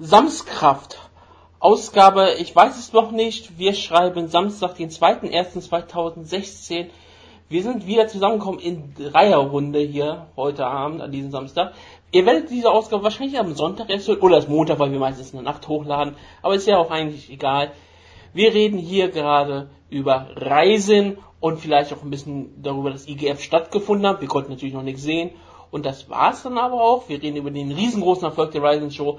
Samskraft. Ausgabe, ich weiß es noch nicht. Wir schreiben Samstag, den 2.1.2016. Wir sind wieder zusammengekommen in Dreierrunde hier heute Abend, an diesem Samstag. Ihr werdet diese Ausgabe wahrscheinlich am Sonntag erst oder am Montag, weil wir meistens in der Nacht hochladen. Aber ist ja auch eigentlich egal. Wir reden hier gerade über Reisen und vielleicht auch ein bisschen darüber, dass IGF stattgefunden hat. Wir konnten natürlich noch nichts sehen. Und das war's dann aber auch. Wir reden über den riesengroßen Erfolg der Rising Show,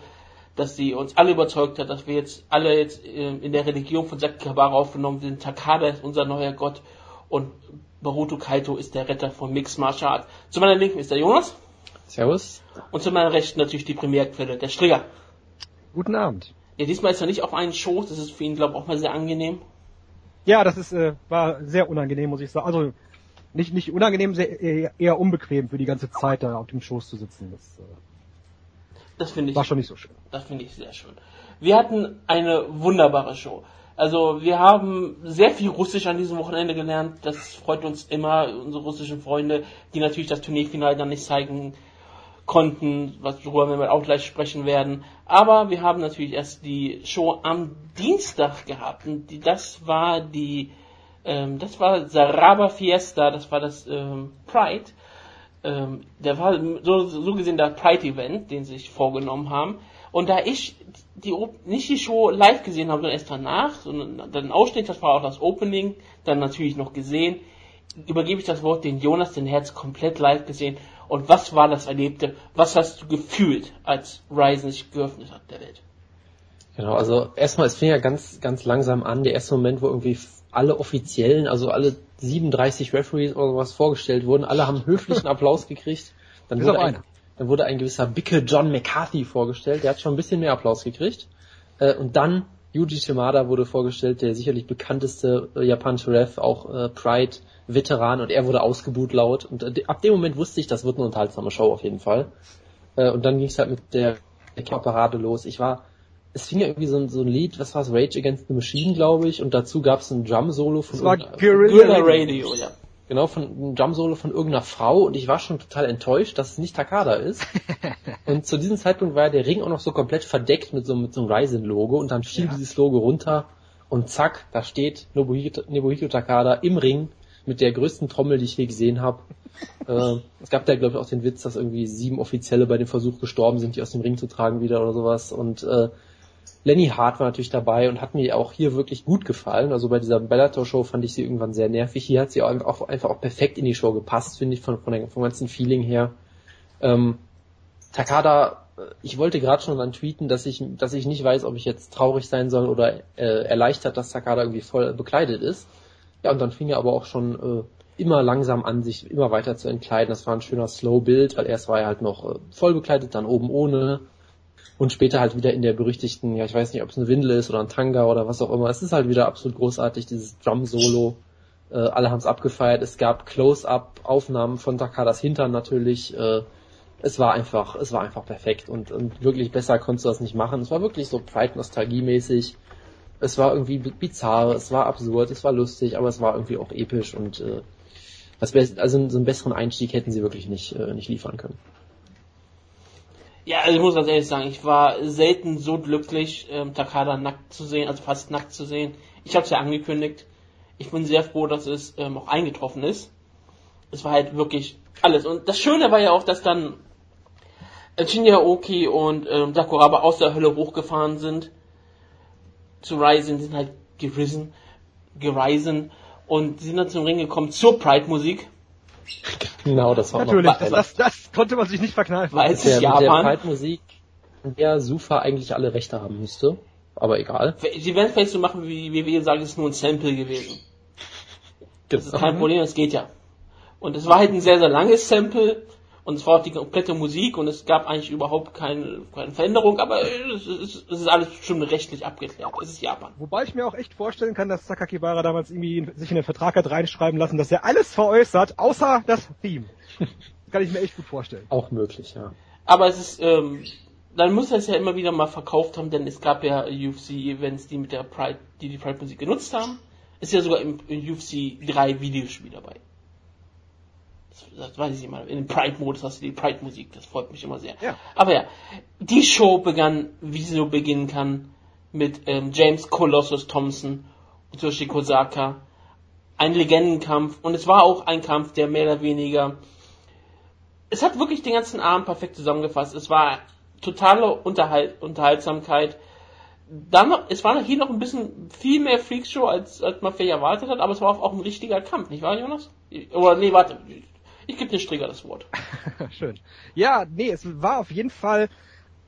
dass sie uns alle überzeugt hat, dass wir jetzt alle jetzt äh, in der Religion von Saki Kabara aufgenommen sind. Takada ist unser neuer Gott und Baruto Kaito ist der Retter von Mixed Martial Arts. Zu meiner Linken ist der Jonas. Servus. Und zu meiner Rechten natürlich die Primärquelle, der Strigger. Guten Abend. Ja, diesmal ist er nicht auf einen Schoß, das ist für ihn, glaube ich, auch mal sehr angenehm. Ja, das ist, äh, war sehr unangenehm, muss ich sagen. Also nicht, nicht unangenehm, sehr, eher unbequem für die ganze Zeit da auf dem Schoß zu sitzen. Das, äh, das finde ich. War schon nicht so schön. Das finde ich sehr schön. Wir hatten eine wunderbare Show. Also wir haben sehr viel Russisch an diesem Wochenende gelernt. Das freut uns immer, unsere russischen Freunde, die natürlich das Turnierfinale dann nicht zeigen konnten, was worüber wir auch gleich sprechen werden. Aber wir haben natürlich erst die Show am Dienstag gehabt. Und die, das war die, ähm, das war Saraba Fiesta, das war das ähm, Pride. Ähm, der war so, so gesehen der Pride-Event, den sie sich vorgenommen haben. Und da ich die, nicht die Show live gesehen habe, sondern erst danach, sondern dann Ausschnitt, das war auch das Opening, dann natürlich noch gesehen, übergebe ich das Wort den Jonas, den Herz komplett live gesehen und was war das Erlebte? Was hast du gefühlt, als Ryzen sich geöffnet hat der Welt? Genau, also erstmal, es fing ja ganz, ganz langsam an, der erste Moment, wo irgendwie alle Offiziellen, also alle 37 Referees oder sowas vorgestellt wurden, alle haben höflichen Applaus gekriegt. Dann wurde, ein, dann wurde ein gewisser Bicke John McCarthy vorgestellt, der hat schon ein bisschen mehr Applaus gekriegt. Äh, und dann Yuji Shimada wurde vorgestellt, der sicherlich bekannteste äh, japanische Ref, auch äh, Pride Veteran und er wurde ausgebuht laut und äh, ab dem Moment wusste ich, das wird eine unterhaltsame Show auf jeden Fall. Äh, und dann ging es halt mit der, der Parade los. Ich war, es fing ja irgendwie so ein, so ein Lied, was war es, Rage Against the Machine, glaube ich, und dazu gab es ein Drum-Solo von... Guerrilla Radio, ja. Genau, von einem Drum-Solo von irgendeiner Frau und ich war schon total enttäuscht, dass es nicht Takada ist. und zu diesem Zeitpunkt war der Ring auch noch so komplett verdeckt mit so, mit so einem Ryzen-Logo und dann fiel ja. dieses Logo runter und zack, da steht Nobuhiko, Nobuhiko Takada im Ring mit der größten Trommel, die ich je gesehen habe. äh, es gab da, glaube ich, auch den Witz, dass irgendwie sieben Offizielle bei dem Versuch gestorben sind, die aus dem Ring zu tragen wieder oder sowas. Und äh, Lenny Hart war natürlich dabei und hat mir auch hier wirklich gut gefallen. Also bei dieser Bellator-Show fand ich sie irgendwann sehr nervig. Hier hat sie auch einfach auch perfekt in die Show gepasst, finde ich, von, von der, vom ganzen Feeling her. Ähm, Takada, äh, ich wollte gerade schon dann tweeten, dass ich, dass ich nicht weiß, ob ich jetzt traurig sein soll oder äh, erleichtert, dass Takada irgendwie voll bekleidet ist. Ja, und dann fing er aber auch schon äh, immer langsam an, sich immer weiter zu entkleiden. Das war ein schöner Slow-Bild, weil erst war er halt noch äh, voll bekleidet, dann oben ohne. Und später halt wieder in der berüchtigten, ja, ich weiß nicht, ob es eine Windel ist oder ein Tanga oder was auch immer. Es ist halt wieder absolut großartig, dieses Drum-Solo. Äh, alle haben es abgefeiert. Es gab Close-Up-Aufnahmen von Takadas Hintern natürlich. Äh, es war einfach, es war einfach perfekt und, und wirklich besser konntest du das nicht machen. Es war wirklich so Pride-Nostalgie-mäßig es war irgendwie bizarr, es war absurd, es war lustig, aber es war irgendwie auch episch und äh, was also so einen besseren Einstieg hätten sie wirklich nicht, äh, nicht liefern können. Ja, also ich muss ganz ehrlich sagen, ich war selten so glücklich, ähm, Takada nackt zu sehen, also fast nackt zu sehen. Ich habe es ja angekündigt. Ich bin sehr froh, dass es ähm, auch eingetroffen ist. Es war halt wirklich alles. Und das Schöne war ja auch, dass dann Shinya Oki und ähm, Sakuraba aus der Hölle hochgefahren sind zu Ryzen, sind halt gerissen, gerisen und sind dann zum Ring gekommen zur Pride-Musik. Genau, das war Natürlich, das, das, das, konnte man sich nicht verkneifen. Weil es Japan. der Pride-Musik, der Sufa eigentlich alle Rechte haben müsste. Aber egal. Sie werden vielleicht so machen, wie, wie wir sagen, es ist nur ein Sample gewesen. Das ist kein Problem, das geht ja. Und es war halt ein sehr, sehr langes Sample und es war auch die komplette Musik und es gab eigentlich überhaupt keine, keine Veränderung, aber es ist, es ist, alles schon rechtlich abgeklärt. Es ist Japan. Wobei ich mir auch echt vorstellen kann, dass Sakakibara damals irgendwie sich in den Vertrag hat reinschreiben lassen, dass er alles veräußert, außer das Theme. Das kann ich mir echt gut vorstellen. Auch möglich, ja. Aber es ist, ähm, dann muss er es ja immer wieder mal verkauft haben, denn es gab ja UFC-Events, die mit der Pride, die die Pride-Musik genutzt haben. Ist ja sogar im, im UFC 3 Videospiel dabei. Das weiß ich immer, in Pride-Modus hast du die Pride-Musik, das freut mich immer sehr. Ja. Aber ja, die Show begann, wie sie so beginnen kann, mit ähm, James Colossus Thompson und Toshi Kosaka. Ein Legendenkampf und es war auch ein Kampf, der mehr oder weniger es hat wirklich den ganzen Abend perfekt zusammengefasst. Es war totale Unterhalt, Unterhaltsamkeit. Dann es war hier noch ein bisschen viel mehr Freakshow, als, als man vielleicht erwartet hat, aber es war auch, auch ein richtiger Kampf, nicht wahr, Jonas? Oder nee, warte, ich gebe den Strigger das Wort. Schön. Ja, nee, es war auf jeden Fall,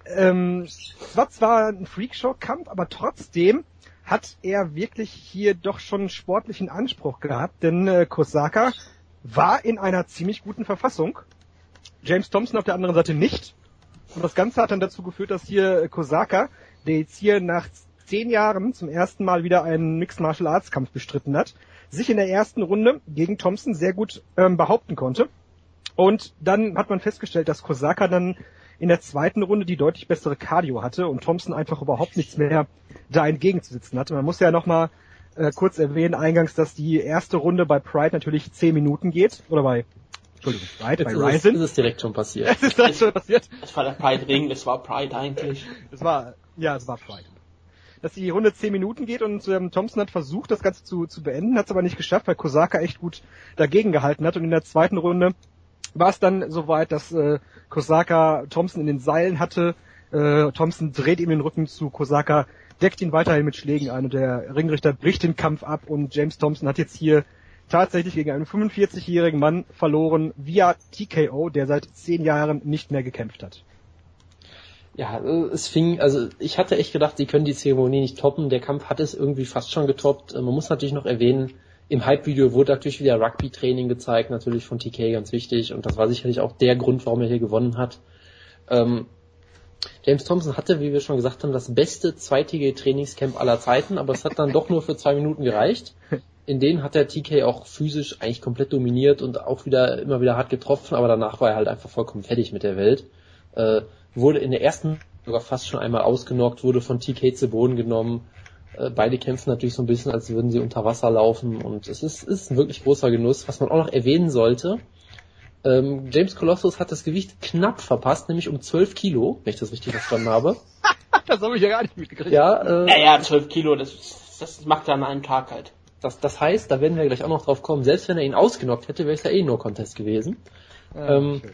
ähm, es war zwar ein Freakshow-Kampf, aber trotzdem hat er wirklich hier doch schon sportlichen Anspruch gehabt, denn äh, Kosaka war in einer ziemlich guten Verfassung. James Thompson auf der anderen Seite nicht. Und das Ganze hat dann dazu geführt, dass hier Kosaka, der jetzt hier nach zehn Jahren zum ersten Mal wieder einen Mixed Martial Arts Kampf bestritten hat, sich in der ersten Runde gegen Thompson sehr gut ähm, behaupten konnte. Und dann hat man festgestellt, dass Kosaka dann in der zweiten Runde die deutlich bessere Cardio hatte und Thompson einfach überhaupt nichts mehr da entgegenzusitzen hatte. Man muss ja nochmal äh, kurz erwähnen eingangs, dass die erste Runde bei Pride natürlich zehn Minuten geht, oder bei Entschuldigung, Pride, Jetzt bei ist, es, Ryzen. ist es direkt schon passiert. Es ist direkt schon passiert. Es war der Pride Ring, es war Pride eigentlich. Es war, ja, es war Pride. Dass die Runde 10 Minuten geht und ähm, Thompson hat versucht, das Ganze zu, zu beenden, hat es aber nicht geschafft, weil Kosaka echt gut dagegen gehalten hat. Und in der zweiten Runde war es dann soweit, dass äh, Kosaka Thompson in den Seilen hatte. Äh, Thompson dreht ihm den Rücken zu, Kosaka deckt ihn weiterhin mit Schlägen ein und der Ringrichter bricht den Kampf ab und James Thompson hat jetzt hier tatsächlich gegen einen 45-jährigen Mann verloren via TKO, der seit zehn Jahren nicht mehr gekämpft hat. Ja, es fing, also ich hatte echt gedacht, sie können die Zeremonie nicht toppen. Der Kampf hat es irgendwie fast schon getoppt. Äh, Man muss natürlich noch erwähnen, im Hype-Video wurde natürlich wieder Rugby-Training gezeigt, natürlich von TK ganz wichtig. Und das war sicherlich auch der Grund, warum er hier gewonnen hat. Ähm, James Thompson hatte, wie wir schon gesagt haben, das beste zweitägige Trainingscamp aller Zeiten, aber es hat dann doch nur für zwei Minuten gereicht. In denen hat der TK auch physisch eigentlich komplett dominiert und auch wieder immer wieder hart getroffen, aber danach war er halt einfach vollkommen fertig mit der Welt. Äh, wurde in der ersten sogar fast schon einmal ausgenockt, wurde von TK zu Boden genommen. Äh, beide kämpfen natürlich so ein bisschen, als würden sie unter Wasser laufen und es ist, ist ein wirklich großer Genuss. Was man auch noch erwähnen sollte, ähm, James Colossus hat das Gewicht knapp verpasst, nämlich um 12 Kilo, wenn ich das richtig verstanden habe. das habe ich ja gar nicht mitgekriegt. Ja, äh, Naja, 12 Kilo, das, das macht er an einem Tag halt. das, das heißt, da werden wir gleich auch noch drauf kommen, selbst wenn er ihn ausgenockt hätte, wäre es ja eh nur Contest gewesen. Ah, ähm, schön.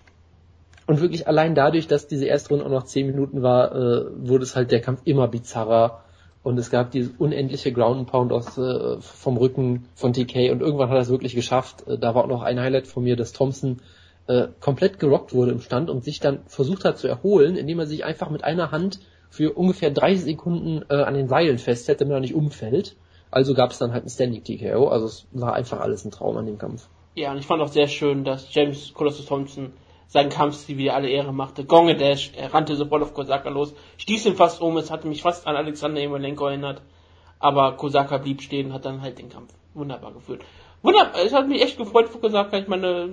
Und wirklich allein dadurch, dass diese erste Runde auch noch 10 Minuten war, äh, wurde es halt der Kampf immer bizarrer. Und es gab dieses unendliche Ground and Pound aus, äh, vom Rücken von TK und irgendwann hat er es wirklich geschafft. Äh, da war auch noch ein Highlight von mir, dass Thompson äh, komplett gerockt wurde im Stand und sich dann versucht hat zu erholen, indem er sich einfach mit einer Hand für ungefähr 30 Sekunden äh, an den Seilen festhält, damit er nicht umfällt. Also gab es dann halt ein Standing TKO. Also es war einfach alles ein Traum an dem Kampf. Ja, und ich fand auch sehr schön, dass James Colossus Thompson seinen Kampfstil wieder alle Ehre machte. Gonge Dash, er rannte sofort auf Kosaka los, stieß ihn fast um, es hatte mich fast an Alexander Emelianenko erinnert. Aber Kosaka blieb stehen hat dann halt den Kampf wunderbar geführt. Wunderbar, es hat mich echt gefreut für Kosaka. Ich meine,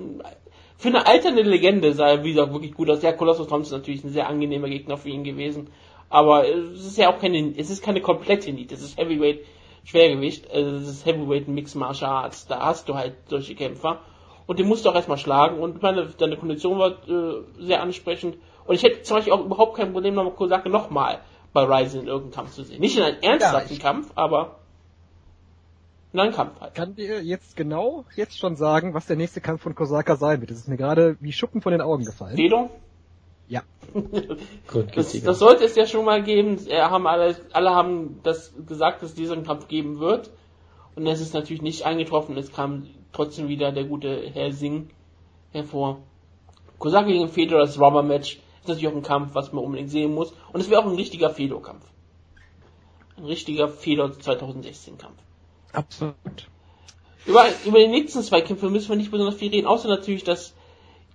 für eine alternde Legende sah er, wie gesagt, wirklich gut aus. Der Colossus Thompson ist natürlich ein sehr angenehmer Gegner für ihn gewesen. Aber es ist ja auch keine, es ist keine komplette Elite, es ist Heavyweight Schwergewicht, es ist Heavyweight Mixed Martial Arts. Da hast du halt solche Kämpfer. Und den musst du auch erstmal schlagen. Und meine, deine Kondition war äh, sehr ansprechend. Und ich hätte zum Beispiel auch überhaupt kein Problem, nochmal Kosaka nochmal bei Ryzen in irgendeinem Kampf zu sehen. Nicht in einem ernsthaften ich- Kampf, aber in einem Kampf halt. Kann dir jetzt genau jetzt schon sagen, was der nächste Kampf von Kosaka sein wird. Das ist mir gerade wie Schuppen von den Augen gefallen. Fedor? Ja. Das, das sollte es ja schon mal geben. Äh, haben alle, alle haben das gesagt, dass es diesen Kampf geben wird. Und es ist natürlich nicht eingetroffen. Es kam trotzdem wieder der gute Herr Singh hervor. Kosaka gegen Fedor, das Rubber-Match, ist natürlich auch ein Kampf, was man unbedingt sehen muss. Und es wäre auch ein richtiger Fedor-Kampf. Ein richtiger Fedor 2016-Kampf. Absolut. Über, über die nächsten zwei Kämpfe müssen wir nicht besonders viel reden, außer natürlich, dass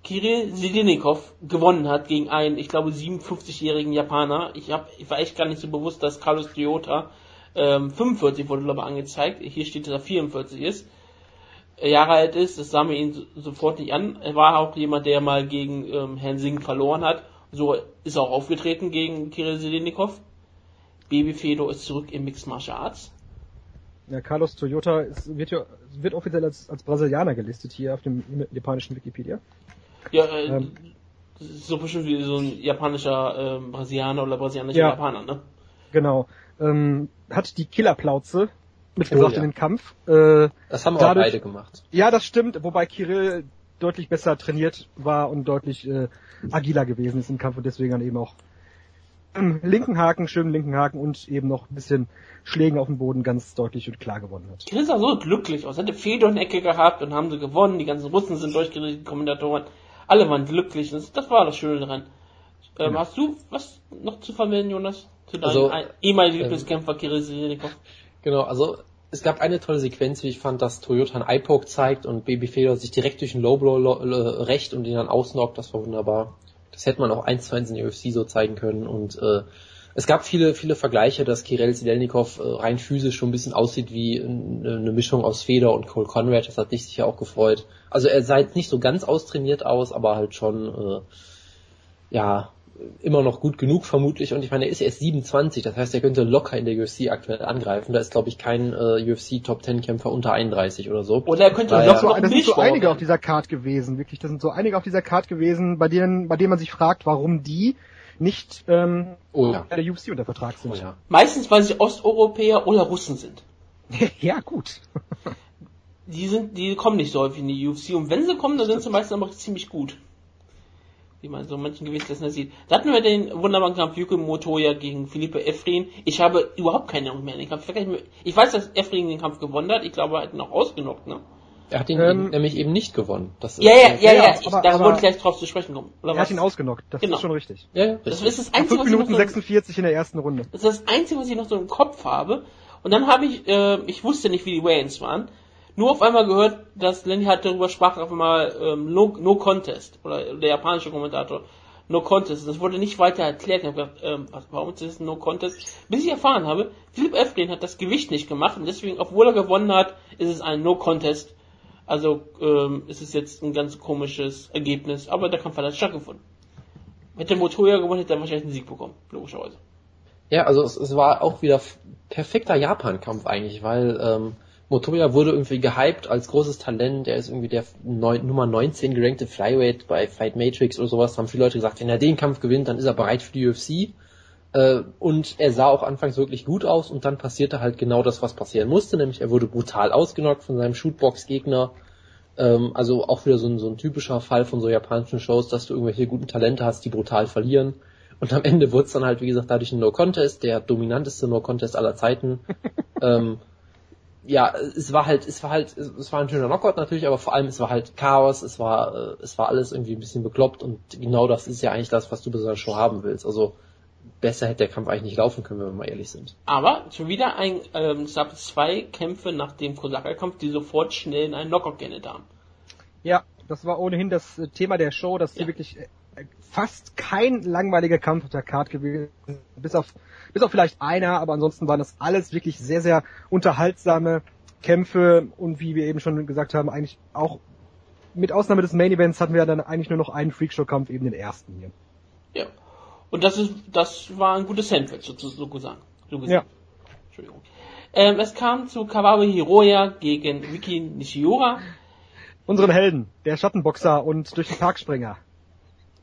Kirill Selinikov gewonnen hat gegen einen, ich glaube, 57-jährigen Japaner. Ich, hab, ich war echt gar nicht so bewusst, dass Carlos Toyota ähm, 45 wurde, glaube ich, angezeigt. Hier steht, dass er 44 ist. Jahre alt ist, das sah mir ihn so- sofort nicht an. Er war auch jemand, der mal gegen ähm, Herrn Singh verloren hat. So ist er auch aufgetreten gegen Kirill Selinikov. Baby Fedor ist zurück im Mixed Martial Arts. Ja, Carlos Toyota ist, wird, ja, wird offiziell als, als Brasilianer gelistet hier auf dem japanischen Wikipedia. Ja, äh, ähm, so bestimmt wie so ein japanischer äh, Brasilianer oder brasilianischer Ja. Japaner, ne? Genau. Ähm, hat die Killerplauze mitgebracht Oh, ja. in den Kampf. Äh, Das haben wir auch Dadurch- beide gemacht. ja, das stimmt, wobei Kirill deutlich besser trainiert war und deutlich äh, agiler gewesen ist im Kampf und deswegen dann eben auch im linken Haken, schönen linken Haken und eben noch ein bisschen Schlägen auf dem Boden ganz deutlich und klar gewonnen hat. Chris sah so glücklich aus. Hätte Fedor eine Ecke gehabt und haben sie gewonnen. Die ganzen Russen sind durchgerichtet, die Kommentatoren. Alle waren glücklich. Das, das war das Schöne daran. Ähm, Genau. Hast du was noch zu vermelden, Jonas? Zu deinem Also, ehemaligen ähm, Lieblingskämpfer Kirill Selikov? Genau, also es gab eine tolle Sequenz, wie ich fand, dass Toyota einen Eye-Poke zeigt und Baby Fedor sich direkt durch den Low-Blow lo- rächt und ihn dann ausnockt. Das war wunderbar. Das hätte man auch eins zu eins in der UFC so zeigen können und äh, es gab viele, viele Vergleiche, dass Kirell Sidelnikov äh, rein physisch schon ein bisschen aussieht wie eine, Mischung aus Fedor und Cole Conrad. Das hat dich sicher auch gefreut. Also er sah jetzt nicht so ganz austrainiert aus, aber halt schon, äh, ja, immer noch gut genug vermutlich. Und ich meine, er ist erst 27, das heißt, er könnte locker in der UFC aktuell angreifen. Da ist, glaube ich, kein äh, UFC Top 10 Kämpfer unter 31 oder so. Oder er könnte locker So, noch das sind so einige auf dieser Card gewesen, wirklich. Das sind so einige auf dieser Card gewesen, bei denen, bei denen man sich fragt, warum die nicht ähm, Oh ja. bei der UFC unter Vertrag sind. Oh ja. Meistens, weil sie Osteuropäer oder Russen sind. ja, gut. Die sind, die kommen nicht so häufig in die UFC. Und wenn sie kommen, dann sind sie meistens aber ziemlich gut. Wie man so manchen Gewichtsklassen sieht. Da hatten wir den wunderbaren Kampf Yuki Motoya gegen Philippe Efrin. Ich habe überhaupt keine Ahnung mehr an den Kampf. Ich weiß, dass Efrin den Kampf gewonnen hat. Ich glaube, er hat ihn auch ausgenockt, ne? Er hat ihn Ähm, nämlich eben nicht gewonnen. Das ist, Ja, ja, ja, Ja, ja. ja, ich, aber- da aber- wollte ich gleich drauf zu sprechen kommen. Oder Er was? hat ihn ausgenockt, das Genau. ist schon richtig. Ja, ja, Das ist das Einzige, 5 was ich noch Minuten so, 46 in der ersten Runde. das ist das Einzige, was ich noch so im Kopf habe. Und dann habe ich, äh, ich wusste nicht, wie die Weigh-ins waren. Nur auf einmal gehört, dass Lenny halt darüber sprach, auf einmal ähm, no, no Contest. Oder der japanische Kommentator. No Contest. Das wurde nicht weiter erklärt. Ich habe gedacht, ähm, was, warum ist das No Contest? Bis ich erfahren habe, Philipp Eflin hat das Gewicht nicht gemacht und deswegen, obwohl er gewonnen hat, ist es ein No Contest. Also ähm, ist es jetzt ein ganz komisches Ergebnis. Aber der Kampf hat halt stattgefunden. Hätte Motoya gewonnen, hätte er wahrscheinlich einen Sieg bekommen. Logischerweise. Ja, also es, es war auch wieder perfekter Japan-Kampf eigentlich, weil ähm, Motoya wurde irgendwie gehypt als großes Talent. Er ist irgendwie der neun, Nummer 19 gerankte Flyweight bei Fight Matrix oder sowas. Haben viele Leute gesagt, wenn er den Kampf gewinnt, dann ist er bereit für die UFC. Äh, und er sah auch anfangs wirklich gut aus und dann passierte halt genau das, was passieren musste, nämlich er wurde brutal ausgenockt von seinem Shootbox-Gegner. Ähm, also auch wieder so ein, so ein typischer Fall von so japanischen Shows, dass du irgendwelche guten Talente hast, die brutal verlieren. Und am Ende wurde es dann halt, wie gesagt, dadurch ein No-Contest, der dominanteste No-Contest aller Zeiten. ähm, ja, es war halt, es war halt, es war ein schöner Knockout natürlich, aber vor allem es war halt Chaos, es war, äh, es war alles irgendwie ein bisschen bekloppt und genau das ist ja eigentlich das, was du bei so einer Show haben willst. Also besser hätte der Kampf eigentlich nicht laufen können, wenn wir mal ehrlich sind. Aber schon wieder ein, ähm, es gab zwei Kämpfe nach dem Kosaka-Kampf, die sofort schnell in einen Knockout geendet haben. Ja, das war ohnehin das äh, Thema der Show, dass hier Ja. wirklich äh, fast kein langweiliger Kampf auf der Card gewesen. Bis auf, bis auf vielleicht einer, aber ansonsten waren das alles wirklich sehr, sehr unterhaltsame Kämpfe und wie wir eben schon gesagt haben, eigentlich auch mit Ausnahme des Main Events hatten wir dann eigentlich nur noch einen Freakshow-Kampf, eben den ersten hier. Ja. Und das ist, das war ein gutes Sandwich, so, so gesagt. Ja. Entschuldigung. Ähm, es kam zu Kawabe Hiroya gegen Wiki Nishiura. Unseren Helden, der Schattenboxer und durch den Parkspringer.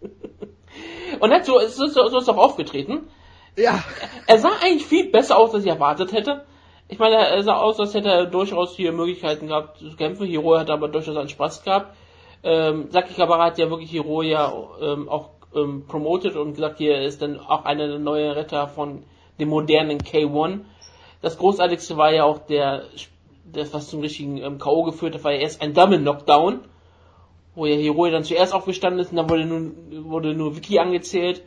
Und hat so, so, so, so ist auch aufgetreten. Ja, Er sah eigentlich viel besser aus, als ich erwartet hätte. Ich meine, er sah aus, als hätte er durchaus hier Möglichkeiten gehabt zu kämpfen. Hiroya hat aber durchaus einen Spaß gehabt. Ähm, Saki Kabara hat ja wirklich Hiroya ähm, auch ähm, promoted und gesagt, hier ist dann auch einer der neuen Retter von dem modernen K1. Das Großartigste war ja auch der, das was zum richtigen ähm, K.O. geführt hat, war ja erst ein Double Knockdown, wo ja Hiroya dann zuerst aufgestanden ist und dann wurde nur, wurde nur Wiki angezählt.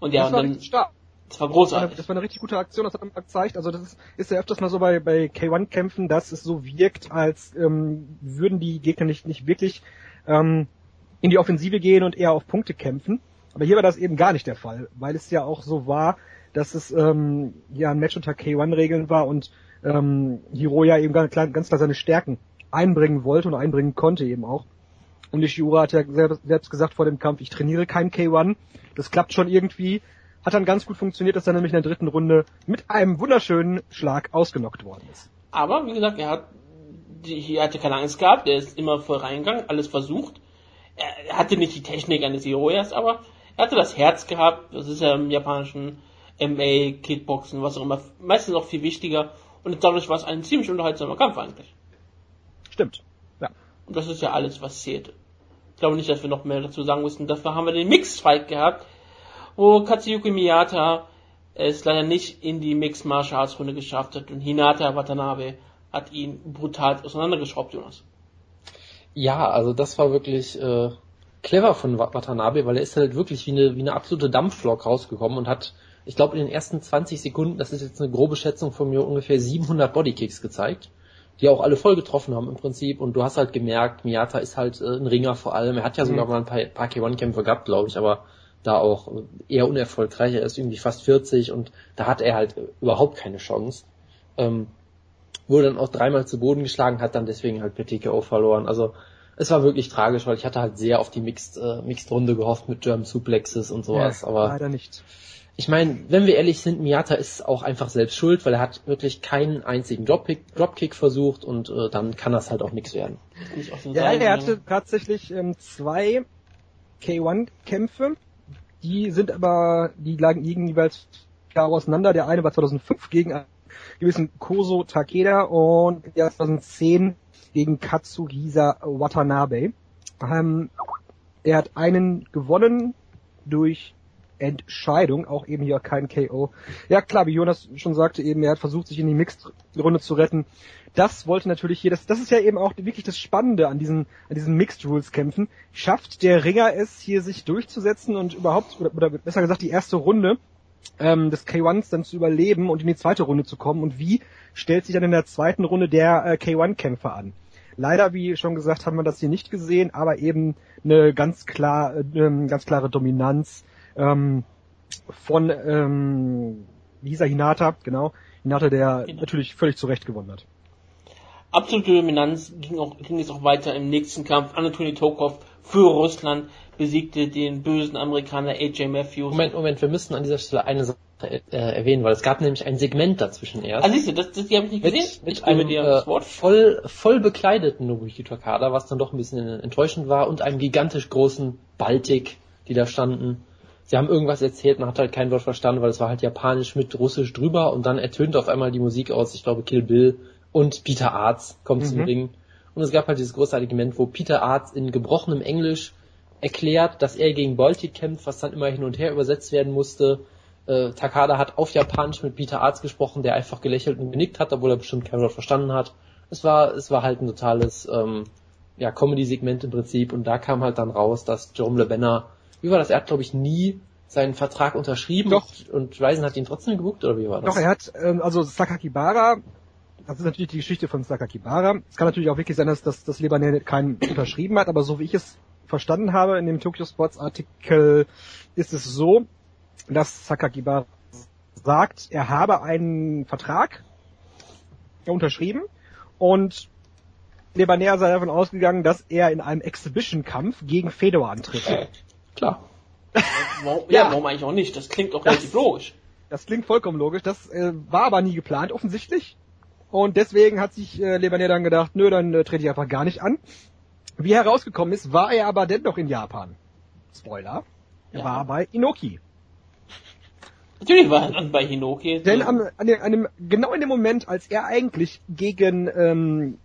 Und ja, und dann, stark. Das war Das war, eine, großartig. das war eine richtig gute Aktion, das hat man gezeigt. Also das ist, ja öfters mal so bei, bei K1-Kämpfen, dass es so wirkt, als ähm, würden die Gegner nicht, nicht wirklich ähm, in die Offensive gehen und eher auf Punkte kämpfen. Aber hier war das eben gar nicht der Fall, weil es ja auch so war, dass es ähm, ja ein Match unter K1-Regeln war und ähm, Hiroya eben ganz klar, ganz klar seine Stärken einbringen wollte und einbringen konnte eben auch. Und Nishiura hat ja selbst gesagt vor dem Kampf, ich trainiere kein K1, das klappt schon irgendwie. Hat dann ganz gut funktioniert, dass er nämlich in der dritten Runde mit einem wunderschönen Schlag ausgenockt worden ist. Aber, wie gesagt, er hat, die, er hatte keine Angst gehabt, er ist immer voll reingegangen, alles versucht. Er, hatte nicht die Technik eines Ioyas, aber er hatte das Herz gehabt, das ist ja im japanischen MA, Kickboxen, was auch immer, meistens auch viel wichtiger. Und dadurch war es ein ziemlich unterhaltsamer Kampf eigentlich. Stimmt. Ja. Und das ist ja alles, was zählte. Ich glaube nicht, dass wir noch mehr dazu sagen müssen. Dafür haben wir den Mix-Fight gehabt, wo Katsuyuki Miyata es leider nicht in die Mixed Martial Arts Runde geschafft hat und Hinata Watanabe hat ihn brutal auseinandergeschraubt, Jonas. Ja, also das war wirklich äh, clever von Watanabe, weil er ist halt wirklich wie eine, wie eine absolute Dampflok rausgekommen und hat ich glaube in den ersten 20 Sekunden, das ist jetzt eine grobe Schätzung von mir, ungefähr 700 Bodykicks gezeigt, die auch alle voll getroffen haben im Prinzip. Und du hast halt gemerkt, Miyata ist halt äh, ein Ringer vor allem. Er hat ja sogar mhm. mal ein paar, paar K1-Kämpfe gehabt, glaube ich, aber da auch eher unerfolgreich. Er ist irgendwie fast 40 und da hat er halt überhaupt keine Chance. Ähm, wurde dann auch dreimal zu Boden geschlagen, hat dann deswegen halt per TKO verloren. Also es war wirklich tragisch, weil ich hatte halt sehr auf die Mixed, äh, Mixed Runde gehofft mit German Suplexes und sowas. Ja, aber leider nicht ich meine, wenn wir ehrlich sind, Miata ist auch einfach selbst schuld, weil er hat wirklich keinen einzigen Dropkick, Dropkick versucht und äh, dann kann das halt auch nichts werden. Ja, er hatte tatsächlich ähm, zwei K1-Kämpfe, die sind aber, die lagen jeweils klar auseinander. Der eine war 2005 gegen einen gewissen Koso Takeda und der 2010 gegen Katsuhisa Watanabe. Ähm, er hat einen gewonnen durch Entscheidung, auch eben hier kein KO. Ja klar, wie Jonas schon sagte eben, er hat versucht, sich in die Mixed-Runde zu retten. Das wollte natürlich hier, das, das ist ja eben auch wirklich das Spannende an diesen, an diesen Mixed-Rules-Kämpfen. Schafft der Ringer es, hier sich durchzusetzen und überhaupt, oder, oder besser gesagt die erste Runde ähm, des K1s dann zu überleben und in die zweite Runde zu kommen und wie stellt sich dann in der zweiten Runde der äh, K1-Kämpfer an? Leider, wie schon gesagt, haben wir das hier nicht gesehen, aber eben eine ganz klar, äh, ganz klare Dominanz ähm, von, ähm, er, Hinata, genau. Hinata, der genau. natürlich völlig zu Recht gewonnen hat. Absolute Dominanz ging, auch, ging es auch weiter im nächsten Kampf. Anatoly Tokov für Russland besiegte den bösen Amerikaner AJ Matthews. Moment, Moment, wir müssen an dieser Stelle eine Sache äh, erwähnen, weil es gab nämlich ein Segment dazwischen erst. Ah, siehst du, das, das die habe ich nicht gesehen. Mit, mit einem dir äh, Wort. voll, voll bekleideten Nobuki Takada, was dann doch ein bisschen enttäuschend war, und einem gigantisch großen Baltic, die da standen sie haben irgendwas erzählt, man hat halt kein Wort verstanden, weil es war halt japanisch mit russisch drüber und dann ertönt auf einmal die Musik aus, ich glaube Kill Bill und Peter Arz kommt mhm. zum Ring. Und es gab halt dieses großartige Moment, wo Peter Arz in gebrochenem Englisch erklärt, dass er gegen Baltic kämpft, was dann immer hin und her übersetzt werden musste. Äh, Takada hat auf Japanisch mit Peter Arz gesprochen, der einfach gelächelt und genickt hat, obwohl er bestimmt kein Wort verstanden hat. Es war, es war halt ein totales ähm, ja, Comedy-Segment im Prinzip und da kam halt dann raus, dass Jerome LeBenner wie war das? Er hat, glaube ich, nie seinen Vertrag unterschrieben Doch. und Ryzen hat ihn trotzdem gebucht, oder wie war das? Doch, er hat, ähm, also Sakakibara, das ist natürlich die Geschichte von Sakakibara. Es kann natürlich auch wirklich sein, dass, dass, dass Lebanon keinen unterschrieben hat, aber so wie ich es verstanden habe in dem Tokyo Sports Artikel, ist es so, dass Sakakibara sagt, er habe einen Vertrag unterschrieben und Lebaner sei davon ausgegangen, dass er in einem Exhibition-Kampf gegen Fedor antritt. Klar. Warum, ja, ja, warum eigentlich auch nicht? Das klingt doch relativ logisch. Das klingt vollkommen logisch. Das äh, war aber nie geplant, offensichtlich. Und deswegen hat sich äh, Lebaner dann gedacht, nö, dann äh, trete ich einfach gar nicht an. Wie herausgekommen ist, war er aber dennoch in Japan. Spoiler. Er ja. war bei Inoki. Natürlich war er dann bei Inoki. Denn am, an dem, an dem, genau in dem Moment, als er eigentlich gegen, ähm,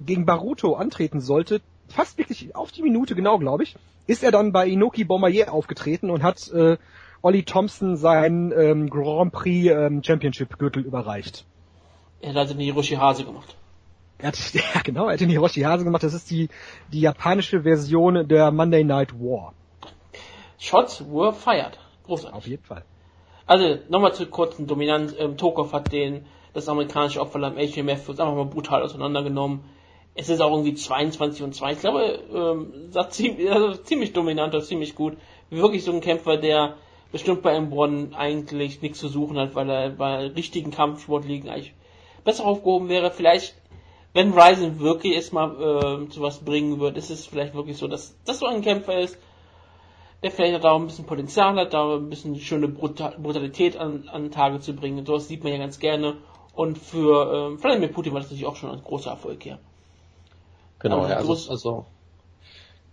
gegen Baruto antreten sollte, fast wirklich auf die Minute genau, glaube ich, ist er dann bei Inoki Bombardier aufgetreten und hat äh, Olli Thompson seinen ähm, Grand Prix ähm, Championship Gürtel überreicht. Er hat also den Hiroshi Hase gemacht. Er hat, ja genau, er hat den Hiroshi Hase gemacht. Das ist die, die japanische Version der Monday Night War. Shots were fired. Großartig. Auf jeden Fall. Also, nochmal zur kurzen Dominanz. Ähm, Tokov hat den, das amerikanische Opferland HMF einfach mal brutal auseinandergenommen es ist auch irgendwie 22 und 2. Ich glaube, ähm, sagt ziemlich, also ziemlich dominant und ziemlich gut. Wirklich so ein Kämpfer, der bestimmt bei Embron eigentlich nichts zu suchen hat, weil er bei richtigen Kampfsportligen eigentlich besser aufgehoben wäre. Vielleicht, wenn Ryzen wirklich erstmal äh, zu was bringen wird, ist es vielleicht wirklich so, dass das so ein Kämpfer ist, der vielleicht da auch ein bisschen Potenzial hat, da ein bisschen schöne Brutalität an, an Tage zu bringen. Und sowas sieht man ja ganz gerne. Und für ähm, Vladimir Putin war das natürlich auch schon ein großer Erfolg, ja. Genau, Aber ja, also, also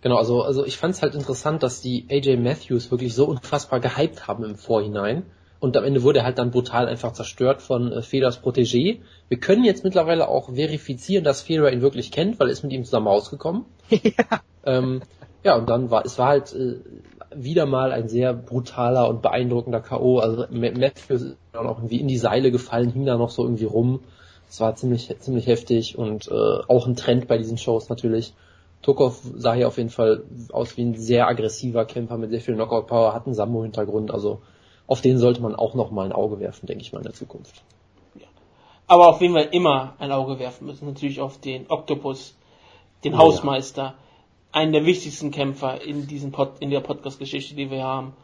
genau, also also ich fand es halt interessant, dass die AJ Matthews wirklich so unfassbar gehypt haben im Vorhinein und am Ende wurde er halt dann brutal einfach zerstört von äh, Fedors Protégé. Wir können jetzt mittlerweile auch verifizieren, dass Fedor ihn wirklich kennt, weil er ist mit ihm zusammen rausgekommen. ja. Ähm, ja, und dann war es war halt äh, wieder mal ein sehr brutaler und beeindruckender K.O. Also Ma- Matthews ist dann auch irgendwie in die Seile gefallen, hing da noch so irgendwie rum. Es war ziemlich ziemlich heftig und äh, auch ein Trend bei diesen Shows natürlich. Tokov sah hier auf jeden Fall aus wie ein sehr aggressiver Kämpfer mit sehr viel Knockout-Power, hat einen Sambo-Hintergrund, also auf den sollte man auch noch mal ein Auge werfen, denke ich mal, in der Zukunft. Aber auf wen wir immer ein Auge werfen müssen, natürlich auf den Octopus, den Oh, Hausmeister, einen der wichtigsten Kämpfer in diesem Pod, in der Podcast-Geschichte, die wir haben.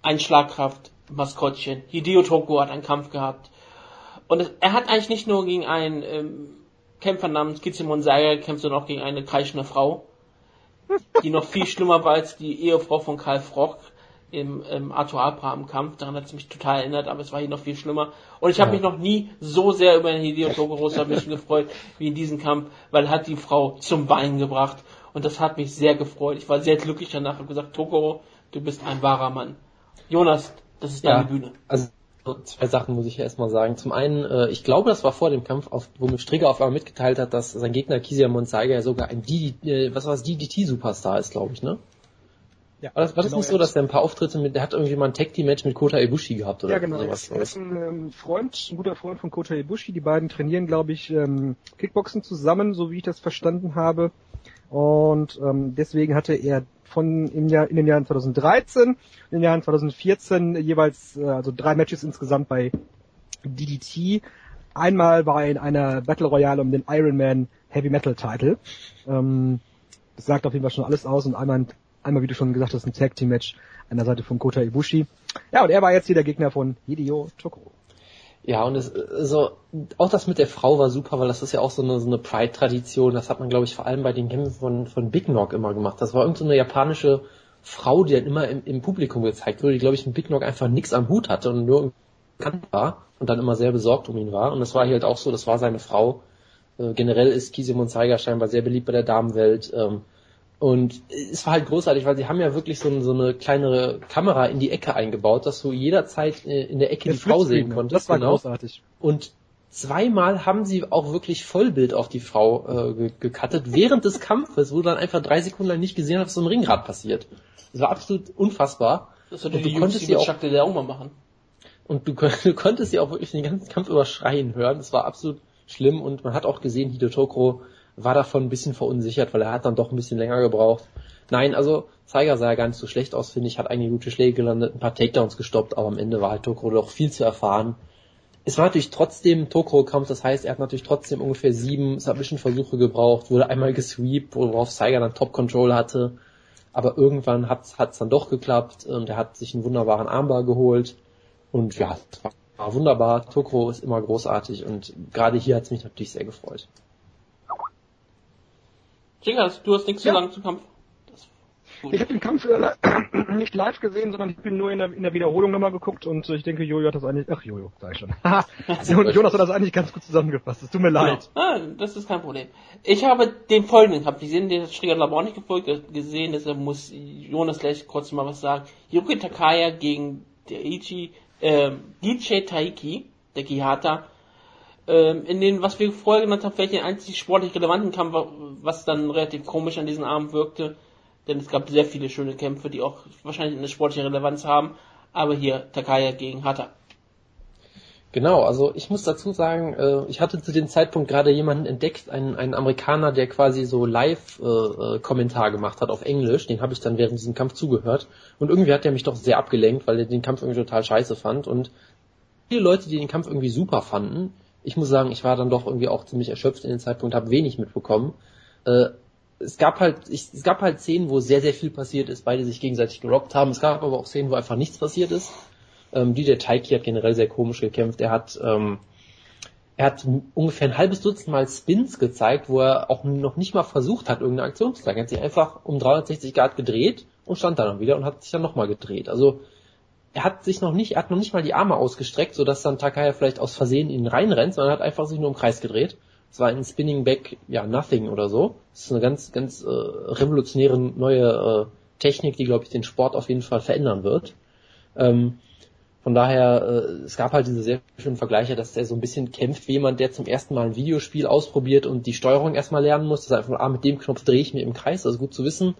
Ein Schlagkraft, Maskottchen. Hideo Toko hat einen Kampf gehabt. Und es, er hat eigentlich nicht nur gegen einen ähm, Kämpfer namens Kizimon Saiga gekämpft, sondern auch gegen eine kreischende Frau, die noch viel schlimmer war als die Ehefrau von Karl Froch im, im Arthur Abraham Kampf. Daran hat es mich total erinnert, aber es war hier noch viel schlimmer. Und ich habe Ja. mich noch nie so sehr über den Hideo Tokoro Submission gefreut wie in diesem Kampf, weil er hat die Frau zum Weinen gebracht. Und das hat mich sehr gefreut. Ich war sehr glücklich danach und gesagt, Tokoro, du bist ein wahrer Mann. Jonas, das ist deine Ja. Bühne. Also so zwei Sachen muss ich erstmal sagen. Zum einen, äh, ich glaube, das war vor dem Kampf, auf, wo mir Strigger auf einmal mitgeteilt hat, dass sein Gegner Kisia Monzaiga ja sogar ein DD, äh, was war das, DDT-Superstar ist, glaube ich, ne? Ja, War das, war das genau, nicht so, dass er ein paar Auftritte mit, der hat irgendwie mal ein Tag Team Match mit Kota Ibushi gehabt oder Ja, genau. sowas. Er ist ein ähm, Freund, ein guter Freund von Kota Ibushi. Die beiden trainieren, glaube ich, ähm, Kickboxen zusammen, so wie ich das verstanden habe. Und ähm, deswegen hatte er von im Jahr, in den Jahren 2013 und in den Jahren 2014 jeweils äh, also drei Matches insgesamt bei DDT. Einmal war er in einer Battle Royale um den Ironman Heavy Metal Title. Ähm, das sagt auf jeden Fall schon alles aus und einmal, einmal wie du schon gesagt hast, ein Tag Team Match an der Seite von Kota Ibushi. Ja, und er war jetzt hier der Gegner von Hideo Tokoro. Ja, und es, also, auch das mit der Frau war super, weil das ist ja auch so eine, so eine Pride-Tradition. Das hat man, glaube ich, vor allem bei den Kämpfen von, von Big Knock immer gemacht. Das war irgendeine so japanische Frau, die dann immer im, im Publikum gezeigt wurde, die, glaube ich, mit Big Knock einfach nichts am Hut hatte und nur bekannt war und dann immer sehr besorgt um ihn war. Und das war hier halt auch so, das war seine Frau. Äh, generell ist Kisimon Zeiger scheinbar sehr beliebt bei der Damenwelt. Ähm, und es war halt großartig, weil sie haben ja wirklich so, ein, so eine kleinere Kamera in die Ecke eingebaut, dass du jederzeit äh, in der Ecke die Frau sehen konntest. Das war genau. großartig. Und zweimal haben sie auch wirklich Vollbild auf die Frau äh, ge gecuttet, während des Kampfes, wo du dann einfach drei Sekunden lang nicht gesehen hast, was so im Ringrad passiert. Das war absolut unfassbar. Das Und würde du die konntest sie auch- auch mal machen. Und du, du konntest sie auch wirklich den ganzen Kampf über schreien hören. Das war absolut schlimm und man hat auch gesehen, Hideo Tokoro war davon ein bisschen verunsichert, weil er hat dann doch ein bisschen länger gebraucht. Nein, also Zeiger sah ja gar nicht so schlecht aus, finde ich, hat einige gute Schläge gelandet, ein paar Takedowns gestoppt, aber am Ende war halt Tokoro doch viel zu erfahren. Es war natürlich trotzdem ein Tokoro-Kampf, das heißt, er hat natürlich trotzdem ungefähr sieben Submission-Versuche gebraucht, wurde einmal gesweept, worauf Zeiger dann Top-Control hatte. Aber irgendwann hat es dann doch geklappt und er hat sich einen wunderbaren Armbar geholt. Und ja, war, wunderbar. Tokoro ist immer großartig und gerade hier hat es mich natürlich sehr gefreut. Jiggers, du hast nichts zu Ja. sagen zum Kampf. Ich habe den Kampf äh, nicht live gesehen, sondern ich bin nur in der, in der Wiederholung nochmal geguckt und ich denke, Jojo hat das eigentlich, ach Jojo, sag ich schon. Jo- Jonas hat das eigentlich ganz gut zusammengefasst. Es tut mir leid. Genau. Ah, das ist kein Problem. Ich habe den folgenden Kampf gesehen, den hat aber auch nicht gefolgt, äh, gesehen, deshalb muss Jonas gleich kurz mal was sagen. Yuki Takaya gegen der Ichi, ähm, DJ Taiki, der Kihata. Ähm, in den, was wir vorher genannt haben, vielleicht den einzig sportlich relevanten Kampf, wa- was dann relativ komisch an diesem Abend wirkte. Denn es gab sehr viele schöne Kämpfe, die auch wahrscheinlich eine sportliche Relevanz haben. Aber hier Takaya gegen Hata. Genau, also ich muss dazu sagen, äh, ich hatte zu dem Zeitpunkt gerade jemanden entdeckt, einen, einen Amerikaner, der quasi so Live-Kommentar gemacht hat auf Englisch. Den habe ich dann während diesem Kampf zugehört. Und irgendwie hat er mich doch sehr abgelenkt, weil er den Kampf irgendwie total scheiße fand. Und viele Leute, die den Kampf irgendwie super fanden, ich muss sagen, ich war dann doch irgendwie auch ziemlich erschöpft in dem Zeitpunkt, habe wenig mitbekommen. Äh, es gab halt, ich, es gab halt Szenen, wo sehr, sehr viel passiert ist, beide sich gegenseitig gerobbt haben. Es gab aber auch Szenen, wo einfach nichts passiert ist. Ähm, die der Taiki hat generell sehr komisch gekämpft. Er hat, ähm, er hat ungefähr ein halbes Dutzend Mal Spins gezeigt, wo er auch noch nicht mal versucht hat, irgendeine Aktion zu zeigen. Er hat sich einfach um 360 Grad gedreht und stand dann wieder und hat sich dann nochmal gedreht. Also er hat sich noch nicht, er hat noch nicht mal die Arme ausgestreckt, sodass dann Takaya vielleicht aus Versehen in ihn reinrennt, sondern hat einfach sich nur im Kreis gedreht. Es war ein Spinning Back, ja, Nothing oder so. Das ist eine ganz, ganz äh, revolutionäre neue äh, Technik, die, glaube ich, den Sport auf jeden Fall verändern wird. Ähm, von daher, äh, es gab halt diese sehr schönen Vergleiche, dass der so ein bisschen kämpft wie jemand, der zum ersten Mal ein Videospiel ausprobiert und die Steuerung erstmal lernen muss. Das ist einfach, ah, mit dem Knopf drehe ich mir im Kreis, also gut zu wissen.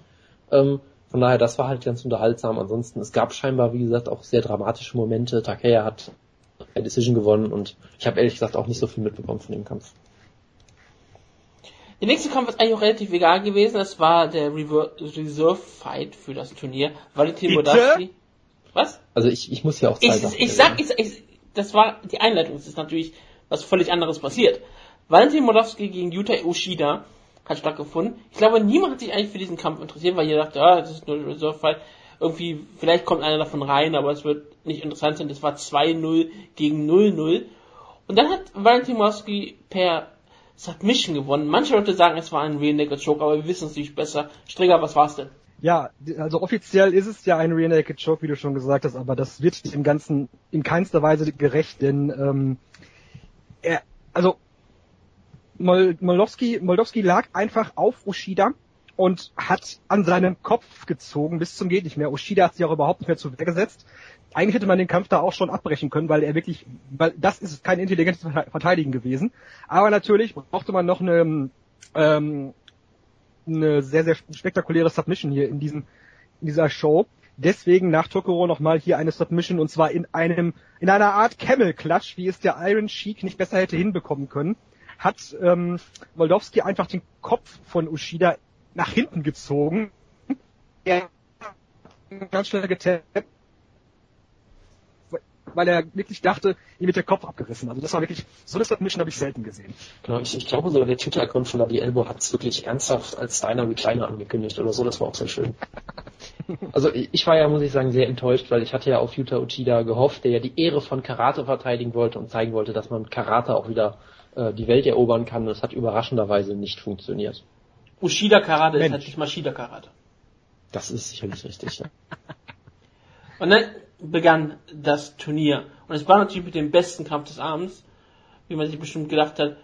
Ähm, von daher, das war halt ganz unterhaltsam. Ansonsten, es gab scheinbar, wie gesagt, auch sehr dramatische Momente. Takea hat eine Decision gewonnen und ich habe ehrlich gesagt auch nicht so viel mitbekommen von dem Kampf. Der nächste Kampf ist eigentlich auch relativ egal gewesen. Das war der Reserve Fight für das Turnier. Valentin Modowski. Was? Also ich, ich muss ja auch zwei ich, Sachen ich sag, ich, ich, das war die Einleitung. Es ist natürlich was völlig anderes passiert. Valentin Modowski gegen Yuta Ushida hat stattgefunden. Ich glaube, niemand hat sich eigentlich für diesen Kampf interessiert, weil jeder dachte, ah, das ist nur ein Reserve Fight. Irgendwie, vielleicht kommt einer davon rein, aber es wird nicht interessant sein. Das war 2-0 gegen 0-0. Und dann hat Valentin Modowski per Submission gewonnen. Manche Leute sagen, es war ein Naked Choke, aber wir wissen es nicht besser. Stringer, was war's denn? Ja, also offiziell ist es ja ein Rear Naked Choke, wie du schon gesagt hast, aber das wird dem Ganzen in keinster Weise gerecht, denn ähm, er, also Mol Moldowski, Moldowski lag einfach auf Ushida und hat an seinen Kopf gezogen bis zum geht nicht mehr. Ushida hat sich auch überhaupt nicht mehr zu Wehr gesetzt. Eigentlich hätte man den Kampf da auch schon abbrechen können, weil er wirklich, weil das ist kein intelligentes Verteidigen gewesen. Aber natürlich brauchte man noch eine ähm, eine sehr, sehr spektakuläre Submission hier in diesem, in dieser Show. Deswegen nach Tokoro nochmal hier eine Submission und zwar in einem, in einer Art Camel Clutch, wie es der Iron Sheik nicht besser hätte hinbekommen können, hat ähm, Moldowski einfach den Kopf von Ushida nach hinten gezogen. Er ganz schnell getappt weil er wirklich dachte, ihm wird der Kopf abgerissen. Also das war wirklich, so eine Submission habe ich selten gesehen. Genau, ich, ich glaube sogar der Twitter-Account von Ladi Elbow hat es wirklich ernsthaft als Steiner wie Kleiner angekündigt oder so, das war auch sehr schön. also ich war ja, muss ich sagen, sehr enttäuscht, weil ich hatte ja auf Yuta Uchida gehofft, der ja die Ehre von Karate verteidigen wollte und zeigen wollte, dass man mit Karate auch wieder äh, die Welt erobern kann. Das hat überraschenderweise nicht funktioniert. Ushida Karate Mensch. ist halt nicht Maschida Karate. Das ist sicherlich richtig, ja. Und dann begann das Turnier. Und es war natürlich mit dem besten Kampf des Abends, wie man sich bestimmt gedacht hat.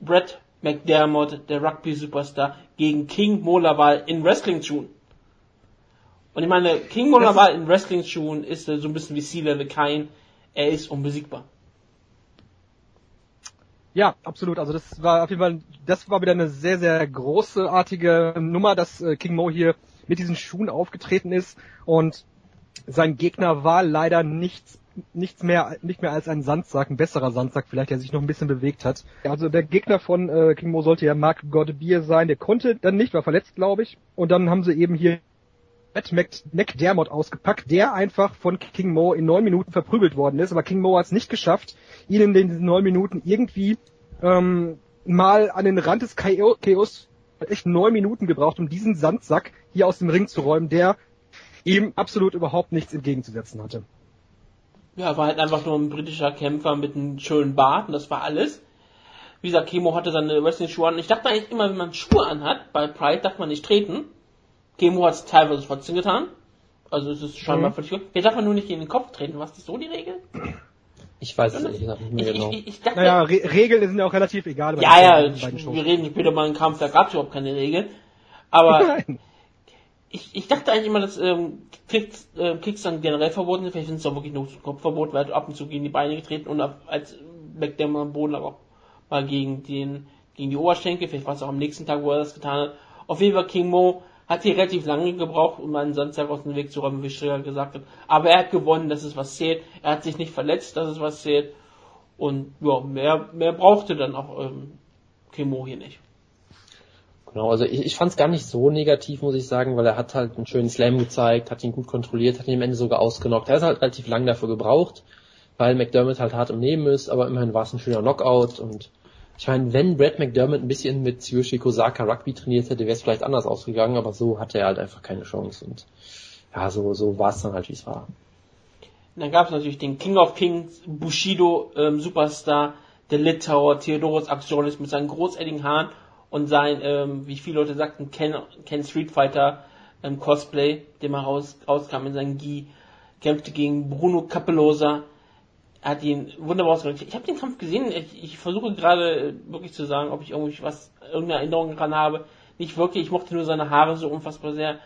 Brett McDermott, der Rugby-Superstar, gegen King Molawal in Wrestling-Schuhen. Und ich meine, King Molawal in Wrestling-Schuhen ist so ein bisschen wie Sila Kain. Er ist unbesiegbar. Ja, absolut. Also das war auf jeden Fall, das war wieder eine sehr, sehr großartige Nummer, dass äh, King Mo hier mit diesen Schuhen aufgetreten ist. Und sein Gegner war leider nichts nichts mehr, nicht mehr als ein Sandsack, ein besserer Sandsack vielleicht, der sich noch ein bisschen bewegt hat. Also der Gegner von äh, King Mo sollte ja Mark Godbeer sein, der konnte dann nicht, war verletzt, glaube ich. Und dann haben sie eben hier Matt McDermott ausgepackt, der einfach von King Mo in neun Minuten verprügelt worden ist. Aber King Mo hat es nicht geschafft, ihn in den neun Minuten irgendwie ähm, mal an den Rand des Chaos echt neun Minuten gebraucht, um diesen Sandsack hier aus dem Ring zu räumen, der ihm absolut überhaupt nichts entgegenzusetzen hatte. Ja, war halt einfach nur ein britischer Kämpfer mit einem schönen Bart und das war alles. Wie gesagt, Kemo hatte seine Wrestling-Schuhe an. Ich dachte eigentlich immer, wenn man Schuhe anhat, bei Pride darf man nicht treten. Kemo hat es teilweise trotzdem getan. Also es ist scheinbar mhm. völlig gut. Hier darf man nur nicht in den Kopf treten. Was ist so die Regel? Ich weiß es nicht mehr genau. Ich, ich, dachte, naja, Re Regeln sind ja auch relativ egal. ja, ja, wir reden später mal einen Kampf, da gab es überhaupt keine Regeln. Aber Nein ich, ich dachte eigentlich immer, dass ähm, Kicks, äh, Kicks dann generell verboten sind. Vielleicht sind es doch wirklich nur Kopfverbot, weil du ab und zu gegen die Beine getreten und ab, als McDermott am Boden, aber auch mal gegen den gegen die Oberschenkel. Vielleicht war es auch am nächsten Tag, wo er das getan hat. Auf jeden Fall King Mo hat hier relativ lange gebraucht, um einen Sandsack aus dem Weg zu räumen, wie Schreger gesagt hat. Aber er hat gewonnen, das ist was zählt. Er hat sich nicht verletzt, das ist was zählt. Und ja, mehr, mehr brauchte dann auch ähm, King Mo hier nicht. Genau, also ich, ich fand es gar nicht so negativ, muss ich sagen, weil er hat halt einen schönen Slam gezeigt, hat ihn gut kontrolliert, hat ihn am Ende sogar ausgenockt. Er hat halt relativ lang dafür gebraucht, weil McDermott halt hart im Leben ist, aber immerhin war es ein schöner Knockout und ich meine, wenn Brad McDermott ein bisschen mit Tsuyoshi Kosaka Rugby trainiert hätte, wäre es vielleicht anders ausgegangen, aber so hatte er halt einfach keine Chance und ja, so, so war es dann halt, wie es war. dann gab es natürlich den King of Kings, Bushido ähm, Superstar, der Litauer, Theodoros Aktionis mit seinen großartigen Haaren und sein, ähm, wie viele Leute sagten, Ken, Ken Street Fighter ähm, Cosplay, dem er raus, rauskam in seinem Gi. kämpfte gegen Bruno Capellosa. Hat ihn wunderbar ausgedrückt. Ich habe den Kampf gesehen. Ich, ich versuche gerade wirklich zu sagen, ob ich irgendwie was, irgendeine Erinnerung dran habe. Nicht wirklich. Ich mochte nur seine Haare so unfassbar sehr.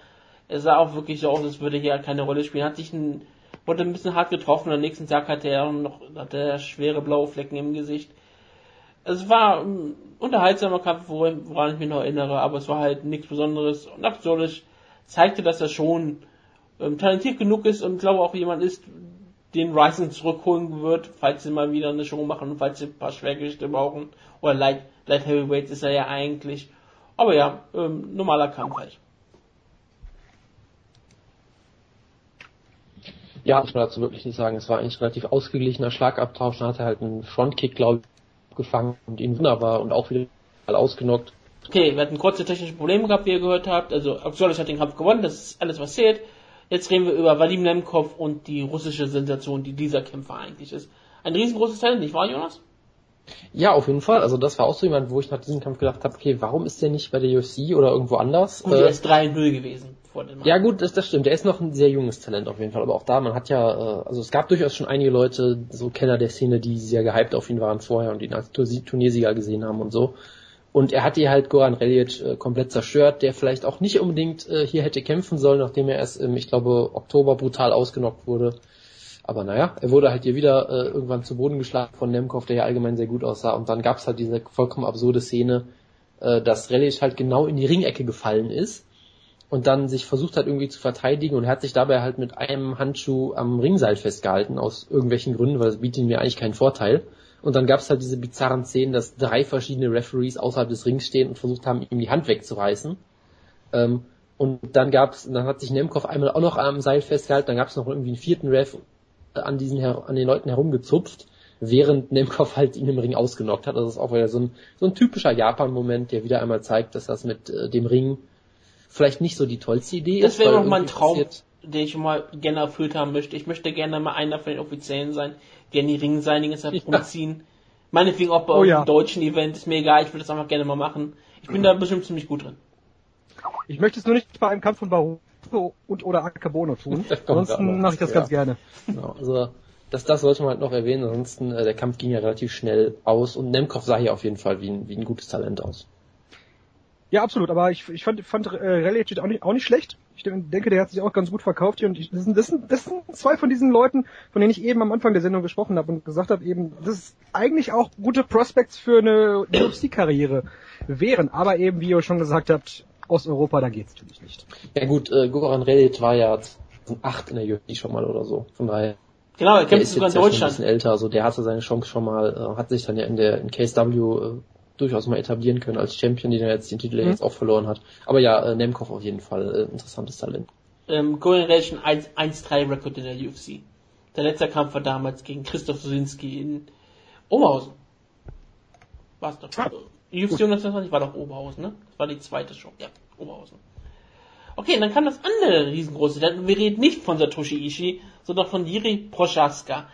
Er sah auch wirklich so aus, als würde hier keine Rolle spielen. Hat sich ein, wurde ein bisschen hart getroffen. Am nächsten Tag hatte er noch, hatte er schwere blaue Flecken im Gesicht. Es war ein unterhaltsamer Kampf, woran ich mich noch erinnere, aber es war halt nichts Besonderes. Und Absolisch zeigte, dass er schon ähm, talentiert genug ist und glaube auch jemand ist, den Ryzen zurückholen wird, falls sie mal wieder eine Show machen und falls sie ein paar Schwergewichte brauchen. Oder Light, Light Heavyweight ist er ja eigentlich. Aber ja, ähm, normaler Kampf halt. Ja, muss man dazu wirklich nicht sagen. Es war eigentlich relativ ausgeglichener Schlagabtausch. Dann hat er halt einen Frontkick, glaube ich, gefangen und ihn wunderbar und auch wieder mal ausgenockt. Okay, wir hatten kurze technische Probleme gehabt, wie ihr gehört habt. Also Axolic hat den Kampf gewonnen, das ist alles, was zählt. Jetzt reden wir über Vadim Nemkov und die russische Sensation, die dieser Kämpfer eigentlich ist. Ein riesengroßes Talent, nicht wahr, Jonas? Ja, auf jeden Fall. Also das war auch so jemand, wo ich nach diesem Kampf gedacht habe, okay, warum ist der nicht bei der UFC oder irgendwo anders? Und er ist 3-0 gewesen vor dem Ja gut, das, das stimmt. Der ist noch ein sehr junges Talent auf jeden Fall. Aber auch da, man hat ja, äh, also es gab durchaus schon einige Leute, so Kenner der Szene, die sehr gehypt auf ihn waren vorher und ihn als Turniersieger gesehen haben und so. Und er hat hier halt Goran Reljic äh, komplett zerstört, der vielleicht auch nicht unbedingt äh, hier hätte kämpfen sollen, nachdem er erst im, ich glaube, Oktober brutal ausgenockt wurde. Aber naja, er wurde halt hier wieder äh, irgendwann zu Boden geschlagen von Nemkov, der ja allgemein sehr gut aussah. Und dann gab's halt diese vollkommen absurde Szene, äh, dass Reljic halt genau in die Ringecke gefallen ist und dann sich versucht hat irgendwie zu verteidigen und hat sich dabei halt mit einem Handschuh am Ringseil festgehalten, aus irgendwelchen Gründen, weil das bietet mir eigentlich keinen Vorteil. Und dann gab es halt diese bizarren Szenen, dass drei verschiedene Referees außerhalb des Rings stehen und versucht haben, ihm die Hand wegzureißen. Ähm, und dann gab's, dann hat sich Nemkov einmal auch noch am Seil festgehalten, dann gab es noch irgendwie einen vierten Ref an diesen an den Leuten herumgezupft, während Nemkov halt ihn im Ring ausgenockt hat. Also das ist auch wieder so ein, so ein typischer Japan-Moment, der wieder einmal zeigt, dass das mit äh, dem Ring vielleicht nicht so die tollste Idee das ist. Das wäre noch mal ein Traum, den ich mal gerne erfüllt haben möchte. Ich möchte gerne mal einer von den Offiziellen sein, die an die Ring-Signings halt rumziehen. Ja. Meinetwegen auch bei oh, ja. einem deutschen Event, ist mir egal, ich würde das einfach gerne mal machen. Ich bin da bestimmt ziemlich gut drin. Ich möchte es nur nicht bei einem Kampf von Barroso und oder Akabono tun. Ansonsten mache ich das ja. ganz gerne. Genau, also das, das sollte man halt noch erwähnen, ansonsten äh, der Kampf ging ja relativ schnell aus und Nemkov sah hier auf jeden Fall wie ein, wie ein gutes Talent aus. Ja, absolut, aber ich, ich fand, fand äh, Relic auch nicht, auch nicht schlecht. Ich denke, der hat sich auch ganz gut verkauft hier und ich, das, sind, das, sind, das sind zwei von diesen Leuten, von denen ich eben am Anfang der Sendung gesprochen habe und gesagt habe, eben, das ist eigentlich auch gute Prospects für eine UFC-Karriere wären, aber eben, wie ihr schon gesagt habt, Osteuropa, da geht's natürlich nicht. Ja gut, äh, Goran Relic war ja 2008 in der UFC schon mal oder so, von daher. Genau, er kämpft sogar in Deutschland. Ja ein bisschen älter, also der hatte seine Chance schon mal, äh, hat sich dann ja in der in KSW äh, durchaus mal etablieren können als Champion, den er jetzt den Titel mhm. jetzt auch verloren hat. Aber ja, äh, Nemkov auf jeden Fall äh, interessantes Talent. Ähm, Goran Relchen 1-3-Rekord in der UFC. Der letzte Kampf war damals gegen Christoph Sosinski in Oberhausen. War's doch. Ah, UFC 120 war doch Oberhausen, ne? Das war die zweite Show. Ja, Oberhausen. Okay, dann kam das andere riesengroße. Wir reden nicht von Satoshi Ishii, sondern von Jiri Prochaska.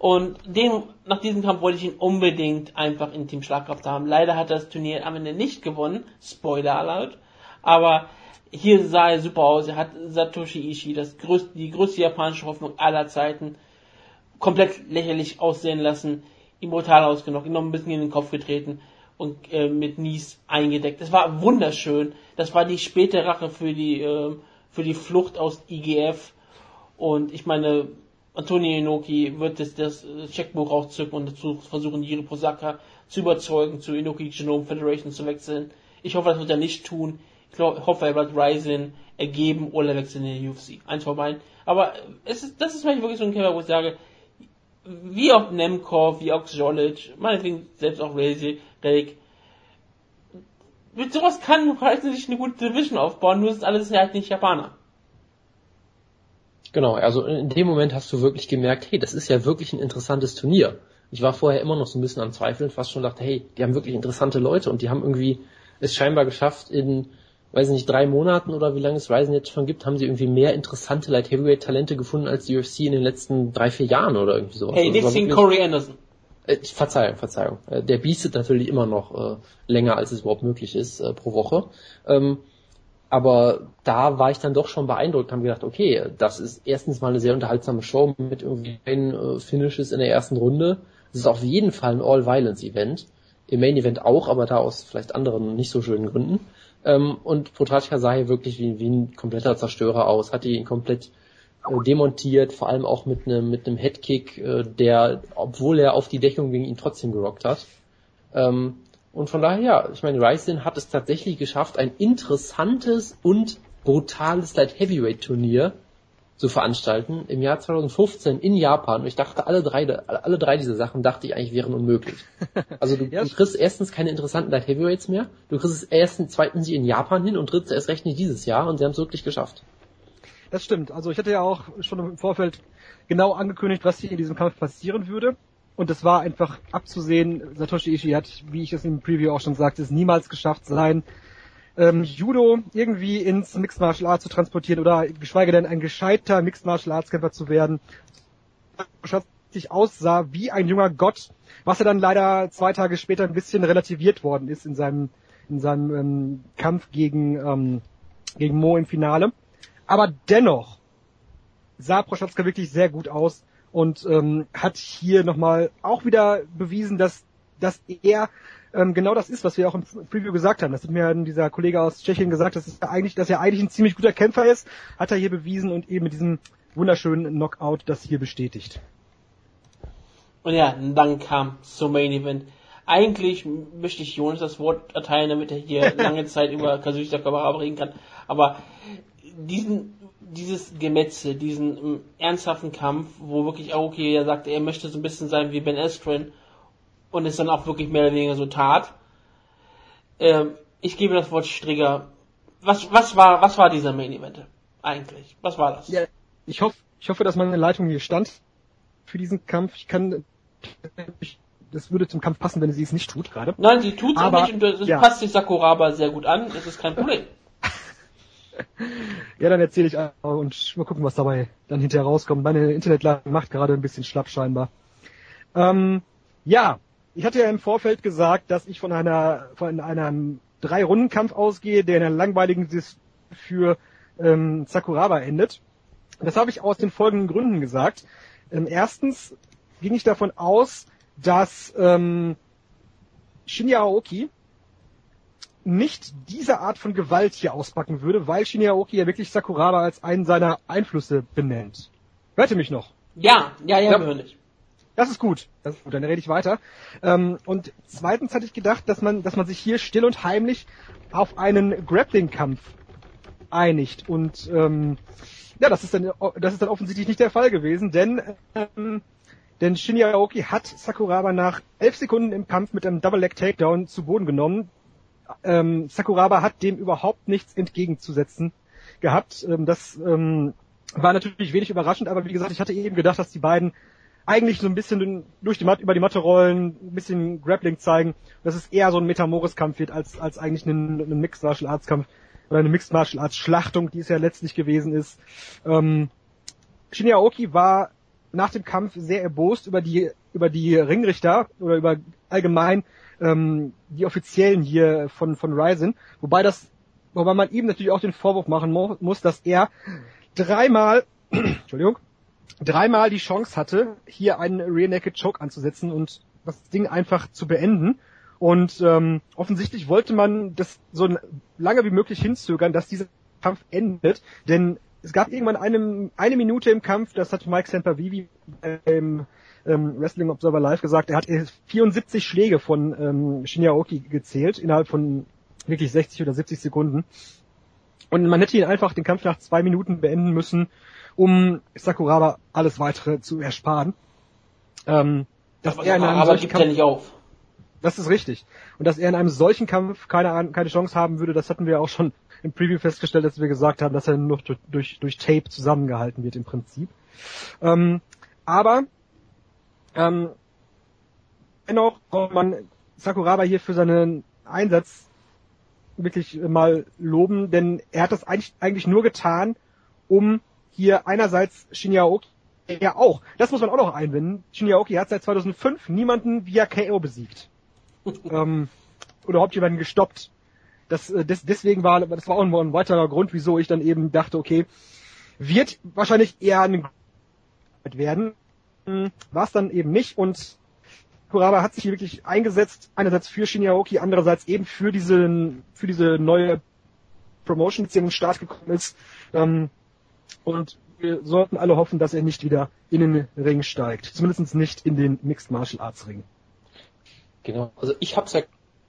Und dem, nach diesem Kampf wollte ich ihn unbedingt einfach in Team Schlagkraft haben. Leider hat er das Turnier am Ende nicht gewonnen. Spoiler alert. Aber hier sah er super aus. Er hat Satoshi Ishii, das größte, die größte japanische Hoffnung aller Zeiten, komplett lächerlich aussehen lassen, ihm brutal ausgenockt, ihm noch ein bisschen in den Kopf getreten und äh, mit Nies eingedeckt. Das war wunderschön. Das war die späte Rache für die, äh, für die Flucht aus IGF. Und ich meine, Antonio Inoki wird das, das Checkbuch auch zücken und versuchen, Jiri Posaka zu überzeugen, zu Inoki Genome Federation zu wechseln. Ich hoffe, das wird er nicht tun. Ich hoffe, er wird Ryzen ergeben oder wechseln in die UFC. Eins vorbei. Aber es ist, das ist vielleicht wirklich so ein Kämpfer, wo ich sage, wie auch Nemkov, wie auch Jolic, meinetwegen selbst auch Relic, mit sowas kann Ryzen sich eine gute Division aufbauen, nur ist alles halt nicht Japaner. Genau, also in dem Moment hast du wirklich gemerkt, hey, das ist ja wirklich ein interessantes Turnier. Ich war vorher immer noch so ein bisschen am Zweifeln, fast schon dachte, hey, die haben wirklich interessante Leute und die haben irgendwie es scheinbar geschafft, in, weiß ich nicht, drei Monaten oder wie lange es Ryzen jetzt schon gibt, haben sie irgendwie mehr interessante Light Heavyweight Talente gefunden als die UFC in den letzten drei, vier Jahren oder irgendwie sowas. Hey, nichts gegen Corey Anderson. Äh, Verzeihung, Verzeihung. Äh, der biestet natürlich immer noch äh, länger, als es überhaupt möglich ist, äh, pro Woche. Ähm, Aber da war ich dann doch schon beeindruckt, haben gedacht, okay, das ist erstens mal eine sehr unterhaltsame Show mit irgendwie ein äh, Finishes in der ersten Runde. Es ist auf jeden Fall ein All-Violence-Event. Im Main-Event auch, aber da aus vielleicht anderen nicht so schönen Gründen. Ähm, und Potrachka sah hier wirklich wie, wie ein kompletter Zerstörer aus, hatte ihn komplett äh, demontiert, vor allem auch mit einem mit einem Headkick, äh, der, obwohl er auf die Deckung ging, ihn trotzdem gerockt hat. Ähm, und von daher, ja, ich meine, Ryzen hat es tatsächlich geschafft, ein interessantes und brutales Light Heavyweight Turnier zu veranstalten im Jahr 2015 in Japan. Und ich dachte, alle drei, alle drei diese Sachen dachte ich eigentlich wären unmöglich. Also du, ja. du kriegst erstens keine interessanten Light Heavyweights mehr, du kriegst es erstens, zweitens in Japan hin und drittens erst recht nicht dieses Jahr und sie haben es wirklich geschafft. Das stimmt. Also ich hatte ja auch schon im Vorfeld genau angekündigt, was hier in diesem Kampf passieren würde. Und es war einfach abzusehen, Satoshi Ishii hat, wie ich es im Preview auch schon sagte, es niemals geschafft, sein ähm, Judo irgendwie ins Mixed Martial Arts zu transportieren oder geschweige denn ein gescheiter Mixed Martial Arts Kämpfer zu werden. sich aussah wie ein junger Gott, was er dann leider zwei Tage später ein bisschen relativiert worden ist in seinem in seinem ähm, Kampf gegen ähm, gegen Mo im Finale. Aber dennoch sah Proschatzka wirklich sehr gut aus und ähm, hat hier nochmal auch wieder bewiesen, dass, dass er ähm, genau das ist, was wir auch im Preview gesagt haben. Das hat mir dieser Kollege aus Tschechien gesagt, dass, es eigentlich, dass er eigentlich ein ziemlich guter Kämpfer ist, hat er hier bewiesen und eben mit diesem wunderschönen Knockout das hier bestätigt. Und ja, dann kam zum Main Event. Eigentlich möchte ich Jonas das Wort erteilen, damit er hier lange Zeit über Kazuchika Kabara reden kann. Aber diesen dieses Gemetzel, diesen um, ernsthaften Kampf, wo wirklich Aoki ja sagte, er möchte so ein bisschen sein wie Ben Askren und es dann auch wirklich mehr oder weniger so tat. Ähm, ich gebe das Wort Strigger. Was, was war, was war dieser Main Event eigentlich? Was war das? Ja, ich hoffe, ich hoffe, dass meine Leitung hier stand für diesen Kampf. Ich kann, das würde zum Kampf passen, wenn sie es nicht tut gerade. Nein, sie tut es nicht und das ja. passt sich Sakuraba sehr gut an. Das ist kein Problem. Ja, dann erzähle ich auch und mal gucken, was dabei dann hinterher rauskommt. Meine Internetleitung macht gerade ein bisschen schlapp scheinbar. Ähm, ja, ich hatte ja im Vorfeld gesagt, dass ich von einer von einem Drei-Runden-Kampf ausgehe, der in einer langweiligen Dis für ähm, Sakuraba endet. Das habe ich aus den folgenden Gründen gesagt. Ähm, erstens ging ich davon aus, dass ähm, Shinya Aoki nicht diese Art von Gewalt hier auspacken würde, weil Shinya Aoki ja wirklich Sakuraba als einen seiner Einflüsse benennt. Hört ihr mich noch? Ja, ja, ja, ja. hören Das ist gut. Das ist gut, dann rede ich weiter. Ähm, und zweitens hatte ich gedacht, dass man, dass man sich hier still und heimlich auf einen Grappling-Kampf einigt. Und ähm, ja, das ist dann, das ist dann offensichtlich nicht der Fall gewesen, denn ähm, denn Shinya Aoki hat Sakuraba nach elf Sekunden im Kampf mit einem Double Leg Takedown zu Boden genommen ähm, Sakuraba hat dem überhaupt nichts entgegenzusetzen gehabt. Ähm, das ähm, war natürlich wenig überraschend, aber wie gesagt, ich hatte eben gedacht, dass die beiden eigentlich so ein bisschen durch die Matte, über die Matte rollen, ein bisschen Grappling zeigen, dass es eher so ein Metamoris-Kampf wird, als, als eigentlich ein, ein Mixed Martial Arts Kampf oder eine Mixed Martial Arts Schlachtung, die es ja letztlich gewesen ist. Ähm, Shinya Aoki war nach dem Kampf sehr erbost über die, über die Ringrichter oder über allgemein ähm, die Offiziellen hier von, von Ryzen, wobei das, wobei man ihm natürlich auch den Vorwurf machen mu muss, dass er dreimal, Entschuldigung, dreimal die Chance hatte, hier einen Rear Naked Choke anzusetzen und das Ding einfach zu beenden. Und ähm, offensichtlich wollte man das so lange wie möglich hinzögern, dass dieser Kampf endet, denn es gab irgendwann eine, eine Minute im Kampf, das hat Mike Sempervivi beim ähm, Wrestling Observer Live gesagt, er hat 74 Schläge von ähm, Shinya Aoki gezählt, innerhalb von wirklich 60 oder 70 Sekunden. Und man hätte ihn einfach den Kampf nach zwei Minuten beenden müssen, um Sakuraba alles weitere zu ersparen. Ähm, dass aber, er in einem aber solchen Kampf, nicht auf. Das ist richtig. Und dass er in einem solchen Kampf keine, keine Chance haben würde, das hatten wir auch schon im Preview festgestellt, dass wir gesagt haben, dass er nur durch, durch, durch Tape zusammengehalten wird im Prinzip. Ähm, aber ähm, dennoch braucht man Sakuraba hier für seinen Einsatz wirklich mal loben, denn er hat das eigentlich, nur getan, um hier einerseits Shinyaoki ja auch, das muss man auch noch einwenden, Shinyaoki hat seit 2005 niemanden via KO besiegt. ähm, oder überhaupt jemanden gestoppt. das, äh, des, deswegen war, das war auch ein weiterer Grund, wieso ich dann eben dachte, okay, wird wahrscheinlich eher ein werden. War es dann eben nicht und Kuraba hat sich hier wirklich eingesetzt, einerseits für Shinyaoki, andererseits eben für diese, für diese neue Promotion, die in Start gekommen ist. Ähm, und wir sollten alle hoffen, dass er nicht wieder in den Ring steigt. Zumindest nicht in den Mixed Martial Arts Ring. Genau. Also ich hab's ja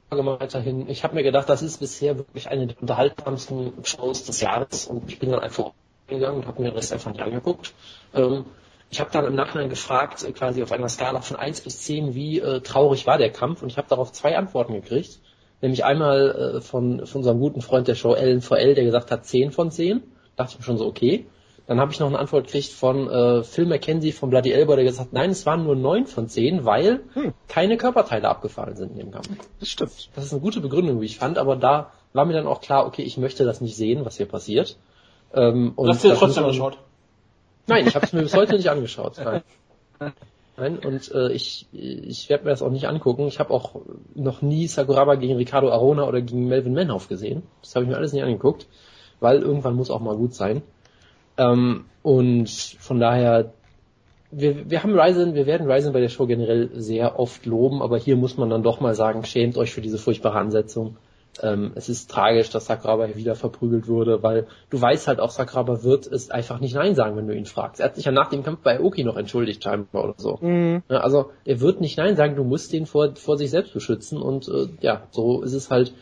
weiterhin, ich habe mir gedacht, das ist bisher wirklich eine der unterhaltsamsten Shows des Jahres und ich bin dann einfach gegangen und habe mir Rest einfach nicht angeguckt. Ähm, ich habe dann im Nachhinein gefragt, äh, quasi auf einer Skala von 1 bis 10, wie äh, traurig war der Kampf und ich habe darauf zwei Antworten gekriegt. Nämlich einmal äh, von, von unserem guten Freund der Show Ellen VL, der gesagt hat 10 von 10. Dachte ich mir schon so, okay. Dann habe ich noch eine Antwort gekriegt von äh, Phil McKenzie von Bloody Elbow, der gesagt hat, nein, es waren nur 9 von 10, weil hm. keine Körperteile abgefallen sind in dem Kampf. Das stimmt. Das ist eine gute Begründung, wie ich fand, aber da war mir dann auch klar, okay, ich möchte das nicht sehen, was hier passiert. Ähm, und Hast du dir trotzdem angeschaut? Nein, ich habe es mir bis heute nicht angeschaut. Nein. Nein, und äh, ich, ich werde mir das auch nicht angucken. Ich habe auch noch nie Sakuraba gegen Ricardo Arona oder gegen Melvin Manhoff gesehen. Das habe ich mir alles nicht angeguckt, weil irgendwann muss auch mal gut sein. Ähm, und von daher, wir, wir haben Ryzen, wir werden Ryzen bei der Show generell sehr oft loben, aber hier muss man dann doch mal sagen, schämt euch für diese furchtbare Ansetzung. Ähm, es ist tragisch, dass Sakuraba hier wieder verprügelt wurde, weil du weißt halt auch, Sakuraba wird es einfach nicht Nein sagen, wenn du ihn fragst. Er hat sich ja nach dem Kampf bei Oki noch entschuldigt, scheinbar oder so. Mhm. Ja, also er wird nicht Nein sagen, du musst den vor, vor sich selbst beschützen und äh, ja, so ist es halt,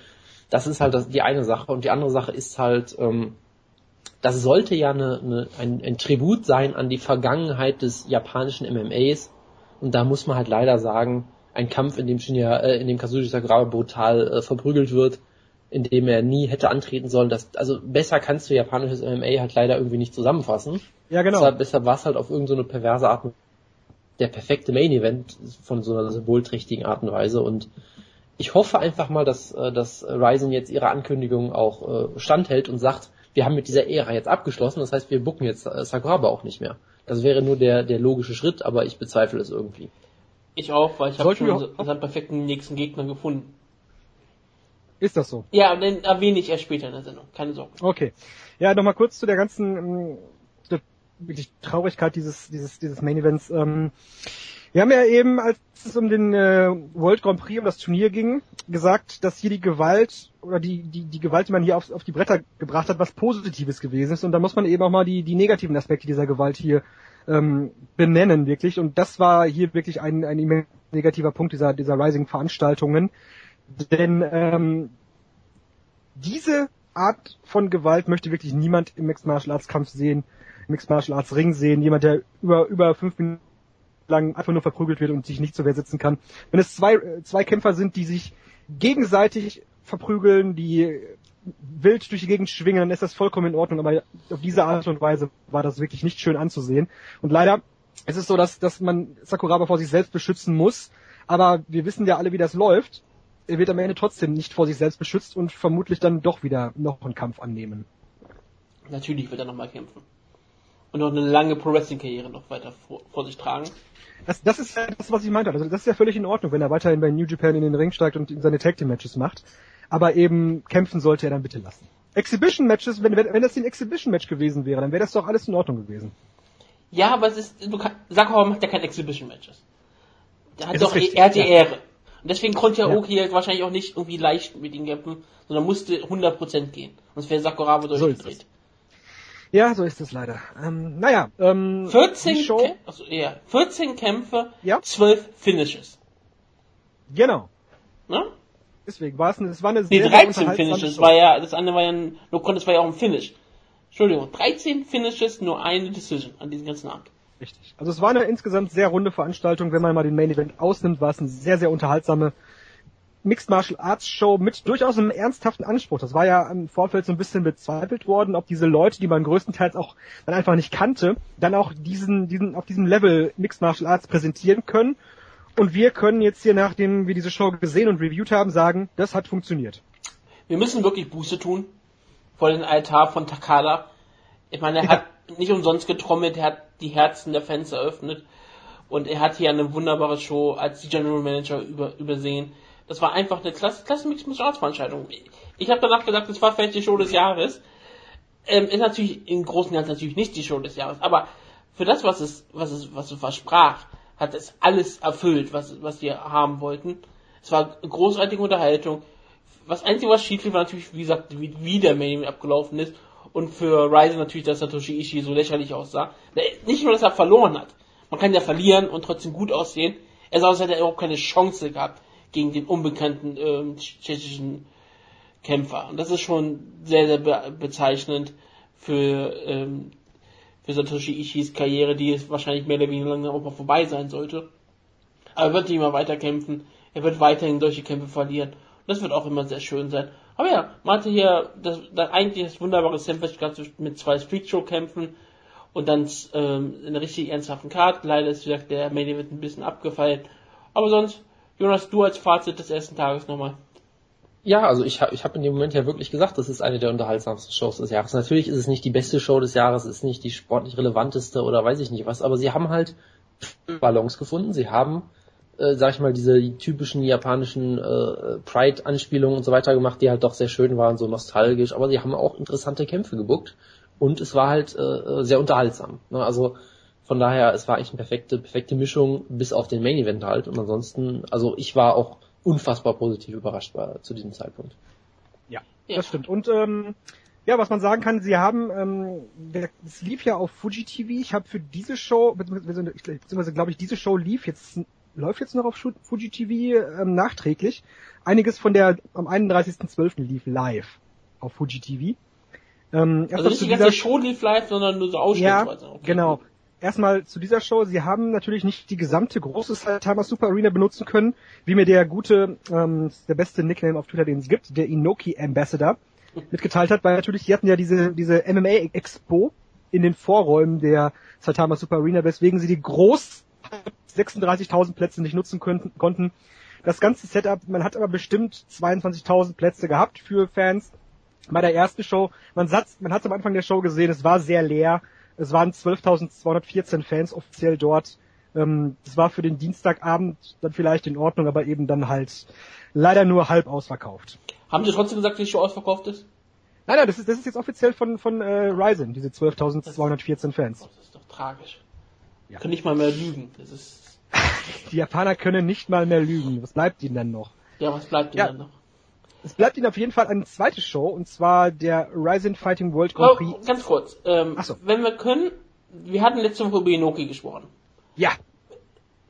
das ist halt das, die eine Sache und die andere Sache ist halt, ähm, das sollte ja eine, eine, ein, ein Tribut sein an die Vergangenheit des japanischen MMAs und da muss man halt leider sagen, ein Kampf, in dem Shinya, äh, in dem Kazushi Sakuraba brutal äh, verprügelt wird, in dem er nie hätte antreten sollen. Das, also besser kannst du japanisches MMA halt leider irgendwie nicht zusammenfassen. Ja, genau. Deshalb, deshalb war es halt auf irgendeine so perverse Art der perfekte Main Event von so einer symbolträchtigen Art und Weise und ich hoffe einfach mal, dass, äh, dass Ryzen jetzt ihre Ankündigung auch äh, standhält und sagt, wir haben mit dieser Ära jetzt abgeschlossen, das heißt, wir bucken jetzt äh, Sakuraba auch nicht mehr. Das wäre nur der, der logische Schritt, aber ich bezweifle es irgendwie. Ich auch, weil ich habe schon unseren perfekten nächsten Gegner gefunden. Ist das so? Ja, den erwähne ich erst später in der Sendung. Keine Sorge. Okay. Ja, nochmal kurz zu der ganzen ähm, der wirklich Traurigkeit dieses, dieses, dieses Main Events. Ähm, wir haben ja eben, als es um den äh, World Grand Prix, um das Turnier ging, gesagt, dass hier die Gewalt oder die, die, die Gewalt, die man hier auf, auf die Bretter gebracht hat, was Positives gewesen ist. Und da muss man eben auch mal die, die negativen Aspekte dieser Gewalt hier ähm, benennen, wirklich. Und das war hier wirklich ein, ein negativer Punkt dieser, dieser Rising-Veranstaltungen. Denn ähm, diese Art von Gewalt möchte wirklich niemand im Mixed Martial Arts Kampf sehen, im Mixed Martial Arts Ring sehen. Jemand, der über, über fünf Minuten lang einfach nur verprügelt wird und sich nicht zur Wehr setzen kann. Wenn es zwei, äh, zwei Kämpfer sind, die sich gegenseitig verprügeln, die wild durch die Gegend schwingen, dann ist das vollkommen in Ordnung. Aber auf diese Art und Weise war das wirklich nicht schön anzusehen. Und leider ist es so, dass, dass man Sakuraba vor sich selbst beschützen muss. Aber wir wissen ja alle, wie das läuft. Er wird am Ende trotzdem nicht vor sich selbst beschützt und vermutlich dann doch wieder noch einen Kampf annehmen. Natürlich wird er nochmal kämpfen. Und noch eine lange Pro-Wrestling-Karriere noch weiter vor, vor, sich tragen. Das, das ist ja das, was ich meinte. Also das ist ja völlig in Ordnung, wenn er weiterhin bei New Japan in den Ring steigt und seine Tag Team Matches macht aber eben kämpfen sollte er dann bitte lassen. Exhibition Matches, wenn, wenn, wenn das ein Exhibition Match gewesen wäre, dann wäre das doch alles in Ordnung gewesen. Ja, aber es ist, du kann, Sakura macht ja kein Exhibition Matches. Der hat doch, richtig, er hat die ja. Ehre. Und deswegen konnte ja Oki ja. wahrscheinlich auch nicht irgendwie leicht mit ihm kämpfen, sondern musste 100% gehen. Sonst wäre Sakuraba durchgedreht. So ja, so ist es leider. Ähm, naja, ähm, 14, Show, also, ja, 14 Kämpfe, ja? 12 Finishes. Genau. Ne? Deswegen war es eine, es war eine sehr, nee, 13 sehr Finishes, das war ja, das andere war ja ein, no das war ja auch ein Finish. Entschuldigung, 13 Finishes, nur eine Decision an diesem ganzen Abend. Richtig. Also es war eine insgesamt sehr runde Veranstaltung, wenn man mal den Main Event ausnimmt, war es eine sehr, sehr unterhaltsame Mixed Martial Arts Show mit durchaus einem ernsthaften Anspruch. Das war ja im Vorfeld so ein bisschen bezweifelt worden, ob diese Leute, die man größtenteils auch dann einfach nicht kannte, dann auch diesen, diesen, auf diesem Level Mixed Martial Arts präsentieren können. Und wir können jetzt hier, nachdem wir diese Show gesehen und reviewed haben, sagen, das hat funktioniert. Wir müssen wirklich Buße tun vor den Altar von Takada. Ich meine, er ja. hat nicht umsonst getrommelt, er hat die Herzen der Fans eröffnet und er hat hier eine wunderbare Show als General Manager über, übersehen. Das war einfach eine klasse, klasse Mixed Martial Arts Veranstaltung. Ich habe danach gesagt, das war vielleicht die Show des Jahres. Ähm, ist natürlich im Großen und Ganzen natürlich nicht die Show des Jahres, aber für das, was es, was es, was es versprach, hat es alles erfüllt, was, was wir haben wollten. Es war großartige Unterhaltung. Was einzige, was schief lief, war natürlich, wie gesagt, wie, wie der Main abgelaufen ist. Und für Ryzen natürlich, dass Satoshi Ishii so lächerlich aussah. Nicht nur, dass er verloren hat. Man kann ja verlieren und trotzdem gut aussehen. Er sah, als hätte er überhaupt keine Chance gehabt gegen den unbekannten ähm, tschechischen Kämpfer. Und das ist schon sehr, sehr be bezeichnend für, ähm, für Satoshi Ishis Karriere, die es wahrscheinlich mehr oder weniger langsam auch mal vorbei sein sollte. Aber er wird immer weiter kämpfen. Er wird weiterhin solche Kämpfe verlieren. Und das wird auch immer sehr schön sein. Aber ja, man hatte hier das, das eigentlich das wunderbare Sandwich mit zwei Street Show Kämpfen und dann ähm, eine richtig ernsthaften Card. Leider ist wie gesagt der Main Event ein bisschen abgefallen. Aber sonst, Jonas, du als Fazit des ersten Tages nochmal. Ja, also ich ich hab in dem Moment ja wirklich gesagt, das ist eine der unterhaltsamsten Shows des Jahres. Natürlich ist es nicht die beste Show des Jahres, ist nicht die sportlich relevanteste oder weiß ich nicht was, aber sie haben halt Balance gefunden. Sie haben, äh, sag ich mal, diese typischen japanischen äh, Pride-Anspielungen und so weiter gemacht, die halt doch sehr schön waren, so nostalgisch, aber sie haben auch interessante Kämpfe gebuckt und es war halt äh, sehr unterhaltsam. Ne? Also von daher, es war eigentlich eine perfekte, perfekte Mischung, bis auf den Main Event halt. Und ansonsten, also ich war auch unfassbar positiv überrascht war zu diesem Zeitpunkt. Ja, ja. das stimmt. Und ähm, ja, was man sagen kann, sie haben, ähm, es lief ja auf Fuji TV. Ich habe für diese Show, beziehungsweise, beziehungsweise glaube ich, diese Show lief jetzt läuft jetzt noch auf Fuji TV ähm, nachträglich. Einiges von der am 31.12. lief live auf Fuji TV. Ähm, also nicht die ganze Show lief live, sondern nur so Ausschnittweise. Ja, okay. genau. Erstmal zu dieser Show. Sie haben natürlich nicht die gesamte große Saitama Super Arena benutzen können, wie mir der gute, ähm, der beste Nickname auf Twitter, den es gibt, der Inoki Ambassador, mitgeteilt hat, weil natürlich, sie hatten ja diese, diese MMA Expo in den Vorräumen der Saitama Super Arena, weswegen sie die groß 36.000 Plätze nicht nutzen könnten, konnten. Das ganze Setup, man hat aber bestimmt 22.000 Plätze gehabt für Fans bei der ersten Show. Man, man hat am Anfang der Show gesehen, es war sehr leer. Es waren 12.214 Fans offiziell dort. Ähm, das war für den Dienstagabend dann vielleicht in Ordnung, aber eben dann halt leider nur halb ausverkauft. Haben Sie trotzdem gesagt, dass die Show ausverkauft ist? Nein, nein, das ist, das ist jetzt offiziell von, von äh, Ryzen, diese 12.214 Fans. Das ist doch tragisch. Ja. Können nicht mal mehr lügen. Das ist die Japaner können nicht mal mehr lügen. Was bleibt ihnen denn noch? Ja, was bleibt ihnen ja. dann noch? Es bleibt Ihnen auf jeden Fall eine zweite Show, und zwar der Ryzen Fighting World Grand Prix. Oh, ganz kurz, ähm, so. wenn wir können, wir hatten letzte Woche über Inoki gesprochen. Ja.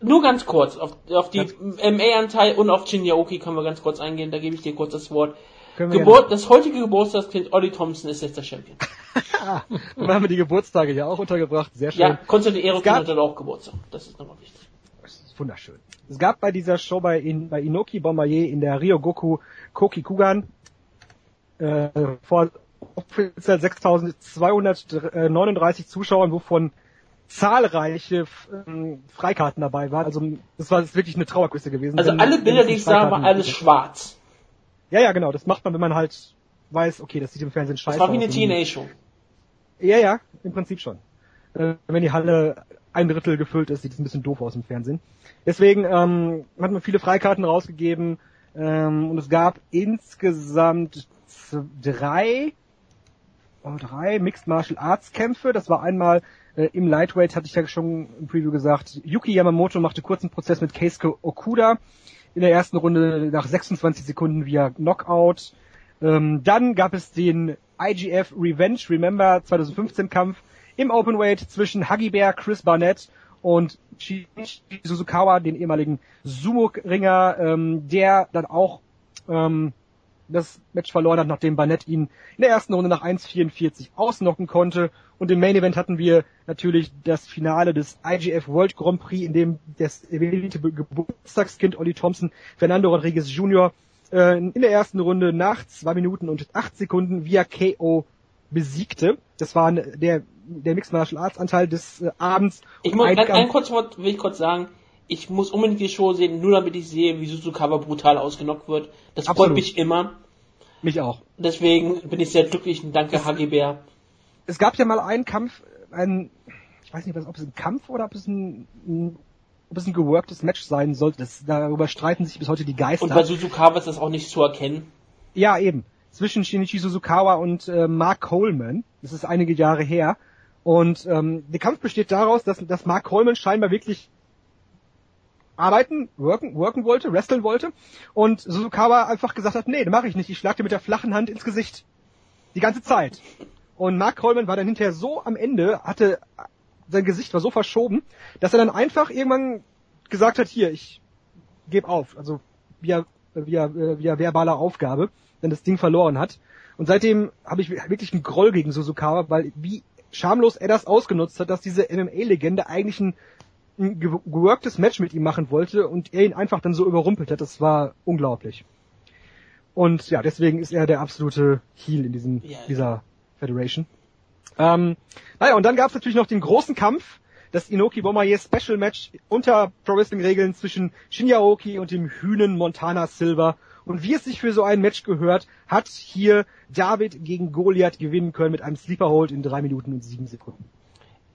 Nur ganz kurz, auf, auf die MA-Anteil und auf Shinyaoki können wir ganz kurz eingehen, da gebe ich dir kurz das Wort. Geburt, das heutige Geburtstagskind Olli Thompson ist jetzt der Champion. Dann haben wir die Geburtstage ja auch untergebracht, sehr schön. Ja, Konstantin Erokin hat dann auch Geburtstag, das ist nochmal wichtig. Das ist wunderschön. Es gab bei dieser Show bei, in, bei Inoki Bombardier in der Ryogoku Koki Kugan äh, vor offiziell 6239 Zuschauern, wovon zahlreiche ähm, Freikarten dabei waren. Also das war wirklich eine Trauerküste gewesen. Also alle Bilder, die ich sah, waren alles schwarz. Ja, ja, genau. Das macht man, wenn man halt weiß, okay, das sieht im Fernsehen scheiße aus. Das war wie eine TNA-Show. Ja, ja, im Prinzip schon. Äh, wenn die Halle ein Drittel gefüllt ist, sieht es ein bisschen doof aus im Fernsehen. Deswegen ähm, hat man viele Freikarten rausgegeben ähm, und es gab insgesamt drei, oh, drei Mixed Martial Arts Kämpfe. Das war einmal äh, im Lightweight, hatte ich ja schon im Preview gesagt. Yuki Yamamoto machte kurzen Prozess mit Keisuke Okuda in der ersten Runde nach 26 Sekunden via Knockout. Ähm, dann gab es den IGF Revenge Remember 2015 Kampf im Openweight zwischen Huggy Bear, Chris Barnett und Shinichi Suzukawa, den ehemaligen Sumo-Ringer, ähm, der dann auch ähm, das Match verloren hat, nachdem Barnett ihn in der ersten Runde nach 1,44 ausnocken konnte. Und im Main Event hatten wir natürlich das Finale des IGF World Grand Prix, in dem das erwähnte Geburtstagskind Olli Thompson, Fernando Rodriguez Jr., äh, in der ersten Runde nach zwei Minuten und acht Sekunden via KO besiegte. Das war der, der Mixed Martial Arts Anteil des äh, Abends. Ich muss, ein, ein kurzes Wort will ich kurz sagen. Ich muss unbedingt die Show sehen, nur damit ich sehe, wie Suzukawa brutal ausgenockt wird. Das Absolut. freut mich immer. Mich auch. Deswegen bin ich sehr glücklich und danke Hagi Bär. Es gab ja mal einen Kampf, ein, ich weiß nicht, ob es ein Kampf oder ob es ein, ein ob es ein geworktes Match sein sollte. Das, darüber streiten sich bis heute die Geister. Und bei Suzukawa ist das auch nicht zu erkennen. Ja, eben. Zwischen Shinichi Suzukawa und äh, Mark Coleman. Das ist einige Jahre her. Und ähm, der Kampf besteht daraus, dass, dass Mark Coleman scheinbar wirklich arbeiten, worken, worken wollte, wresteln wollte. Und Suzukawa einfach gesagt hat, nee, das mache ich nicht. Ich schlag dir mit der flachen Hand ins Gesicht. Die ganze Zeit. Und Mark Coleman war dann hinterher so am Ende, hatte sein Gesicht war so verschoben, dass er dann einfach irgendwann gesagt hat, hier, ich gebe auf. Also via, via, via verbaler Aufgabe, wenn das Ding verloren hat. Und seitdem habe ich wirklich einen Groll gegen Suzukawa, weil wie schamlos er das ausgenutzt hat, dass diese MMA-Legende eigentlich ein, ein geworktes Match mit ihm machen wollte und er ihn einfach dann so überrumpelt hat. Das war unglaublich. Und ja, deswegen ist er der absolute Heel in diesem, ja. dieser Federation. Ähm, naja, und dann gab es natürlich noch den großen Kampf, das Inoki Bomaye Special Match unter Pro Wrestling Regeln zwischen Shinya Aoki und dem Hühnen Montana Silver. Und wie es sich für so ein Match gehört, hat hier David gegen Goliath gewinnen können mit einem Sleeper Hold in drei Minuten und sieben Sekunden.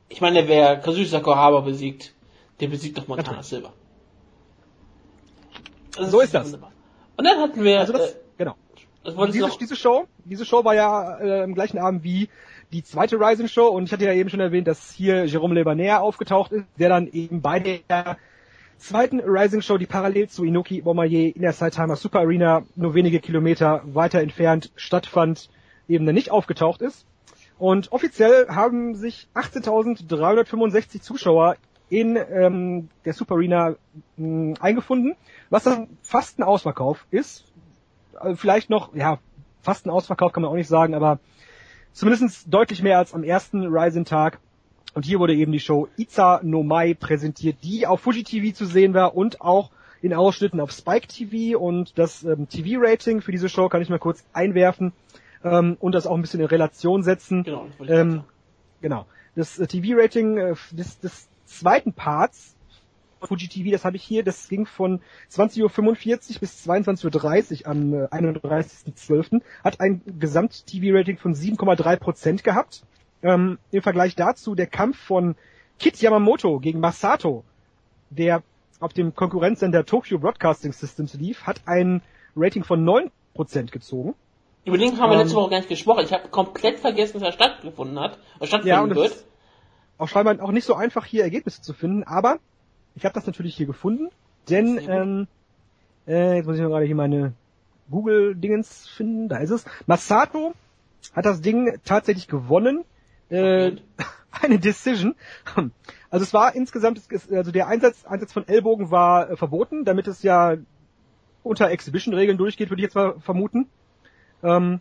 Ich meine, wer Kazushi Sakuraba besiegt, der besiegt doch Montana Natürlich. Silver. So ist das. wunderbar. Und dann hatten wir, Also das, äh, genau. das diese, diese Show, diese Show war ja äh, im gleichen Abend wie die zweite Rising Show und ich hatte ja eben schon erwähnt, dass hier Jerome Lebaner aufgetaucht ist, der dann eben bei der zweiten Rising Show, die parallel zu Inoki Bomaye in der Saitama Super Arena nur wenige Kilometer weiter entfernt stattfand, eben dann nicht aufgetaucht ist. Und offiziell haben sich 18.365 Zuschauer in ähm, der Super Arena mh, eingefunden, was dann fast ein Ausverkauf ist. Also vielleicht noch, ja, fast ein Ausverkauf kann man auch nicht sagen, aber zumindest deutlich mehr als am ersten Rising-Tag. Und hier wurde eben die Show Iza no Mai präsentiert, die auf Fuji TV zu sehen war und auch in Ausschnitten auf Spike TV und das ähm, TV-Rating für diese Show kann ich mal kurz einwerfen ähm, und das auch ein bisschen in Relation setzen. genau, Ähm, genau. Das äh, TV-Rating äh, des, des zweiten Parts von Fuji TV, das habe ich hier, das ging von 20.45 Uhr bis 22.30 Uhr am äh, 31.12. hat ein Gesamt-TV-Rating von 7,3 Prozent gehabt. Ähm, Im Vergleich dazu der Kampf von Kit Yamamoto gegen Masato, der auf dem Konkurrenzsender Tokyo Broadcasting Systems lief, hat ein Rating von 9 Prozent gezogen. Über den haben wir ähm, letzte Woche gar nicht gesprochen. Ich habe komplett vergessen, dass er stattgefunden hat, oder stattfinden Ja, wird. auch scheinbar auch nicht so einfach hier Ergebnisse zu finden, aber ich habe das natürlich hier gefunden, denn ähm, äh, jetzt muss ich mal gerade hier meine Google-Dingens finden, da ist es. Masato hat das Ding tatsächlich gewonnen. Äh, eine Decision. Also es war insgesamt, also der Einsatz, Einsatz von Ellbogen war äh, verboten, damit es ja unter Exhibition-Regeln durchgeht, würde ich jetzt mal vermuten. Ähm,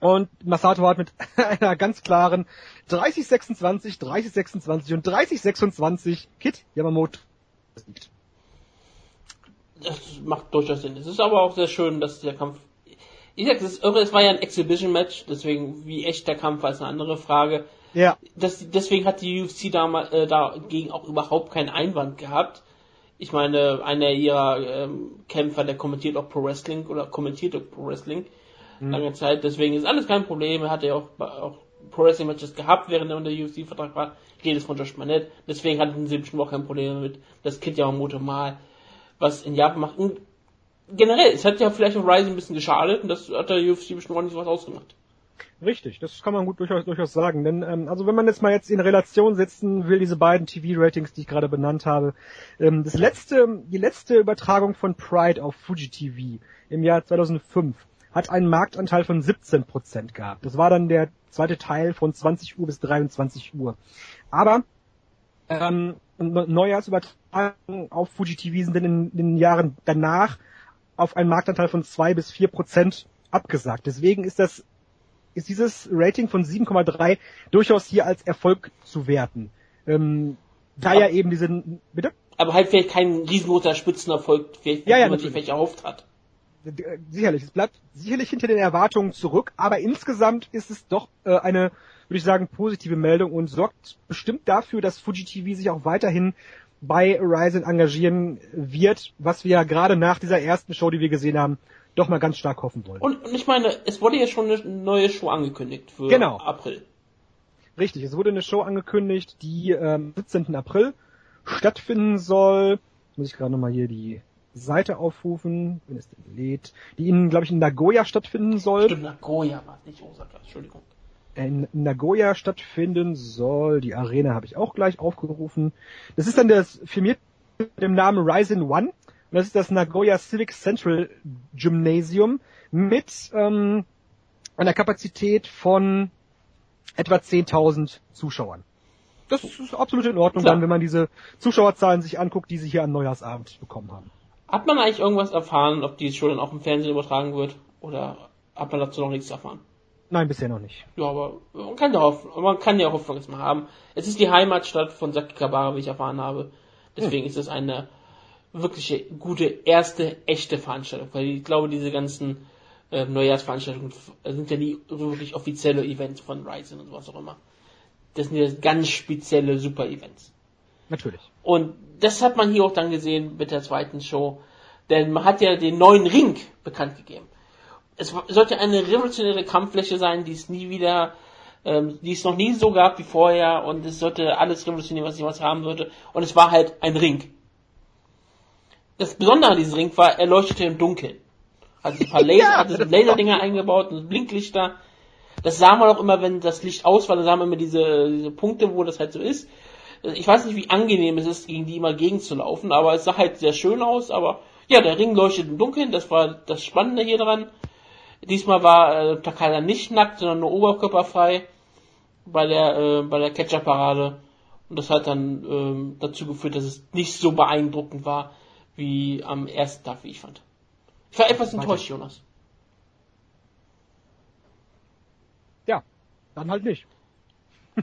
und Masato hat mit einer ganz klaren 30-26, 30-26 und 30-26 Kit Yamamoto besiegt. Das macht durchaus Sinn. Es ist aber auch sehr schön, dass der Kampf. Ich sag, es ist es war ja ein Exhibition-Match, deswegen wie echt der Kampf war, ist eine andere Frage. Ja, Das, deswegen hat die UFC damals äh, dagegen auch überhaupt keinen Einwand gehabt. Ich meine, einer ihrer ähm, Kämpfer, der kommentiert auch Pro Wrestling oder kommentiert auch Pro Wrestling lange Zeit, deswegen ist alles kein Problem. Er hatte ja auch, auch Pro Wrestling Matches gehabt, während er unter UFC-Vertrag war. Jedes von Josh Barnett. Deswegen hatten sie bestimmt auch kein Problem damit, dass Kid Yamamoto mal was in Japan macht. Und generell, es hat ja vielleicht auch Rising ein bisschen geschadet und das hat der UFC bestimmt auch nicht so was ausgemacht. Richtig, das kann man gut durchaus, durchaus sagen. Denn ähm, also wenn man jetzt mal jetzt in Relation setzen will, diese beiden TV-Ratings, die ich gerade benannt habe, ähm, das letzte, die letzte Übertragung von Pride auf Fuji TV im Jahr 2005 hat einen Marktanteil von 17% gehabt. Das war dann der zweite Teil von 20 Uhr bis 23 Uhr. Aber ähm, Neujahrsübertragungen auf Fuji TV sind in den Jahren danach auf einen Marktanteil von 2 bis 4 Prozent abgesagt. Deswegen ist das ist dieses Rating von 7,3 durchaus hier als Erfolg zu werten. Ähm, da ja eben diese bitte Aber halt vielleicht kein riesengroßer Spitzenerfolg, vielleicht, Ja, ja, wie man sich vielleicht erhofft hat. Sicherlich, es bleibt sicherlich hinter den Erwartungen zurück, aber insgesamt ist es doch äh, eine, würde ich sagen, positive Meldung und sorgt bestimmt dafür, dass Fuji TV sich auch weiterhin bei Ryzen engagieren wird, was wir ja gerade nach dieser ersten Show, die wir gesehen haben, doch mal ganz stark hoffen wollen. Und, und ich meine, es wurde ja schon eine neue Show angekündigt für Genau. April. Richtig, es wurde eine Show angekündigt, die ähm, 17. April stattfinden soll. Muss ich gerade nochmal hier die Seite aufrufen, wenn es denn lädt, die in, glaube ich, in Nagoya stattfinden soll. Stimmt, Nagoya war nicht Osaka, Entschuldigung. In Nagoya stattfinden soll. Die Arena habe ich auch gleich aufgerufen. Das ist dann das firmiert mit dem Namen Ryzen One. Und das ist das Nagoya Civic Central Gymnasium mit ähm, einer Kapazität von etwa 10.000 Zuschauern. Das ist absolut in Ordnung, Klar. dann, wenn man diese Zuschauerzahlen sich anguckt, die sie hier am Neujahrsabend bekommen haben. Hat man eigentlich irgendwas erfahren, ob die Show dann auch im Fernsehen übertragen wird? Oder hat man dazu noch nichts erfahren? Nein, bisher noch nicht. Ja, aber man kann ja Hoffnung, man kann ja Hoffnung jetzt mal haben. Es ist die Heimatstadt von Saki Kabara, wie ich erfahren habe. Deswegen ist es eine wirkliche gute erste echte Veranstaltung, weil ich glaube, diese ganzen äh, Neujahrsveranstaltungen sind ja nie wirklich offizielle Events von Ryzen und was auch immer. Das sind ja ganz spezielle Super-Events. Natürlich. Und das hat man hier auch dann gesehen mit der zweiten Show. Denn man hat ja den neuen Ring bekannt gegeben. Es sollte eine revolutionäre Kampffläche sein, die es nie wieder, ähm, die es noch nie so gab wie vorher. Und es sollte alles revolutionieren, was jemals haben sollte. Und es war halt ein Ring. Das Besondere an diesem Ring war, er leuchtete im Dunkeln. Hat ein paar Laser, Ja, hatte das Laserdinger eingebaut und Blinklichter. Das sah man auch immer, wenn das Licht aus war, da sah man immer diese, diese Punkte, wo das halt so ist. Ich weiß nicht, wie angenehm es ist, gegen die immer gegenzulaufen, aber es sah halt sehr schön aus, aber ja, der Ring leuchtet im Dunkeln, das war das Spannende hier dran. Diesmal war äh, Takada nicht nackt, sondern nur oberkörperfrei bei der, äh, bei der Catcher-Parade. Und das hat dann ähm, dazu geführt, dass es nicht so beeindruckend war, wie am ersten Tag, wie ich fand. Ich war etwas enttäuscht, Jonas. Ja, dann halt nicht.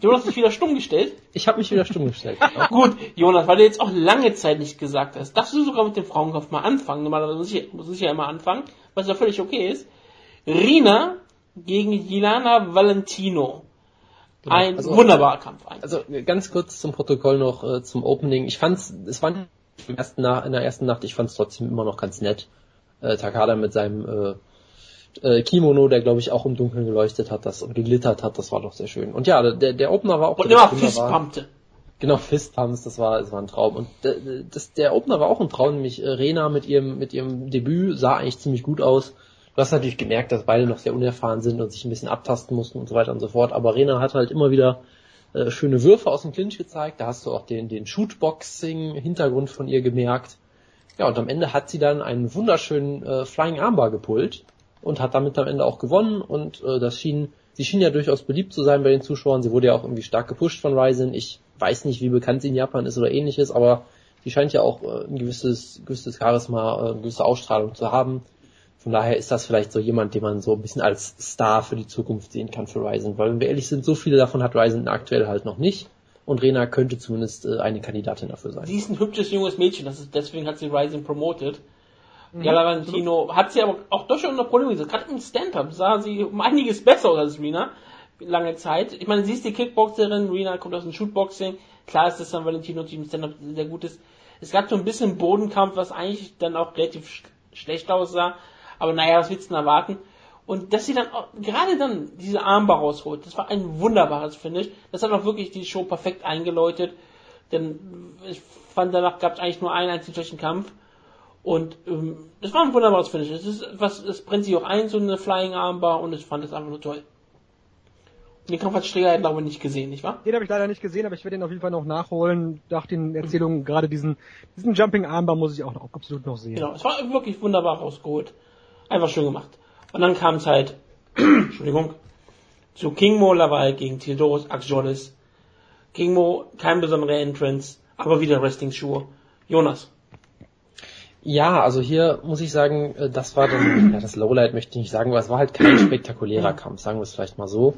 Jonas hat sich wieder stumm gestellt. Ich habe mich wieder stumm gestellt. Gut, Jonas, weil du jetzt auch lange Zeit nicht gesagt hast, darfst du sogar mit dem Frauenkopf mal anfangen. Normalerweise muss ich, muss ich ja immer anfangen, was ja völlig okay ist. Rina gegen Jelana Valentino. Ein also- wunderbarer Kampf. Ein. Also ganz kurz zum Protokoll noch äh, zum Opening. Ich fand's, es war in der ersten Nacht, ich fand's trotzdem immer noch ganz nett. Äh, Takada mit seinem äh, äh, Kimono, der glaube ich auch im Dunkeln geleuchtet hat, das und geglittert hat, das war doch sehr schön. Und ja, der, der Opener war auch Und immer. Fistpumpte. Genau, Fistpumps, das war, das war ein Traum. Und äh, das, der Opener war auch ein Traum, nämlich äh, Rena mit ihrem, mit ihrem Debüt sah eigentlich ziemlich gut aus. Du hast natürlich gemerkt, dass beide noch sehr unerfahren sind und sich ein bisschen abtasten mussten und so weiter und so fort. Aber Rena hat halt immer wieder äh, schöne Würfe aus dem Clinch gezeigt. Da hast du auch den, den Shootboxing-Hintergrund von ihr gemerkt. Ja, und am Ende hat sie dann einen wunderschönen äh, Flying Armbar gepult und hat damit am Ende auch gewonnen. Und äh, das schien, sie schien ja durchaus beliebt zu sein bei den Zuschauern. Sie wurde ja auch irgendwie stark gepusht von Ryzen. Ich weiß nicht, wie bekannt sie in Japan ist oder ähnliches, aber sie scheint ja auch äh, ein gewisses, gewisses Charisma, äh, eine gewisse Ausstrahlung zu haben. Von daher ist das vielleicht so jemand, den man so ein bisschen als Star für die Zukunft sehen kann für Ryzen. Weil wenn wir ehrlich sind, so viele davon hat Ryzen aktuell halt noch nicht. Und Rena könnte zumindest äh, eine Kandidatin dafür sein. Sie ist ein hübsches junges Mädchen, das ist, deswegen hat sie Rising promoted. Jana Valentino hat sie aber auch durchaus unter Probleme gesetzt. Gerade im Stand-Up sah sie um einiges besser aus als Rina. Lange Zeit. Ich meine, sie ist die Kickboxerin, Rina kommt aus dem Shootboxing. Klar ist, dass dann Valentino die im Stand-Up sehr gut ist. Es gab so ein bisschen Bodenkampf, was eigentlich dann auch relativ sch schlecht aussah. Aber naja, was willst du denn erwarten? Und dass sie dann auch, gerade dann diese Armbar rausholt, das war ein wunderbares Finish. Das hat auch wirklich die Show perfekt eingeläutet. Denn ich fand, danach gab es eigentlich nur einen einzigen schlechten Kampf. Und ähm, das war ein wunderbares Finish. Es ist was, es brennt sich auch ein, so eine Flying Armbar, und ich fand es einfach nur toll. Den Kampf hat Streger, glaube ich, nicht gesehen, nicht wahr? Den habe ich leider nicht gesehen, aber ich werde ihn auf jeden Fall noch nachholen. Nach den Erzählungen, gerade diesen, diesen Jumping Armbar muss ich auch noch, absolut noch sehen. Genau, es war wirklich wunderbar rausgeholt. Einfach schön gemacht. Und dann kam es halt, Entschuldigung, zu Kingmo Laval gegen Theodoros Axiolis. Kingmo, kein besonderer Entrance, aber wieder Wrestling-Schuhe. Jonas. Ja, also hier muss ich sagen, äh, das war dann, ja, das Lowlight möchte ich nicht sagen, aber es war halt kein spektakulärer Kampf, sagen wir es vielleicht mal so.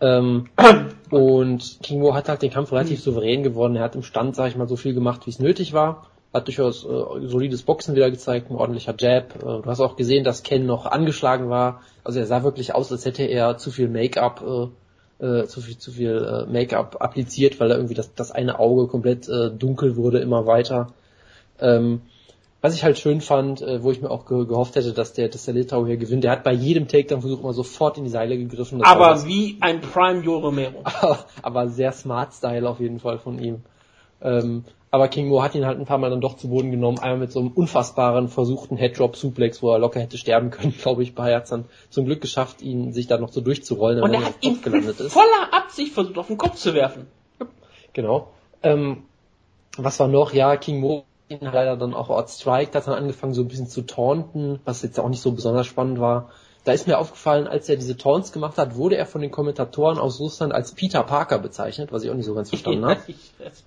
Ähm, und Kingo hat halt den Kampf relativ souverän gewonnen. Er hat im Stand, sag ich mal, so viel gemacht, wie es nötig war. Hat durchaus äh, solides Boxen wieder gezeigt, ein ordentlicher Jab. Äh, du hast auch gesehen, dass Ken noch angeschlagen war. Also er sah wirklich aus, als hätte er zu viel Make-up, äh, äh, zu viel, zu viel äh, Make-up appliziert, weil er irgendwie das, das eine Auge komplett äh, dunkel wurde immer weiter. Ähm, was ich halt schön fand, äh, wo ich mir auch ge gehofft hätte, dass der, dass der Litau hier gewinnt, der hat bei jedem Takedown-Versuch immer sofort in die Seile gegriffen. Aber wie ein Prime Joe Romero. aber sehr smart Style auf jeden Fall von ihm. Ähm, Aber King Mo hat ihn halt ein paar Mal dann doch zu Boden genommen. Einmal mit so einem unfassbaren versuchten Headdrop-Suplex, wo er locker hätte sterben können, glaube ich. Bei hat dann zum Glück geschafft, ihn sich da noch so durchzurollen, Und er hat ihn gelandet ist. voller Absicht versucht, auf den Kopf zu werfen. Genau. Ähm, was war noch? Ja, King Mo ihn leider dann auch Ort Strike, hat dann angefangen so ein bisschen zu taunten, was jetzt auch nicht so besonders spannend war. Da ist mir aufgefallen, als er diese Taunts gemacht hat, wurde er von den Kommentatoren aus Russland als Peter Parker bezeichnet, was ich auch nicht so ganz verstanden habe.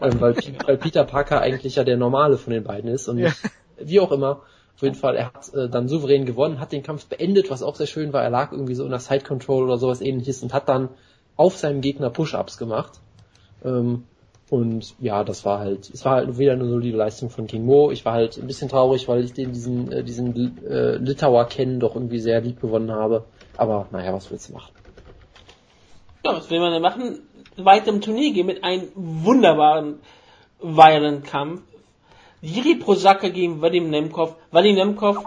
ähm, weil, weil, Peter Parker eigentlich ja der Normale von den beiden ist und ja. wie auch immer. Auf jeden Fall, er hat äh, dann souverän gewonnen, hat den Kampf beendet, was auch sehr schön war. Er lag irgendwie so in der Side Control oder sowas ähnliches und hat dann auf seinem Gegner Push-Ups gemacht. Ähm, und ja, das war halt, es war halt wieder eine solide Leistung von King Mo. Ich war halt ein bisschen traurig, weil ich den diesen, äh, diesen äh, Litauer kennen doch irgendwie sehr lieb gewonnen habe. Aber naja, was willst du machen? Ja, was will man denn machen? Weiter im Turnier gehen mit einem wunderbaren Violent Kampf. Jiri Prosaka gegen Vadim Nemkov. Vadim Nemkov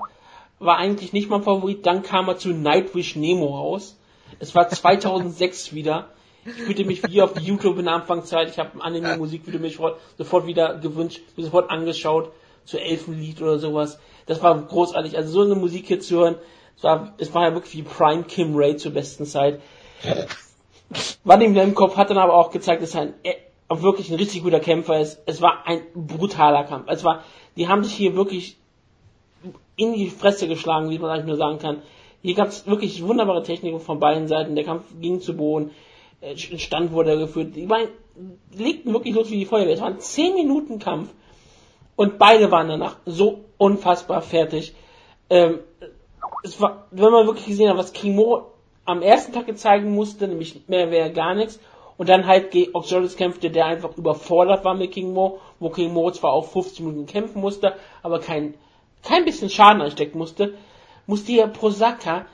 war eigentlich nicht mein Favorit, dann kam er zu Nightwish Nemo raus. Es war 2006 wieder. Ich fühlte mich wie auf YouTube in der Anfangszeit. Ich habe ein Anime-Musikvideo mich sofort wieder gewünscht, mir sofort angeschaut, zu Elfenlied oder sowas. Das war großartig. Also so eine Musik hier zu hören, es war, es war ja wirklich wie Prime Kim Ray zur besten Zeit. Vadim Lemkov hat dann aber auch gezeigt, dass er ein, er wirklich ein richtig guter Kämpfer ist. Es war ein brutaler Kampf. Es war, die haben sich hier wirklich in die Fresse geschlagen, wie man eigentlich nur sagen kann. Hier gab es wirklich wunderbare Techniken von beiden Seiten. Der Kampf ging zu Boden. Äh, Stand wurde geführt. Die beiden legten wirklich los wie die Feuerwehr. Es war ein 10 Minuten Kampf und beide waren danach so unfassbar fertig. Ähm, es war, wenn man wirklich gesehen hat, was King Mo am ersten Tag zeigen musste, nämlich mehr wäre gar nichts, und dann halt gegen Oxoris kämpfte, der einfach überfordert war mit King Mo, wo King Mo zwar auch 15 Minuten kämpfen musste, aber kein, kein bisschen Schaden anstecken musste, musste hier Prosaka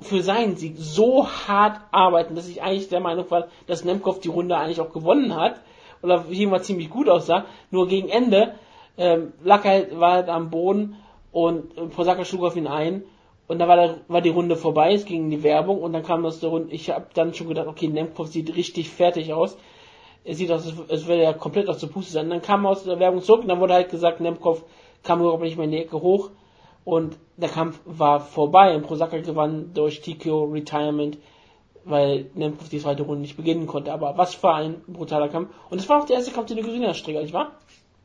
für seinen Sieg so hart arbeiten, dass ich eigentlich der Meinung war, dass Nemkov die Runde eigentlich auch gewonnen hat. Oder jemand ziemlich gut aussah. Nur gegen Ende ähm, lag halt, war halt am Boden und Posaka schlug auf ihn ein. Und da war, der, war die Runde vorbei, es ging in die Werbung und dann kam das der Runde. Ich habe dann schon gedacht, okay, Nemkov sieht richtig fertig aus. Er sieht aus, als würde er komplett aus der Puste sein. Dann kam aus der Werbung zurück und dann wurde halt gesagt, Nemkov kam überhaupt nicht mehr in die Ecke hoch und der Kampf war vorbei Prosaka gewann durch TKO Retirement, weil Nemkov die zweite Runde nicht beginnen konnte. Aber was für ein brutaler Kampf. Und es war auch der erste Kampf, den du gesehen hast, Stricker, nicht wahr?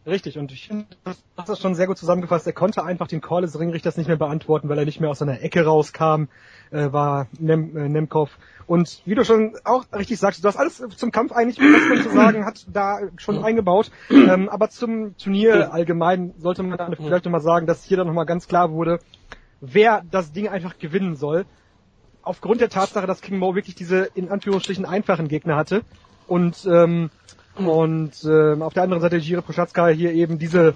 Richtig, und ich finde, du hast das schon sehr gut zusammengefasst. Er konnte einfach den Call des Ringrichters nicht mehr beantworten, weil er nicht mehr aus seiner Ecke rauskam, äh, war Nem äh, Nemkov. Und wie du schon auch richtig sagst, du hast alles zum Kampf eigentlich, was man zu sagen, hat da schon eingebaut. Ähm, aber zum Turnier allgemein sollte man dann vielleicht nochmal sagen, dass hier dann nochmal ganz klar wurde, wer das Ding einfach gewinnen soll. Aufgrund der Tatsache, dass King Mo wirklich diese in Anführungsstrichen einfachen Gegner hatte. Und ähm, und ähm, auf der anderen Seite Jiri Prochatzka hier eben diese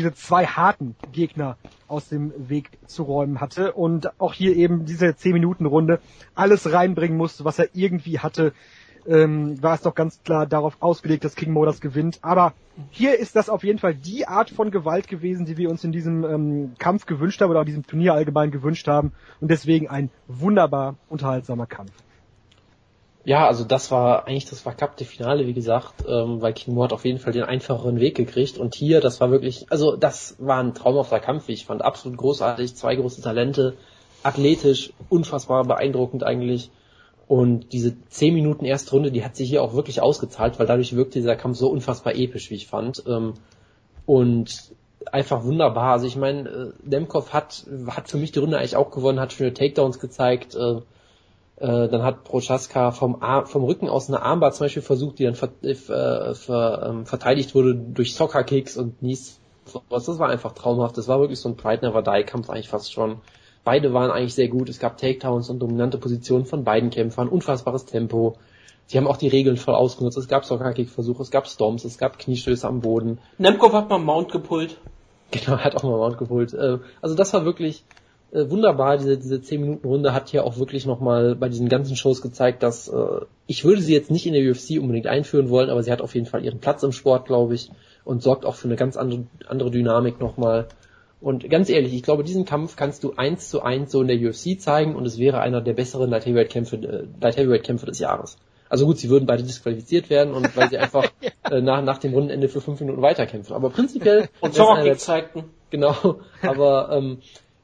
diese zwei harten Gegner aus dem Weg zu räumen hatte und auch hier eben diese 10-Minuten-Runde alles reinbringen musste, was er irgendwie hatte, ähm, war es doch ganz klar darauf ausgelegt, dass King Mo das gewinnt. Aber hier ist das auf jeden Fall die Art von Gewalt gewesen, die wir uns in diesem ähm, Kampf gewünscht haben oder auch diesem Turnier allgemein gewünscht haben und deswegen ein wunderbar unterhaltsamer Kampf. Ja, also das war eigentlich das verkappte Finale, wie gesagt, ähm, weil King Mo hat auf jeden Fall den einfacheren Weg gekriegt. Und hier, das war wirklich, also das war ein traumhafter Kampf, wie ich fand, absolut großartig, zwei große Talente, athletisch, unfassbar beeindruckend eigentlich. Und diese zehn Minuten erste Runde, die hat sich hier auch wirklich ausgezahlt, weil dadurch wirkte dieser Kampf so unfassbar episch, wie ich fand. Ähm, und einfach wunderbar, also ich meine, äh, Demkov hat, hat für mich die Runde eigentlich auch gewonnen, hat schöne Takedowns gezeigt, äh, äh, dann hat Prochaska vom, vom Rücken aus eine Armbar zum Beispiel versucht, die dann ver, äh, ver, ähm, verteidigt wurde durch Soccer-Kicks und Knees. Das war einfach traumhaft. Das war wirklich so ein Pride Never Die Kampf eigentlich fast schon. Beide waren eigentlich sehr gut. Es gab Takedowns und dominante Positionen von beiden Kämpfern, unfassbares Tempo. Sie haben auch die Regeln voll ausgenutzt. Es gab Soccer-Kick-Versuche, es gab Storms, es gab Kniestöße am Boden. Nemkov hat mal Mount gepult. Genau, hat auch mal Mount gepult. Äh, also das war wirklich äh, wunderbar, diese, diese 10 Minuten Runde hat hier auch wirklich nochmal bei diesen ganzen Shows gezeigt, dass äh, ich würde sie jetzt nicht in der UFC unbedingt einführen wollen, aber sie hat auf jeden Fall ihren Platz im Sport, glaube ich, und sorgt auch für eine ganz andere, andere Dynamik nochmal. Und ganz ehrlich, ich glaube, diesen Kampf kannst du eins zu eins so in der UFC zeigen und es wäre einer der besseren Light Heavyweight Kämpfe, äh, Light Heavyweight Kämpfe des Jahres. Also gut, sie würden beide disqualifiziert werden und weil sie einfach ja. äh, nach, nach dem Rundenende für fünf Minuten weiterkämpfen. Aber prinzipiell. und Zorrock zeigten. Genau, aber ähm,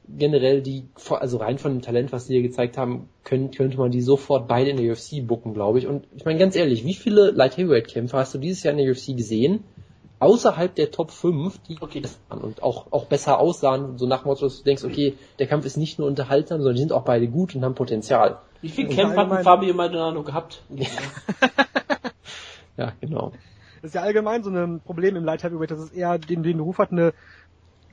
generell die, also rein von dem Talent, was sie hier gezeigt haben, können, könnte man die sofort beide in der UFC bucken, glaube ich. Und ich meine ganz ehrlich, wie viele Light Heavyweight Kämpfer hast du dieses Jahr in der UFC gesehen? Außerhalb der Top 5, die okay. und auch, auch besser aussahen, so nach dem Motto, dass du denkst, okay, der Kampf ist nicht nur unterhaltsam, sondern die sind auch beide gut und haben Potenzial. Wie viele Kämpfer hat Fabio Maldonado gehabt? ja, genau. Das ist ja allgemein so ein Problem im Light Heavyweight, dass es eher den, den Ruf hat, eine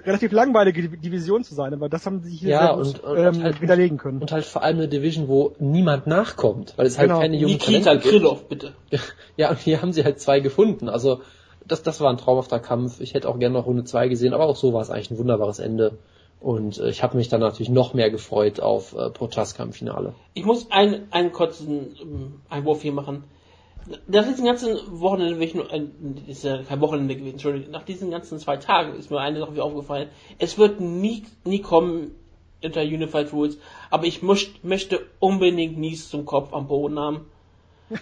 relativ langweilige Division zu sein, aber das haben sie hier ja, und, und, ähm, halt, widerlegen können. Und halt vor allem eine Division, wo niemand nachkommt, weil es halt genau. keine jungen Nikita Krylov, bitte. Ja, und hier haben sie halt zwei gefunden, also das, das war ein traumhafter Kampf. Ich hätte auch gerne noch Runde zwei gesehen, aber auch so war es eigentlich ein wunderbares Ende. Und äh, ich habe mich dann natürlich noch mehr gefreut auf äh, Prochaska im Finale. Ich muss einen, einen kurzen ähm, Einwurf hier machen nach diesen ganzen Wochenende, ich nur, äh, ist ja kein Wochenende gewesen, Entschuldigung, nach diesen ganzen zwei Tagen ist mir eine Sache wieder aufgefallen. Es wird nie, nie kommen unter Unified Rules, aber ich möcht, möchte unbedingt Nies zum Kopf am Boden haben.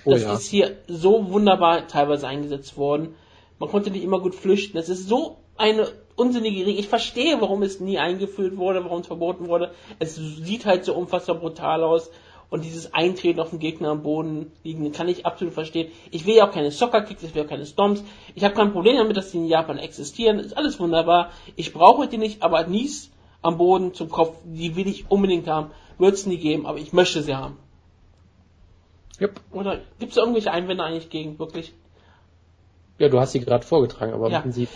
Oh, das ja. ist hier so wunderbar teilweise eingesetzt worden. Man konnte nicht immer gut flüchten. Das ist so eine unsinnige Regel. Ich verstehe, warum es nie eingeführt wurde, warum es verboten wurde. Es sieht halt so unfassbar brutal aus und dieses Eintreten auf den Gegner am Boden liegen, kann ich absolut verstehen. Ich will ja auch keine Soccer-Kicks, ich will auch keine Stomps. Ich habe kein Problem damit, dass die in Japan existieren. Ist alles wunderbar. Ich brauche die nicht, aber Nies am Boden zum Kopf, die will ich unbedingt haben. Wird es nie geben, aber ich möchte sie haben. Yep. Oder gibt es irgendwelche Einwände eigentlich gegen, wirklich? Ja, du hast sie gerade vorgetragen, aber ja. im Prinzip.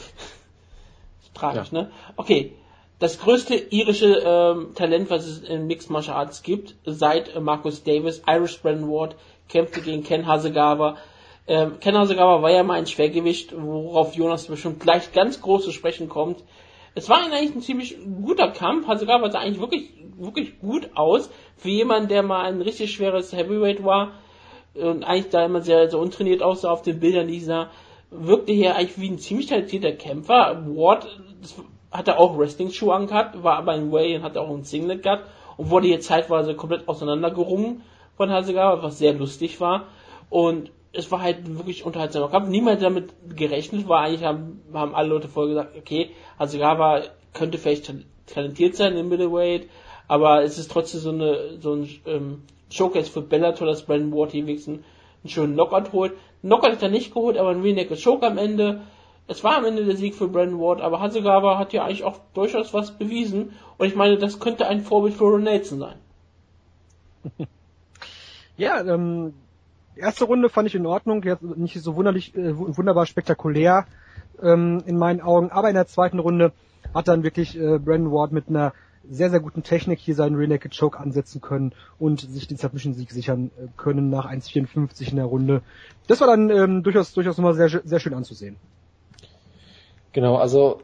Tragisch, ja. ne? Okay, das größte irische ähm, Talent, was es in Mixed Martial Arts gibt, seit äh, Marcus Davis, Irish Brandon Ward, kämpfte gegen Ken Hasegawa. Ähm, Ken Hasegawa war ja mal ein Schwergewicht, worauf Jonas bestimmt gleich ganz groß zu sprechen kommt. Es war eigentlich ein ziemlich guter Kampf. Hasegawa sah eigentlich wirklich, wirklich gut aus. Für jemanden, der mal ein richtig schweres Heavyweight war und eigentlich da immer sehr, sehr untrainiert aussah auf den Bildern, die sah, wirkte hier eigentlich wie ein ziemlich talentierter Kämpfer. Ward, das hatte auch Wrestling-Schuhe angehabt, war aber ein Way und hatte auch ein Singlet gehabt und wurde hier zeitweise komplett auseinandergerungen von Hasegawa, was sehr lustig war. Und es war halt wirklich unterhaltsamer Kampf. Niemand damit gerechnet war. Eigentlich haben, haben alle Leute vorher gesagt, okay, Hasegawa könnte vielleicht talentiert sein im Middleweight, aber es ist trotzdem so eine so ein ähm, Showcase für Bellator, dass Brandon Ward hier wenigstens einen schönen Knockout holt. Knockout hat er nicht geholt, aber ein Rear Choke am Ende es war am Ende der Sieg für Brandon Ward, aber Hasegawa hat ja eigentlich auch durchaus was bewiesen. Und ich meine, das könnte ein Vorbild für Ron Nelson sein. Ja, ähm, erste Runde fand ich in Ordnung, jetzt nicht so wunderlich, äh, wunderbar spektakulär ähm, in meinen Augen, aber in der zweiten Runde hat dann wirklich äh, Brandon Ward mit einer sehr, sehr guten Technik hier seinen Rear Choke ansetzen können und sich den Submission-Sieg sichern äh, können nach 1,54 in der Runde. Das war dann ähm, durchaus, durchaus nochmal sehr, sehr schön anzusehen. Genau, also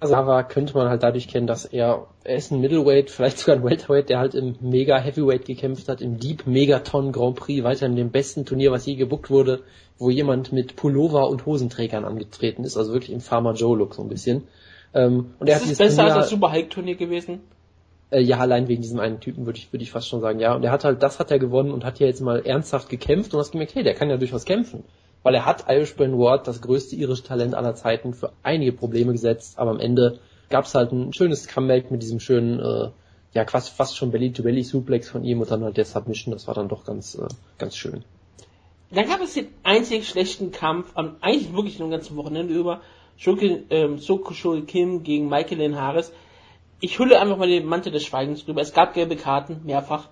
Sava könnte man halt dadurch kennen, dass er, er ist ein Middleweight, vielleicht sogar ein Welterweight, der halt im Mega Heavyweight gekämpft hat, im Deep Megaton Grand Prix, weiter in dem besten Turnier, was je gebuckt wurde, wo jemand mit Pullover und Hosenträgern angetreten ist, also wirklich im Farmer Joe Look so ein bisschen. Ähm, und er ist hat es besser Turnier, als das Super High Turnier gewesen? Äh, ja, allein wegen diesem einen Typen würde ich, würde ich fast schon sagen, ja. Und er hat halt, das hat er gewonnen und hat ja jetzt mal ernsthaft gekämpft und hast gemerkt, hey, der kann ja durchaus kämpfen weil er hat Irish Brain Ward, das größte irische Talent aller Zeiten, für einige Probleme gesetzt, aber am Ende gab es halt ein schönes Comeback mit diesem schönen, äh, ja fast, fast schon Belly-to-Belly-Suplex von ihm und dann halt der Submission, das war dann doch ganz, äh, ganz schön. Dann gab es den einzig schlechten Kampf, am, eigentlich wirklich nur ganzen Wochenende über, Shokin, ähm, Sokushul Kim gegen Michael Lynn Harris. Ich hülle einfach mal den Mantel des Schweigens drüber. Es gab gelbe Karten, mehrfach.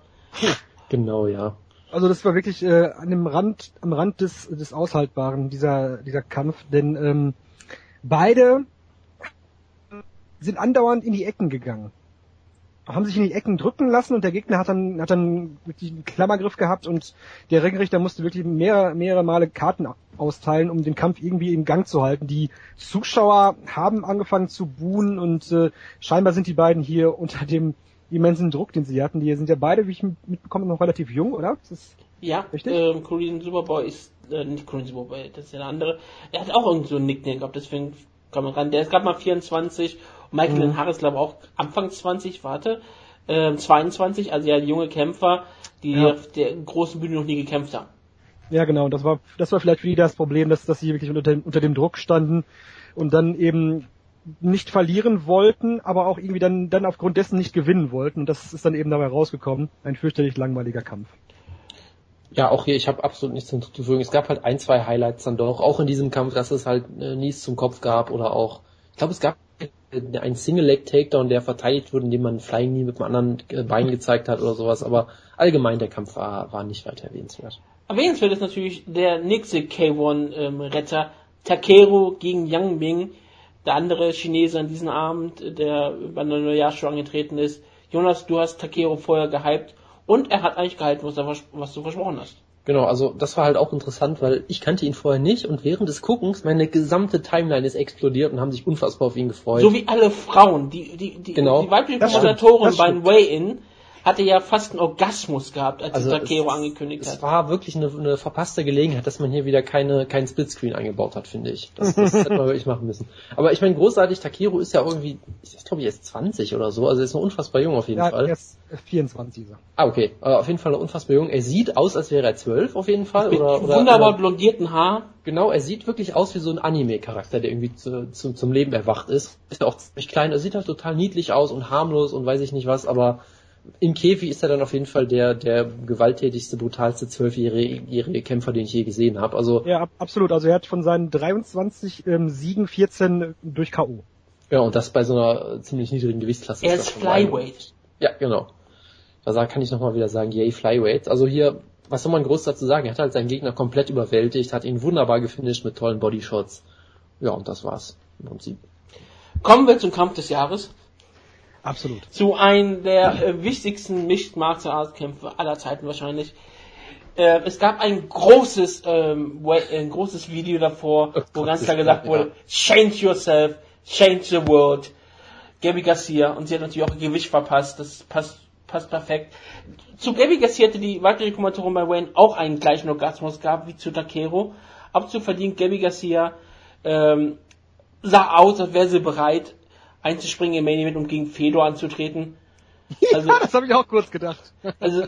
Genau, ja. Also das war wirklich äh, an dem Rand, am Rand des, des Aushaltbaren, dieser, dieser Kampf, denn ähm, beide sind andauernd in die Ecken gegangen. Haben sich in die Ecken drücken lassen und der Gegner hat dann, hat dann wirklich einen Klammergriff gehabt und der Ringrichter musste wirklich mehrere, mehrere Male Karten austeilen, um den Kampf irgendwie in Gang zu halten. Die Zuschauer haben angefangen zu buhen und äh, scheinbar sind die beiden hier unter dem immensen Druck, den sie hatten. Die sind ja beide, wie ich mitbekomme, noch relativ jung, oder? Ja, richtig? Ähm, Korean Superboy ist, äh, nicht Korean Superboy, das ist ja der andere. Er hat auch irgendwie so ein Nickname gehabt, deswegen kann man ran. Der ist gerade mal 24 und Michael mhm. Harris, glaube ich, auch Anfang 20, warte, äh, 22, also ja junge Kämpfer, die ja. auf der großen Bühne noch nie gekämpft haben. Ja, genau. Das war, das war vielleicht für die das Problem, dass, dass sie wirklich unter dem, unter dem Druck standen und dann eben nicht verlieren wollten, aber auch irgendwie dann, dann aufgrund dessen nicht gewinnen wollten. Und das ist dann eben dabei rausgekommen. Ein fürchterlich langweiliger Kampf. Ja, auch hier, ich habe absolut nichts hinzuzufügen. Es gab halt ein, zwei Highlights dann doch, auch in diesem Kampf, dass es halt äh, Nies zum Kopf gab oder auch, ich glaube, es gab einen Single-Leg-Takedown, der verteidigt wurde, indem man Flying Knee mit einem anderen äh, Bein gezeigt hat oder sowas, aber allgemein der Kampf war, war nicht weiter erwähnenswert. Erwähnenswert ist natürlich der nächste K1-Retter, ähm, Takeru gegen Yang Ming, der andere Chinese an diesem Abend, der bei der Neujahrsshow angetreten ist. Jonas, du hast Takeru vorher gehypt und er hat eigentlich gehalten, was, er, was du versprochen hast. Genau, also das war halt auch interessant, weil ich kannte ihn vorher nicht und während des Guckens meine gesamte Timeline ist explodiert und haben sich unfassbar auf ihn gefreut. So wie alle Frauen, die die die, genau. die weiblichen Kommentatoren beim Weigh-In hatte ja fast einen Orgasmus gehabt, als also Takeo angekündigt es hat. Es war wirklich eine, eine, verpasste Gelegenheit, dass man hier wieder keine kein Splitscreen eingebaut hat, finde ich. Das, das hätte man wirklich machen müssen. Aber ich meine, großartig, Takero ist ja irgendwie, ich glaube, er ist 20 oder so, also er ist noch unfassbar jung auf jeden ja, Fall. Er ist 24. So. Ah, okay. Aber auf jeden Fall noch unfassbar jung. Er sieht aus, als wäre er 12 auf jeden Fall. Mit oder, oder, wunderbar oder, blondierten Haar. Genau, er sieht wirklich aus wie so ein Anime-Charakter, der irgendwie zu, zu, zum Leben erwacht ist. Ist ja auch ziemlich klein, er sieht halt total niedlich aus und harmlos und weiß ich nicht was, aber in Kefi ist er dann auf jeden Fall der, der gewalttätigste, brutalste zwölfjährige Kämpfer, den ich je gesehen habe. Also ja, absolut. Also er hat von seinen 23 ähm, Siegen 14 durch K.O. Ja, und das bei so einer ziemlich niedrigen Gewichtsklasse. Er ist, ist Flyweight. Ja, genau. Da kann ich nochmal wieder sagen, yay, Flyweight. Also hier, was soll man groß dazu sagen? Er hat halt seinen Gegner komplett überwältigt, hat ihn wunderbar gefinisht mit tollen Bodyshots. Ja, und das war's im Prinzip. Kommen wir zum Kampf des Jahres. Absolut. Zu einem der äh, wichtigsten Mixed Martial Arts Kämpfe aller Zeiten wahrscheinlich. Äh, es gab ein großes, ähm, ein großes Video davor, oh, wo ganz klar gesagt wurde, ja. change yourself, change the world. Gabby Garcia und sie hat natürlich auch ihr Gewicht verpasst, das passt, passt perfekt. Zu Gabby Garcia hatte die weitere Kommentatorin bei Wayne auch einen gleichen Orgasmus gehabt wie zu Takero. Abzuverdient Gabby Garcia ähm, sah aus, als wäre sie bereit, einzuspringen im Main Event und gegen Fedor anzutreten. Also, ja, das habe ich auch kurz gedacht. Also,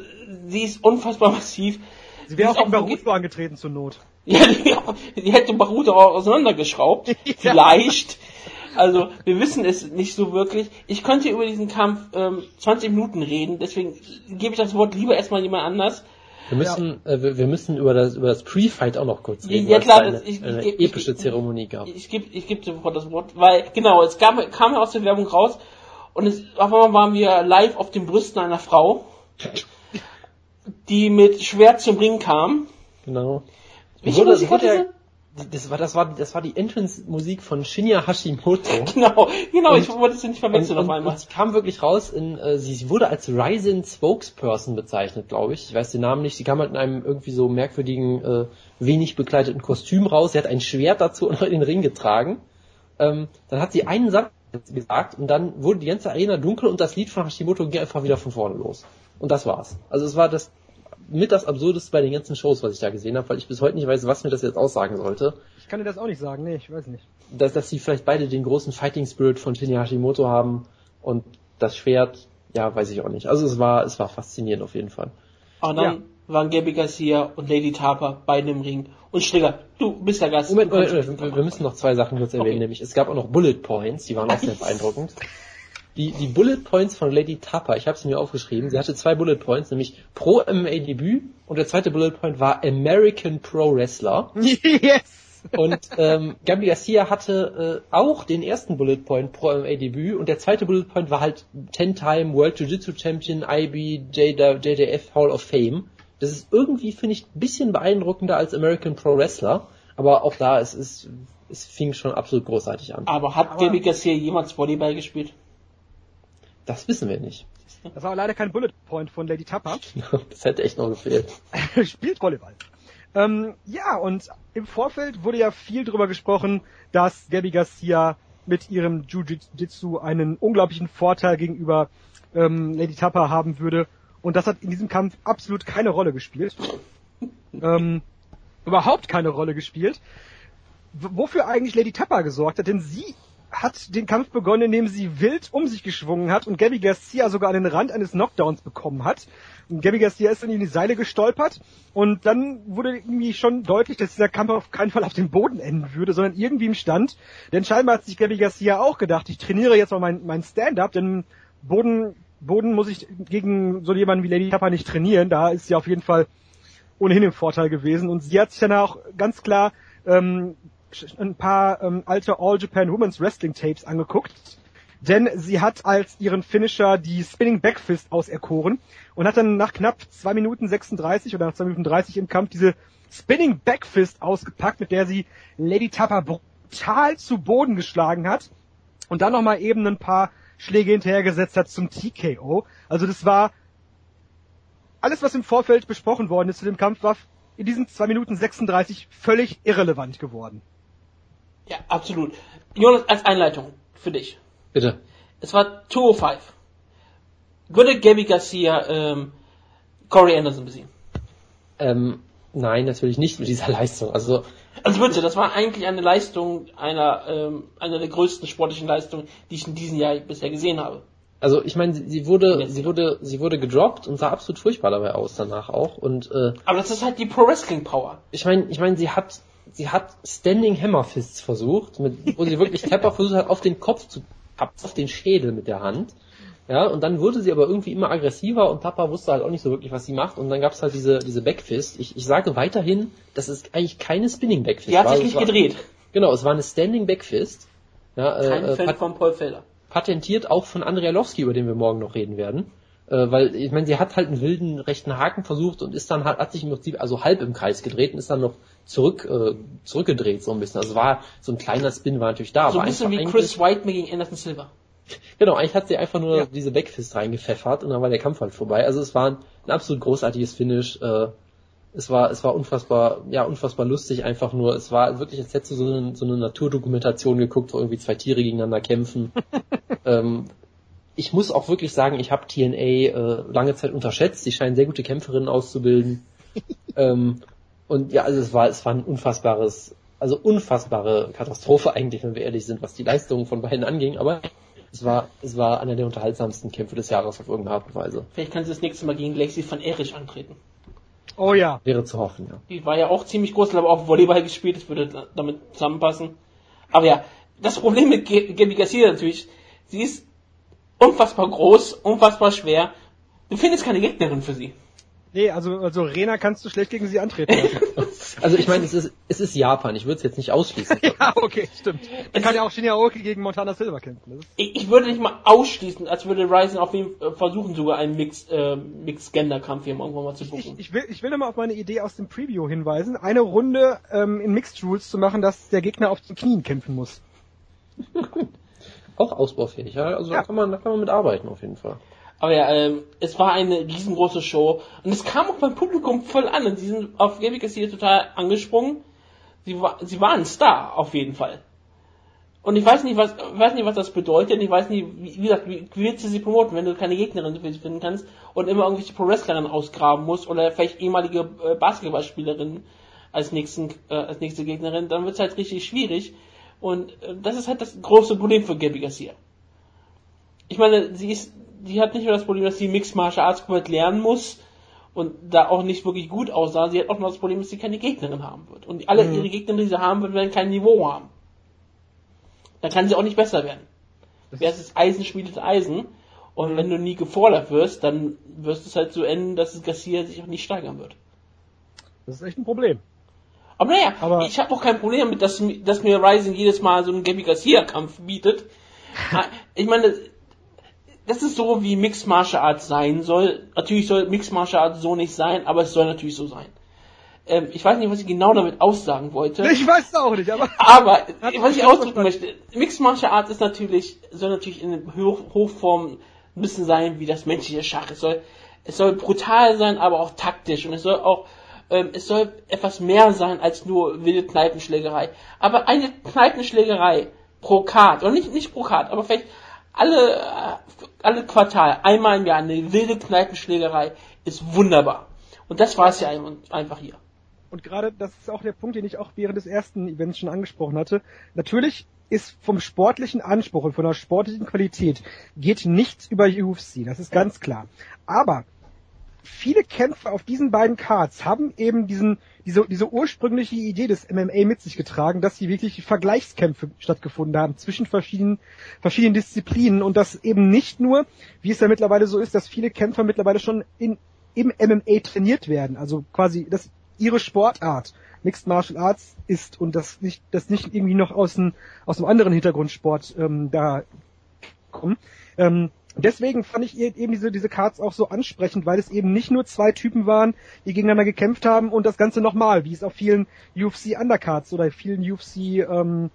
sie ist unfassbar massiv. Sie wäre auch gegen Baruto angetreten zur Not. Ja, die, die hätte Baruto auch auseinandergeschraubt. ja. Vielleicht. Also, wir wissen es nicht so wirklich. Ich könnte über diesen Kampf ähm, 20 Minuten reden, deswegen gebe ich das Wort lieber erstmal jemand anders. Wir müssen, ja. äh, wir müssen über das, über das Pre-Fight auch noch kurz reden. Ja, klar, eine, ich, eine ich, epische Zeremonie gab. Ich, ich gebe ich geb sofort das Wort, weil, genau, es kam, kam ja aus der Werbung raus und es, auf einmal waren wir live auf den Brüsten einer Frau, die mit Schwert zum Ring kam. Genau. Welche wurde, wurde ja, das war, das war, das war die Entrance-Musik von Shinya Hashimoto. Genau, genau, und, ich wollte es nicht verwechseln auf einmal. Und sie kam wirklich raus in, äh, sie, sie wurde als Ryzen Spokesperson bezeichnet, glaube ich. Ich weiß den Namen nicht. Sie kam halt in einem irgendwie so merkwürdigen, äh, wenig bekleideten Kostüm raus. Sie hat ein Schwert dazu und in den Ring getragen. Ähm, dann hat sie einen Satz gesagt und dann wurde die ganze Arena dunkel und das Lied von Hashimoto ging einfach wieder von vorne los. Und das war's. Also es war das mit das Absurdeste bei den ganzen Shows, was ich da gesehen habe, weil ich bis heute nicht weiß, was mir das jetzt aussagen sollte. Ich kann dir das auch nicht sagen, nee, ich weiß nicht. Dass, dass sie vielleicht beide den großen Fighting Spirit von Shinya Hashimoto haben und das Schwert, ja, weiß ich auch nicht. Also es war, es war faszinierend auf jeden Fall. Und dann ja. waren Gabby Garcia und Lady Tarper beide im Ring. Und Strigger, du bist der Gast. Moment, Moment, wir, wir müssen noch zwei Sachen kurz erwähnen, okay. nämlich es gab auch noch Bullet Points, die waren auch sehr beeindruckend. Die, die Bullet Points von Lady Tapper, ich habe sie mir aufgeschrieben, sie hatte zwei Bullet Points, nämlich Pro MMA Debüt und der zweite Bullet Point war American Pro Wrestler. Yes! Und ähm, Gabi Garcia hatte äh, auch den ersten Bullet Point Pro MMA Debüt und der zweite Bullet Point war halt 10-Time World Jiu-Jitsu Champion IBJJF Hall of Fame. Das ist irgendwie, finde ich, ein bisschen beeindruckender als American Pro Wrestler, aber auch da, es ist, es fing schon absolut großartig an. Aber hat Gabi Garcia jemals Volleyball gespielt? Das wissen wir nicht. Das war leider kein Bullet Point von Lady Tapper. das hätte echt noch gefehlt. Spielt Volleyball. Ähm, ja, und im Vorfeld wurde ja viel drüber gesprochen, dass Gabby Garcia mit ihrem Jiu-Jitsu einen unglaublichen Vorteil gegenüber ähm, Lady Tapper haben würde. Und das hat in diesem Kampf absolut keine Rolle gespielt. ähm, überhaupt keine Rolle gespielt. W wofür eigentlich Lady Tapper gesorgt hat, denn sie hat den Kampf begonnen, indem sie wild um sich geschwungen hat und Gabby Garcia sogar an den Rand eines Knockdowns bekommen hat. Und Gabby Garcia ist dann in die Seile gestolpert und dann wurde irgendwie schon deutlich, dass dieser Kampf auf keinen Fall auf dem Boden enden würde, sondern irgendwie im Stand. Denn scheinbar hat sich Gabby Garcia auch gedacht, ich trainiere jetzt mal mein, mein Stand-up, denn Boden, Boden muss ich gegen so jemanden wie Lady Kappa nicht trainieren. Da ist sie auf jeden Fall ohnehin im Vorteil gewesen. Und sie hat sich dann auch ganz klar ähm, ein paar ähm, alte All Japan Women's Wrestling Tapes angeguckt denn sie hat als ihren Finisher die Spinning Backfist auserkoren und hat dann nach knapp 2 Minuten 36 oder nach 2 Minuten 30 im Kampf diese Spinning Backfist ausgepackt, mit der sie Lady Tapper brutal zu Boden geschlagen hat und dann nochmal eben ein paar Schläge hinterhergesetzt hat zum TKO. Also das war alles, was im Vorfeld besprochen worden ist zu dem Kampf, war in diesen 2 Minuten 36 völlig irrelevant geworden. Ja, absolut. Jonas, als Einleitung für dich. Bitte. Es war 205. Würde Gabby Garcia ähm, Corey Anderson besiegen? Ähm, nein, natürlich nicht mit dieser Leistung. Also also bitte, das war eigentlich eine Leistung einer ähm, einer der größten sportlichen Leistungen, die ich in diesem Jahr bisher gesehen habe. Also ich meine, sie, sie wurde, sie wurde, sie wurde gedroppt und sah absolut furchtbar dabei aus danach auch. Und äh, aber das ist halt die Pro Wrestling Power. Ich meine, ich meine, sie hat, sie hat Standing Hammer Fists versucht, mit, wo sie wirklich Tepper versucht hat, auf den Kopf zu auf den Schädel mit der Hand. Ja, und dann wurde sie aber irgendwie immer aggressiver und Papa wusste halt auch nicht so wirklich, was sie macht. Und dann gab es halt diese, diese Backfist. Ich, ich sage weiterhin, das ist eigentlich keine Spinning Backfist. Die hat sich nicht war, gedreht. Genau, es war eine Standing Backfist. Ja, Kein äh, Fan von Paul Felder. Patentiert auch von Andrea Lowski, über den wir morgen noch reden werden. Äh, weil, ich meine, sie hat halt einen wilden rechten Haken versucht und ist dann halt, hat sich im Prinzip also halb im Kreis gedreht und ist dann noch zurück, äh, zurückgedreht so ein bisschen. Also war so ein kleiner Spin war natürlich da. So ein bisschen wie Chris White gegen Anderson Silver. Genau, eigentlich hat sie einfach nur ja. diese Backfist reingepfeffert und dann war der Kampf halt vorbei. Also es war ein, ein absolut großartiges Finish. Äh, es war, es war unfassbar, ja, unfassbar lustig einfach nur. Es war wirklich, als hättest du so eine, so eine Naturdokumentation geguckt, wo irgendwie zwei Tiere gegeneinander kämpfen. ähm, ich muss auch wirklich sagen, ich habe TNA äh, lange Zeit unterschätzt. Sie scheinen sehr gute Kämpferinnen auszubilden. ähm, und ja, also es war, es war ein unfassbares, also unfassbare Katastrophe eigentlich, wenn wir ehrlich sind, was die Leistungen von beiden anging. Aber es war, es war einer der unterhaltsamsten Kämpfe des Jahres auf irgendeine Art und Weise. Vielleicht kann sie das nächste Mal gegen Lexi van Erich antreten. Oh ja. Wäre zu hoffen, ja. Die war ja auch ziemlich groß, aber auch Volleyball gespielt, das würde damit zusammenpassen. Aber ja, das Problem mit Gabi Garcia natürlich, sie ist unfassbar groß, unfassbar schwer. Du findest keine Gegnerin für sie. Nee, also, also Rena kannst du schlecht gegen sie antreten. also ich meine, es ist, es ist Japan, ich würde es jetzt nicht ausschließen. ja, okay, stimmt. Da kann ja auch Shinya Aoki gegen Montana Silver kämpfen. Ich, ich, würde nicht mal ausschließen, als würde Ryzen auf jeden Fall versuchen, sogar einen Mix, äh, Mix-Gender-Kampf hier irgendwann mal zu buchen. Ich, ich, will, ich will nochmal auf meine Idee aus dem Preview hinweisen, eine Runde ähm, in Mixed Rules zu machen, dass der Gegner auf den Knien kämpfen muss. auch ausbaufähig, ja. Also ja. Da, kann man, da kann man mit arbeiten auf jeden Fall. Aber ja, ähm, es war eine riesengroße Show und es kam auch beim Publikum voll an und sie sind auf Gaby Garcia total angesprungen. Sie war, sie war ein Star, auf jeden Fall. Und ich weiß nicht, was, weiß nicht, was das bedeutet. Ich weiß nicht, wie, wie gesagt, wie, wie willst du sie promoten, wenn du keine Gegnerin für sie finden kannst und immer irgendwelche Pro-Wrestlerinnen ausgraben musst oder vielleicht ehemalige äh, Basketballspielerinnen als nächsten, äh, als nächste Gegnerin, dann wird es halt richtig schwierig. Und äh, das ist halt das große Problem für Gabby Garcia. Ich meine, sie ist die hat nicht nur das Problem, dass sie Mixed Martial Arts komplett lernen muss und da auch nicht wirklich gut aussah. Sie hat auch noch das Problem, dass sie keine Gegnerin haben wird. Und alle mhm. ihre Gegner, die sie haben wird, werden kein Niveau haben. Dann kann sie auch nicht besser werden. Das ist Eisen schmiedet Eisen. Und mhm. wenn du nie gefordert wirst, dann wirst es halt so enden, dass es Garcia sich auch nicht steigern wird. Das ist echt ein Problem. Aber naja, Aber ich habe auch kein Problem damit, dass, dass mir Rising jedes Mal so einen Gabby Garcia-Kampf bietet. ich meine, das ist so, wie Mixed Martial Arts sein soll. Natürlich soll Mixed Martial Arts so nicht sein, aber es soll natürlich so sein. Ähm, ich weiß nicht, was ich genau damit aussagen wollte. Ich weiß es auch nicht, aber. Aber, was ich ausdrücken möchte, Mixed Martial Arts ist natürlich, soll natürlich in Hoch, Hochform ein bisschen sein wie das menschliche Schach. Es soll, es soll brutal sein, aber auch taktisch und es soll auch, ähm, es soll etwas mehr sein als nur wilde Kneipenschlägerei. Aber eine Kneipenschlägerei pro Card, oder nicht, nicht pro Card, aber vielleicht alle, äh, alle Quartal, einmal im Jahr eine wilde Kneipenschlägerei ist wunderbar. Und das war es ja einfach hier. Und gerade das ist auch der Punkt, den ich auch während des ersten Events schon angesprochen hatte. Natürlich ist vom sportlichen Anspruch und von der sportlichen Qualität geht nichts über UFC, das ist ganz klar. Aber viele Kämpfe auf diesen beiden Cards haben eben diesen, diese, diese ursprüngliche Idee des MMA mit sich getragen, dass sie wirklich Vergleichskämpfe stattgefunden haben zwischen verschiedenen, verschiedenen Disziplinen und dass eben nicht nur, wie es ja mittlerweile so ist, dass viele Kämpfer mittlerweile schon in, im MMA trainiert werden, also quasi, dass ihre Sportart Mixed Martial Arts ist und das nicht, das nicht irgendwie noch aus einem, aus einem anderen Hintergrundsport ähm, da kommen. Ähm, deswegen fand ich eben diese, diese Cards auch so ansprechend, weil es eben nicht nur zwei Typen waren, die gegeneinander gekämpft haben und das Ganze nochmal, wie es auf vielen UFC Undercards oder vielen UFC ähm,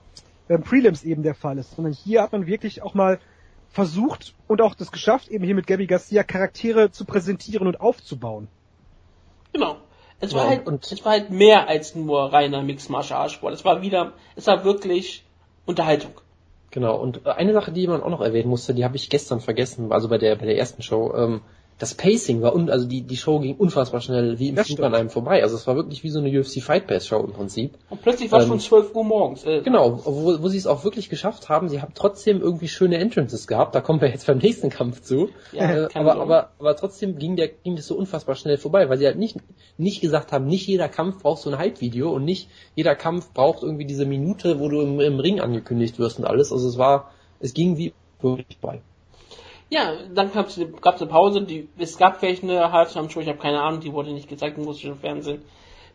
ähm, Prelims eben der Fall ist, sondern hier hat man wirklich auch mal versucht und auch das geschafft, eben hier mit Gabby Garcia Charaktere zu präsentieren und aufzubauen. Genau. Es war, ja, halt, und es war halt mehr als nur reiner Mixed Martial Arts Sport. Es war wieder, es war wirklich Unterhaltung. Genau, und äh, eine Sache, die man auch noch erwähnen musste, die habe ich gestern vergessen, also bei der, bei der ersten Show, ähm, das Pacing war, un also die, die Show ging unfassbar schnell wie im Flug an einem vorbei. Also es war wirklich wie so eine UFC Fight Pass Show im Prinzip. Und plötzlich war es ähm, schon 12 Uhr morgens. Äh. Genau, wo, wo sie es auch wirklich geschafft haben. Sie haben trotzdem irgendwie schöne Entrances gehabt. Da kommen wir jetzt beim nächsten Kampf zu. Ja, äh, aber, aber, aber trotzdem ging der, ging das so unfassbar schnell vorbei, weil sie halt nicht, nicht gesagt haben, nicht jeder Kampf braucht so ein Hype-Video und nicht jeder Kampf braucht irgendwie diese Minute, wo du im, im Ring angekündigt wirst und alles. Also es war, es ging wie wirklich bei. Ja, dann gab es eine Pause, die, es gab vielleicht eine Halbzeit-Show, ich habe keine Ahnung, die wurde nicht gezeigt im russischen Fernsehen.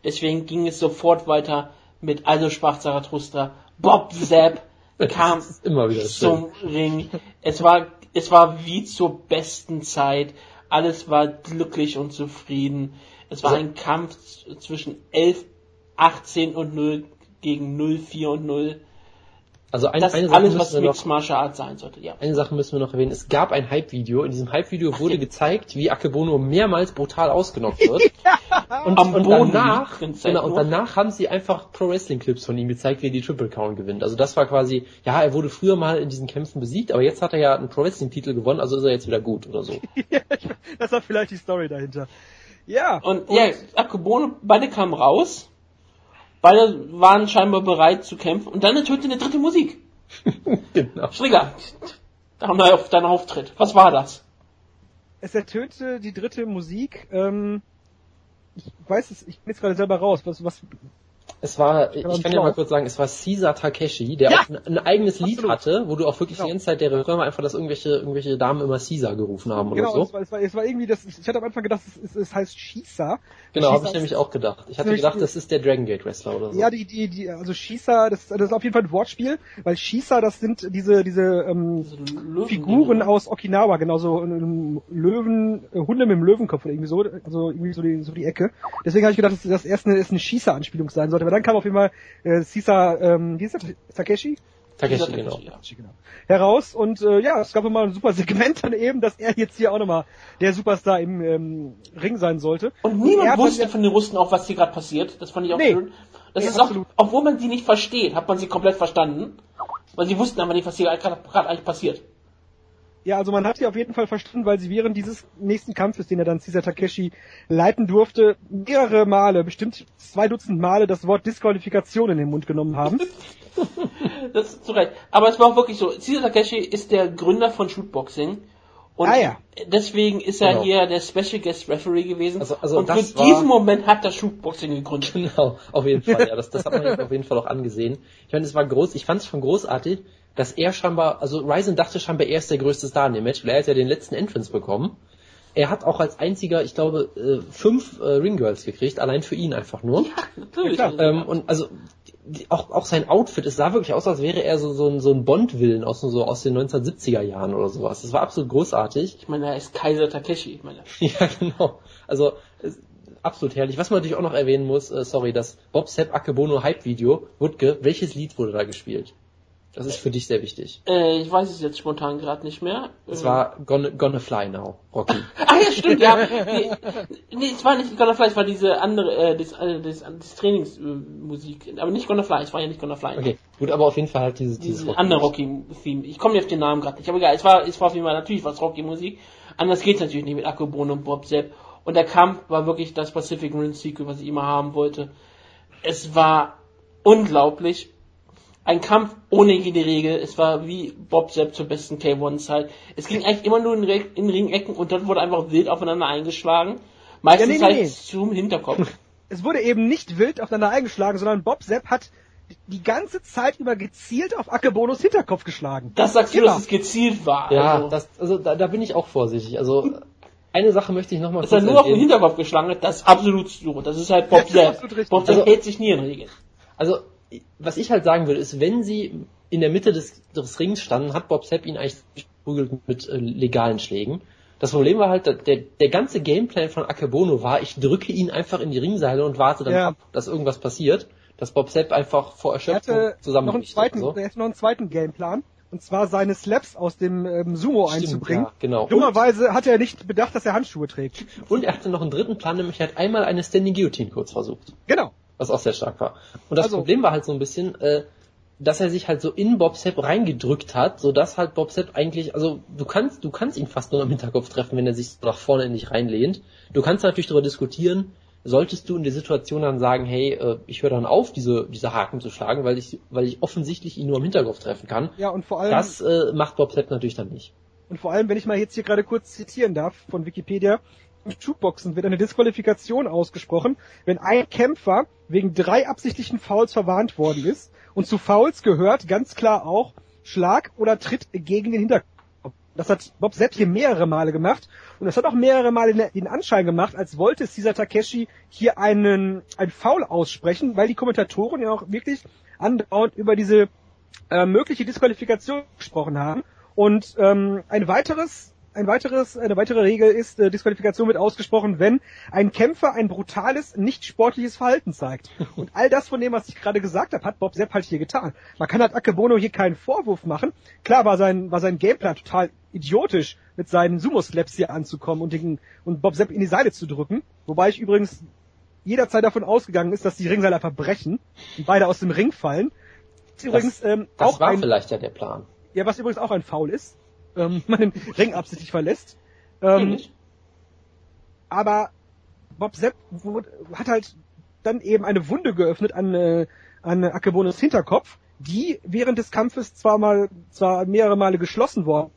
Deswegen ging es sofort weiter mit Also sprach Zarathustra. Bob Zapp kam immer wieder zum Ring. Es war, es war wie zur besten Zeit. Alles war glücklich und zufrieden. Es war ein Kampf zwischen 11, 18 und 0 gegen 0, 4 und 0. Also ein, das eine Sache alles, was Mixed Martial Arts sein sollte, ja. Eine Sache müssen wir noch erwähnen. Es gab ein Hype-Video. In diesem Hype-Video wurde gezeigt, wie Akebono mehrmals brutal ausgenockt wird. und, Am und danach, genau, und danach haben sie einfach Pro-Wrestling-Clips von ihm gezeigt, wie er die Triple Count gewinnt. Also das war quasi, ja, er wurde früher mal in diesen Kämpfen besiegt, aber jetzt hat er ja einen Pro-Wrestling-Titel gewonnen, also ist er jetzt wieder gut oder so. das war vielleicht die Story dahinter. Ja. Und, und ja, Akebono, beide kamen raus Beide waren scheinbar bereit zu kämpfen. Und dann ertönte eine dritte Musik. genau. Strigger, da haben wir auf deinen Auftritt. Was war das? Es ertönte die dritte Musik. Ähm, ich weiß es, ich bin jetzt gerade selber raus. Was, was, es war, ich kann ja mal kurz sagen, es war Caesar Takeshi, der ja! auch ein, ein eigenes Lied Absolut. hatte, wo du auch wirklich genau. die ganze Zeit der Refrain war einfach, dass irgendwelche, irgendwelche Damen immer Caesar gerufen haben genau, oder so. Es war, es war, es war irgendwie das, ich hatte am Anfang gedacht, es, es heißt Shisa. Genau, habe ich nämlich auch gedacht. Ich hatte gedacht, das ist der Dragon Gate Wrestler oder so. Ja, die, die, die, also Shisa, das, das ist auf jeden Fall ein Wortspiel, weil Shisa, das sind diese, diese, ähm, Löwen, Figuren aus Okinawa, genau so ähm, Löwen, äh, Hunde mit dem Löwenkopf oder irgendwie so, also irgendwie so die, so die Ecke. Deswegen habe ich gedacht, dass das erst eine, eine Shisa-Anspielung sein sollte, aber dann kam auf jeden Fall äh, Sisa, ähm, wie ist das? Takeshi? Takeshi, genau. Genau. Heraus und äh, ja, es gab immer ein super Segment dann eben, dass er jetzt hier auch nochmal der Superstar im ähm, Ring sein sollte. Und niemand und wusste von den Russen auch, was hier gerade passiert. Das fand ich auch nee, schön. Das nee, ist absolut. auch, obwohl man sie nicht versteht, hat man sie komplett verstanden. Weil sie wussten aber nicht, was hier gerade eigentlich passiert. Ja, also man hat sie auf jeden Fall verstanden, weil sie während dieses nächsten Kampfes, den er dann Cesar Takeshi leiten durfte, mehrere Male, bestimmt zwei Dutzend Male das Wort Disqualifikation in den Mund genommen haben. das ist zu Recht. Aber es war auch wirklich so. Cesar Takeshi ist der Gründer von Shootboxing. Und ah, ja. deswegen ist er genau. hier der Special Guest Referee gewesen. Also, also und für diesen Moment hat das Shootboxing gegründet. Genau, auf jeden Fall. Ja, das, das hat man auf jeden Fall auch angesehen. Ich meine, es war groß. Ich fand es schon großartig, dass er scheinbar, also Ryzen dachte scheinbar, er ist der größte Star in dem Match, weil er hat ja den letzten Entrance bekommen. Er hat auch als einziger, ich glaube, äh, fünf äh, Ringgirls gekriegt, allein für ihn einfach nur. Ja, natürlich. Ja, ähm, und also auch, auch sein Outfit, es sah wirklich aus, als wäre er so, so ein, so ein Bond-Willen aus, so aus den 1970er Jahren oder sowas. Das war absolut großartig. Ich meine, er ist Kaiser Takeshi, ich meine. ja, genau. Also, absolut herrlich. Was man natürlich auch noch erwähnen muss, äh, sorry, das Bob Sepp Akebono Hype-Video, Wutke, welches Lied wurde da gespielt? Das ist für dich sehr wichtig. Äh, ich weiß es jetzt spontan gerade nicht mehr. Es war Gonna, Gonna Fly Now, Rocky. ah ja, stimmt, ja. Nee, nee, es war nicht Gonna Fly, es war diese andere, äh, das, äh, das, das Trainingsmusik. Äh, aber nicht Gonna Fly, es war ja nicht Gonna Fly. Okay, gut, aber auf jeden Fall halt dieses, dieses Rocky andere Rocky-Theme. Ich komme nicht auf den Namen gerade nicht, aber egal, es war, es war auf jeden Fall natürlich was Rocky-Musik. Anders geht's natürlich nicht mit Akebono und Bob Sepp. Und der Kampf war wirklich das Pacific Rim Sequel, was ich immer haben wollte. Es war unglaublich ein Kampf ohne jede Regel. Es war wie Bob Sepp zur besten K1-Zeit. Es ging eigentlich immer nur in, in Ringecken und dann wurde einfach wild aufeinander eingeschlagen. Meistens Ja, nee, nee, halt nee. zum Hinterkopf. Es wurde eben nicht wild aufeinander eingeschlagen, sondern Bob Sepp hat die ganze Zeit über gezielt auf Akebonos Hinterkopf geschlagen. Das sagst du, Immer. dass es gezielt war. Ja, also, das, also da, da bin ich auch vorsichtig. Also eine Sache möchte ich nochmal dass er nur auf den Hinterkopf geschlagen hat, das ist absolut so. Das ist halt Bob Sepp. Bob Sepp Also- hält sich nie in Regeln. Also, was ich halt sagen würde, ist, wenn sie in der Mitte des, des Rings standen, hat Bob Sepp ihn eigentlich geprügelt mit äh, legalen Schlägen. Das Problem war halt, der, der ganze Gameplan von Akebono war, ich drücke ihn einfach in die Ringseile und warte dann Ja. ab, dass irgendwas passiert, dass Bob Sepp einfach vor Er Erschöpfung hatte noch einen zweiten, so. er hatte noch einen zweiten Gameplan. Und zwar seine Slaps aus dem ähm, Sumo Stimmt, einzubringen. ja, genau. Dummerweise hat er nicht bedacht, dass er Handschuhe trägt. Und er hatte noch einen dritten Plan, nämlich er hat einmal eine Standing Guillotine kurz versucht. Genau. Was auch sehr stark war. Und das Also- Problem war halt so ein bisschen, äh, dass er sich halt so in Bob Sepp reingedrückt hat, so dass halt Bob Sepp eigentlich, also du kannst, du kannst ihn fast nur am Hinterkopf treffen, wenn er sich nach vorne in dich reinlehnt. Du kannst natürlich darüber diskutieren, solltest du in der Situation dann sagen, hey, äh, ich höre dann auf, diese, diese Haken zu schlagen, weil ich, weil ich offensichtlich ihn nur am Hinterkopf treffen kann. Ja, und vor allem, Das äh, macht Bob Sepp natürlich dann nicht. und vor allem, wenn ich mal jetzt hier gerade kurz zitieren darf von Wikipedia, Shootboxen wird eine Disqualifikation ausgesprochen, wenn ein Kämpfer wegen drei absichtlichen Fouls verwarnt worden ist. Und zu Fouls gehört ganz klar auch Schlag oder Tritt gegen den Hinterkopf. Das hat Bob Sepp hier mehrere Male gemacht. Und das hat auch mehrere Male den- den Anschein gemacht, als wollte Caesar Takeshi hier einen, ein Foul aussprechen, weil die Kommentatoren ja auch wirklich andauernd über diese äh, mögliche Disqualifikation gesprochen haben. Und ähm, ein weiteres, ein weiteres, eine weitere Regel ist, äh, Disqualifikation wird ausgesprochen, wenn ein Kämpfer ein brutales, nicht sportliches Verhalten zeigt. Und all das von dem, was ich gerade gesagt habe, hat Bob Sepp halt hier getan. Man kann halt Akebono hier keinen Vorwurf machen. Klar war sein, war sein Gameplan total idiotisch, mit seinen Sumo-Slaps hier anzukommen und, den, und Bob Sepp in die Seile zu drücken. Wobei ich übrigens jederzeit davon ausgegangen ist, dass die Ringseile einfach brechen und beide aus dem Ring fallen. Übrigens ähm, Das auch war ein, vielleicht ja der Plan. ja, was übrigens auch ein Foul ist, ähm, man den Ring absichtlich verlässt. Ähm, aber Bob Sepp wurde, hat halt dann eben eine Wunde geöffnet an, äh, an Akebonos Hinterkopf, die während des Kampfes zwar mal, zwar mehrere Male geschlossen worden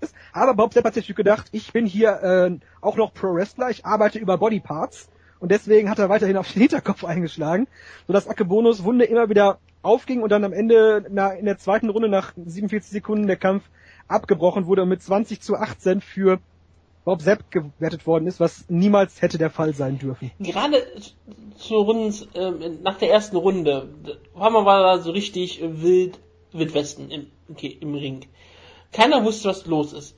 ist, aber Bob Sepp hat sich gedacht, ich bin hier äh, auch noch Pro-Wrestler, ich arbeite über Bodyparts und deswegen hat er weiterhin auf den Hinterkopf eingeschlagen, sodass Akebonos Wunde immer wieder aufging und dann am Ende na, in der zweiten Runde nach 47 Sekunden der Kampf abgebrochen wurde und mit 20 zu 18 für Bob Sepp gewertet worden ist, was niemals hätte der Fall sein dürfen. Gerade zur Runden, ähm, nach der ersten Runde, war man da so richtig äh, wild, Wildwesten im, okay, im Ring. Keiner wusste, was los ist.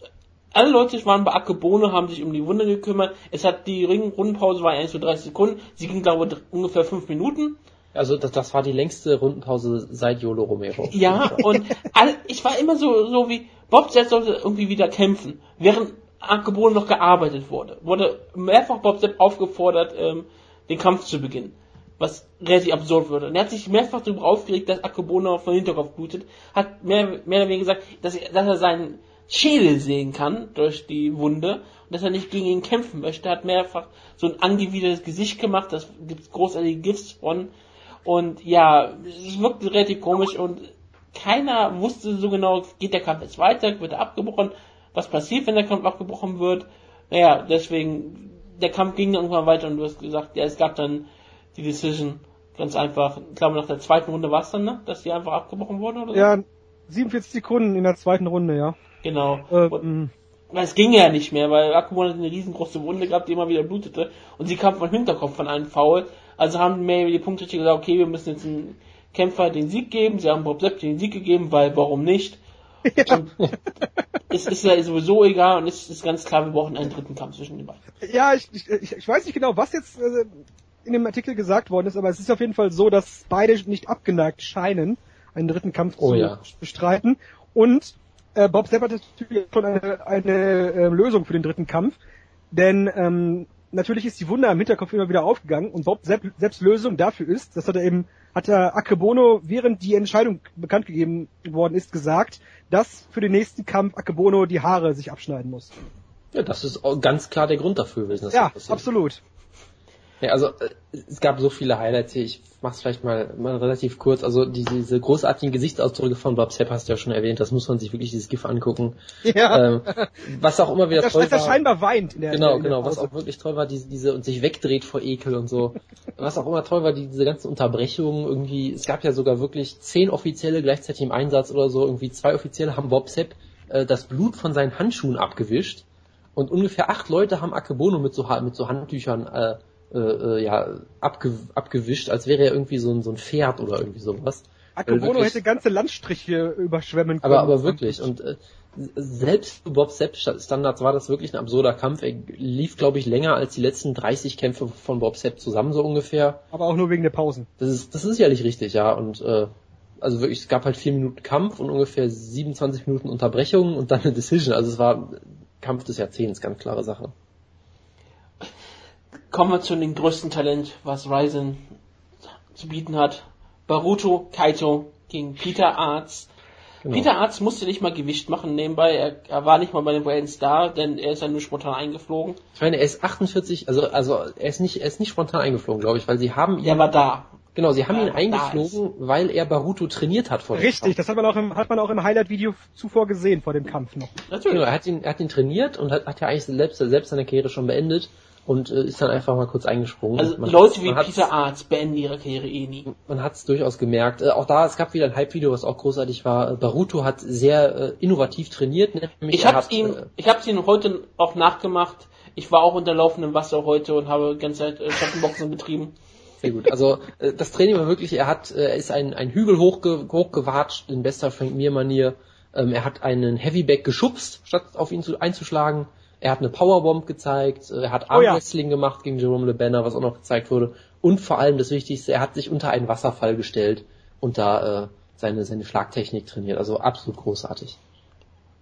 Alle Leute waren bei Akebono, haben sich um die Wunde gekümmert. Es hat die Ring-Rundenpause war eigentlich so 30 Sekunden. Sie ging, glaube ich, ungefähr 5 Minuten. Also das, das war die längste Rundenpause seit Yolo Romero. Ja, und all, ich war immer so, so wie, Bob Sepp sollte irgendwie wieder kämpfen, während Akebono noch gearbeitet wurde. Wurde mehrfach Bob Sepp aufgefordert, ähm, den Kampf zu beginnen. Was relativ absurd würde. Und er hat sich mehrfach darüber aufgeregt, dass Akebono vom Hinterkopf blutet. Hat mehr, mehr oder weniger gesagt, dass er, dass er seinen Schädel sehen kann durch die Wunde und dass er nicht gegen ihn kämpfen möchte. Hat mehrfach so ein angewidertes Gesicht gemacht. Das gibt's großartige GIFs von. Und ja, es wirkte relativ komisch und keiner wusste so genau, geht der Kampf jetzt weiter, wird er abgebrochen, was passiert, wenn der Kampf abgebrochen wird. Naja, deswegen, der Kampf ging irgendwann weiter und du hast gesagt, ja, es gab dann die Decision, ganz einfach, ich glaube nach der zweiten Runde war es dann, ne, dass die einfach abgebrochen wurden oder so? Ja, 47 Sekunden in der zweiten Runde, ja. Genau. Äh, Und- mh. Weil es ging ja nicht mehr, weil Akkumon hat eine riesengroße Wunde gehabt, die immer wieder blutete und sie kam vom Hinterkopf von einem Foul. Also haben mehr die Punktrichter gesagt, okay, wir müssen jetzt einen Kämpfer den Sieg geben. Sie haben Bob Sepp den Sieg gegeben, weil warum nicht? Und es ist ja sowieso egal und es ist ganz klar, wir brauchen einen dritten Kampf zwischen den beiden. Ja, ich, ich, ich ich weiß nicht genau, was jetzt äh, in dem Artikel gesagt worden ist, aber es ist auf jeden Fall so, dass beide nicht abgeneigt scheinen, einen dritten Kampf Oh zu ja. bestreiten. Und äh, Bob Sepp hat natürlich schon eine, eine äh, Lösung für den dritten Kampf, denn ähm, natürlich ist die Wunde am Hinterkopf immer wieder aufgegangen und Bob Sepp, Sepps Lösung dafür ist, das hat er eben, hat er Akebono, während die Entscheidung bekannt gegeben worden ist, gesagt, dass für den nächsten Kampf Akebono die Haare sich abschneiden muss. Ja, das ist ganz klar der Grund dafür gewesen. Ja, absolut. Ja, also äh, es gab so viele Highlights hier. Ich mach's vielleicht mal, mal relativ kurz. Also die, diese großartigen Gesichtsausdrücke von Bob Sepp hast du ja schon erwähnt. Das muss man sich wirklich dieses GIF angucken. Ja. Ähm, was auch immer wieder Dass, toll dass er war. scheinbar weint in der Genau, in der genau. Was auch wirklich toll war, diese, diese und sich wegdreht vor Ekel und so. Was auch immer toll war, die, diese ganzen Unterbrechungen irgendwie. Es gab ja sogar wirklich zehn Offizielle gleichzeitig im Einsatz oder so. Irgendwie zwei Offizielle haben Bob Sepp äh, das Blut von seinen Handschuhen abgewischt und ungefähr acht Leute haben Akebono mit so, mit so Handtüchern äh, äh, äh, ja, abge, abgewischt, als wäre er irgendwie so ein, so ein Pferd oder irgendwie sowas. Akebono hätte ganze Landstriche überschwemmen können. Aber, aber wirklich, und äh, selbst für Bob Sepp Standards war das wirklich ein absurder Kampf. Er lief, glaube ich, länger als die letzten 30 Kämpfe von Bob Sepp zusammen, so ungefähr. Aber auch nur wegen der Pausen. Das ist, das ist sicherlich richtig, ja. Und äh, also wirklich, es gab halt vier Minuten Kampf und ungefähr 27 Minuten Unterbrechung und dann eine Decision. Also es war Kampf des Jahrzehnts, ganz klare Sache. Kommen wir zu dem größten Talent, was Ryzen zu bieten hat. Baruto Kaito gegen Peter Arz. Genau. Peter Arz musste nicht mal Gewicht machen nebenbei. Er, er war nicht mal bei den Wayans da, denn er ist ja nur spontan eingeflogen. Ich meine, er ist 48, also also er ist nicht er ist nicht spontan eingeflogen, glaube ich, weil sie haben ihn Er war da. genau, sie haben Ja, ihn eingeflogen, weil er Baruto trainiert hat vor dem Richtig, Kampf. das hat man auch im, hat man auch im Highlight-Video zuvor gesehen, vor dem Kampf noch. Natürlich. Genau, er hat ihn, er hat ihn trainiert und hat, hat ja eigentlich selbst, selbst seine Karriere schon beendet und äh, ist dann einfach mal kurz eingesprungen. Also Leute wie Peter Arz beenden ihre Karriere eh nie. Man hat es durchaus gemerkt. Äh, auch da, es gab wieder ein Hype-Video, was auch großartig war. Äh, Baruto hat sehr äh, innovativ trainiert. Nämlich Ich hat, ihm, äh, ich hab's ihm heute auch nachgemacht. Ich war auch unter laufendem Wasser heute und habe die ganze Zeit äh, Schattenboxen betrieben. Sehr gut. Also äh, das Training war wirklich, er hat, äh, er ist ein, ein Hügel hochge hochgewatscht in bester Frank Mir Manier. Ähm, er hat einen Heavyback geschubst, statt auf ihn zu, einzuschlagen. Er hat eine Powerbomb gezeigt, äh, er hat Oh ja. Armwrestling gemacht gegen Jerome Le Banner, was auch noch gezeigt wurde. Und vor allem das Wichtigste, er hat sich unter einen Wasserfall gestellt und da äh, seine, seine Schlagtechnik trainiert. Also absolut großartig.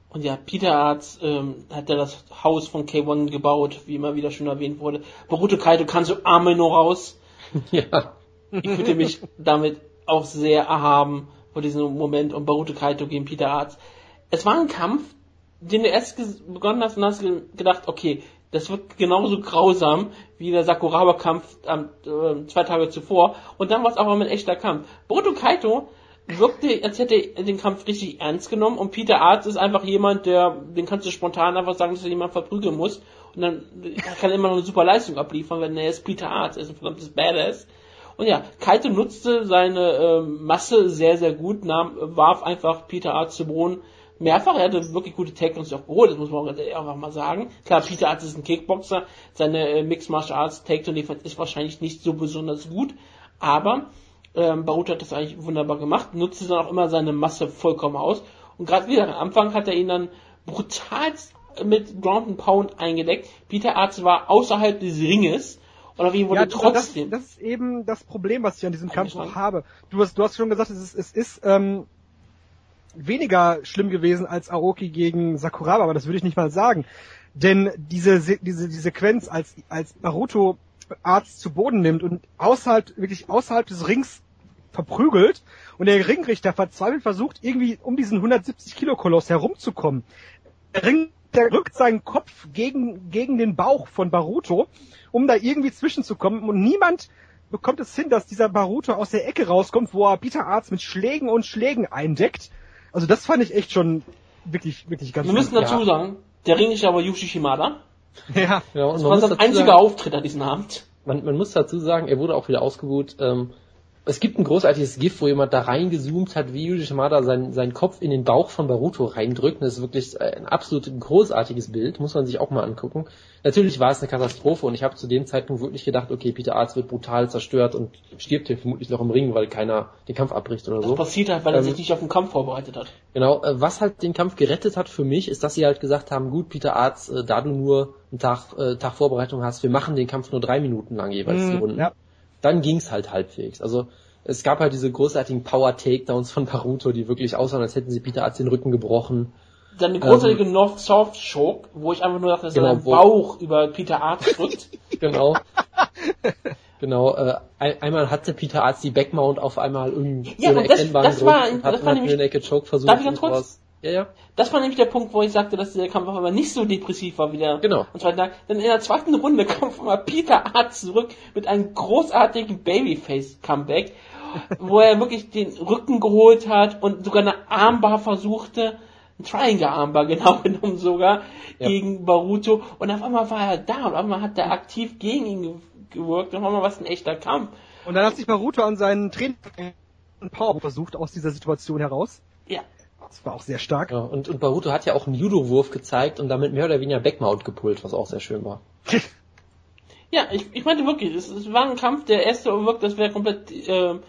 Und ja, Peter Arz ähm, hat ja das Haus von K1 gebaut, wie immer wieder schon erwähnt wurde. Baruto Kaito kann so Arme nur raus. ja. Ich fühlte mich damit auch sehr erhaben vor diesem Moment und Baruto Kaito gegen Peter Arz. Es war ein Kampf, den du erst begonnen hast und hast ge- gedacht, okay, das wird genauso grausam wie der Sakuraba-Kampf am, äh, zwei Tage zuvor. Und dann war es aber ein echter Kampf. Baruto Kaito wirkte, als hätte er den Kampf richtig ernst genommen und Peter Arz ist einfach jemand, der, den kannst du spontan einfach sagen, dass er jemand verprügeln muss und dann kann er immer noch eine super Leistung abliefern, wenn er ist Peter Arz, er ist ein verdammtes Badass. Und ja, Kaito nutzte seine ähm, Masse sehr, sehr gut, nahm, warf einfach Peter Arz zu Boden. Mehrfach, er hatte wirklich gute Takedowns auch geholt, das muss man auch einfach mal sagen. Klar, Peter Arz ist ein Kickboxer, seine äh, Mixed Martial Arts Takedown Defense ist wahrscheinlich nicht so besonders gut, aber ähm, Baruto hat das eigentlich wunderbar gemacht, nutzte dann auch immer seine Masse vollkommen aus. Und gerade wieder am Anfang hat er ihn dann brutal mit Ground and Pound eingedeckt. Peter Arz war außerhalb des Ringes und auf ihn wurde Ja, das, trotzdem. das ist eben das Problem, was ich an diesem Kampf auch habe. Du hast, du hast schon gesagt, es ist, es ist ähm, weniger schlimm gewesen als Aoki gegen Sakuraba, aber das würde ich nicht mal sagen. Denn diese, Se- diese, die Sequenz, als, als Naruto Arzt zu Boden nimmt und außerhalb, wirklich außerhalb des Rings verprügelt und der Ringrichter verzweifelt versucht, irgendwie um diesen 170 Kilo Koloss herumzukommen. Der Ring, der rückt seinen Kopf gegen, gegen den Bauch von Baruto, um da irgendwie zwischenzukommen und niemand bekommt es hin, dass dieser Baruto aus der Ecke rauskommt, wo er Peter Arzt mit Schlägen und Schlägen eindeckt. Also das fand ich echt schon wirklich, wirklich ganz Wir müssen dazu sagen, der Ringrichter war Yushi Shimada. Ja. ja und Das war sein einziger sagen, Auftritt an diesem Abend. man, man muss dazu sagen, er wurde auch wieder ausgebuht. Ähm, es gibt ein großartiges GIF, wo jemand da reingezoomt hat, wie Yuji Shimada seinen, seinen Kopf in den Bauch von Baruto reindrückt. Das ist wirklich ein absolut großartiges Bild, muss man sich auch mal angucken. Natürlich war es eine Katastrophe und ich habe zu dem Zeitpunkt wirklich gedacht, okay, Peter Arzt wird brutal zerstört und stirbt hier vermutlich noch im Ring, weil keiner den Kampf abbricht oder Das so. passiert halt, weil er Ähm, sich nicht auf den Kampf vorbereitet hat. Genau, äh, was halt den Kampf gerettet hat für mich, ist, dass sie halt gesagt haben, gut, Peter Arzt, äh, da du nur einen Tag, äh, Tag Vorbereitung hast, wir machen den Kampf nur drei Minuten lang jeweils die Mhm, Runden. ja. Dann ging's halt halbwegs. Also es gab halt diese großartigen Power-Takedowns von Baruto, die wirklich aussahen, als hätten sie Peter Arzt den Rücken gebrochen. Dann eine großartige North Soft Choke, wo ich einfach nur dachte, dass er Genau, seinen wo- Bauch über Peter Arzt drückt. Genau. genau, äh, ein, einmal hatte Peter Arzt die Backmount auf einmal irgendwie Ja, ohne und das- erkennbaren das war- Grund und das hat war nämlich- Rear Naked Choke versucht. Darf ich ganz kurz? Ja, ja. Das war nämlich der Punkt, wo ich sagte, dass der Kampf aber nicht so depressiv war wie der Genau. am zweiten Tag. Denn in der zweiten Runde kam mal Peter Art zurück mit einem großartigen Babyface-Comeback, wo er wirklich den Rücken geholt hat und sogar eine Armbar versuchte, ein Triangle-Armbar genau genommen sogar, Ja. gegen Baruto. Und auf einmal war er da und auf einmal hat er aktiv gegen ihn ge- gewirkt. Und auf einmal war es ein echter Kampf. Und dann hat sich Baruto an seinen Trainer einen Power versucht aus dieser Situation heraus. Ja. Das war auch sehr stark. ja und, und Baruto hat ja auch einen Judo-Wurf gezeigt und damit mehr oder weniger Backmount gepullt, was auch sehr schön war. Ja, ich, ich meinte wirklich, es, es war ein Kampf, der erste wirkt, das wäre komplett ähm,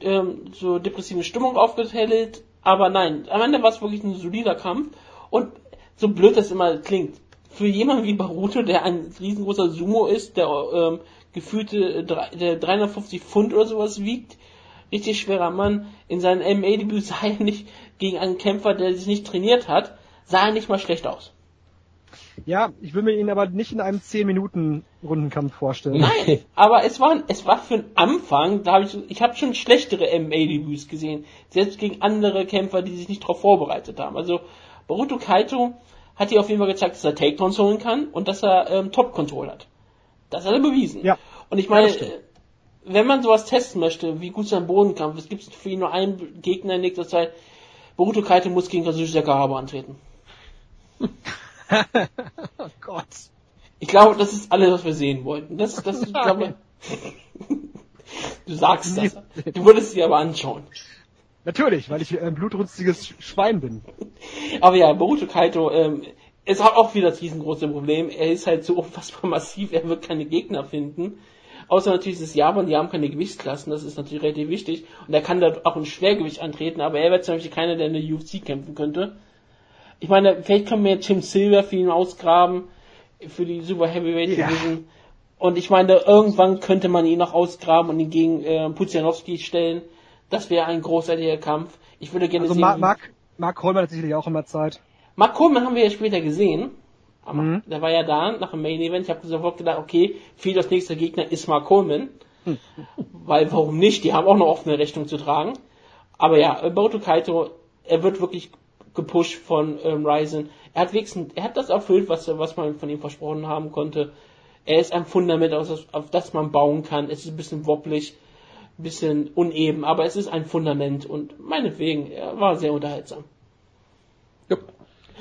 ähm, so depressive Stimmung aufgehellt, aber nein, am Ende war es wirklich ein solider Kampf und so blöd das immer klingt, für jemanden wie Baruto, der ein riesengroßer Sumo ist, der ähm, gefühlte äh, der 350 Pfund oder sowas wiegt, richtig schwerer Mann, in seinem MMA-Debüt sah er nicht gegen einen Kämpfer, der sich nicht trainiert hat, sah er nicht mal schlecht aus. Ja, ich will mir ihn aber nicht in einem 10 Minuten Rundenkampf vorstellen. Nein, aber es war, es war für den Anfang, da habe ich, ich habe schon schlechtere MMA-Debüts gesehen, selbst gegen andere Kämpfer, die sich nicht darauf vorbereitet haben. Also Baruto Kaito hat hier auf jeden Fall gezeigt, dass er Takedowns holen kann und dass er ähm, Top-Control hat. Das hat er bewiesen. Ja. Und ich meine, wenn man sowas testen möchte, wie gut sein Bodenkampf, es gibt für ihn nur einen Gegner in nächster Zeit. Baruto Kaito muss gegen Kazushi Sakahaba antreten. Oh Gott. Ich glaube, das ist alles, was wir sehen wollten. Das, das, ich glaube, du sagst das. Du würdest sie aber anschauen. Natürlich, weil ich ein blutrünstiges Sch- Schwein bin. Aber ja, Boruto Kaito ähm, ist auch- auch wieder das riesengroße Problem. Er ist halt so unfassbar massiv, er wird keine Gegner finden. Außer natürlich ist es Japan, die haben keine Gewichtsklassen, das ist natürlich relativ wichtig. Und er kann da auch im Schwergewicht antreten, aber er wäre zum Beispiel keiner, der in der UFC kämpfen könnte. Ich meine, vielleicht können wir Tim Silver für ihn ausgraben, für die Super Heavyweight Ja. Division. Und ich meine, irgendwann könnte man ihn noch ausgraben und ihn gegen äh, Puzianowski stellen. Das wäre ein großartiger Kampf. Ich würde gerne Also sehen, Ma wie- Mark, Mark Coleman hat sicherlich auch immer Zeit. Mark Coleman haben wir ja später gesehen. Aber Mhm. der war ja da nach dem Main Event. Ich habe sofort gedacht, okay, viel das nächste Gegner ist Mark Coleman. Weil warum nicht? Die haben auch eine offene Rechnung zu tragen. Aber ja, Baruto Kaito, er wird wirklich gepusht von ähm, Ryzen. Er hat wenigstens, er hat das erfüllt, was, was man von ihm versprochen haben konnte. Er ist ein Fundament, auf das, auf das man bauen kann. Es ist ein bisschen wobblig, ein bisschen uneben, aber es ist ein Fundament und meinetwegen, er war sehr unterhaltsam.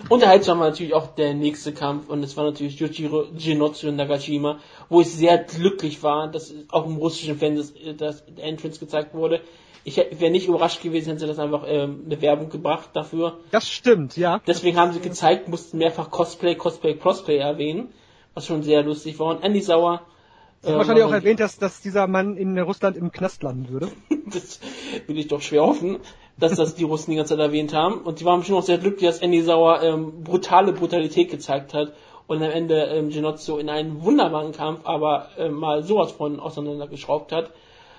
Unterhaltsam war natürlich auch der nächste Kampf und es war natürlich Yujiro Jinotsu Nagashima, wo ich sehr glücklich war, dass auch im russischen Fan das, das Entrance gezeigt wurde. Ich wäre nicht überrascht gewesen, hätten sie das einfach ähm, eine Werbung gebracht dafür. Das stimmt, ja. Deswegen haben sie gezeigt, mussten mehrfach Cosplay, Cosplay, Cosplay erwähnen, was schon sehr lustig war. Und Andy Sauer. Sie haben äh, wahrscheinlich auch war- erwähnt, dass, dass dieser Mann in Russland im Knast landen würde. das will ich doch schwer hoffen, dass das die Russen die ganze Zeit erwähnt haben. Und die waren bestimmt auch sehr glücklich, dass Andy Sauer ähm, brutale Brutalität gezeigt hat und am Ende ähm, Genozzo in einen wunderbaren Kampf aber ähm, mal sowas von auseinandergeschraubt hat.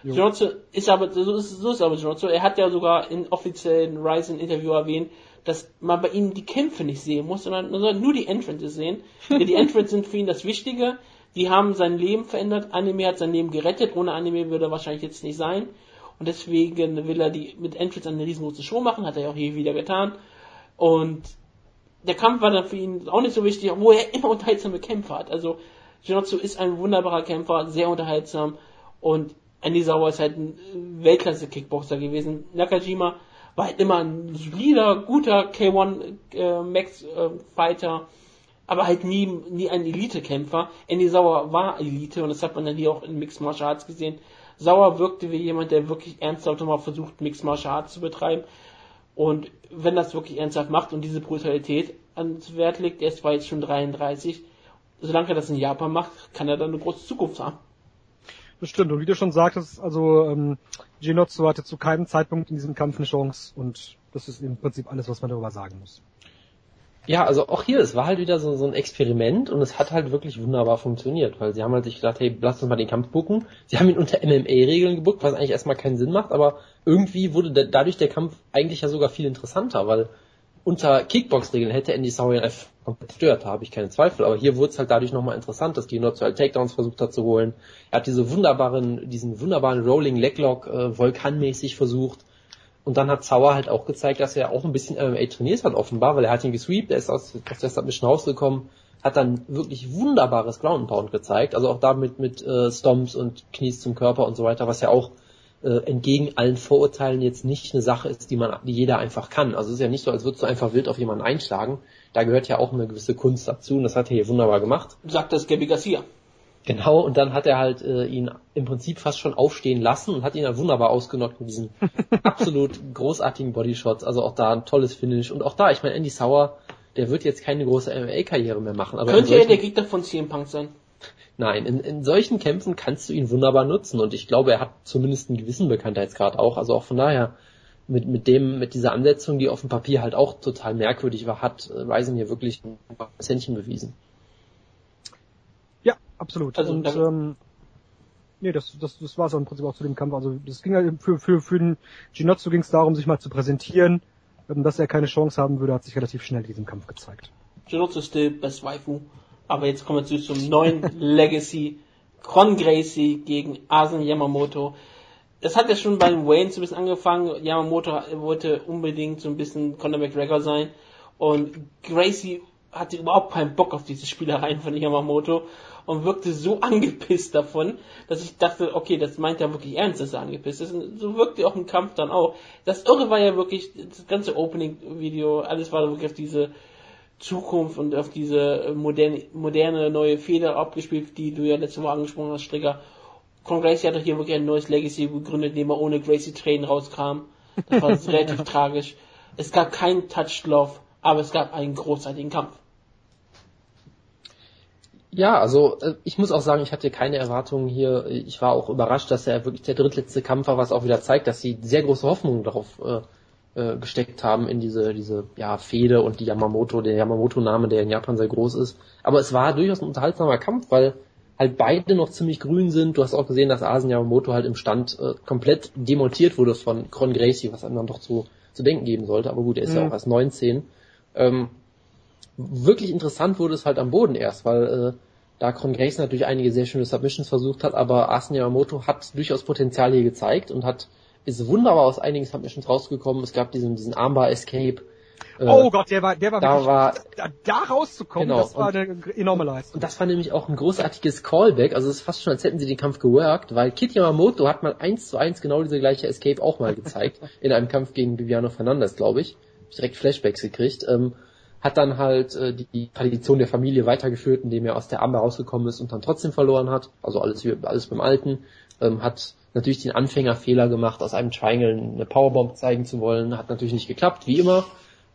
Genozzo ist aber, so ist, so ist aber Genozzo, er hat ja sogar in offiziellen Ryzen-Interview erwähnt, dass man bei ihm die Kämpfe nicht sehen muss, sondern nur die Entrances sehen. Denn die Entrances sind für ihn das Wichtige. Die haben sein Leben verändert. Anime hat sein Leben gerettet. Ohne Anime würde er wahrscheinlich jetzt nicht sein. Und deswegen will er die mit Entrance eine riesengroße Show machen. Hat er ja auch hier wieder getan. Und der Kampf war dann für ihn auch nicht so wichtig, obwohl er immer unterhaltsame Kämpfe hat. Also Genotsu ist ein wunderbarer Kämpfer, sehr unterhaltsam. Und Andy Sauer ist halt ein Weltklasse-Kickboxer gewesen. Nakajima war halt immer ein solider, guter K1 äh, Max äh, Fighter, aber halt nie, nie ein Elite-Kämpfer. Andy Sauer war Elite und das hat man dann hier auch in Mixed Martial Arts gesehen. Sauer wirkte wie jemand, der wirklich ernsthaft mal versucht, Mixed Martial Arts zu betreiben. Und wenn das wirklich ernsthaft macht und diese Brutalität ans Wert legt, er ist zwar jetzt schon 33, solange er das in Japan macht, kann er dann eine große Zukunft haben. Das stimmt. Und wie du schon sagtest, also ähm, Genotsu hatte zu keinem Zeitpunkt in diesem Kampf eine Chance und das ist im Prinzip alles, was man darüber sagen muss. Ja, also auch hier, es war halt wieder so, so ein Experiment und es hat halt wirklich wunderbar funktioniert, weil sie haben halt sich gedacht, hey, lass uns mal den Kampf bucken. Sie haben ihn unter MMA-Regeln gebuckt, was eigentlich erstmal keinen Sinn macht, aber irgendwie wurde da, dadurch der Kampf eigentlich ja sogar viel interessanter, weil unter Kickbox-Regeln hätte Andy einfach komplett gestört, da habe ich keine Zweifel, aber hier wurde es halt dadurch nochmal interessant, dass Genotsu halt Takedowns versucht hat zu holen. Er hat diese wunderbaren, diesen wunderbaren Rolling Leglock äh, vulkanmäßig versucht Und dann hat Sauer halt auch gezeigt, dass er auch ein bisschen MMA trainiert hat, offenbar, weil er hat ihn gesweept, er ist aus, aus der Submission rausgekommen, hat dann wirklich wunderbares Ground Pound gezeigt, also auch damit mit äh, Stomps und Knies zum Körper und so weiter, was ja auch äh, entgegen allen Vorurteilen jetzt nicht eine Sache ist, die man, die jeder einfach kann. Also es ist ja nicht so, als würdest du einfach wild auf jemanden einschlagen. Da gehört ja auch eine gewisse Kunst dazu und das hat er hier wunderbar gemacht. Sagt das Gabby Garcia. Genau, und dann hat er halt äh, ihn im Prinzip fast schon aufstehen lassen und hat ihn dann wunderbar ausgenockt mit diesen absolut großartigen Bodyshots. Also auch da ein tolles Finish. Und auch da, ich meine, Andy Sauer, der wird jetzt keine große MMA-Karriere mehr machen. Aber Könnte er der Gegner von CM Punk sein? Nein, in, in solchen Kämpfen kannst du ihn wunderbar nutzen und ich glaube, er hat zumindest einen gewissen Bekanntheitsgrad auch. Also auch von daher, mit, mit dem, mit dieser Ansetzung, die auf dem Papier halt auch total merkwürdig war, hat äh, Ryzen hier wirklich ein Händchen bewiesen. Absolut. Also, und, ähm, nee, das, das, das war es im Prinzip auch zu dem Kampf. Also das ging halt für, für, für den Ginotsu ging es darum, sich mal zu präsentieren. Ähm, dass er keine Chance haben würde, hat sich relativ schnell in diesem Kampf gezeigt. Ginotsu still best waifu. Aber jetzt kommen wir zum neuen Legacy. Con Gracie gegen Asen Yamamoto. Das hat ja schon beim Wayne so ein bisschen angefangen. Yamamoto wollte unbedingt so ein bisschen Conor McGregor sein. Und Gracie hatte überhaupt keinen Bock auf diese Spielereien von Yamamoto und wirkte so angepisst davon, dass ich dachte, okay, das meint er wirklich ernst, dass er angepisst ist. Und so wirkte auch im Kampf dann auch. Das Irre war ja wirklich, das ganze Opening-Video, alles war wirklich auf diese Zukunft und auf diese moderne, moderne neue Feder abgespielt, die du ja letzte Woche angesprochen hast, Stricker. Con Gracie hat doch hier wirklich ein neues Legacy gegründet, indem er ohne Gracie Tränen rauskam. Das war relativ tragisch. Es gab keinen Touch Love, aber es gab einen großartigen Kampf. Ja, also äh, ich muss auch sagen, ich hatte keine Erwartungen hier. Ich war auch überrascht, dass er wirklich der drittletzte Kampf war, was auch wieder zeigt, dass sie sehr große Hoffnungen darauf äh, äh, gesteckt haben in diese, diese ja, Fehde und die Yamamoto, der Yamamoto-Name, der in Japan sehr groß ist. Aber es war durchaus ein unterhaltsamer Kampf, weil halt beide noch ziemlich grün sind. Du hast auch gesehen, dass Asen Yamamoto halt im Stand äh, komplett demontiert wurde von Con Gracie, was einem dann doch zu, zu denken geben sollte. Aber gut, er ist mhm. ja auch erst 19. Ähm, wirklich interessant wurde es halt am Boden erst, weil äh, da Con Gracie natürlich einige sehr schöne Submissions versucht hat, aber Asen Yamamoto hat durchaus Potenzial hier gezeigt und hat ist wunderbar aus einigen Submissions rausgekommen. Es gab diesen, diesen Armbar Escape. Äh, oh Gott, der war, der war da wirklich, war, da, da rauszukommen, genau, das war und, eine enorme Leistung. Und das war nämlich auch ein großartiges Callback, also es ist fast schon, als hätten sie den Kampf geworkt, weil Kit Yamamoto hat mal eins zu eins genau diese gleiche Escape auch mal gezeigt, in einem Kampf gegen Viviano Fernandes, glaube ich. Hab ich direkt Flashbacks gekriegt. Ähm, hat dann halt äh, die, Tradition der Familie weitergeführt, indem er aus der Armbar rausgekommen ist und dann trotzdem verloren hat. Also alles, alles beim Alten. Ähm, hat natürlich den Anfängerfehler gemacht, aus einem Triangle eine Powerbomb zeigen zu wollen. Hat natürlich nicht geklappt, wie immer.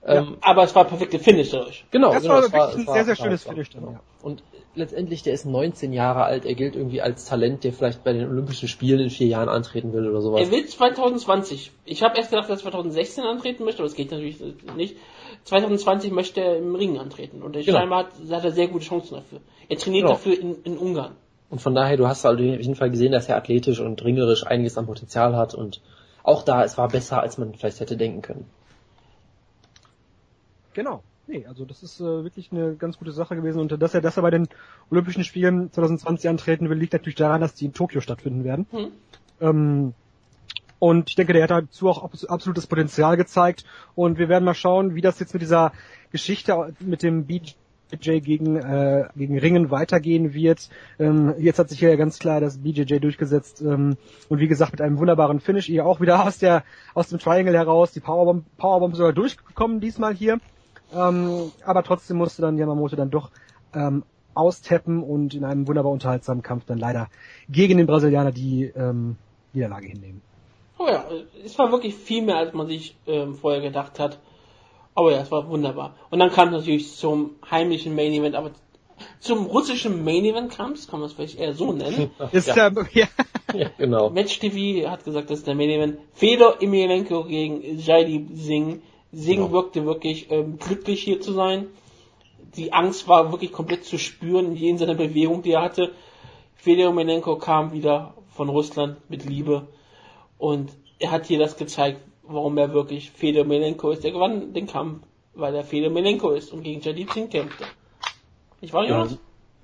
Ja, ähm, aber es war perfekte Finish dadurch. Genau, das genau, war wirklich war, ein sehr, sehr schönes Finish dann, ja. Und letztendlich, der ist 19 Jahre alt, er gilt irgendwie als Talent, der vielleicht bei den Olympischen Spielen in vier Jahren antreten will oder sowas. Er will 2020. Ich habe erst gedacht, dass er 2016 antreten möchte, aber das geht natürlich nicht. 2020 möchte er im Ring antreten und genau. scheinbar hat, hat er sehr gute Chancen dafür. Er trainiert genau. dafür in, in Ungarn. Und von daher, du hast halt auf jeden Fall gesehen, dass er athletisch und ringerisch einiges an Potenzial hat und auch da, es war besser, als man vielleicht hätte denken können. Genau. Nee, also das ist äh, wirklich eine ganz gute Sache gewesen und dass er, dass er bei den Olympischen Spielen 2020 antreten will, liegt natürlich daran, dass die in Tokio stattfinden werden. Mhm. Ähm, und ich denke, der hat dazu auch absolutes Potenzial gezeigt und wir werden mal schauen, wie das jetzt mit dieser Geschichte mit dem BJ BJJ gegen, äh, gegen Ringen weitergehen wird. Ähm, jetzt hat sich ja ganz klar das BJJ durchgesetzt ähm, und wie gesagt mit einem wunderbaren Finish hier auch wieder aus der aus dem Triangle heraus die Powerbomb Powerbomb sogar durchgekommen diesmal hier. Ähm, aber trotzdem musste dann Yamamoto dann doch ähm, austappen und in einem wunderbar unterhaltsamen Kampf dann leider gegen den Brasilianer die ähm, Niederlage hinnehmen. Oh ja, es war wirklich viel mehr, als man sich ähm, vorher gedacht hat. Aber ja, es war wunderbar. Und dann kam es natürlich zum heimlichen Main Event, aber zum russischen Main Event kam es, kann man es vielleicht eher so nennen. Ist ja. Der, ja. ja, genau. Match TV hat gesagt, das ist der Main Event. Fedor Emelianenko gegen Jaidi Singh. Singh genau. wirkte wirklich ähm, glücklich hier zu sein. Die Angst war wirklich komplett zu spüren in seiner Bewegung, die er hatte. Fedor Emelianenko kam wieder von Russland mit Liebe und er hat hier das gezeigt, warum er wirklich Fedor Melenko ist. Er gewann den Kampf, weil er Fedor Melenko ist und gegen Jadid Singh kämpfte. Ich war Jonas?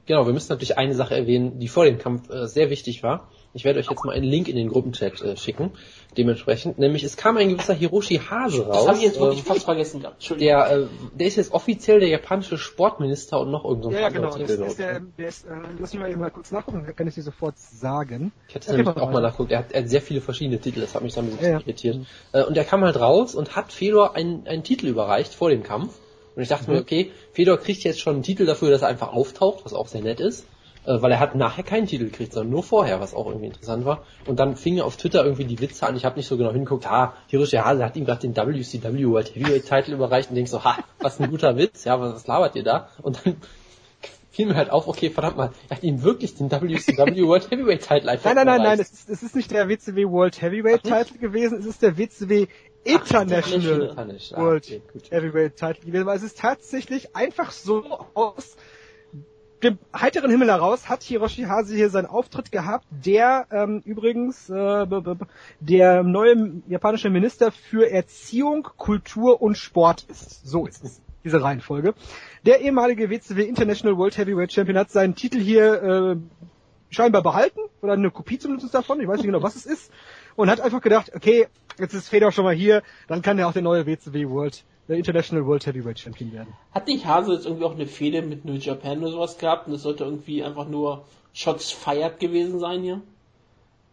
genau, wir müssen natürlich eine Sache erwähnen, die vor dem Kampf äh, sehr wichtig war. Ich werde euch jetzt mal einen Link in den Gruppenchat äh, schicken, dementsprechend. Nämlich, es kam ein gewisser Hiroshi Hase raus. Das habe ich jetzt wirklich ähm, fast vergessen gehabt. Entschuldigung. der, äh, der ist jetzt offiziell der japanische Sportminister und noch irgend so ein Ja, ja, genau. Titel Das ist der, der ist, äh, lass mich mal eben mal kurz nachgucken, dann kann ich dir sofort sagen. Ich hatte Ja, nämlich auch mal nachgeguckt. Er hat, er hat sehr viele verschiedene Titel, das hat mich dann ein bisschen Ja, ja. irritiert. Äh, und er kam halt raus und hat Fedor einen, einen Titel überreicht vor dem Kampf. Und ich dachte Mhm. mir, okay, Fedor kriegt jetzt schon einen Titel dafür, dass er einfach auftaucht, was auch sehr nett ist. Äh, weil er hat nachher keinen Titel gekriegt, sondern nur vorher, was auch irgendwie interessant war. Und dann fingen auf Twitter irgendwie die Witze an. Ich habe nicht so genau hingeguckt, ha, Hiroshi Hase hat ihm gerade den WCW World Heavyweight Title überreicht und denk so, ha, was ein guter Witz, ja, was, was labert ihr da? Und dann fiel mir halt auf, okay, verdammt mal, er hat ihm wirklich den WCW World Heavyweight Title einfach Nein, nein, nein, nein, es ist, es ist nicht der WCW World Heavyweight Title gewesen, es ist der WCW International International. World Ah, okay. Heavyweight Title gewesen, weil es ist tatsächlich einfach so aus dem heiteren Himmel heraus hat Hiroshi Hase hier seinen Auftritt gehabt, der ähm, übrigens äh, der neue japanische Minister für Erziehung, Kultur und Sport ist. So ist es, diese Reihenfolge. Der ehemalige WCW International World Heavyweight Champion hat seinen Titel hier äh, scheinbar behalten oder eine Kopie zumindest davon, ich weiß nicht genau, was es ist, und hat einfach gedacht, okay, jetzt ist Fedor schon mal hier, dann kann er auch der neue WCW World, der International World Heavyweight Champion werden. Hat nicht Hase jetzt irgendwie auch eine Fehde mit New Japan oder sowas gehabt und das sollte irgendwie einfach nur Shots fired gewesen sein hier?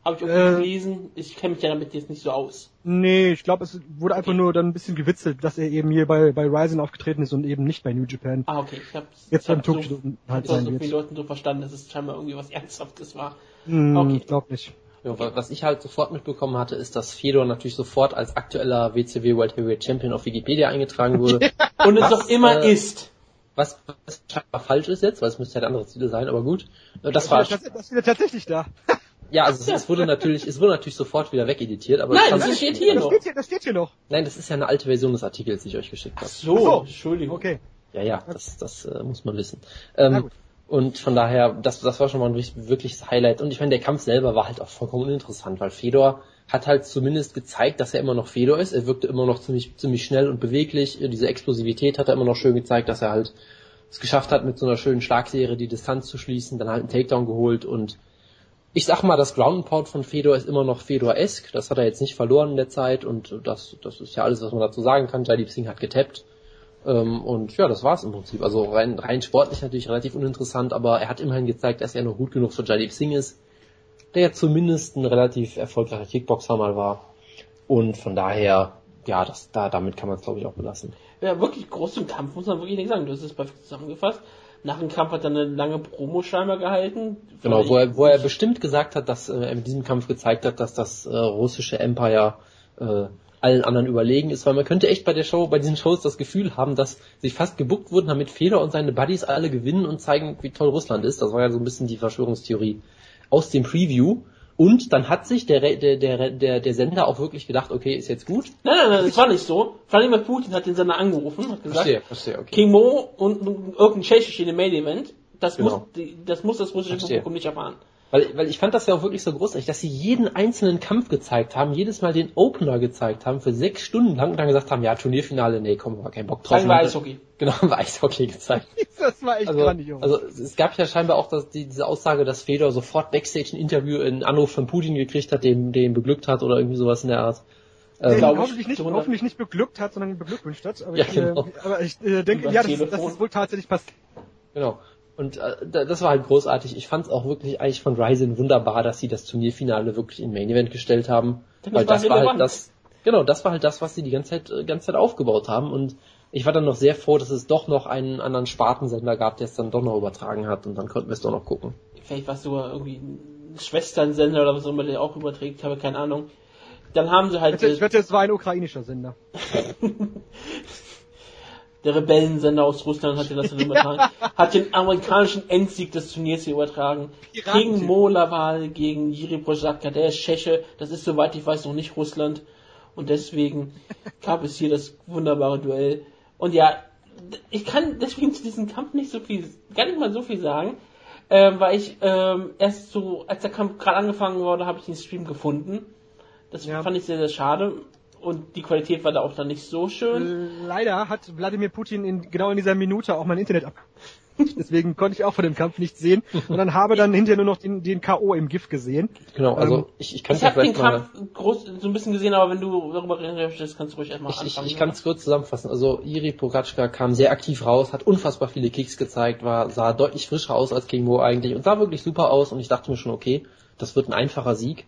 Habe ich irgendwie Äh. gelesen. Ich kenne mich ja damit jetzt nicht so aus. Nee, ich glaube, es wurde einfach Okay. nur dann ein bisschen gewitzelt, dass er eben hier bei, bei Ryzen aufgetreten ist und eben nicht bei New Japan. Ah, okay. Ich habe Jetzt ich hab beim so, Tokyo halt so, sein so vielen Leuten so verstanden, dass es scheinbar irgendwie was Ernsthaftes war. Hm, Okay. Ich glaube nicht. Ja, wa- Was ich halt sofort mitbekommen hatte, ist, dass Fedor natürlich sofort als aktueller WCW World Heavyweight Champion auf Wikipedia eingetragen wurde. Und es doch immer äh, ist. was, was scheinbar falsch ist jetzt, weil es müsste ja der andere Titel sein, aber gut. Äh, Das war, Das, das, das ist wieder tatsächlich da. ja, also es, es wurde natürlich, es wurde natürlich sofort wieder wegeditiert, aber Nein, das steht hier das, noch. steht hier, das steht hier noch. nein, das ist ja eine alte Version des Artikels, die ich euch geschickt habe. So, Ach so. Entschuldigung. Okay. Ja, ja, das, das äh, muss man wissen. Na Ähm, gut. Und von daher, das, das war schon mal ein wirkliches Highlight. Und ich meine, der Kampf selber war halt auch vollkommen uninteressant, weil Fedor hat halt zumindest gezeigt, dass er immer noch Fedor ist. Er wirkte immer noch ziemlich, ziemlich schnell und beweglich. Diese Explosivität hat er immer noch schön gezeigt, dass er halt es geschafft hat, mit so einer schönen Schlagserie die Distanz zu schließen, dann halt einen Takedown geholt und ich sag mal, das Ground and Pound von Fedor ist immer noch Fedor-esque. Das hat er jetzt nicht verloren in der Zeit und das, das ist ja alles, was man dazu sagen kann. Jaideep Singh hat getappt. Ähm, und ja, das war's im Prinzip. Also rein, rein sportlich natürlich relativ uninteressant, aber er hat immerhin gezeigt, dass er noch gut genug für Jaideep Singh ist, der ja zumindest ein relativ erfolgreicher Kickboxer mal war. Und von daher, ja, das, da, damit kann man es glaube ich auch belassen. Ja, wirklich groß im Kampf, muss man wirklich nicht sagen. Du hast es perfekt zusammengefasst. Nach dem Kampf hat er eine lange Promo scheinbar gehalten. Genau, wo er, wo er bestimmt gesagt hat, dass äh, er mit diesem Kampf gezeigt hat, dass das äh, russische Empire äh, allen anderen überlegen ist, weil man könnte echt bei der Show, bei diesen Shows das Gefühl haben, dass sie fast gebuckt wurden, damit Feder und seine Buddies alle gewinnen und zeigen, wie toll Russland ist. Das war ja so ein bisschen die Verschwörungstheorie aus dem Preview. Und dann hat sich der, der, der, der, der Sender auch wirklich gedacht, okay, ist jetzt gut. Nein, nein, nein, das war nicht so. Wladimir Putin hat den Sender angerufen, hat gesagt, verstehe, okay. King Mo und irgendein Tschechisch in dem Main Event, das, Genau. muss, das muss das russische Verstehe. Publikum nicht erfahren. Weil, weil ich fand das ja auch wirklich so großartig, dass sie jeden einzelnen Kampf gezeigt haben, jedes Mal den Opener gezeigt haben, für sechs Stunden lang und dann gesagt haben, ja, Turnierfinale, nee, komm, war kein Bock drauf. Wir Und- Eishockey. Genau, haben wir Eishockey gezeigt. Das war echt Also, grandios. also es gab ja scheinbar auch das, die, diese Aussage, dass Fedor sofort Backstage ein Interview, einen Anruf von Putin gekriegt hat, den, den beglückt hat oder irgendwie sowas in der Art. den Ähm, hoffentlich, nicht, hoffentlich nicht beglückt hat, sondern beglückwünscht hat. Aber Ja, ich, genau. äh, aber ich äh, denke, Über ja, das, das ist wohl tatsächlich passiert. Genau. Und äh, da- das war halt großartig. Ich fand es auch wirklich eigentlich von Ryzen wunderbar, dass sie das Turnierfinale wirklich in Main Event gestellt haben. Denn weil das das war halt das, genau, das war halt das, was sie die ganze Zeit, äh, ganze Zeit aufgebaut haben. Und ich war dann noch sehr froh, dass es doch noch einen anderen Spartensender gab, der es dann doch noch übertragen hat. Und dann konnten wir es doch noch gucken. Vielleicht war es sogar irgendwie ein Schwesternsender oder was auch immer, der auch überträgt, habe keine Ahnung. Dann haben sie halt Ich wette, ich wette, es war ein ukrainischer Sender. der Rebellensender aus Russland hat ja das dann übertragen, hat den amerikanischen Endsieg des Turniers hier übertragen. Piraten- Gegen Molaval, gegen Jiri Prozatka, der ist Tscheche, das ist soweit ich weiß noch nicht Russland. Und deswegen gab es hier das wunderbare Duell. Und ja, ich kann deswegen zu diesem Kampf nicht so viel, gar nicht mal so viel sagen, ähm, weil ich ähm, erst so, als der Kampf gerade angefangen wurde, habe ich den Stream gefunden. Das Ja. fand ich sehr, sehr schade. Und die Qualität war da auch dann nicht so schön. Leider hat Wladimir Putin in, genau in dieser Minute auch mein Internet ab. Deswegen konnte ich auch von dem Kampf nichts sehen. Und dann habe dann hinterher nur noch den, den K.O. im GIF gesehen. Genau, also Ähm, ich, ich kann Ich ja habe den vielleicht mal... Kampf groß, so ein bisschen gesehen, aber wenn du darüber reden möchtest, kannst du ruhig erstmal Ich, ich, anfangen. ich kann es kurz zusammenfassen. Also Iri Pogačka kam sehr aktiv raus, hat unfassbar viele Kicks gezeigt, war sah deutlich frischer aus als King Mo eigentlich und sah wirklich super aus und ich dachte mir schon, okay, das wird ein einfacher Sieg.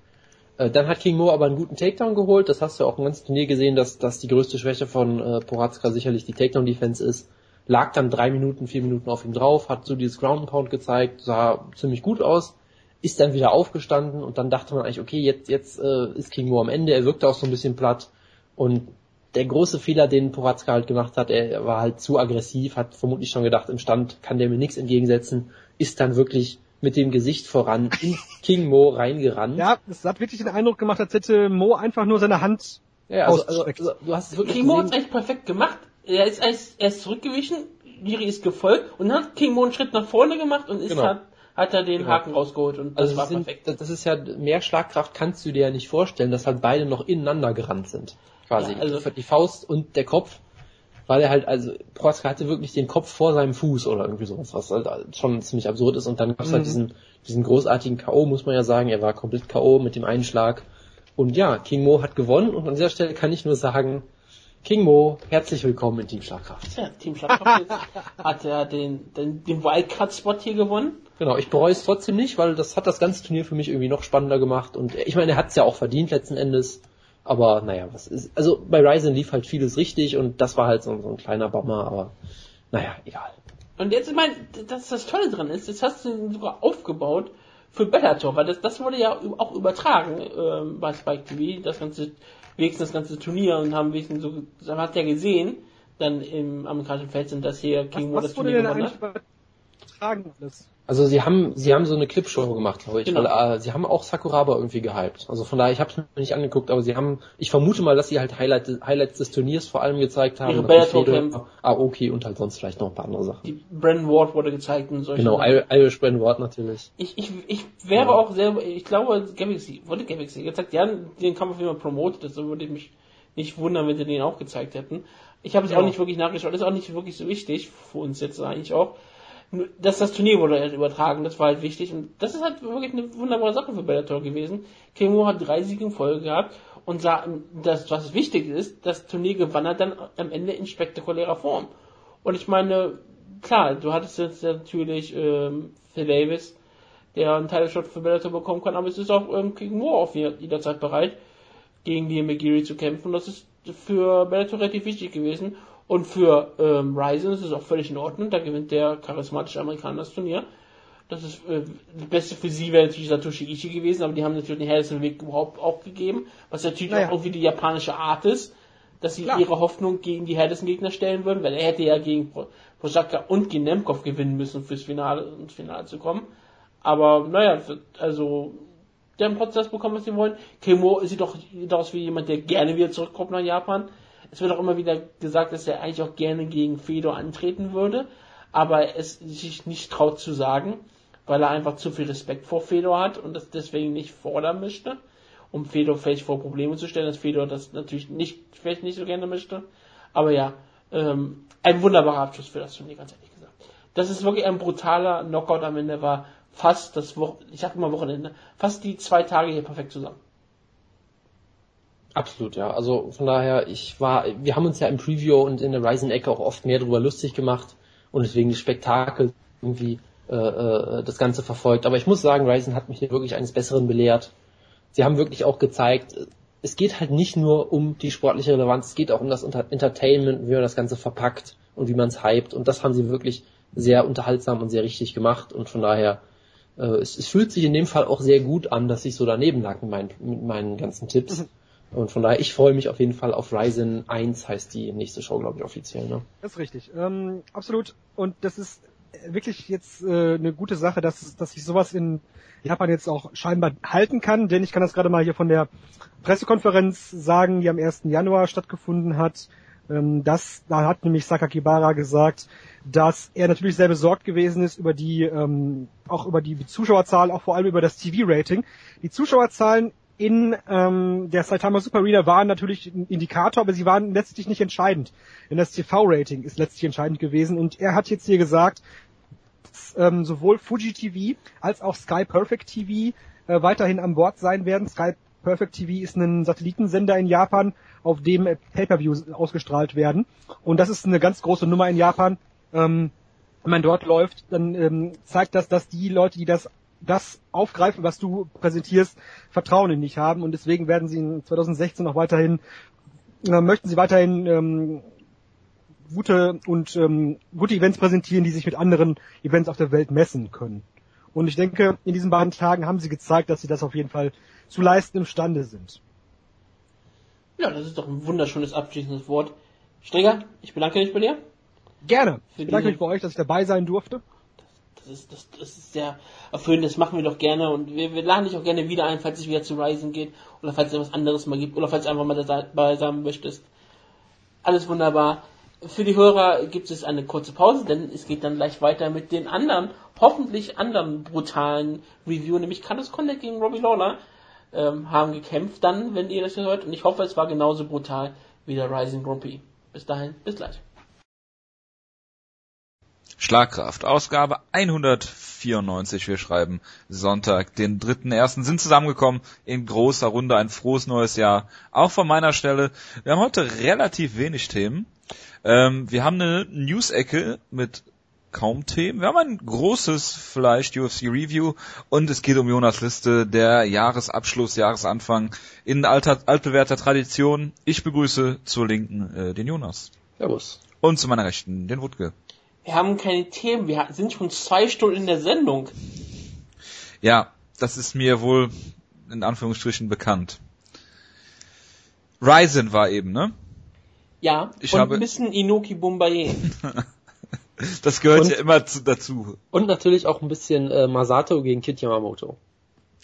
Äh, Dann hat King Mo aber einen guten Takedown geholt. Das hast du ja auch im ganzen Turnier gesehen, dass, dass die größte Schwäche von äh, Poratska sicherlich die Takedown-Defense ist. Lag dann drei Minuten, vier Minuten auf ihm drauf, hat so dieses Ground Pound gezeigt, sah ziemlich gut aus, ist dann wieder aufgestanden und dann dachte man eigentlich, okay, jetzt, jetzt äh, ist King Mo am Ende. Er wirkte auch so ein bisschen platt und der große Fehler, den Poratska halt gemacht hat, er war halt zu aggressiv, hat vermutlich schon gedacht, im Stand kann der mir nichts entgegensetzen, ist dann wirklich mit dem Gesicht voran in King Mo reingerannt. Ja, es hat wirklich den Eindruck gemacht, als hätte Mo einfach nur seine Hand Ja, also, also, ausgestreckt. also du hast wirklich King Mo hat eigentlich perfekt gemacht. Er ist, er ist, er zurückgewichen, Jiri ist gefolgt und dann hat King Mo einen Schritt nach vorne gemacht und ist Genau. hat, hat er den Genau. Haken rausgeholt und das Also war es sind, perfekt. das ist ja mehr Schlagkraft kannst du dir ja nicht vorstellen, dass halt beide noch ineinander gerannt sind. Quasi. Ja, also- die Faust und der Kopf, weil er halt, also Prohaska hatte wirklich den Kopf vor seinem Fuß oder irgendwie sowas, was halt schon ziemlich absurd ist. Und dann gab es halt Mhm. diesen, diesen großartigen K.O., muss man ja sagen. Er war komplett K.O. mit dem Einschlag. Und ja, King Mo hat gewonnen und an dieser Stelle kann ich nur sagen, King Mo, herzlich willkommen in Team Schlagkraft. Ja, Team Schlagkraft hat er den, den, den Wildcard-Spot hier gewonnen. Genau, ich bereue es trotzdem nicht, weil das hat das ganze Turnier für mich irgendwie noch spannender gemacht und ich meine, er hat es ja auch verdient letzten Endes, aber naja, was ist, also bei Ryzen lief halt vieles richtig und das war halt so, so ein kleiner Bummer, aber naja, egal. Und jetzt, ich meine, dass das Tolle dran ist, jetzt hast du ihn sogar aufgebaut für Bellator, weil das, das wurde ja auch übertragen ähm, bei Spike TV, das ganze, wenigstens das ganze Turnier und haben wenigstens so, man hat ja gesehen, dann im amerikanischen Fernsehen, dass hier King Was, das was wurde Turnier denn gewonnen eigentlich hat. übertragen alles? Also sie haben, sie haben so eine Clipshow gemacht, glaube ich, Genau. weil äh, sie haben auch Sakuraba irgendwie gehypt. Also von daher, ich habe es mir nicht angeguckt, aber sie haben, ich vermute mal, dass sie halt Highlight, Highlights des Turniers vor allem gezeigt haben. Ihre Bellator-Kämpfe. Fedor, Aoki und halt sonst vielleicht noch ein paar andere Sachen. Die Brandon Ward wurde gezeigt und solche Genau, Sachen. Ir- Irish Brand Ward natürlich. Ich, ich, ich wäre Ja. auch sehr, ich glaube, Galaxy, wurde Galaxy gezeigt, ja, den jeden Fall promotet, also würde ich mich nicht wundern, wenn sie den auch gezeigt hätten. Ich habe es Ja. auch nicht wirklich nachgeschaut, ist auch nicht wirklich so wichtig, für uns jetzt eigentlich auch. Dass das Turnier wurde halt übertragen, das war halt wichtig und das ist halt wirklich eine wunderbare Sache für Bellator gewesen. Kemo hat drei Siege in Folge gehabt und sah, das, was wichtig ist, das Turnier gewann er dann am Ende in spektakulärer Form. Und ich meine, klar, du hattest jetzt natürlich ähm, Phil Davis, der einen Title-Shot für Bellator bekommen kann, aber es ist auch ähm, King Moore auf jeder- jederzeit bereit, gegen die McGeary zu kämpfen. Das ist für Bellator relativ wichtig gewesen. Und für ähm, Ryzen ist es auch völlig in Ordnung. Da gewinnt der charismatische Amerikaner das Turnier. Das ist äh, das Beste für sie wäre natürlich Satoshi Ishii gewesen, aber die haben natürlich den härtesten Weg überhaupt auch gegeben, was natürlich Naja. auch irgendwie die japanische Art ist, dass sie Klar. ihre Hoffnung gegen die härtesten Gegner stellen würden, weil er hätte ja gegen Pro- Prochaka und gegen Nemkov gewinnen müssen, fürs Finale ins Finale zu kommen. Aber naja, also die haben trotzdem das bekommen, was sie wollen. Kemo sieht doch aus wie jemand, der gerne wieder zurückkommt nach Japan. Es wird auch immer wieder gesagt, dass er eigentlich auch gerne gegen Fedor antreten würde, aber es sich nicht traut zu sagen, weil er einfach zu viel Respekt vor Fedor hat und das deswegen nicht fordern möchte, um Fedor vielleicht vor Probleme zu stellen, dass Fedor das natürlich nicht, vielleicht nicht so gerne möchte. Aber ja, ähm, ein wunderbarer Abschluss für das Turnier, ganz ehrlich gesagt. Das ist wirklich ein brutaler Knockout am Ende war fast das Wochen, ich sag immer Wochenende, fast die zwei Tage hier perfekt zusammen. Absolut, ja. Also von daher, ich war, wir haben uns ja im Preview und in der Ryzen-Ecke auch oft mehr drüber lustig gemacht und deswegen das Spektakel irgendwie äh, äh, das Ganze verfolgt. Aber ich muss sagen, Ryzen hat mich hier wirklich eines Besseren belehrt. Sie haben wirklich auch gezeigt, es geht halt nicht nur um die sportliche Relevanz, es geht auch um das Entertainment, wie man das Ganze verpackt und wie man es hypt. Und das haben sie wirklich sehr unterhaltsam und sehr richtig gemacht. Und von daher, äh, es, es fühlt sich in dem Fall auch sehr gut an, dass ich so daneben lag mit meinen, mit meinen ganzen Tipps. Und von daher, ich freue mich auf jeden Fall auf Ryzen 1, heißt die nächste Show, glaube ich, offiziell. Ne? Das ist richtig. Ähm, absolut. Und das ist wirklich jetzt äh, eine gute Sache, dass, dass sich sowas in Japan jetzt auch scheinbar halten kann, denn ich kann das gerade mal hier von der Pressekonferenz sagen, die am 1. Januar stattgefunden hat. Ähm, das, da hat nämlich Sakakibara gesagt, dass er natürlich sehr besorgt gewesen ist über die, ähm, auch über die Zuschauerzahl, auch vor allem über das TV-Rating. Die Zuschauerzahlen in ähm, der Saitama Super Arena waren natürlich ein Indikator, aber sie waren letztlich nicht entscheidend. Denn das TV-Rating ist letztlich entscheidend gewesen. Und er hat jetzt hier gesagt, ähm, sowohl Fuji TV als auch Sky Perfect TV äh, weiterhin an Bord sein werden. Sky Perfect TV ist ein Satellitensender in Japan, auf dem Pay-per-Views ausgestrahlt werden. Und das ist eine ganz große Nummer in Japan. Ähm, wenn man dort läuft, dann ähm, zeigt das, dass die Leute, die das das aufgreifen, was du präsentierst, Vertrauen in dich haben und deswegen werden sie in 2016 auch weiterhin äh, möchten sie weiterhin ähm, gute und ähm, gute Events präsentieren, die sich mit anderen Events auf der Welt messen können. Und ich denke, in diesen beiden Tagen haben sie gezeigt, dass sie das auf jeden Fall zu leisten imstande sind. Ja, das ist doch ein wunderschönes abschließendes Wort. Streger, ich bedanke mich bei dir. Gerne. Ich bedanke mich bei euch, dass ich dabei sein durfte. Das ist, das, das ist sehr erfüllend, das machen wir doch gerne und wir, wir laden dich auch gerne wieder ein, falls es wieder zu Ryzen geht oder falls es etwas anderes mal gibt oder falls du einfach mal dabei sein möchtest. Alles wunderbar. Für die Hörer gibt es eine kurze Pause, denn es geht dann gleich weiter mit den anderen, hoffentlich anderen brutalen Review, nämlich Carlos Condit gegen Robbie Lawler ähm, haben gekämpft, dann, wenn ihr das hört. Und ich hoffe, es war genauso brutal wie der Rising Prix. Bis dahin, bis gleich. Schlagkraft, Ausgabe 194. Wir schreiben Sonntag, den 3.1. sind zusammengekommen in großer Runde. Ein frohes neues Jahr. Auch von meiner Stelle. Wir haben heute relativ wenig Themen. Ähm, wir haben eine News-Ecke mit kaum Themen. Wir haben ein großes vielleicht UFC Review und es geht um Jonas Liste, der Jahresabschluss, Jahresanfang in alter, altbewährter Tradition. Ich begrüße zur Linken äh, den Jonas. Servus. Und zu meiner Rechten den Wutke. Wir haben keine Themen, wir sind schon zwei Stunden in der Sendung. Ja, das ist mir wohl in Anführungsstrichen bekannt. Ryzen war eben, ne? Ja, Ich und habe- ein bisschen Inoki Bombaye. Das gehört Und- ja immer zu, dazu. Und natürlich auch ein bisschen äh, Masato gegen Kid Yamamoto.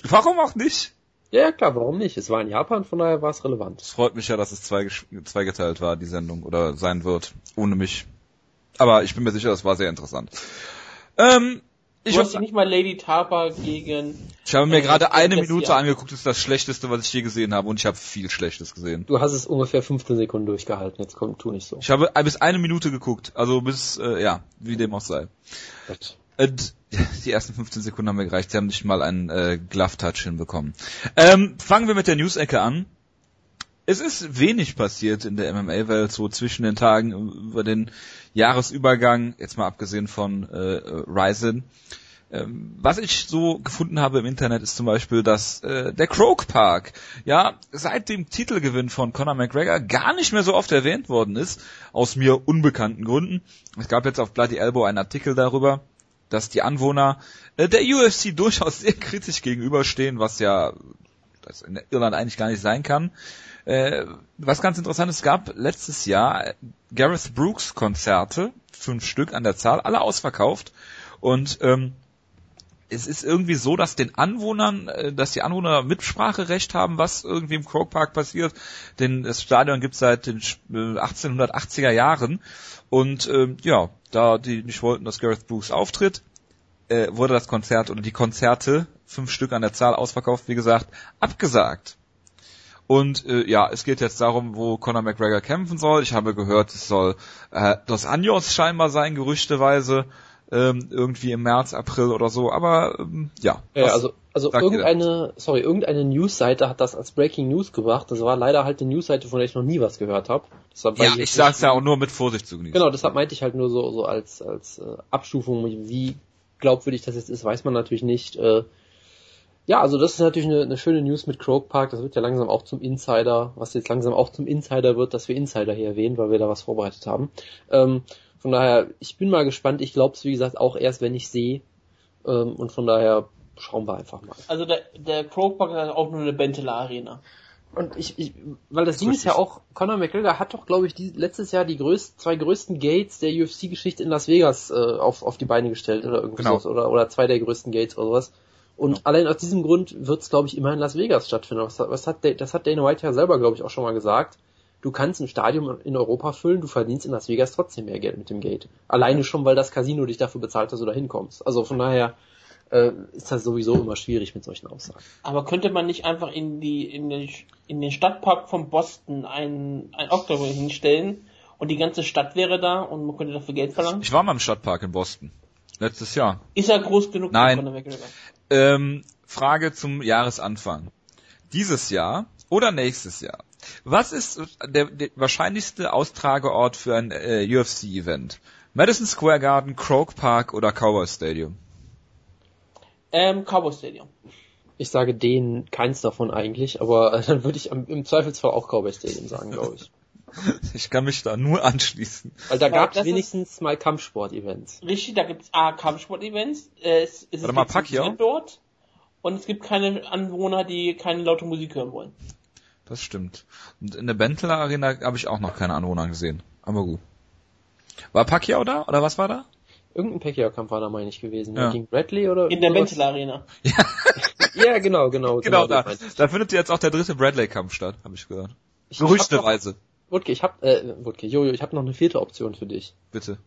Warum auch nicht? Ja, ja, klar, warum nicht? Es war in Japan, von daher war es relevant. Es freut mich ja, dass es zwei, zweigeteilt war, die Sendung, oder sein wird, ohne mich. Aber ich bin mir sicher, das war sehr interessant. Ähm, ich, Du hast nicht mal Lady Tarper gegen... ich habe mir äh, gerade eine. Minute angeguckt, das ist das Schlechteste, was ich je gesehen habe, und ich habe viel Schlechtes gesehen. Du hast es ungefähr 15 Sekunden durchgehalten, jetzt komm, tu nicht so. Ich habe bis eine Minute geguckt, also bis, äh, ja, wie dem auch sei. Und die ersten 15 Sekunden haben mir gereicht, sie haben nicht mal einen äh, Glove-Touch hinbekommen. Ähm, fangen wir mit der News-Ecke an. Es ist wenig passiert in der MMA-Welt, so zwischen den Tagen über den Jahresübergang, jetzt mal abgesehen von äh, Ryzen. Ähm, was ich so gefunden habe im Internet ist zum Beispiel, dass äh, der Croke Park ja seit dem Titelgewinn von Conor McGregor gar nicht mehr so oft erwähnt worden ist, aus mir unbekannten Gründen. Es gab jetzt auf Bloody Elbow einen Artikel darüber, dass die Anwohner äh, der UFC durchaus sehr kritisch gegenüberstehen, was ja das in Irland eigentlich gar nicht sein kann. Äh, was ganz interessant ist, gab letztes Jahr Gareth Brooks Konzerte, fünf Stück an der Zahl, alle ausverkauft und ähm, es ist irgendwie so, dass den Anwohnern, äh, dass die Anwohner Mitspracherecht haben, was irgendwie im Croke Park passiert. Denn das Stadion gibt es seit den äh, 1880er Jahren. Und ähm, ja, da die nicht wollten, dass Gareth Brooks auftritt, äh, wurde das Konzert oder die Konzerte, fünf Stück an der Zahl ausverkauft, wie gesagt, abgesagt. Und äh, ja, es geht jetzt darum, wo Conor McGregor kämpfen soll. Ich habe gehört, es soll äh, Los Anjos scheinbar sein, gerüchteweise ähm, irgendwie im März, April oder so. Aber ähm, ja, Ja, was- also, also irgendeine, sorry, irgendeine Newsseite hat das als Breaking News gebracht. Das war leider halt eine Newsseite, von der ich noch nie was gehört habe. Deshalb ja, jetzt ich sag's ja auch nur mit Vorsicht zu genießen. Genau, deshalb meinte ich halt nur so, so als, als äh, Abstufung, wie glaubwürdig das jetzt ist, weiß man natürlich nicht. Äh, ja, also das ist natürlich eine, eine schöne News mit Croke Park. Das wird ja langsam auch zum Insider, was jetzt langsam auch zum Insider wird, dass wir Insider hier erwähnen, weil wir da was vorbereitet haben. Ähm, von daher, ich bin mal gespannt. Ich glaube es, wie gesagt, auch erst, wenn ich sehe. Ähm, und von daher schauen wir einfach mal. Also der, der Croke Park hat auch nur eine Benteler Arena. Und ich, ich weil das Ding ist ja auch, Conor McGregor hat doch, glaube ich, die, letztes Jahr die größten, zwei größten Gates der UFC-Geschichte in Las Vegas äh, auf, auf die Beine gestellt oder irgendwie Genau. sowas. Oder, oder zwei der größten Gates oder sowas. Und allein aus diesem Grund wird es, glaube ich, immer in Las Vegas stattfinden. Was, was hat, Da- das hat Dana White ja selber, glaube ich, auch schon mal gesagt. Du kannst ein Stadion in Europa füllen, du verdienst in Las Vegas trotzdem mehr Geld mit dem Gate. Alleine schon, weil das Casino dich dafür bezahlt, dass du da hinkommst. Also von daher äh, ist das sowieso immer schwierig mit solchen Aussagen. Aber könnte man nicht einfach in die in den, in den Stadtpark von Boston ein, ein Octagon hinstellen und die ganze Stadt wäre da und man könnte dafür Geld verlangen? Ich war mal im Stadtpark in Boston. Letztes Jahr. Ist er groß genug Nein. Ähm, Frage zum Jahresanfang. Dieses Jahr oder nächstes Jahr? Was ist der, der wahrscheinlichste Austrageort für ein äh, UFC-Event? Madison Square Garden, Croke Park oder Cowboy Stadium? Ähm, Cowboy Stadium. Ich sage denen keins davon eigentlich, aber dann würde ich am, im Zweifelsfall auch Cowboy Stadium sagen, glaube ich. Ich kann mich da nur anschließen. Weil da Ja, gab es wenigstens mal Kampfsport-Events. Richtig, da gibt's A, Kampfsport-Events, äh, es, es Warte mal, ist Pacquiao? lizenziert dort und es gibt keine Anwohner, die keine laute Musik hören wollen. Das stimmt. Und in der Benteler Arena habe ich auch noch keine Anwohner gesehen. Aber gut. War Pacquiao da oder was war da? Irgendein Pacquiao-Kampf war da, meine ich, gewesen. Ja. Gegen Bradley oder? In der sowas? Benteler Arena. Ja, genau, genau. Genau, da. das meinte ich. Da findet jetzt auch der dritte Bradley-Kampf statt, habe ich gehört. Ich Gerüchteweise. Wutke, ich hab, äh, Wutke, Jojo, ich habe noch eine vierte Option für dich. Bitte.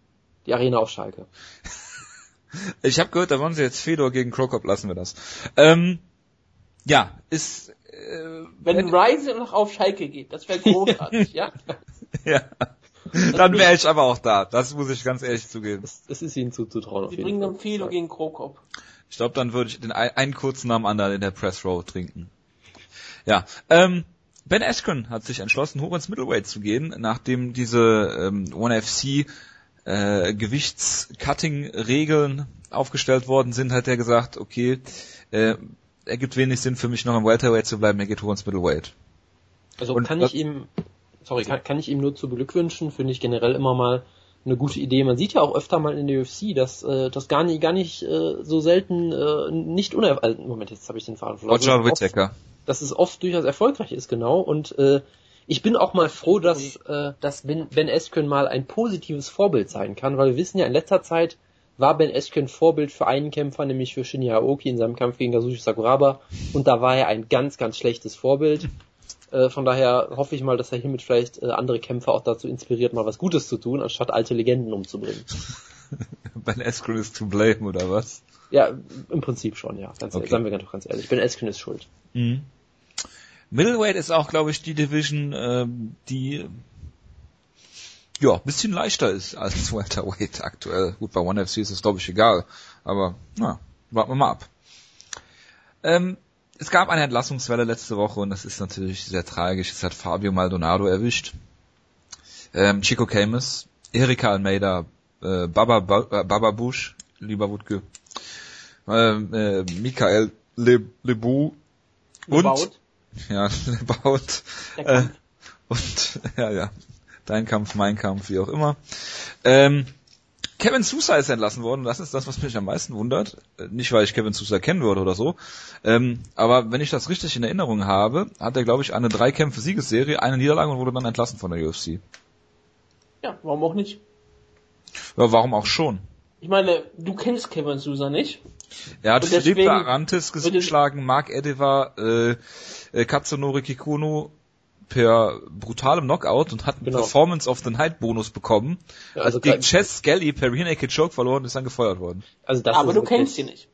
Die Arena auf Schalke. Ich habe gehört, da wollen sie jetzt Fedor gegen Krokop, lassen wir das. Ähm, ja, ist äh, Wenn Ryzen noch auf Schalke geht, das wäre großartig, ja? ja. Dann wäre ich aber auch da. Das muss ich ganz ehrlich zugeben. Es, es ist ihnen zuzutrauen Sie jeden bringen dann Felo gegen Krokop. Ich glaube, dann würde ich den ein, einen kurzen Namen anderen in der Press Row trinken. Ja, ähm, Ben Askren hat sich entschlossen, hoch ins Middleweight zu gehen, nachdem diese ähm, One FC äh, Gewichtscutting-Regeln aufgestellt worden sind, hat er gesagt, okay, äh, ergibt wenig Sinn für mich noch im Welterweight zu bleiben, er geht hoch ins Middleweight. Also Und kann ich ihm, sorry, kann, kann ich ihm nur zu beglückwünschen, finde ich generell immer mal eine gute Idee. Man sieht ja auch öfter mal in der UFC, dass äh, das gar nicht, gar nicht äh, so selten äh, nicht unerwartet. Moment, jetzt habe ich den Faden verloren. Roger Also Whittaker. dass es oft durchaus erfolgreich ist, genau. Und äh, ich bin auch mal froh, dass, äh, dass Ben, ben Askren mal ein positives Vorbild sein kann, weil wir wissen ja, in letzter Zeit war Ben Askren Vorbild für einen Kämpfer, nämlich für Shinya Aoki in seinem Kampf gegen Kazushi Sakuraba. Und da war er ein ganz, ganz schlechtes Vorbild. Äh, von daher hoffe ich mal, dass er hiermit vielleicht äh, andere Kämpfer auch dazu inspiriert, mal was Gutes zu tun, anstatt alte Legenden umzubringen. Ben Askren ist to blame, oder was? Ja, im Prinzip schon, ja. Ganz, Okay. Sagen wir ganz, ganz ehrlich. Ben Askren ist schuld. Mhm. Middleweight ist auch, glaube ich, die Division, ähm, die ja, bisschen leichter ist als Welterweight aktuell. Gut, bei One FC ist es, glaube ich, egal. Aber, na, warten wir mal ab. Ähm, es gab eine Entlassungswelle letzte Woche und das ist natürlich sehr tragisch. Es hat Fabio Maldonado erwischt. Ähm, Chico Camus, Erika Almeida, äh, Baba, ba äh, Baba Bush, lieber Wutke, ähm, äh, Michael Le Lebu und ja, Lebaut. Äh, und ja, ja. Dein Kampf, mein Kampf, wie auch immer. Ähm, Kevin Sousa ist entlassen worden. Das ist das, was mich am meisten wundert. Äh, Nicht, weil ich Kevin Sousa kennen würde oder so. Ähm, aber wenn ich das richtig in Erinnerung habe, hat er, glaube ich, eine Drei-Kämpfe-Siegesserie, eine Niederlage und wurde dann entlassen von der UFC. Ja, warum auch nicht? Ja, warum auch schon? Ich meine, du kennst Kevin Sousa nicht. Er hat Philippe Arantes geschlagen, Mark Edeva, äh, äh, Katsunori Kikuno per brutalem Knockout und hat einen Genau. Performance of the Night Bonus bekommen. Ja, also also gegen Chess Skelly per Rear Naked Choke verloren und ist dann gefeuert worden. Also das Aber du kennst ihn nicht.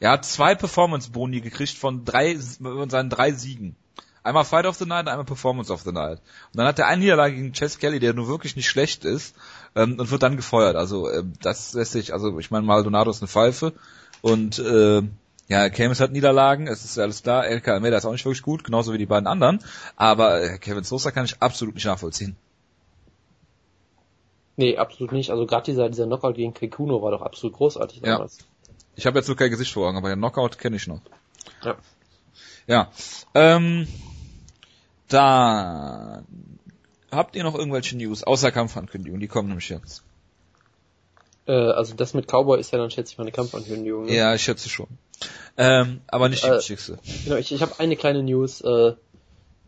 Er hat zwei Performance-Boni gekriegt von drei, von seinen drei Siegen. Einmal Fight of the Night, einmal Performance of the Night. Und dann hat er eine Niederlage gegen Chess Kelly, der nur wirklich nicht schlecht ist, ähm, und wird dann gefeuert. Also ähm, das lässt sich, also ich meine, Maldonado ist eine Pfeife und äh, ja, Camus hat Niederlagen, es ist alles klar, LK Almeida ist auch nicht wirklich gut, genauso wie die beiden anderen, aber äh, Kevin Sosa kann ich absolut nicht nachvollziehen. Nee, absolut nicht. Also gerade dieser, dieser Knockout gegen Kekuno war doch absolut großartig Ja. damals. Ich habe jetzt so kein Gesicht vor Augen, aber den Knockout kenne ich noch. Ja. Ja. Ähm, dann habt ihr noch irgendwelche News außer Kampfankündigungen? Die kommen nämlich jetzt. Äh, also das mit Cowboy ist ja dann schätze ich mal eine Kampfankündigung. Ne? Ja, ich schätze schon. Ähm, aber nicht die Äh, wichtigste. Genau, ich, ich habe eine kleine News. Äh,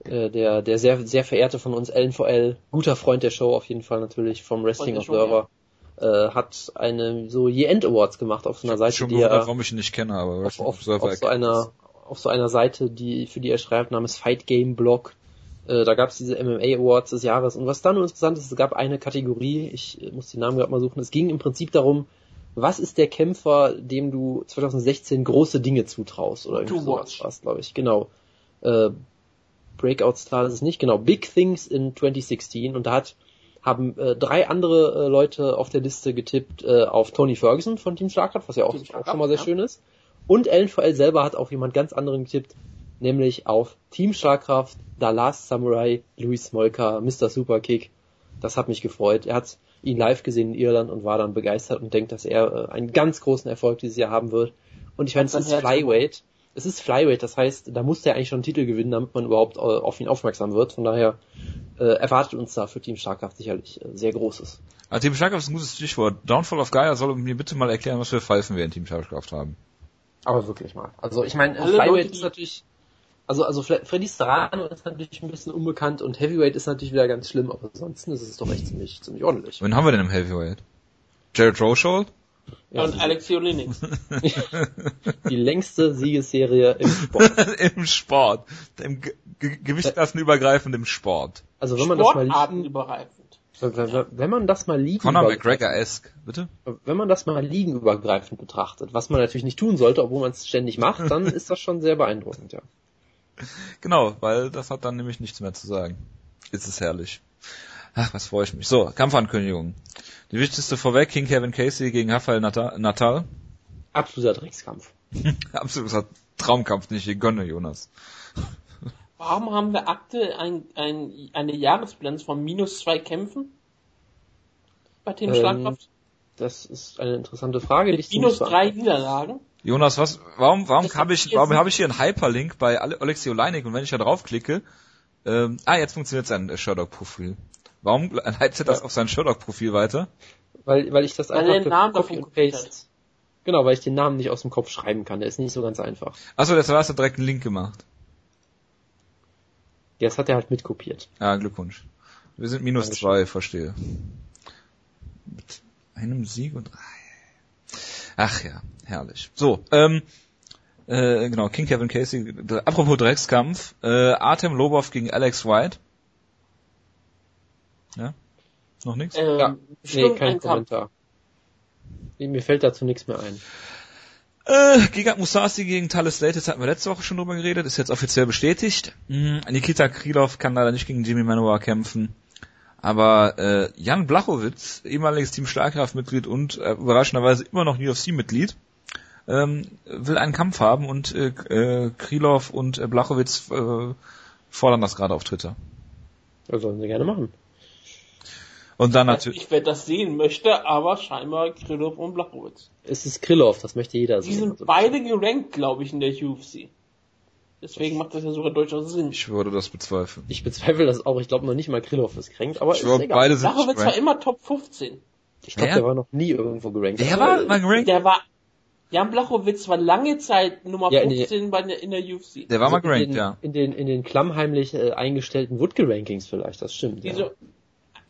äh, der der sehr sehr verehrte von uns LNVL, guter Freund der Show auf jeden Fall natürlich vom Wrestling Observer, äh, hat eine so Year End Awards gemacht auf so einer Seite, Schon die gewundert, er warum ich ihn nicht kenne, aber auf, auf, auf so einer auf so einer Seite, die für die er schreibt, namens Fight Game Blog. Äh, da gab es diese MMA Awards des Jahres und was dann nur interessant ist, es gab eine Kategorie, ich muss den Namen gerade mal suchen, es ging im Prinzip darum, was ist der Kämpfer, dem du 2016 große Dinge zutraust oder irgendwie sowas war's, glaube ich. Genau. Äh, Breakout Star ist es nicht, genau. Big Things in 2016 und da hat haben äh, drei andere äh, Leute auf der Liste getippt äh, auf Tony Ferguson von Team Schlagkraft, was ja auch, auch schon mal sehr ja. schön ist. Und LVL selber hat auf jemand ganz anderen getippt, nämlich auf Team Schlagkraft, The Last Samurai, Louis Smolka, Mr. Superkick. Das hat mich gefreut. Er hat ihn live gesehen in Irland und war dann begeistert und denkt, dass er äh, einen ganz großen Erfolg dieses Jahr haben wird. Und ich meine, es ist Flyweight. Es ist Flyweight, das heißt, da muss der eigentlich schon einen Titel gewinnen, damit man überhaupt äh, auf ihn aufmerksam wird. Von daher äh, erwartet uns da für Team Schlagkraft sicherlich äh, sehr Großes. Also Team Schlagkraft ist ein gutes Stichwort. Downfall of Gaia soll mir bitte mal erklären, was für Pfeifen wir in Team Schlagkraft haben. Aber wirklich mal. Also ich meine, Flyweight ist natürlich, also also Freddy Serrano ist natürlich ein bisschen unbekannt und Heavyweight ist natürlich wieder ganz schlimm, aber ansonsten ist es doch echt ziemlich ziemlich ordentlich. Wen haben wir denn im Heavyweight? Jared Roshold? Ja, und Alexi Olenek. die längste Siegesserie im Sport. Im Sport. Im Ge Ge Gewichtsklassenübergreifend im Sport. Also wenn man das mal liegen, Sportartenübergreifend. wenn wenn man das mal liegen Conor McGregor-esque, bitte? wenn man das mal liegenübergreifend betrachtet, was man natürlich nicht tun sollte, obwohl man es ständig macht, dann ist das schon sehr beeindruckend, ja. Genau, weil das hat dann nämlich nichts mehr zu sagen. Ist es herrlich. Ach, was freue ich mich. So, Kampfankündigung. Die wichtigste vorweg, King Kevin Casey gegen Rafael Nata- Natal. Absoluter Dreckskampf. Absoluter Traumkampf, den ich gönne, Jonas. Warum haben wir aktuell ein, ein, eine Jahresbilanz von minus zwei Kämpfen? Bei Team Ähm, Schlagkraft? Das ist eine interessante Frage. die ich Minus nicht drei Niederlagen? Jonas, was, warum, warum habe hab ich, warum jetzt habe ich hier einen Hyperlink bei Ale Alexi Oleinik und wenn ich da draufklicke, ähm, ah, jetzt funktioniert sein äh, Sherlock-Profil. Warum leitet er das auf sein Sherlock-Profil weiter? Weil, weil ich das Weil einfach den Namen Copy und kopiert Paste. Genau, weil ich den Namen nicht aus dem Kopf schreiben kann. Der ist nicht so ganz einfach. Achso, der hast du direkt einen Link gemacht. Ja, das hat er halt mitkopiert. Ja, Glückwunsch. Wir sind minus Dankeschön. zwei, verstehe. Mit einem Sieg und Ach ja, herrlich. So, ähm, äh, genau, King Kevin Casey. Apropos Dreckskampf, äh, Artem Lobov gegen Alex White. Ja? Noch nichts? Ähm, Ja, Nee, kein. Kommentar. Nee, Mir fällt dazu nichts mehr ein. Äh, Giga Musasi gegen Thales Latis hatten wir letzte Woche schon drüber geredet, ist jetzt offiziell bestätigt. Mhm, Nikita Krylov kann leider nicht gegen Jimmy Manuwa kämpfen. Aber äh, Jan Blachowitz, ehemaliges Team Schlagkraftmitglied und äh, überraschenderweise immer noch UFC-Mitglied, ähm, will einen Kampf haben und äh, äh, Krylov und äh, Blachowitz äh, fordern das gerade auf Twitter. Das sollen sie gerne machen. Und dann Also natürlich. ich wer das sehen möchte, aber scheinbar Krylov und Blachowitz. Es ist Krillov, das möchte jeder Die sehen. sind Also, beide gerankt, glaube ich, in der UFC. Deswegen macht das ja sogar durchaus Sinn. Ich würde das bezweifeln. ich bezweifle das auch. Ich glaube noch nicht mal Krillov ist kränkt, aber Ich ist glaube, egal. beide sind Blachowitz war gerankt. immer Top 15. Ich glaube, der war noch nie irgendwo gerankt. Der Aber, war mal gerankt? Der war, Jan Blachowitz war lange Zeit Nummer Ja, in die- 15 bei der, in der UFC. Der war mal also in gerankt, den, ja. In den, in den klammheimlich äh, eingestellten Woodke-Rankings vielleicht, das stimmt. Ja. Diese,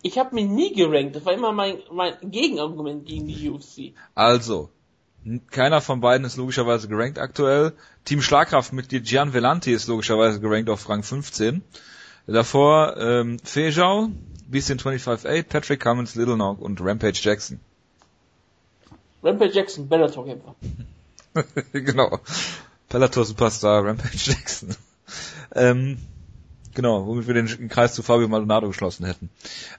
ich habe mich nie gerankt. Das war immer mein, mein Gegenargument gegen die UFC. Also, keiner von beiden ist logischerweise gerankt aktuell. Team Schlagkraftmitglied Gian Vellanti ist logischerweise gerankt auf Rang 15. Davor ähm, Fejau, Beastin 25-8, Patrick Cummins, Little Nog und Rampage Jackson. Rampage Jackson, Bellator-Kämpfer. genau. Bellator Superstar Rampage Jackson. ähm, genau, womit wir den Kreis zu Fabio Maldonado geschlossen hätten.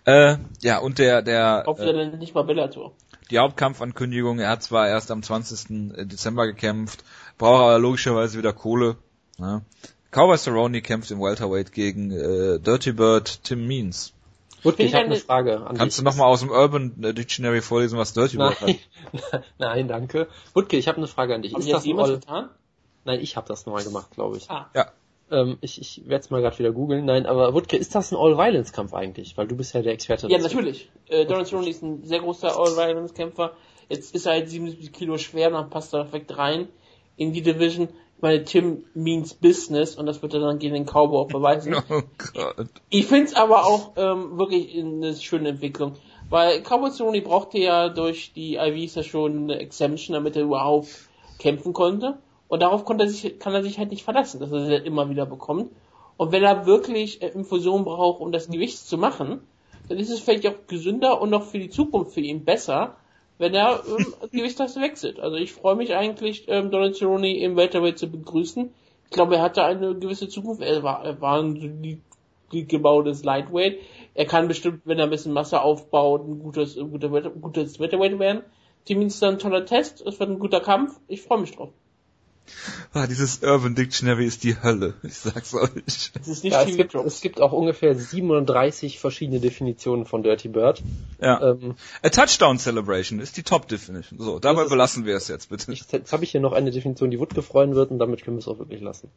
Äh, ja, und der, der, Hofft äh, denn nicht mal Bellator? die Hauptkampfankündigung, er hat zwar erst am 20. Dezember gekämpft, braucht aber logischerweise wieder Kohle. Ja. Cowboy Cerrone kämpft im Welterweight gegen äh, Dirty Bird Tim Means. Woodke, ich habe eine Frage an Kannst du dich. nochmal aus dem Urban Dictionary vorlesen, was Dirty Bird Nein, hat? nein, danke. Woodke, ich habe eine Frage an dich. Haben Ist das jemals getan? Nein, ich habe das nochmal gemacht, glaube ich. Ah. Ja. Ähm, ich ich werde es mal gerade wieder googeln. Nein, aber Woodke, ist das ein All-Violence-Kampf eigentlich? Weil du bist ja der Experte. Ja, natürlich. Äh, Donald Cerrone ist ein sehr großer All-Violence-Kämpfer. Jetzt ist er halt 77 Kilo schwer, dann passt er perfekt rein in die Division. Meine, Tim means Business und das wird er dann gegen den Cowboy auch beweisen. Oh Gott. Ich find's aber auch ähm, wirklich eine schöne Entwicklung. Weil Cowboy Cerrone brauchte ja durch die IVs ja schon eine Exemption, damit er überhaupt kämpfen konnte. Und darauf konnte er sich, kann er sich halt nicht verlassen, dass er sie halt immer wieder bekommt. Und wenn er wirklich äh, Infusion braucht, um das Gewicht zu machen, dann ist es vielleicht auch gesünder und auch für die Zukunft für ihn besser, wenn er ähm, Gewichtsklasse wechselt. Also ich freue mich eigentlich, ähm, Donald Cerrone im Welterweight zu begrüßen. Ich glaube, er hatte eine gewisse Zukunft. Er war, er war ein solid gebautes Lightweight. Er kann bestimmt, wenn er ein bisschen Masse aufbaut, ein gutes, ein guter, gutes Wetterweight werden. Team ist ein toller Test, es wird ein guter Kampf, ich freue mich drauf. Ah, dieses Urban Dictionary ist die Hölle, ich sag's euch. Es ist nicht Ja, es, gibt, es gibt auch ungefähr 37 verschiedene Definitionen von Dirty Bird. Ja. Ähm, A Touchdown Celebration ist die Top Definition. So, dabei ist- belassen wir es jetzt bitte. ich, jetzt habe ich hier noch eine Definition, die Wutke freuen wird und damit können wir es auch wirklich lassen.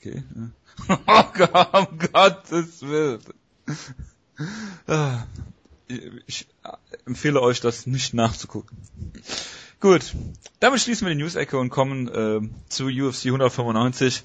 Okay. ja. Oh Gott, um Gottes Willen. Ah, Ich empfehle euch, das nicht nachzugucken. Gut, damit schließen wir die News-Ecke und kommen äh, zu UFC 195.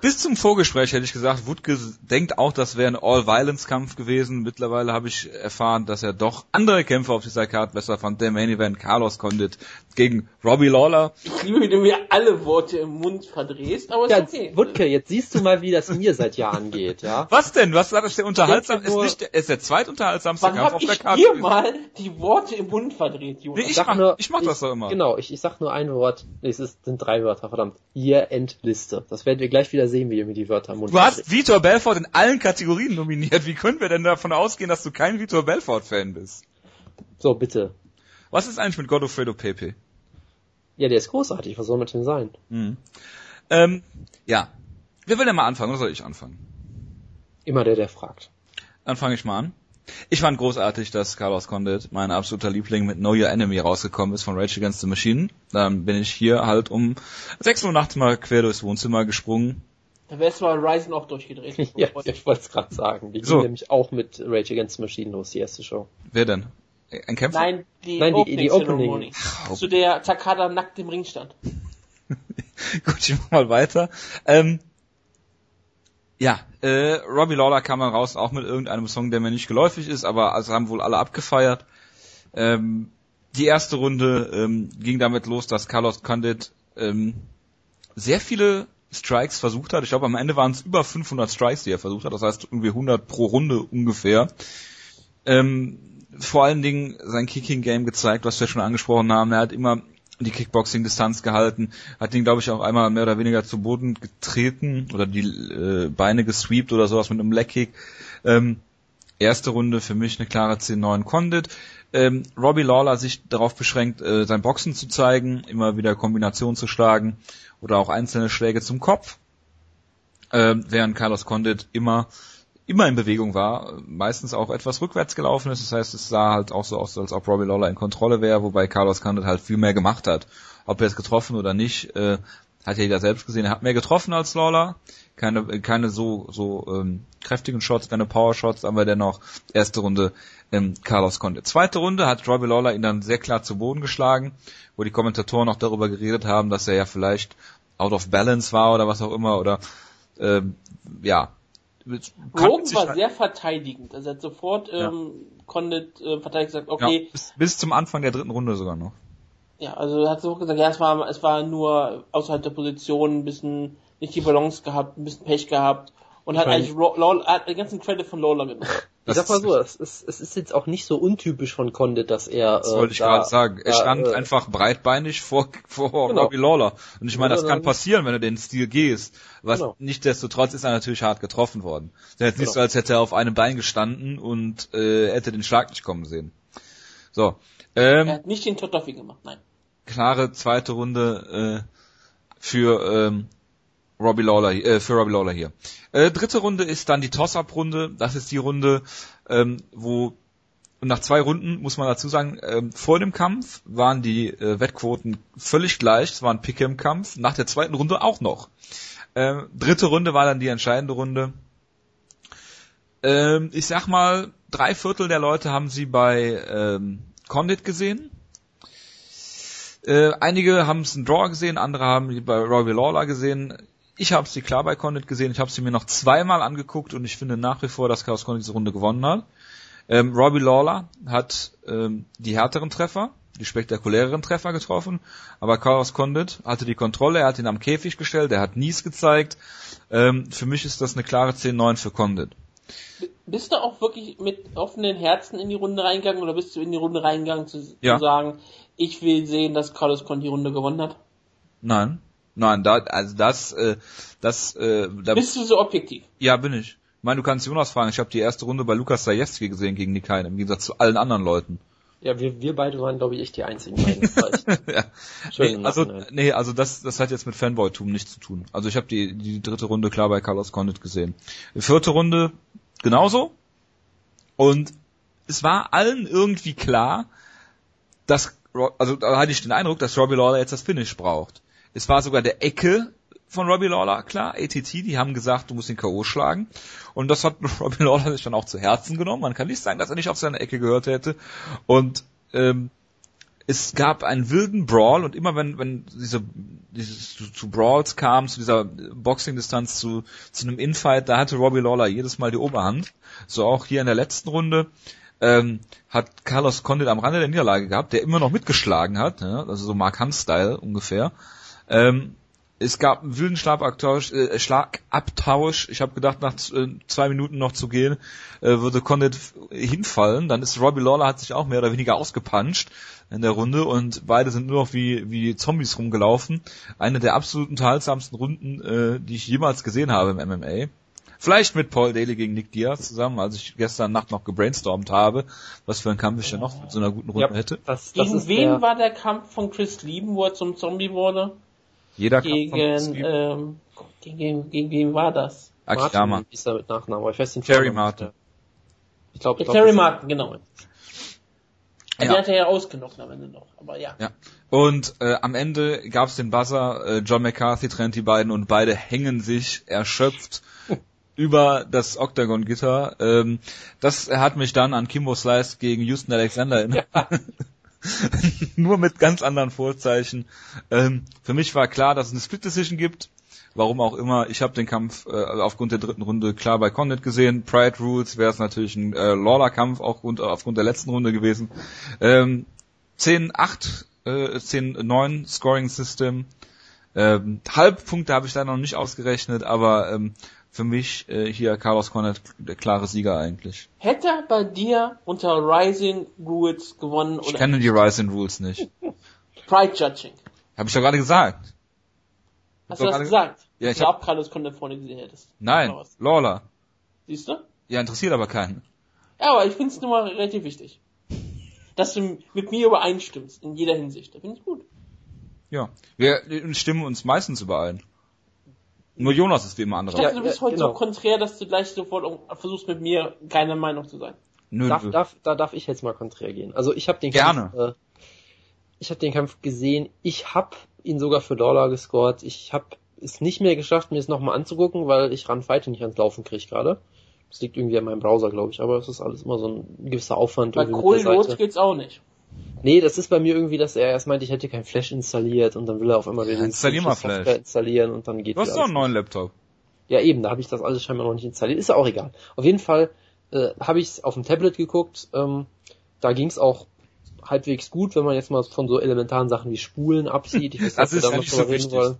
Bis zum Vorgespräch hätte ich gesagt, Wutke denkt auch, das wäre ein All-Violence-Kampf gewesen. Mittlerweile habe ich erfahren, dass er doch andere Kämpfe auf dieser Karte besser fand. Der Main Event Carlos Condit gegen Robbie Lawler. Ich liebe, wie du mir alle Worte im Mund verdrehst, aber ist Ja, okay. Wutke, jetzt siehst du mal, wie das mir seit Jahren geht, ja? Was denn? Was war das der unterhaltsam? Ist nur- nicht der, ist der zweitunterhaltsamste Wann Kampf hab auf der ich Karte. dir gewesen. mal die Worte im Mund verdreht, Jonas? Nee, ich Sag mach- ich mach das doch immer. Genau, ich, ich sag nur ein Wort. Nee, es ist, sind drei Wörter, verdammt. Year-End-Liste. Das werden wir gleich wieder sehen, wie ihr mir die Wörter im Mund Du hast. Vitor Belfort in allen Kategorien nominiert. Wie können wir denn davon ausgehen, dass du kein Vitor Belfort-Fan bist? So, bitte. Was ist eigentlich mit Godofredo Pepe? Ja, der ist großartig. Was soll mit dem sein? Mhm. Ähm, ja. Wer will denn mal anfangen? Oder soll ich anfangen? Immer der, der fragt. Dann fange ich mal an. Ich fand großartig, dass Carlos Condit, mein absoluter Liebling, mit Know Your Enemy rausgekommen ist von Rage Against the Machine. Dann bin ich hier halt um 6 Uhr nachts mal quer durchs Wohnzimmer gesprungen. Da wärst du mal Ryzen auch durchgedreht. Ja, ich wollte es gerade sagen. Die So. ging nämlich auch mit Rage Against the Machine los, die erste Show. Wer denn? Ein Kämpfer? Nein, die Nein, die- Opening die Opening. Ceremony. Zu der Takada nackt im Ring stand. Gut, ich mach mal weiter. Ähm, ja, äh, Robbie Lawler kam dann raus, auch mit irgendeinem Song, der mir nicht geläufig ist, aber also haben wohl alle abgefeiert. Ähm, die erste Runde ähm, ging damit los, dass Carlos Condit ähm, sehr viele Strikes versucht hat. Ich glaube, am Ende waren es über 500 Strikes, die er versucht hat. Das heißt, irgendwie 100 pro Runde ungefähr. Ähm, vor allen Dingen sein Kicking-Game gezeigt, was wir schon angesprochen haben. Er hat immer die Kickboxing-Distanz gehalten, hat ihn, glaube ich, auch einmal mehr oder weniger zu Boden getreten oder die äh, Beine gesweept oder sowas mit einem Leg-Kick. Ähm, erste Runde für mich eine klare 10-9 Condit. Ähm, Robbie Lawler sich darauf beschränkt, äh, sein Boxen zu zeigen, immer wieder Kombinationen zu schlagen oder auch einzelne Schläge zum Kopf, ähm, während Carlos Condit immer immer in Bewegung war, meistens auch etwas rückwärts gelaufen ist. Das heißt, es sah halt auch so aus, als ob Robbie Lawler in Kontrolle wäre, wobei Carlos Condit halt viel mehr gemacht hat. Ob er es getroffen oder nicht, äh, hat ja jeder selbst gesehen. Er hat mehr getroffen als Lawler. Keine, keine so, so ähm, kräftigen Shots, keine Power Shots, aber dennoch erste Runde ähm, Carlos Condit. Zweite Runde hat Robbie Lawler ihn dann sehr klar zu Boden geschlagen, wo die Kommentatoren auch darüber geredet haben, dass er ja vielleicht out of balance war oder was auch immer oder ähm, ja. Rogan war sehr verteidigend. Also er hat sofort Ja. ähm, Condit äh, verteidigt gesagt, Ja, okay, bis, bis zum Anfang der dritten Runde sogar noch. ja, also er hat sofort gesagt, ja, es war, es war nur außerhalb der Position, ein bisschen nicht die Balance gehabt, ein bisschen Pech gehabt und hat eigentlich Lawler, hat den ganzen Credit von Lawler genommen. Ich Das sag mal so, es ist, es ist jetzt auch nicht so untypisch von Condit, dass er. Das äh, wollte ich gerade sagen. Er da, stand äh, einfach breitbeinig vor, vor Genau. Robbie Lawler. Und ich meine, das Ja, kann passieren, wenn du den Stil gehst. Was Genau. nichtsdestotrotz ist er natürlich hart getroffen worden. Es ist jetzt nicht Genau. so, als hätte er auf einem Bein gestanden und äh, hätte den Schlag nicht kommen sehen. So. Er Ähm, hat nicht den Totoffi gemacht, nein. klare zweite Runde äh, für ähm, Robbie Lawler, äh, für Robbie Lawler hier. Äh, dritte Runde ist dann die Toss-Up-Runde. Das ist die Runde, ähm, wo nach zwei Runden muss man dazu sagen, ähm, vor dem Kampf waren die äh, Wettquoten völlig gleich. Es war ein Pick-em-Kampf. Nach der zweiten Runde auch noch. Ähm, dritte Runde war dann die entscheidende Runde. Ähm, ich sag mal, drei Viertel der Leute haben sie bei ähm, Condit gesehen. Äh, einige haben es ein Draw gesehen, andere haben bei Robbie Lawler gesehen. Ich habe sie klar bei Condit gesehen. Ich habe sie mir noch zweimal angeguckt und ich finde nach wie vor, dass Chaos Condit diese Runde gewonnen hat. Ähm, Robbie Lawler hat ähm, die härteren Treffer, die spektakuläreren Treffer getroffen, aber Chaos Condit hatte die Kontrolle, er hat ihn am Käfig gestellt, er hat Nies gezeigt. Ähm, für mich ist das eine klare 10-9 für Condit. Bist du auch wirklich mit offenen Herzen in die Runde reingegangen oder bist du in die Runde reingegangen zu, Ja. zu sagen, ich will sehen, dass Carlos Con die Runde gewonnen hat? Nein, nein, da, also das, äh, das, äh, da, Bist du so objektiv? ja bin ich. Ich meine, du kannst Jonas fragen, ich habe die erste Runde bei Lukas Zajewski gesehen gegen Nikain, im Gegensatz zu allen anderen Leuten. Ja, wir, wir beide waren, glaube ich, echt die einzigen beiden. ja. nee, also, nee, also das, das hat jetzt mit Fanboy-Tum nichts zu tun. Also ich habe die, die dritte Runde klar bei Carlos Condit gesehen. Die vierte Runde genauso. Und es war allen irgendwie klar, dass, also da hatte ich den Eindruck, dass Robbie Lawler jetzt das Finish braucht. Es war sogar der Ecke von Robbie Lawler, klar, ATT, die haben gesagt, du musst den K.O. schlagen. Und das hat Robbie Lawler sich dann auch zu Herzen genommen. Man kann nicht sagen, dass er nicht auf seine Ecke gehört hätte. Und ähm, es gab einen wilden Brawl und immer wenn, wenn diese, dieses zu, zu Brawls kam, zu dieser Boxing-Distanz, zu, zu einem Infight, da hatte Robbie Lawler jedes Mal die Oberhand. So auch hier in der letzten Runde ähm, hat Carlos Condit am Rande der Niederlage gehabt, der immer noch mitgeschlagen hat, ja, also so Mark Hunt-Style ungefähr. Ähm, es gab einen wilden Schlagabtausch. Äh, Schlagabtausch. Ich habe gedacht, nach äh, zwei Minuten noch zu gehen, äh, würde Condit hinfallen. Dann ist Robbie Lawler hat sich auch mehr oder weniger ausgepanscht in der Runde und beide sind nur noch wie, wie Zombies rumgelaufen. Eine der absolut unterhaltsamsten Runden, äh, die ich jemals gesehen habe im MMA. Vielleicht mit Paul Daly gegen Nick Diaz zusammen, als ich gestern Nacht noch gebrainstormt habe, was für ein Kampf ich denn noch mit so einer guten Runde ja, hätte. Das, das gegen wen der... war der Kampf von Chris Lieben, wo er zum Zombie wurde? Jeder gegen, ähm, gegen, gegen wen war das? Akiyama. Ist er mit Nachnamen, aber ich weiß den Terry Martin. Ich glaube, glaub, Terry Martin, genau. Ja. Der hat er ja ausgenockt am Ende noch, aber ja. ja. Und äh, am Ende gab's den Buzzer, äh, John McCarthy trennt die beiden und beide hängen sich erschöpft über das Octagon-Gitter. Ähm, das hat mich dann an Kimbo Slice gegen Houston Alexander erinnert. Ja. Nur mit ganz anderen Vorzeichen. Ähm, für mich war klar, dass es eine Split Decision gibt. Warum auch immer. Ich habe den Kampf äh, aufgrund der dritten Runde klar bei Condit gesehen. Pride Rules wäre es natürlich ein äh, Lawler-Kampf auch rund, aufgrund der letzten Runde gewesen. Ähm, 10-8, äh, 10-9 Scoring System. Ähm, Halbpunkte habe ich da noch nicht ausgerechnet, aber ähm, für mich äh, hier Carlos Cornet der klare Sieger eigentlich. Hätte er bei dir unter Rising Rules gewonnen oder? Ich kenne die Rising Rules nicht. Pride Judging. Habe ich doch gerade gesagt. Hast du das gesagt? Ja, ich, ich glaube, Carlos Cornet vorne gesehen hättest. Nein, Lawler. Siehst du? Ja, interessiert aber keinen. Ja, aber ich finde es nur mal relativ wichtig. Dass du mit mir übereinstimmst, in jeder Hinsicht. Da finde ich gut. Ja, wir stimmen uns meistens überein. Nur Jonas ist wie immer andere. Ich dachte, du bist ja, heute genau. so konträr, dass du gleich sofort versuchst mit mir keine Meinung zu sein. Nö, darf, darf, da darf ich jetzt mal konträr gehen. Also ich habe den Gerne. Kampf, äh, ich habe den Kampf gesehen. Ich habe ihn sogar für Dollar gescored. Ich habe es nicht mehr geschafft, mir es nochmal anzugucken, weil ich Run Fighting nicht ans Laufen kriege gerade. Das liegt irgendwie an meinem Browser, glaube ich. Aber es ist alles immer so ein gewisser Aufwand. Bei Cool Notes geht's auch nicht. Nee, das ist bei mir irgendwie, dass er erst meinte, ich hätte kein Flash installiert und dann will er auf einmal den Installier mal Flash. installieren und dann geht Du hast doch einen neuen Laptop. Ja eben, da habe ich das alles scheinbar noch nicht installiert. Ist ja auch egal. Auf jeden Fall äh, habe ich es auf dem Tablet geguckt. Ähm, da ging es auch halbwegs gut, wenn man jetzt mal von so elementaren Sachen wie Spulen absieht. Ich weiß, das ist ja nicht so wichtig.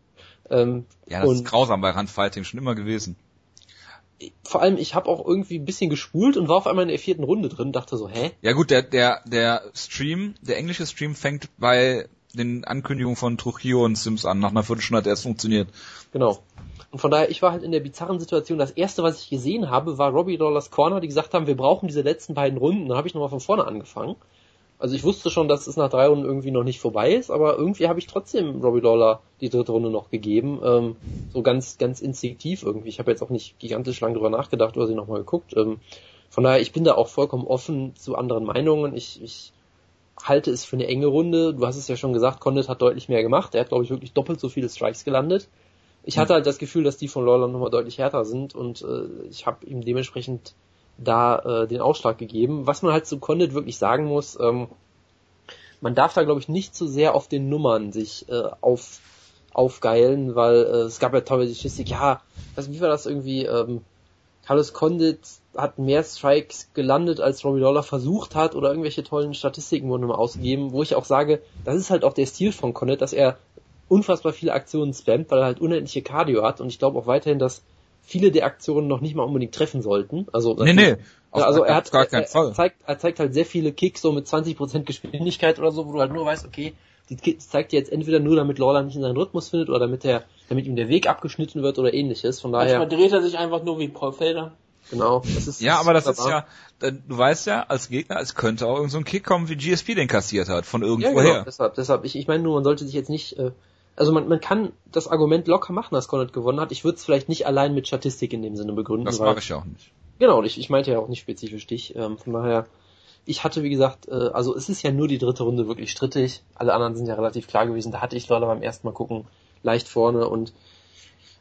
Ähm, ja, das ist grausam bei Randfighting, schon immer gewesen vor allem, ich habe auch irgendwie ein bisschen gespult und war auf einmal in der vierten Runde drin, dachte so, hä? Ja gut, der, der, der Stream, der englische Stream fängt bei den Ankündigungen von Trujillo und Sims an. Nach einer Viertelstunde hat er erst funktioniert. Genau. Und von daher, ich war halt in der bizarren Situation, das erste, was ich gesehen habe, war Robbie Dollars Corner, die gesagt haben, wir brauchen diese letzten beiden Runden. Da habe ich nochmal von vorne angefangen. Also ich wusste schon, dass es nach drei Runden irgendwie noch nicht vorbei ist, aber irgendwie habe ich trotzdem Robbie Lawler die dritte Runde noch gegeben. Ähm, so ganz, ganz instinktiv irgendwie. Ich habe jetzt auch nicht gigantisch lang drüber nachgedacht oder sie nochmal geguckt. Ähm, von daher, ich bin da auch vollkommen offen zu anderen Meinungen. Ich, ich halte es für eine enge Runde. Du hast es ja schon gesagt, Condit hat deutlich mehr gemacht. Er hat, glaube ich, wirklich doppelt so viele Strikes gelandet. Ich hatte halt das Gefühl, dass die von Lawler nochmal deutlich härter sind und äh, ich habe ihm dementsprechend da äh, den Ausschlag gegeben. Was man halt zu Condit wirklich sagen muss, ähm, man darf da glaube ich nicht zu sehr auf den Nummern sich äh, auf aufgeilen, weil äh, es gab ja teilweise die Statistik, ja, also wie war das irgendwie, ähm, Carlos Condit hat mehr Strikes gelandet, als Robbie Lawler versucht hat oder irgendwelche tollen Statistiken wurden immer ausgegeben, wo ich auch sage, das ist halt auch der Stil von Condit, dass er unfassbar viele Aktionen spammt, weil er halt unendliche Cardio hat und ich glaube auch weiterhin, dass viele der Aktionen noch nicht mal unbedingt treffen sollten. Also, nee, nee. Also er hat, er, er, zeigt, er zeigt halt sehr viele Kicks so mit 20% Geschwindigkeit oder so, wo du halt nur weißt, okay, die Kicks zeigt dir jetzt entweder nur, damit Lawler nicht in seinen Rhythmus findet oder damit er, damit ihm der Weg abgeschnitten wird oder ähnliches. Von daher. Manchmal dreht er sich einfach nur wie Paul Felder. Genau. Das ist, Ja, aber das ist ja, du weißt ja, als Gegner, es könnte auch irgend so ein Kick kommen, wie GSP den kassiert hat, von Ja, irgendwoher. genau, deshalb, deshalb. Ich, ich meine nur, man sollte sich jetzt nicht, äh, also man, man kann das Argument locker machen, dass Connaught gewonnen hat. Ich würde es vielleicht nicht allein mit Statistik in dem Sinne begründen. Das mache ich ja auch nicht. Genau, ich, ich meinte ja auch nicht spezifisch dich. Ähm, von daher, ich hatte wie gesagt, äh, also es ist ja nur die dritte Runde wirklich strittig. Alle anderen sind ja relativ klar gewesen. Da hatte ich Lawler beim ersten Mal gucken leicht vorne und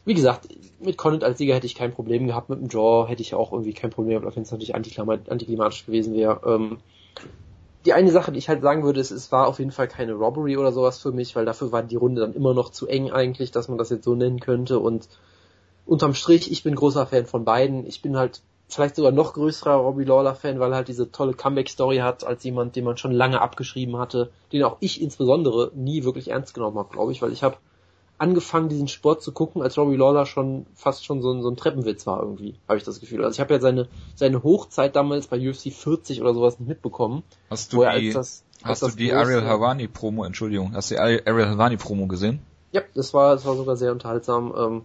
wie gesagt, mit Connaught als Sieger hätte ich kein Problem gehabt. Mit dem Draw hätte ich auch irgendwie kein Problem gehabt, wenn es natürlich antiklima- antiklimatisch gewesen wäre. Ähm, die eine Sache, die ich halt sagen würde, ist, es war auf jeden Fall keine Robbery oder sowas für mich, weil dafür war die Runde dann immer noch zu eng eigentlich, dass man das jetzt so nennen könnte und unterm Strich, ich bin großer Fan von beiden. Ich bin halt vielleicht sogar noch größerer Robbie Lawler Fan, weil er halt diese tolle Comeback-Story hat, als jemand, den man schon lange abgeschrieben hatte, den auch ich insbesondere nie wirklich ernst genommen habe, glaube ich, weil ich habe angefangen, diesen Sport zu gucken, als Robbie Lawler schon fast schon so ein, so ein Treppenwitz war irgendwie, habe ich das Gefühl. Also ich habe ja seine, seine Hochzeit damals bei UFC 40 oder sowas nicht mitbekommen. Hast du als die, das, hast du die Ariel Havani Promo, Entschuldigung, hast du die Ari- Ariel Havani Promo gesehen? Ja, das war, das war sogar sehr unterhaltsam, ähm,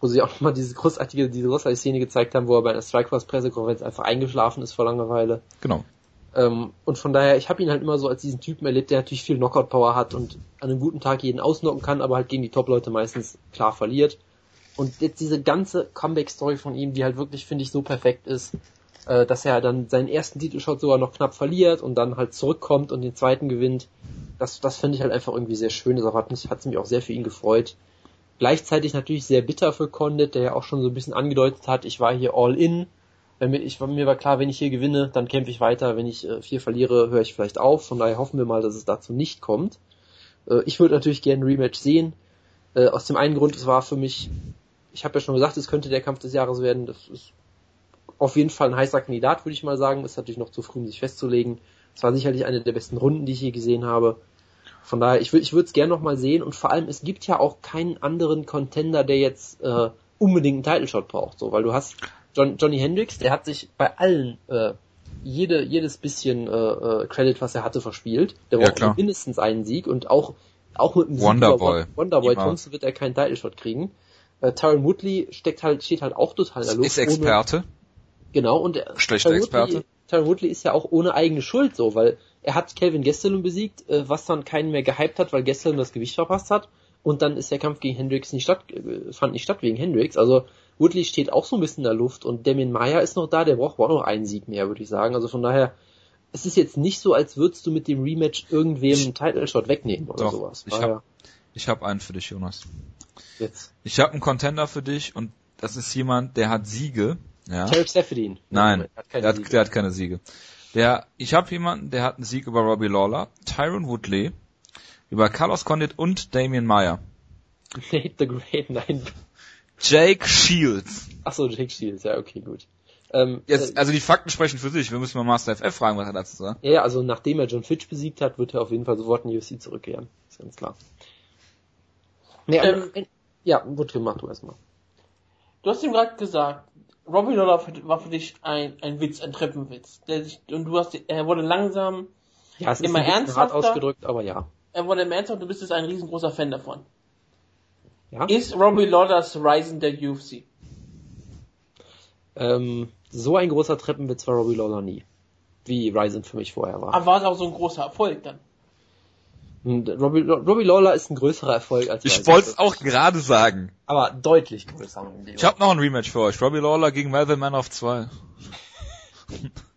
wo sie auch nochmal diese großartige, diese großartige Szene gezeigt haben, wo er bei einer Strikeforce Pressekonferenz einfach eingeschlafen ist vor Langeweile. Genau. Ähm, und von daher, ich habe ihn halt immer so als diesen Typen erlebt, der natürlich viel Knockout-Power hat und an einem guten Tag jeden ausnocken kann, aber halt gegen die Top-Leute meistens klar verliert. Und jetzt diese ganze Comeback-Story von ihm, die halt wirklich, finde ich, so perfekt ist, äh, dass er dann seinen ersten Titelshot sogar noch knapp verliert und dann halt zurückkommt und den zweiten gewinnt. Das, das finde ich halt einfach irgendwie sehr schön. Deshalb hat mich, hat's mich auch sehr für ihn gefreut. Gleichzeitig natürlich sehr bitter für Condit, der ja auch schon so ein bisschen angedeutet hat, ich war hier all in. Wenn mir, ich, mir war klar, wenn ich hier gewinne, dann kämpfe ich weiter. Wenn ich äh, vier verliere, höre ich vielleicht auf. Von daher hoffen wir mal, dass es dazu nicht kommt. Äh, ich würde natürlich gerne ein Rematch sehen. Äh, aus dem einen Grund, es war für mich, ich habe ja schon gesagt, es könnte der Kampf des Jahres werden. Das ist auf jeden Fall ein heißer Kandidat, würde ich mal sagen. Ist natürlich noch zu früh, um sich festzulegen. Es war sicherlich eine der besten Runden, die ich je gesehen habe. Von daher, ich, ich würde es gerne nochmal sehen und vor allem, es gibt ja auch keinen anderen Contender, der jetzt äh, unbedingt einen Title Shot braucht, so, weil du hast John, Johnny Hendricks, der hat sich bei allen äh, jede, jedes bisschen äh, äh, Credit, was er hatte, verspielt. Der Ja, braucht mindestens einen Sieg und auch auch mit Sieg Wonderboy. Wonderboy. Thompson wird er keinen Title Shot kriegen. Äh, Tyron Woodley steckt halt, steht halt auch total der Luft. Ist Experte. Genau, und der, Schlechter Tyron Experte. Woodley, Tyron Woodley ist ja auch ohne eigene Schuld so, weil er hat Calvin Gastelum besiegt, äh, was dann keinen mehr gehypt hat, weil Gastelum das Gewicht verpasst hat. Und dann ist der Kampf gegen Hendricks nicht statt, äh, fand nicht statt wegen Hendricks. Also Woodley steht auch so ein bisschen in der Luft und Damien Meyer ist noch da, der braucht auch noch einen Sieg mehr, würde ich sagen. Also von daher, es ist jetzt nicht so, als würdest du mit dem Rematch irgendwem einen Title Shot wegnehmen oder Doch, sowas. ich Daher hab- Ich habe einen für dich, Jonas. jetzt. Ich habe einen Contender für dich und das ist jemand, der hat Siege. Ja. Tarek Seferdin. Nein, Hat der, hat, Siege. der hat keine Siege. Der, ich habe jemanden, der hat einen Sieg über Robbie Lawler, Tyron Woodley, über Carlos Condit und Damien Meyer. Nate the Great, nein. Jake Shields. Achso, Jake Shields, ja, okay, gut. Ähm, Jetzt, äh, also die Fakten sprechen für sich. Wir müssen mal Master FF fragen, was er dazu sagt. ja, ja, also nachdem er John Fitch besiegt hat, wird er auf jeden Fall sofort in die UFC zurückkehren. Ist ganz klar. Nee, Ähm, ähm, ja, Woodley, mach du erstmal. Du hast ihm gerade gesagt, Robbie Lawler war für dich ein, ein Witz, ein Treppenwitz. Der sich, und du hast, er wurde langsam, Ja, es ist Immer ein bisschen hart ernsthafter? ausgedrückt, aber ja. er wurde im Ernst und du bist jetzt ein riesengroßer Fan davon. Ja. Ist Robbie Lawler das Ryzen der UFC? Ähm, so ein großer Treppenwitz war Robbie Lawler nie. Wie Ryzen für mich vorher war. Aber war es auch so ein großer Erfolg dann? Und Robbie, Robbie Lawler ist ein größerer Erfolg als Ich wollte es auch gerade sagen. Aber deutlich größer. Ich habe noch ein Rematch für euch. Robbie Lawler gegen Melvin Man of 2.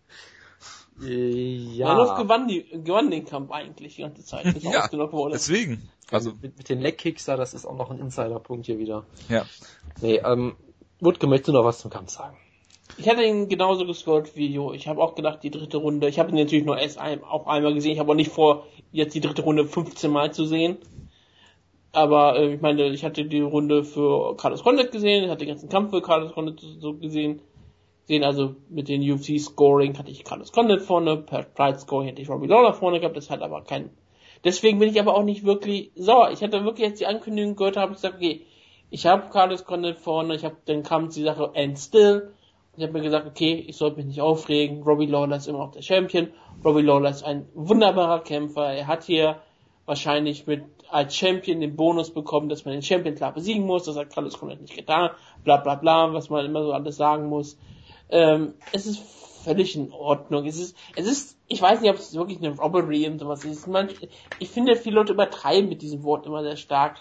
Äh, Ja. Manoff gewann, die, gewann den Kampf eigentlich die ganze Zeit, bis er Ja, ausgenockt wurde. deswegen. Also mit, mit den Leg-Kicks da, das ist auch noch ein Insider-Punkt hier wieder. ja. Nee, ähm, Wutke, möchtest du noch was zum Kampf sagen? Ich hatte ihn genauso gescored wie Jo. Ich habe auch gedacht, die dritte Runde, ich habe ihn natürlich nur erst ein, auch einmal gesehen. Ich habe auch nicht vor, jetzt die dritte Runde 15 Mal zu sehen. Aber äh, ich meine, ich hatte die Runde für Carlos Condit gesehen, ich hatte den ganzen Kampf für Carlos Condit so- so gesehen. Sehen also mit den UFC Scoring hatte ich Carlos Condit vorne, per Pride Scoring hätte ich Robbie Lawler vorne gehabt, das hat aber kein. Deswegen bin ich aber auch nicht wirklich sauer. Ich hatte wirklich jetzt die Ankündigung gehört, habe ich gesagt, okay, ich habe Carlos Condit vorne, ich habe dann kam die Sache End Still. Ich habe mir gesagt, okay, ich sollte mich nicht aufregen. Robbie Lawler ist immer noch der Champion. Robbie Lawler ist ein wunderbarer Kämpfer. Er hat hier wahrscheinlich mit als Champion den Bonus bekommen, dass man den Champion klar besiegen muss. Das hat Carlos Condit nicht getan. Bla bla bla, was man immer so alles sagen muss. Ähm, es ist völlig in Ordnung. Es ist, es ist, ich weiß nicht, ob es wirklich eine Robbery und sowas ist. Man, ich finde, viele Leute übertreiben mit diesem Wort immer sehr stark.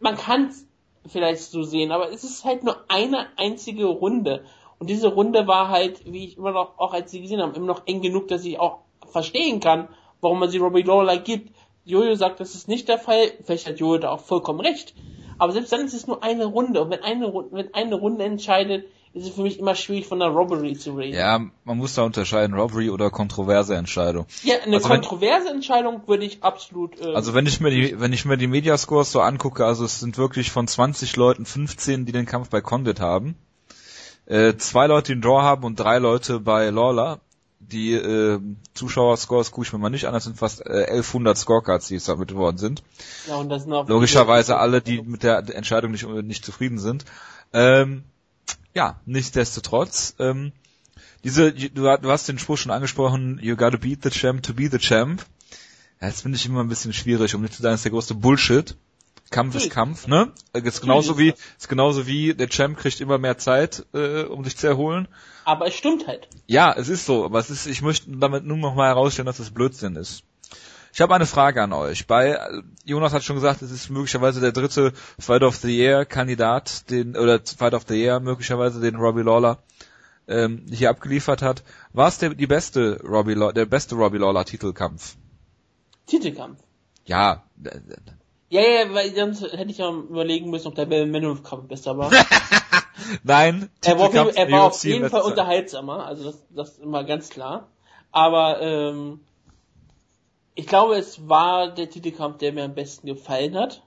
Man kann es vielleicht so sehen, aber es ist halt nur eine einzige Runde. Und diese Runde war halt, wie ich immer noch, auch als sie gesehen haben, immer noch eng genug, dass ich auch verstehen kann, warum man sie Robbie Lawler gibt. Jojo sagt, das ist nicht der Fall. Vielleicht hat Jojo da auch vollkommen recht. Aber selbst dann ist es nur eine Runde. Und wenn eine, wenn eine Runde entscheidet, ist es für mich immer schwierig, von einer Robbery zu reden. Ja, man muss da unterscheiden, Robbery oder kontroverse Entscheidung. Ja, eine Also wenn- kontroverse Entscheidung würde ich absolut. Äh, Also wenn ich mir die, wenn ich mir die Mediascores so angucke, also es sind wirklich von 20 Leuten 15, die den Kampf bei Condit haben. Äh, zwei Leute, die einen Draw haben und drei Leute bei Lawler. Die äh, Zuschauerscores gucke ich mir mal nicht an, das sind fast äh, 1100 Scorecards, die submitted worden sind. ja, und das sind auch Logischerweise alle, die mit der Entscheidung nicht, nicht zufrieden sind. Ähm, ja, nichtsdestotrotz, ähm, diese, du, du hast den Spruch schon angesprochen, you gotta beat the champ to be the champ. Ja, das finde ich immer ein bisschen schwierig, um nicht zu sagen, das ist der größte Bullshit. Kampf ist. Kampf, ne? Äh, Ist genauso wie, ist genauso wie der Champ kriegt immer mehr Zeit, äh, um sich zu erholen. Aber es stimmt halt. Ja, es ist so, aber es ist, ich möchte damit nur noch mal herausstellen, dass es Blödsinn ist. Ich habe eine Frage an euch. Bei äh, Jonas hat schon gesagt, es ist möglicherweise der dritte Fight of the Year Kandidat, den oder Fight of the Year möglicherweise den Robbie Lawler ähm, hier abgeliefert hat. War es der die beste Robbie Law, der beste Robbie Lawler Titelkampf? Titelkampf. Ja, Ja, ja, weil sonst hätte ich ja überlegen müssen, ob der Manuel-Kampf besser war. nein. er war, auf jeden- Titelkampf er war auf jeden Fall letzter- unterhaltsamer, also das, das ist immer ganz klar. Aber ähm, ich glaube, es war der Titelkampf, der mir am besten gefallen hat.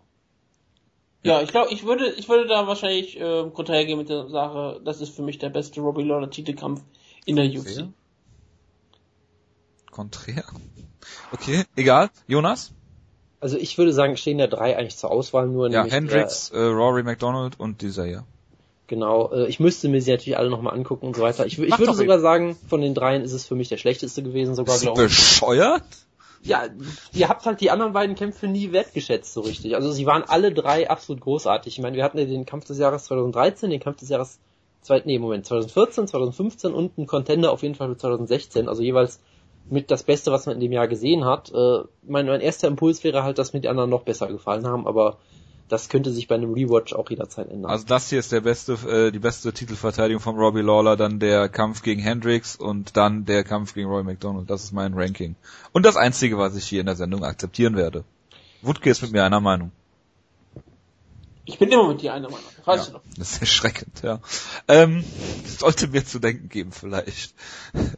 Ja, ich glaube, ich würde, ich würde da wahrscheinlich äh, konträr gehen mit der Sache, das ist für mich der beste Robbie Lawler Titelkampf in der UFC. Konträr. Okay, egal. Jonas? Also ich würde sagen, stehen ja drei eigentlich zur Auswahl nur. Ja, nämlich Hendricks, äh, Rory McDonald und dieser hier. Der, genau. Äh, ich müsste mir sie natürlich alle nochmal angucken und so weiter. Ich, ich würde sogar sagen, von den dreien ist es für mich der schlechteste gewesen, sogar Bist du glaube ich. Ja, ihr habt halt die anderen beiden Kämpfe nie wertgeschätzt so richtig. Also sie waren alle drei absolut großartig. Ich meine, wir hatten ja den Kampf des Jahres 2013, den Kampf des Jahres zwei, nee, Moment, 2014, 2015 und einen Contender auf jeden Fall für 2016. Also jeweils mit das Beste, was man in dem Jahr gesehen hat. Äh, mein, mein erster Impuls wäre halt, dass mir die anderen noch besser gefallen haben, aber das könnte sich bei einem Rewatch auch jederzeit ändern. Also das hier ist der beste, äh, die beste Titelverteidigung von Robbie Lawler, dann der Kampf gegen Hendricks und dann der Kampf gegen Roy McDonald. Das ist mein Ranking. Und das einzige, was ich hier in der Sendung akzeptieren werde. Wutke ist mit mir einer Meinung. Ich bin immer mit dir einer Meinung. Weißt Ja, du doch. das ist erschreckend, ja. Ähm, das sollte mir zu denken geben vielleicht.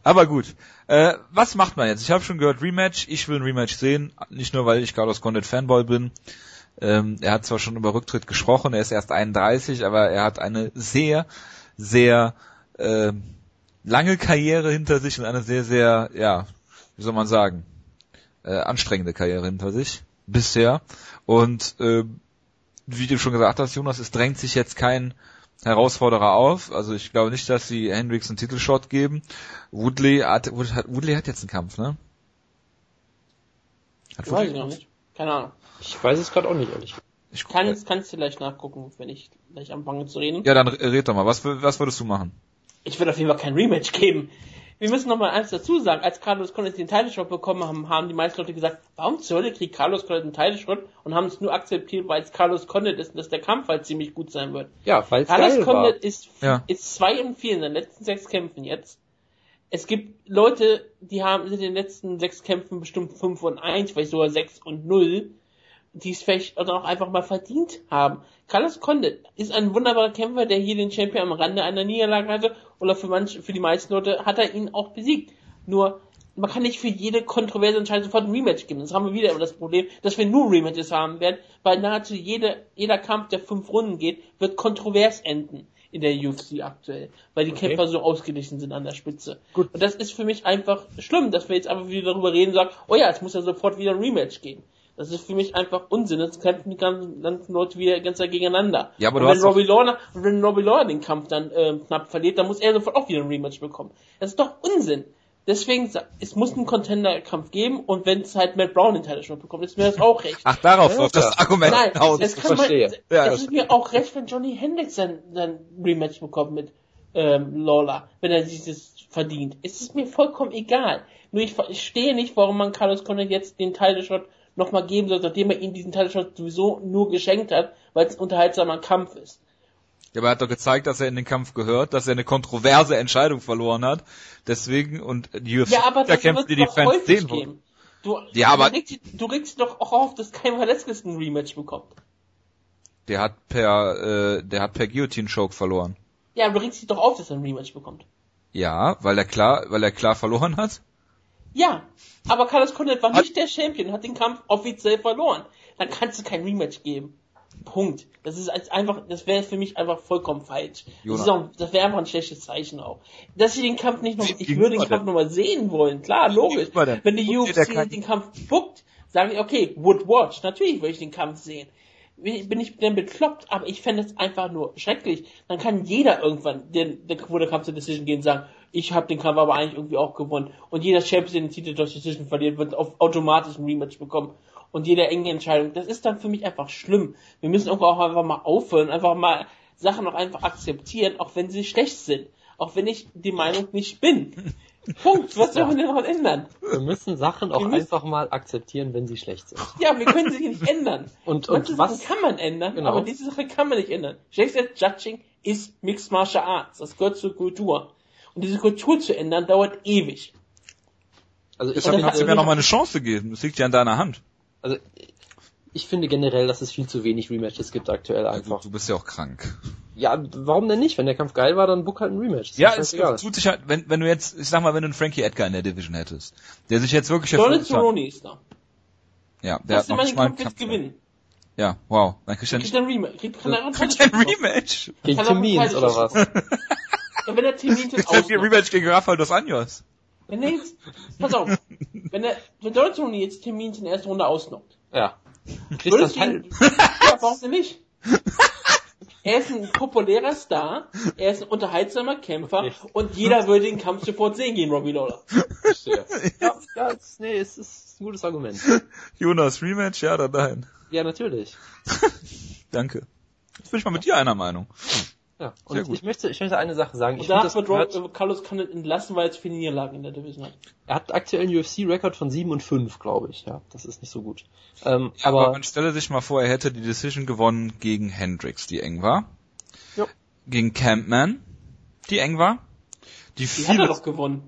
Aber gut. Äh, was macht man jetzt? Ich habe schon gehört Rematch. Ich will ein Rematch sehen. Nicht nur, weil ich Carlos Condit Fanboy bin. Ähm, er hat zwar schon über Rücktritt gesprochen. Er ist erst 31, aber er hat eine sehr, sehr äh, lange Karriere hinter sich und eine sehr, sehr, ja, wie soll man sagen, äh, anstrengende Karriere hinter sich bisher. Und äh, wie du schon gesagt hast, Jonas, es drängt sich jetzt kein Herausforderer auf. Also ich glaube nicht, dass sie Hendricks einen Titelshot geben. Woodley hat, Wood- hat Woodley hat jetzt einen Kampf, ne? Hat Weiß ich noch nicht. Keine Ahnung. Ich weiß es gerade auch nicht, ehrlich. Ich Kann, kannst du gleich nachgucken, wenn ich gleich anfange zu reden. ja, dann red doch mal. Was, was würdest du machen? Ich würde auf jeden Fall kein Rematch geben. Wir müssen noch mal eins dazu sagen. Als Carlos Condit den Title Shot bekommen haben, haben die meisten Leute gesagt, warum zur Hölle kriegt Carlos Condit einen Title Shot und haben es nur akzeptiert, weil es Carlos Condit ist und dass der Kampf halt ziemlich gut sein wird. Ja, weil es Carlos. Condit ist, Ja. ist zwei und vier in den letzten sechs Kämpfen jetzt. Es gibt Leute, die haben sind in den letzten sechs Kämpfen bestimmt fünf und eins, vielleicht sogar sechs und null, die es vielleicht auch einfach mal verdient haben. Carlos Condit ist ein wunderbarer Kämpfer, der hier den Champion am Rande einer Niederlage hatte, oder für manche, für die meisten Leute hat er ihn auch besiegt. Nur, man kann nicht für jede kontroverse Entscheidung sofort ein Rematch geben. Das haben wir wieder immer das Problem, dass wir nur Rematches haben werden, weil nahezu jede, jeder Kampf, der fünf Runden geht, wird kontrovers enden in der UFC aktuell, weil die Okay. Kämpfer so ausgeglichen sind an der Spitze. Gut. Und das ist für mich einfach schlimm, dass wir jetzt einfach wieder darüber reden und sagen, oh ja, es muss ja sofort wieder ein Rematch geben. Das ist für mich einfach Unsinn. Das kämpfen die ganzen, ganzen Leute wieder ganz gegeneinander. Ja, aber und du wenn hast Robbie Lawler, wenn Robbie Lawler den Kampf dann ähm, knapp verliert, dann muss er sofort auch wieder ein Rematch bekommen. Das ist doch Unsinn. Deswegen, es muss einen Contender-Kampf geben und wenn es halt Matt Brown den Title Shot bekommt, ist mir das auch recht. Ach, darauf Ja, läuft das klar. Argument Nein, hinaus. es kann man, verstehe. es Ja, das- ist mir auch recht, wenn Johnny Hendricks sein, sein Rematch bekommt mit ähm, Lawler, wenn er sich das verdient. Es ist mir vollkommen egal. Nur ich verstehe nicht, warum man Carlos Condit jetzt den Title Shot nochmal geben soll, nachdem er ihm diesen Title sowieso nur geschenkt hat, weil es ein unterhaltsamer Kampf ist. Ja, aber er hat doch gezeigt, dass er in den Kampf gehört, dass er eine kontroverse Entscheidung verloren hat. Deswegen, und die UFC Ja, aber das kämpft, wird die die Fans sehen wollen. geben. Du, Ja, aber- du, regst, du regst doch auch auf, dass kein Velasquez ein Rematch bekommt. Der hat per, äh, der hat per Guillotine Choke verloren. Ja, aber du regst dich doch auf, dass er ein Rematch bekommt. Ja, weil er klar, weil er klar verloren hat. Ja, aber Carlos Condit war Hat- nicht der Champion, hat den Kampf offiziell verloren. Dann kannst du kein Rematch geben. Punkt. Das ist einfach, das wäre für mich einfach vollkommen falsch. Das, das wäre einfach ein schlechtes Zeichen auch. Dass ich den Kampf nicht noch, ich würde den? Kampf nochmal sehen wollen, klar, logisch. Wenn die Guckt UFC den Kampf bookt, sage ich, okay, would watch, natürlich will ich den Kampf sehen. Bin ich denn bekloppt, aber ich fände es einfach nur schrecklich. Dann kann jeder irgendwann, den, der, wo der Kampf zur Decision gehen, sagen, ich habe den Kampf aber eigentlich irgendwie auch gewonnen. Und jeder Champion, der den Titel durch Decision verliert, wird auf automatisch ein Rematch bekommen. Und jede enge Entscheidung, das ist dann für mich einfach schlimm. Wir müssen irgendwo auch einfach mal aufhören, einfach mal Sachen auch einfach akzeptieren, auch wenn sie schlecht sind. Auch wenn ich die Meinung nicht bin. Punkt. Was soll man denn noch ändern? Wir müssen Sachen auch müssen- einfach mal akzeptieren, wenn sie schlecht sind. Ja, wir können sie nicht ändern. Und, Manche und was, Sachen kann man ändern, Genau. aber diese Sache kann man nicht ändern. Shakespeare Judging ist Mixed Martial Arts. Das gehört zur Kultur. Und diese Kultur zu ändern, dauert ewig. also ich Deshalb dann finde, kannst du mir noch mal eine Chance geben. Das liegt ja in deiner Hand. also ich finde generell, dass es viel zu wenig Rematches gibt aktuell Ja, einfach. du bist ja auch krank. Ja, warum denn nicht? Wenn der Kampf geil war, dann book halt ein Rematch. Ist Ja, es scheißegal. tut sich halt, wenn, wenn du jetzt, ich sag mal, wenn du einen Frankie Edgar in der Division hättest, der sich jetzt wirklich Donald. Cerrone ist da. Ja, der Lass hat noch mal nicht mal einen Kampf jetzt Kampf. gewinnen. Ja, wow. Dann kriegt er Kriegt nicht er ein Rematch. Kriegt ein kriegt Rematch. Gegen Tim Means oder was? Ja, wenn der Termin Kriegt er ein Rematch gegen Rafael dos Anjos. Wenn er jetzt, pass auf, wenn der, wenn Donald Cerrone jetzt Termin in der ersten Runde ausnockt, Ja. Kriegst du Teil, ihn, ja, warum denn nicht? Er ist ein populärer Star, er ist ein unterhaltsamer Kämpfer und jeder würde den Kampf sofort sehen gegen Robbie Lawler. ja, ja, es- nee, es ist ein gutes Argument. Jonas, Rematch, ja oder nein? Ja, natürlich. Danke. Jetzt bin ich mal mit dir einer Meinung. Ja. Sehr Und gut. ich möchte, ich möchte eine Sache sagen. Ich Und danach das wird gehört, Rob, Carlos Condit entlassen, weil es viele Niederlagen in der Division hat. er hat aktuell einen UFC-Rekord von 7 und 5, glaube ich. Ja, das ist nicht so gut. Ähm, Aber, aber man stelle sich mal vor, er hätte die Decision gewonnen gegen Hendricks, die eng war. Ja. Gegen Campman, die eng war. Die, Die hat viele, er doch gewonnen.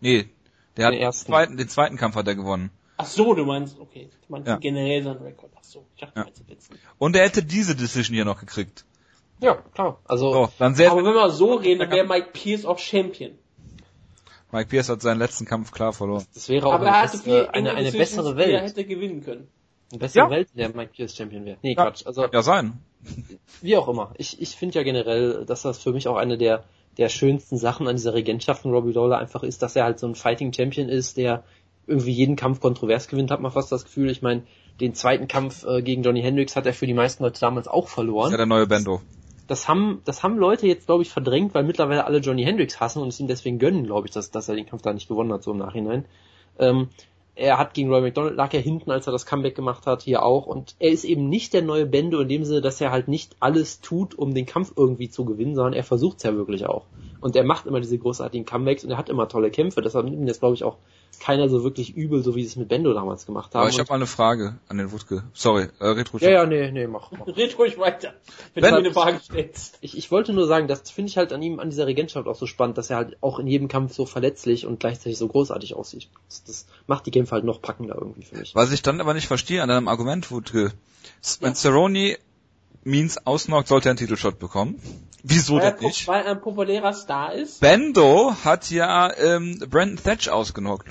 nee, der hat Den den ersten. zweiten, den zweiten Kampf hat er gewonnen. Ach so, du meinst, okay. Du meinst Ja. generell seinen Rekord. Ach so, ich dachte, du Ja. meinst jetzt. Und er hätte diese Decision hier noch gekriegt. Ja, klar. Also So, dann sehr, Aber wenn wir so reden, dann wäre Mike Pierce auch Champion. Mike Pierce hat seinen letzten Kampf klar verloren. das wäre auch Aber eine, er hatte viel bessere, eine, eine bessere die er Welt. hätte gewinnen können. Eine bessere Ja. Welt, in der Mike Pierce Champion wäre. Nee, Ja. Quatsch. Also Ja, sein. wie auch immer. Ich, ich finde ja generell, dass das für mich auch eine der, der schönsten Sachen an dieser Regentschaft von Robbie Lawler einfach ist, dass er halt so ein Fighting Champion ist, der irgendwie jeden Kampf kontrovers gewinnt, hat man fast das Gefühl. Ich meine, den zweiten Kampf äh, gegen Johnny Hendricks hat er für die meisten Leute damals auch Das verloren. ist ja der neue Bendo. Das haben, das haben Leute jetzt, glaube ich, verdrängt, weil mittlerweile alle Johnny Hendricks hassen und es ihm deswegen gönnen, glaube ich, dass, dass er den Kampf da nicht gewonnen hat, so im Nachhinein. Ähm, er hat gegen Roy McDonald, lag er hinten, als er das Comeback gemacht hat, hier auch. Und er ist eben nicht der neue Bendo in dem Sinne, dass er halt nicht alles tut, um den Kampf irgendwie zu gewinnen, sondern er versucht es ja wirklich auch. Und er macht immer diese großartigen Comebacks und er hat immer tolle Kämpfe. Deshalb nimmt ihn jetzt, glaube ich, auch keiner so wirklich übel, so wie sie es mit Bendo damals gemacht haben. Aber ich habe mal eine Frage an den Wutke. Sorry, äh, Retro. ja, ja, nee, nee, mach, mach. Red ruhig weiter, wenn, Wenn- du mir eine Frage stellst. Ich, ich wollte nur sagen, das finde ich halt an ihm, an dieser Regentschaft auch so spannend, dass er halt auch in jedem Kampf so verletzlich und gleichzeitig so großartig aussieht. Das, das macht die Kämpfe halt noch packender irgendwie für mich. Was ich dann aber nicht verstehe an deinem Argument, Wutke. Wenn Cerrone Means ausnockt, sollte er einen Titelshot bekommen. Wieso Weil denn nicht? weil er ein populärer Star ist. Bendo hat ja ähm, Brandon Thatch ausgenockt.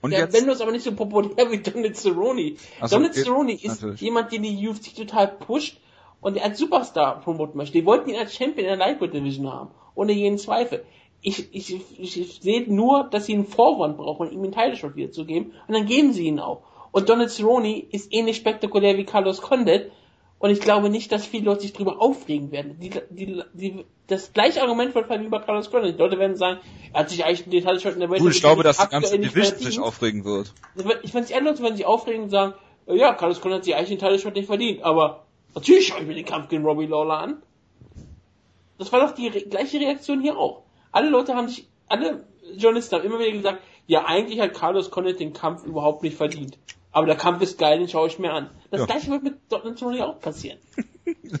Und Der jetzt, Bendo ist aber nicht so populär wie Donald Cerrone. So, Donald. Cerrone ist Natürlich. jemand, den die UFC total pusht und der als Superstar promoten möchte. Die wollten ihn als Champion in der Lightweight Division haben. Ohne jeden Zweifel. Ich, ich, ich, ich sehe nur, dass sie einen Vorwand brauchen, ihm den Title Shot wiederzugeben. Und dann geben sie ihn auch. Und Donald Cerrone ist ähnlich spektakulär wie Carlos Condit. Und ich glaube nicht, dass viele Leute sich darüber aufregen werden. Die, die, die, das gleiche Argument wird fallen wie bei Carlos Condit. Die Leute werden sagen, er hat sich eigentlich den Title Shot in der Welt gut, ich glaube, dass die ganze Division sich aufregen wird. Ich meine, die Leute werden sich aufregen und sagen, äh, ja, Carlos Condit hat sich eigentlich den Title Shot nicht verdient, aber natürlich schaue ich mir den Kampf gegen Robbie Lawler an. Das war doch die re gleiche Reaktion hier auch. Alle Leute haben sich, alle Journalisten haben immer wieder gesagt, ja, eigentlich hat Carlos Condit den Kampf überhaupt nicht verdient. Aber der Kampf ist geil, den schaue ich mir an. Das Ja. gleiche wird mit Donald Cerrone auch passieren.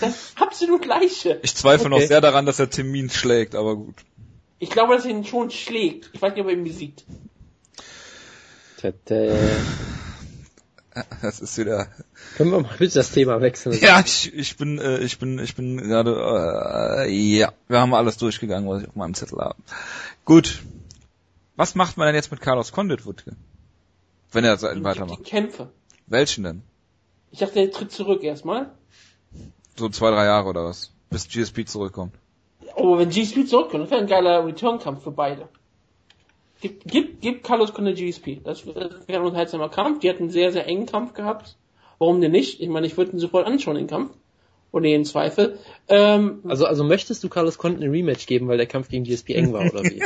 Das absolut gleiche. Ich zweifle noch Okay. sehr daran, dass er Termin schlägt, aber gut. Ich glaube, dass er ihn schon schlägt. Ich weiß nicht, ob er ihn besiegt. Tete. Das ist wieder. Können wir mal bitte das Thema wechseln? Ja, ich, ich bin, äh, ich bin, ich bin gerade. Äh, ja, wir haben alles durchgegangen, was ich auf meinem Zettel habe. Gut. Was macht man denn jetzt mit Carlos Condit, Wutke? Wenn er so Und weitermacht. Die Kämpfe. Welchen denn? Ich dachte, er tritt zurück erstmal. So zwei, drei Jahre oder was? Bis GSP zurückkommt. Oh, wenn GSP zurückkommt, das wäre ein geiler Return-Kampf für beide. Gib, gib, gib Carlos Condit GSP. Das wäre ein unterhaltsamer Kampf. Die hatten einen sehr, sehr engen Kampf gehabt. Warum denn nicht? Ich meine, ich würde ihn sofort anschauen, den Kampf. Ohne jeden Zweifel. Ähm, Also, also möchtest du Carlos Condit ein Rematch geben, weil der Kampf gegen GSP eng war, oder wie?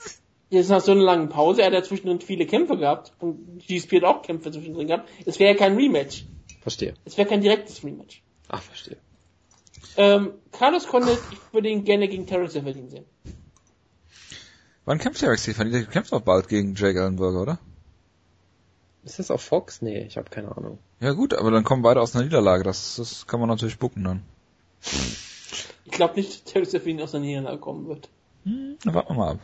jetzt nach so einer langen Pause, er hat ja zwischendrin viele Kämpfe gehabt. Und GSP hat auch Kämpfe zwischendrin gehabt. Es wäre ja kein Rematch. Verstehe. Es wäre kein direktes Rematch. Ach, verstehe. Ähm, Carlos Condit, ich würde ihn gerne gegen Terrence Everton sehen. Wann kämpft der Stefan? Der kämpft auch bald gegen Jake Ellenberger, oder? Ist das auf Fox? Nee, ich habe keine Ahnung. Ja gut, aber dann kommen beide aus einer Niederlage. Das, das kann man natürlich bucken dann. Ich glaube nicht, dass Terrence Everton aus der Niederlage kommen wird. Dann warten wir mal ab.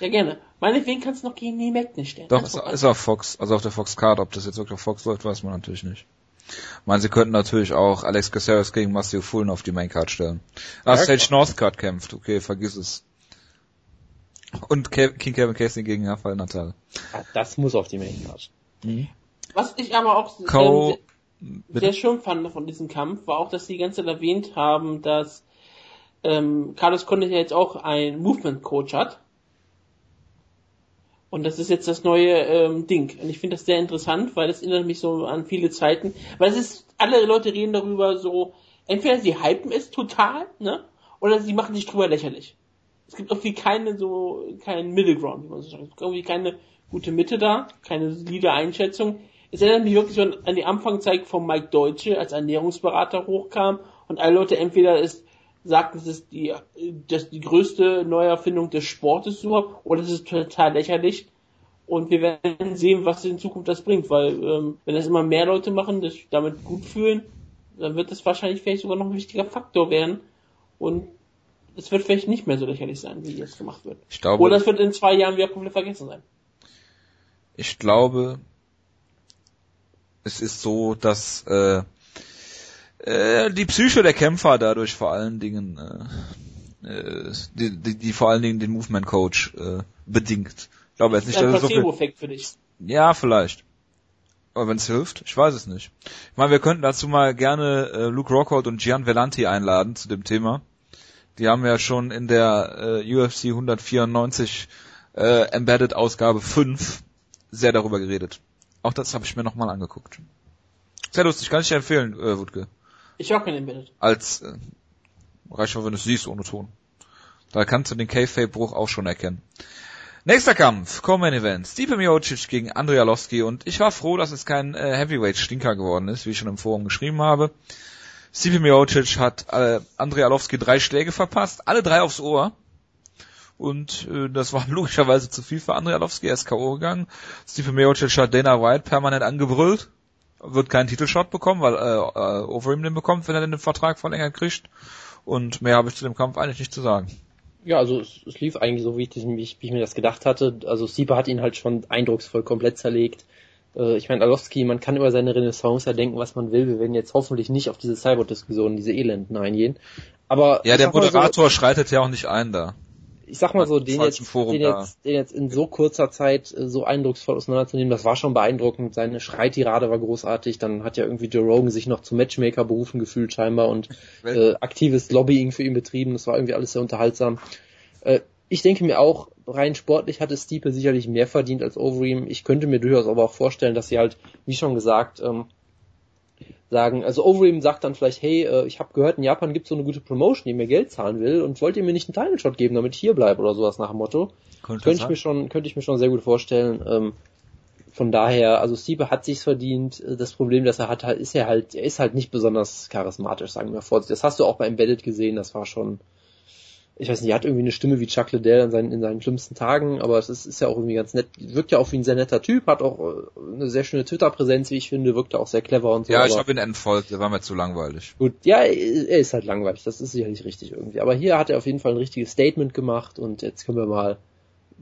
Ja, gerne. Meinetwegen kannst du noch gegen Neil Magny stellen. Doch, ist, ist auf Fox, also auf der Fox Card. Ob das jetzt wirklich auf Fox läuft, weiß man natürlich nicht. Ich meine, sie könnten natürlich auch Alex Caceres gegen Matthew Fullen auf die Main Card stellen. Ah, Ja, Sage Northcard kämpft. Okay, vergiss es. Und Kev King Kevin Casey gegen Rafael Natal. Das muss auf die Main Card. Was ich aber auch Co- ähm, Bitte? sehr schön fand von diesem Kampf, war auch, dass sie die ganze Zeit erwähnt haben, dass ähm, Carlos Condit ja jetzt auch einen Movement-Coach hat. Und das ist jetzt das neue ähm, Ding. Und ich finde das sehr interessant, weil das erinnert mich so an viele Zeiten. Weil es ist, alle Leute reden darüber so, entweder sie hypen es total, ne? Oder sie machen sich drüber lächerlich. Es gibt irgendwie keine so, keinen Middle Ground, wie man so sagt. Es gibt irgendwie keine gute Mitte da, keine solide Einschätzung. Es erinnert mich wirklich so an die Anfangszeit von Mike Deutsche, als Ernährungsberater hochkam und alle Leute entweder es sagten, es ist die, das ist die größte Neuerfindung des Sportes überhaupt, oder es ist total lächerlich. Und wir werden sehen, was in Zukunft das bringt, weil ähm, wenn das immer mehr Leute machen, das damit gut fühlen, dann wird das wahrscheinlich vielleicht sogar noch ein wichtiger Faktor werden. Und es wird vielleicht nicht mehr so lächerlich sein, wie jetzt gemacht wird. Ich glaube, Oder es wird in zwei Jahren wieder komplett vergessen sein. ich glaube, es ist so, dass äh, äh, die Psyche der Kämpfer dadurch vor allen Dingen äh, äh, die, die, die vor allen Dingen den Movement Coach äh, bedingt. Ich glaube jetzt nicht, dass es so viel, für dich. Ja, vielleicht. Aber wenn es hilft, ich weiß es nicht. Ich meine, wir könnten dazu mal gerne äh, Luke Rockhold und Gian Vellanti einladen zu dem Thema. Die haben ja schon in der äh, UFC 194 äh, Embedded Ausgabe 5 sehr darüber geredet. Auch das habe ich mir nochmal angeguckt. Sehr lustig, kann ich dir empfehlen, äh, Wutke. Ich war kein Embedded. Als äh, reicht auch, wenn du es siehst ohne Ton. Da kannst du den K-Fape-Bruch auch schon erkennen. Nächster Kampf, Co-Main Event. Stipe Miocic gegen Andrei Arlovski und ich war froh, dass es kein äh, Heavyweight-Stinker geworden ist, wie ich schon im Forum geschrieben habe. Stipe Miocic hat äh, Andrei Arlovski drei Schläge verpasst, alle drei aufs Ohr. Und äh, das war logischerweise zu viel für Andrei Arlovski, er ist K.O. gegangen. Stipe Miocic hat Dana White permanent angebrüllt, wird keinen Titelshot bekommen, weil äh, äh, Overeem den bekommt, wenn er den Vertrag verlängert kriegt. Und mehr habe ich zu dem Kampf eigentlich nicht zu sagen. Ja, also es, es lief eigentlich so, wie ich, wie, ich, wie ich mir das gedacht hatte. Also Stieper hat ihn halt schon eindrucksvoll komplett zerlegt. Äh, ich meine, Alowski, man kann über seine Renaissance ja denken, was man will. Wir werden jetzt hoffentlich nicht auf diese Cyber-Diskussion, diese Elenden eingehen. Aber Ja, der mal so, Moderator schreitet ja auch nicht ein da. ich sag mal so, den jetzt, den, jetzt, den jetzt in so kurzer Zeit äh, so eindrucksvoll auseinanderzunehmen, das war schon beeindruckend. Seine Schreitirade war großartig. Dann hat ja irgendwie Joe Rogan sich noch zum Matchmaker berufen gefühlt scheinbar und äh, aktives Lobbying für ihn betrieben. Das war irgendwie alles sehr unterhaltsam. Äh, ich denke mir auch, rein sportlich hatte Stiepe sicherlich mehr verdient als Overeem. Ich könnte mir durchaus aber auch vorstellen, dass sie halt, wie schon gesagt, ähm, sagen, also Overeem sagt dann vielleicht, hey, äh, ich habe gehört, in Japan gibt es so eine gute Promotion, die mir Geld zahlen will und wollt ihr mir nicht einen Title Shot geben, damit ich hier bleibe oder sowas nach dem Motto. Könnte Könnte ich mir schon, könnte ich mir schon sehr gut vorstellen. Ähm, Von daher, also Stipe hat sich's verdient. Das Problem, das er hat, ist er halt, er ist halt nicht besonders charismatisch, sagen wir vor. Das hast du auch bei Embedded gesehen, das war schon, ich weiß nicht, er hat irgendwie eine Stimme wie Chuck Liddell in seinen, in seinen schlimmsten Tagen, aber es ist, ist ja auch irgendwie ganz nett, wirkt ja auch wie ein sehr netter Typ, hat auch äh, eine sehr schöne Twitter-Präsenz, wie ich finde, wirkt ja auch sehr clever und so. Ja, ich habe ihn entfolgt, der war mir zu langweilig. Gut, ja, er ist halt langweilig, das ist sicherlich richtig irgendwie. Aber hier hat er auf jeden Fall ein richtiges Statement gemacht und jetzt können wir mal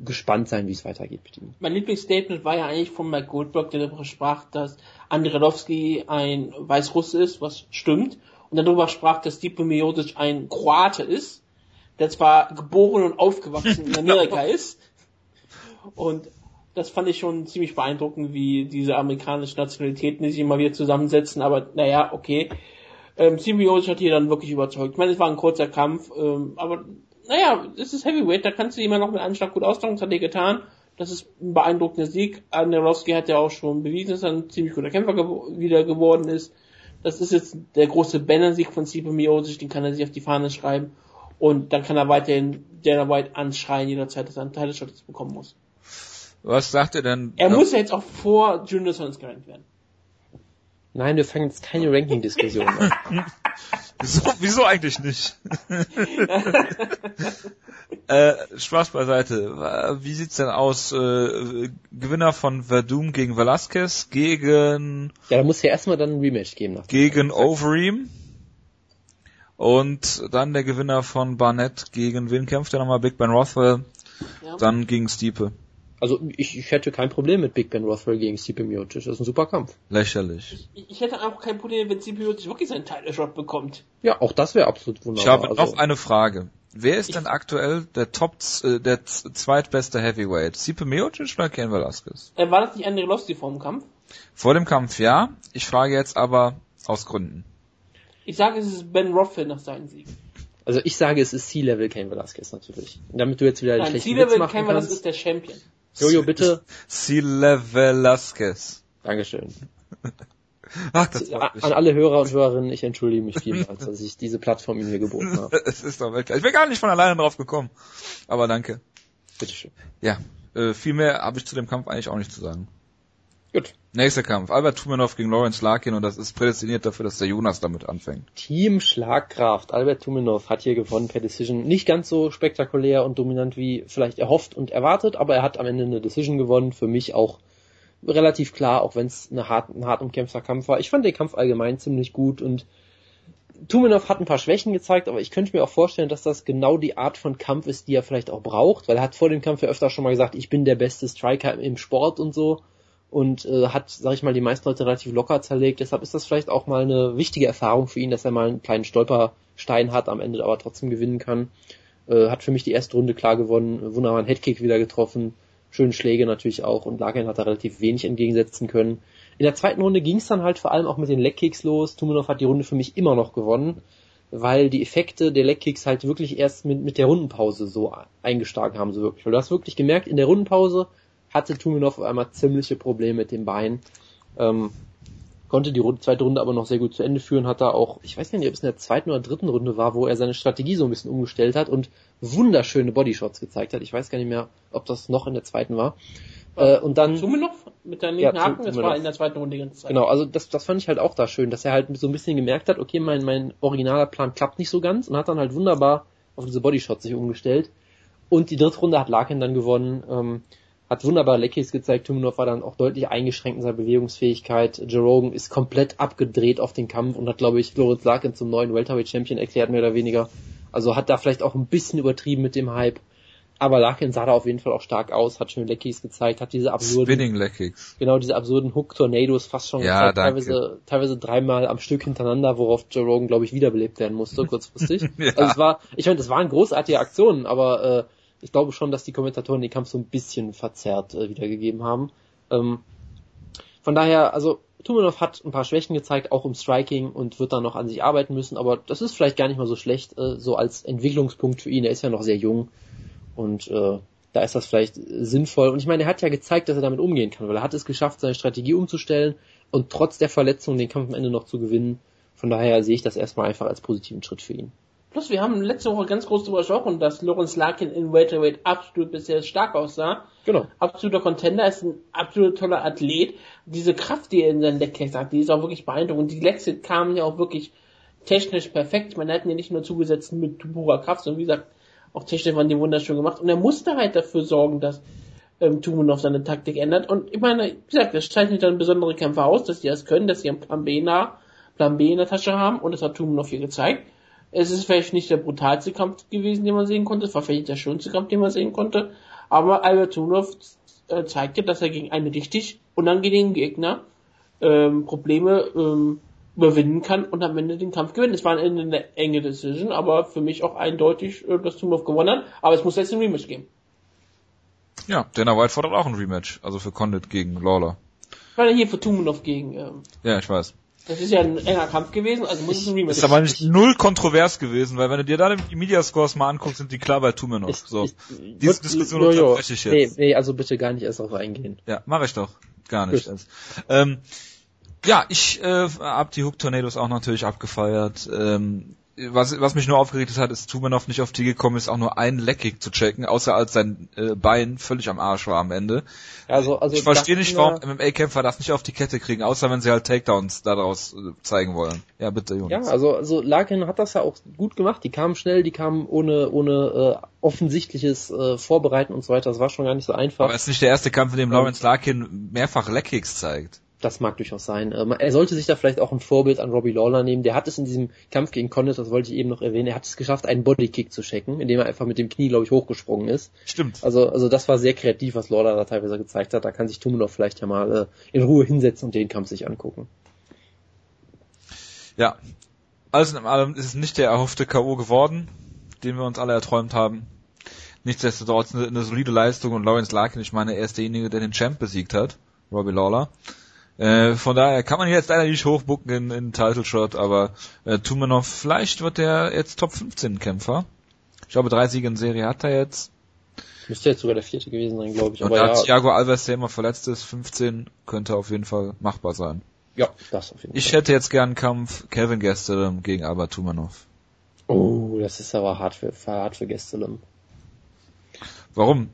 gespannt sein, wie es weitergeht mit ihm. Mein Lieblingsstatement war ja eigentlich von Mike Goldberg, der darüber sprach, dass Andrelowski ein Weißrusse ist, was stimmt, und darüber sprach, dass Stipe Miocic ein Kroate ist, der zwar geboren und aufgewachsen in Amerika ist, und das fand ich schon ziemlich beeindruckend, wie diese amerikanischen Nationalitäten die sich immer wieder zusammensetzen, aber naja, okay. Ähm, Miocic hat hier dann wirklich überzeugt. Ich meine, es war ein kurzer Kampf, ähm, aber naja, es ist Heavyweight, da kannst du immer noch mit einem Schlag gut austragen, das hat er getan. Das ist ein beeindruckender Sieg. Andrelowski hat ja auch schon bewiesen, dass er ein ziemlich guter Kämpfer gew wieder geworden ist. Das ist jetzt der große Banner-Sieg von Stipe Miocic, den kann er sich auf die Fahne schreiben. Und dann kann er weiterhin Dana White anschreien jederzeit, dass er einen jetzt bekommen muss. Was sagt er denn? Er muss ja jetzt auch vor Junior Sons gerankt werden. Nein, wir fangen jetzt keine Ranking-Diskussion an. Wieso, wieso eigentlich nicht? äh, Spaß beiseite. Wie sieht's denn aus? Äh, Gewinner von Verdum gegen Velasquez gegen Ja, da muss ja erstmal dann ein Rematch geben. Nach gegen Overeem und dann der Gewinner von Barnett gegen wen kämpft er nochmal? Big Ben Rothwell, Ja. dann gegen Stiepe. Also ich, ich hätte kein Problem mit Big Ben Rothwell gegen Stipe Miocic. Das ist ein super Kampf. Lächerlich. Ich ich hätte auch kein Problem, wenn Stipe Miocic wirklich seinen Title-Shot bekommt. Ja, auch das wäre absolut Ich wunderbar. habe also, noch eine Frage. Wer ist denn aktuell der Top, äh, der zweitbeste Heavyweight? Stipe Miocic oder Ken Velasquez? Äh, war das nicht Andrelowski vor dem Kampf? Vor dem Kampf ja. Ich frage jetzt aber aus Gründen. Ich sage, es ist Ben Rothwell nach seinem Sieg. also ich sage, es ist C-Level Kane Velasquez natürlich. Damit du jetzt wieder Nein, schlechten Ziele Witz machen das kannst. ist der Champion. Jojo, bitte. Sile Velasquez. Dankeschön. Ach, das An alle Hörer und Hörerinnen, ich entschuldige mich vielmals, dass ich diese Plattform Ihnen hier geboten habe. Es ist doch wirklich. Ich bin gar nicht von alleine drauf gekommen. Aber danke. Bitteschön. Ja. Äh, viel mehr habe ich zu dem Kampf eigentlich auch nicht zu sagen. Gut. Nächster Kampf. Albert Tumenov gegen Lawrence Larkin und das ist prädestiniert dafür, dass der Jonas damit anfängt. Team Schlagkraft. Albert Tumenov hat hier gewonnen per Decision. Nicht ganz so spektakulär und dominant wie vielleicht erhofft und erwartet, aber er hat am Ende eine Decision gewonnen. Für mich auch relativ klar, auch wenn es hart, ein hart umkämpfter Kampf war. Ich fand den Kampf allgemein ziemlich gut und Tumenov hat ein paar Schwächen gezeigt, aber ich könnte mir auch vorstellen, dass das genau die Art von Kampf ist, die er vielleicht auch braucht, weil er hat vor dem Kampf ja öfter schon mal gesagt, ich bin der beste Striker im Sport und so und äh, hat, sag ich mal, die meisten Leute relativ locker zerlegt. Deshalb ist das vielleicht auch mal eine wichtige Erfahrung für ihn, dass er mal einen kleinen Stolperstein hat, am Ende aber trotzdem gewinnen kann. Äh, hat für mich die erste Runde klar gewonnen, wunderbaren Headkick wieder getroffen, schöne Schläge natürlich auch und Larkin hat da relativ wenig entgegensetzen können. In der zweiten Runde ging es dann halt vor allem auch mit den Legkicks los. Tumenov hat die Runde für mich immer noch gewonnen, weil die Effekte der Legkicks halt wirklich erst mit, mit der Rundenpause so eingeschlagen haben, so wirklich. Weil du hast wirklich gemerkt, in der Rundenpause hatte Tumenov auf einmal ziemliche Probleme mit dem Bein. Ähm, konnte die Runde, zweite Runde aber noch sehr gut zu Ende führen, hat er auch, ich weiß gar nicht, ob es in der zweiten oder dritten Runde war, wo er seine Strategie so ein bisschen umgestellt hat und wunderschöne Bodyshots gezeigt hat. Ich weiß gar nicht mehr, ob das noch in der zweiten war. Äh, und dann, Tumenov mit Ja, linken Haken, das war in der zweiten Runde die ganze Zeit. genau, also das, das fand ich halt auch da schön, dass er halt so ein bisschen gemerkt hat, okay, mein, mein originaler Plan klappt nicht so ganz und hat dann halt wunderbar auf diese Bodyshots sich umgestellt. Und die dritte Runde hat Larkin dann gewonnen, ähm, hat wunderbar Leckies gezeigt, Tumenov war dann auch deutlich eingeschränkt in seiner Bewegungsfähigkeit. Joe Rogan ist komplett abgedreht auf den Kampf und hat, glaube ich, Lorenz Larkin zum neuen Welterweight Champion erklärt, mehr oder weniger. Also hat da vielleicht auch ein bisschen übertrieben mit dem Hype. Aber Larkin sah da auf jeden Fall auch stark aus, hat schöne Leckies gezeigt, hat diese absurden Spinning Leg Kicks. genau diese absurden Hook-Tornados fast schon Ja, gezeigt, danke. teilweise, teilweise dreimal am Stück hintereinander, worauf Joe Rogan, glaube ich, wiederbelebt werden musste, kurzfristig. Ja. Also es war, ich meine, das waren großartige Aktionen, aber äh, ich glaube schon, dass die Kommentatoren den Kampf so ein bisschen verzerrt äh, wiedergegeben haben. Ähm, von daher, also Tumenov hat ein paar Schwächen gezeigt, auch im Striking und wird dann noch an sich arbeiten müssen, aber das ist vielleicht gar nicht mal so schlecht, äh, so als Entwicklungspunkt für ihn. Er ist ja noch sehr jung und äh, da ist das vielleicht sinnvoll. Und ich meine, er hat ja gezeigt, dass er damit umgehen kann, weil er hat es geschafft, seine Strategie umzustellen und trotz der Verletzung den Kampf am Ende noch zu gewinnen. Von daher sehe ich das erstmal einfach als positiven Schritt für ihn. Plus, wir haben letzte Woche ganz groß darüber gesprochen, dass Lawrence Larkin in Welterweight absolut bisher stark aussah. Genau. Absoluter Contender, ist ein absolut toller Athlet. Diese Kraft, die er in seinen Leckkicks hat, die ist auch wirklich beeindruckend. Die Lecks kamen ja auch wirklich technisch perfekt. Man hat ihn ja nicht nur zugesetzt mit purer Kraft, sondern wie gesagt, auch technisch waren die wunderschön gemacht. Und er musste halt dafür sorgen, dass ähm, Tumenov seine Taktik ändert. Und ich meine, wie gesagt, das zeichnet dann besondere Kämpfer aus, dass die das können, dass sie einen Plan B, nah, Plan B in der Tasche haben. Und das hat Tumenov hier gezeigt. Es ist vielleicht nicht der brutalste Kampf gewesen, den man sehen konnte. Es war vielleicht der schönste Kampf, den man sehen konnte. Aber Albert Tumenov äh, zeigte, dass er gegen einen richtig unangenehmen Gegner ähm, Probleme ähm, überwinden kann und am Ende den Kampf gewinnt. Es war Ende eine enge Decision, aber für mich auch eindeutig, äh, dass Tumov gewonnen hat. Aber es muss jetzt ein Rematch geben. Ja, Dana White fordert auch ein Rematch, also für Condit gegen Lawler. Ich meine hier für Tumenov gegen. Ähm, Ja, ich weiß. Das ist ja ein enger Kampf gewesen, also muss es ein Rematch Ist aber nicht null kontrovers gewesen, weil wenn du dir da die Media Scores mal anguckst, sind die klar bei Tumenov. Ich- So. ich- Diese Diskussion unterbreche ich Nee, jetzt. nee, also bitte gar nicht erst auf eingehen. Ja, mache ich doch. Gar nicht. Gut. Ähm, ja, ich äh, hab die Hook Tornadoes auch natürlich abgefeiert. Ähm, was, was mich nur aufgeregt hat, ist Tumanov nicht auf die gekommen ist, auch nur einen Leckkick zu checken, außer als sein äh, Bein völlig am Arsch war am Ende. Also, also ich verstehe nicht, warum MMA-Kämpfer das nicht auf die Kette kriegen, außer wenn sie halt Takedowns daraus äh, zeigen wollen. Ja, bitte, Ja, Jonas. also, also Larkin hat das ja auch gut gemacht. Die kamen schnell, die kamen ohne, ohne äh, offensichtliches äh, Vorbereiten und so weiter. Das war schon gar nicht so einfach. Aber es ist nicht der erste Kampf, in dem Lawrence Larkin mehrfach Leckkicks zeigt. Das mag durchaus sein. Ähm, er sollte sich da vielleicht auch ein Vorbild an Robbie Lawler nehmen. Der hat es in diesem Kampf gegen Condit, das wollte ich eben noch erwähnen, er hat es geschafft, einen Bodykick zu checken, indem er einfach mit dem Knie, glaube ich, hochgesprungen ist. Stimmt. Also, also das war sehr kreativ, was Lawler da teilweise gezeigt hat. Da kann sich Tumenov vielleicht ja mal äh, in Ruhe hinsetzen und den Kampf sich angucken. Ja. Alles in allem ist es nicht der erhoffte K.O. geworden, den wir uns alle erträumt haben. Nichtsdestotrotz eine, eine solide Leistung und Lawrence Larkin, ich meine, er ist derjenige, der den Champ besiegt hat, Robbie Lawler. Äh, von daher kann man jetzt leider nicht hochbucken in, in Title Shot, aber äh, Tumanov, vielleicht wird der jetzt Top 15 Kämpfer. Ich glaube, drei Siege in Serie hat er jetzt. Müsste jetzt sogar der vierte gewesen sein, glaube ich. Und Aber da ja, Thiago Alves, der immer verletzt ist, 15 könnte auf jeden Fall machbar sein. ja, das auf jeden Ich Fall. hätte jetzt gern einen Kampf Kevin Gastelum gegen Albert Tumanov. Oh, das ist aber hart für, hart für Gastelum. Warum?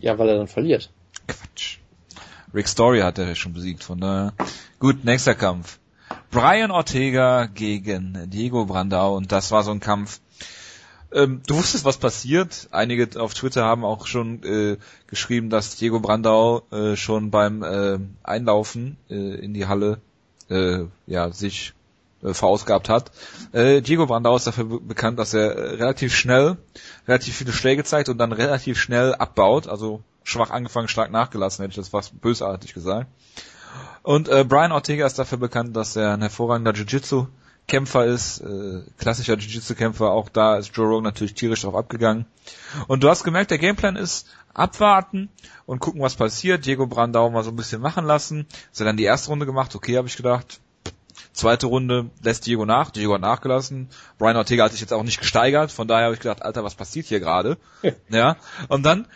Ja, weil er dann verliert. Quatsch. Rick Story hat er schon besiegt, von daher. Gut, nächster Kampf. Brian Ortega gegen Diego Brandao und das war so ein Kampf. Ähm, du wusstest, was passiert. Einige auf Twitter haben auch schon äh, geschrieben, dass Diego Brandao äh, schon beim äh, Einlaufen äh, in die Halle äh, ja sich äh, verausgabt hat. Äh, Diego Brandao ist dafür be bekannt, dass er äh, relativ schnell relativ viele Schläge zeigt und dann relativ schnell abbaut, also schwach angefangen, stark nachgelassen, hätte ich das fast bösartig gesagt. Und äh, Brian Ortega ist dafür bekannt, dass er ein hervorragender Jiu-Jitsu-Kämpfer ist, äh, klassischer Jiu-Jitsu-Kämpfer, auch da ist Joe Rogan natürlich tierisch drauf abgegangen. Und du hast gemerkt, der Gameplan ist abwarten und gucken, was passiert. Diego Brandau mal so ein bisschen machen lassen. Ist er dann die erste Runde gemacht, okay, habe ich gedacht. Zweite Runde lässt Diego nach, Diego hat nachgelassen. Brian Ortega hat sich jetzt auch nicht gesteigert, von daher habe ich gedacht, Alter, was passiert hier gerade? ja. Und dann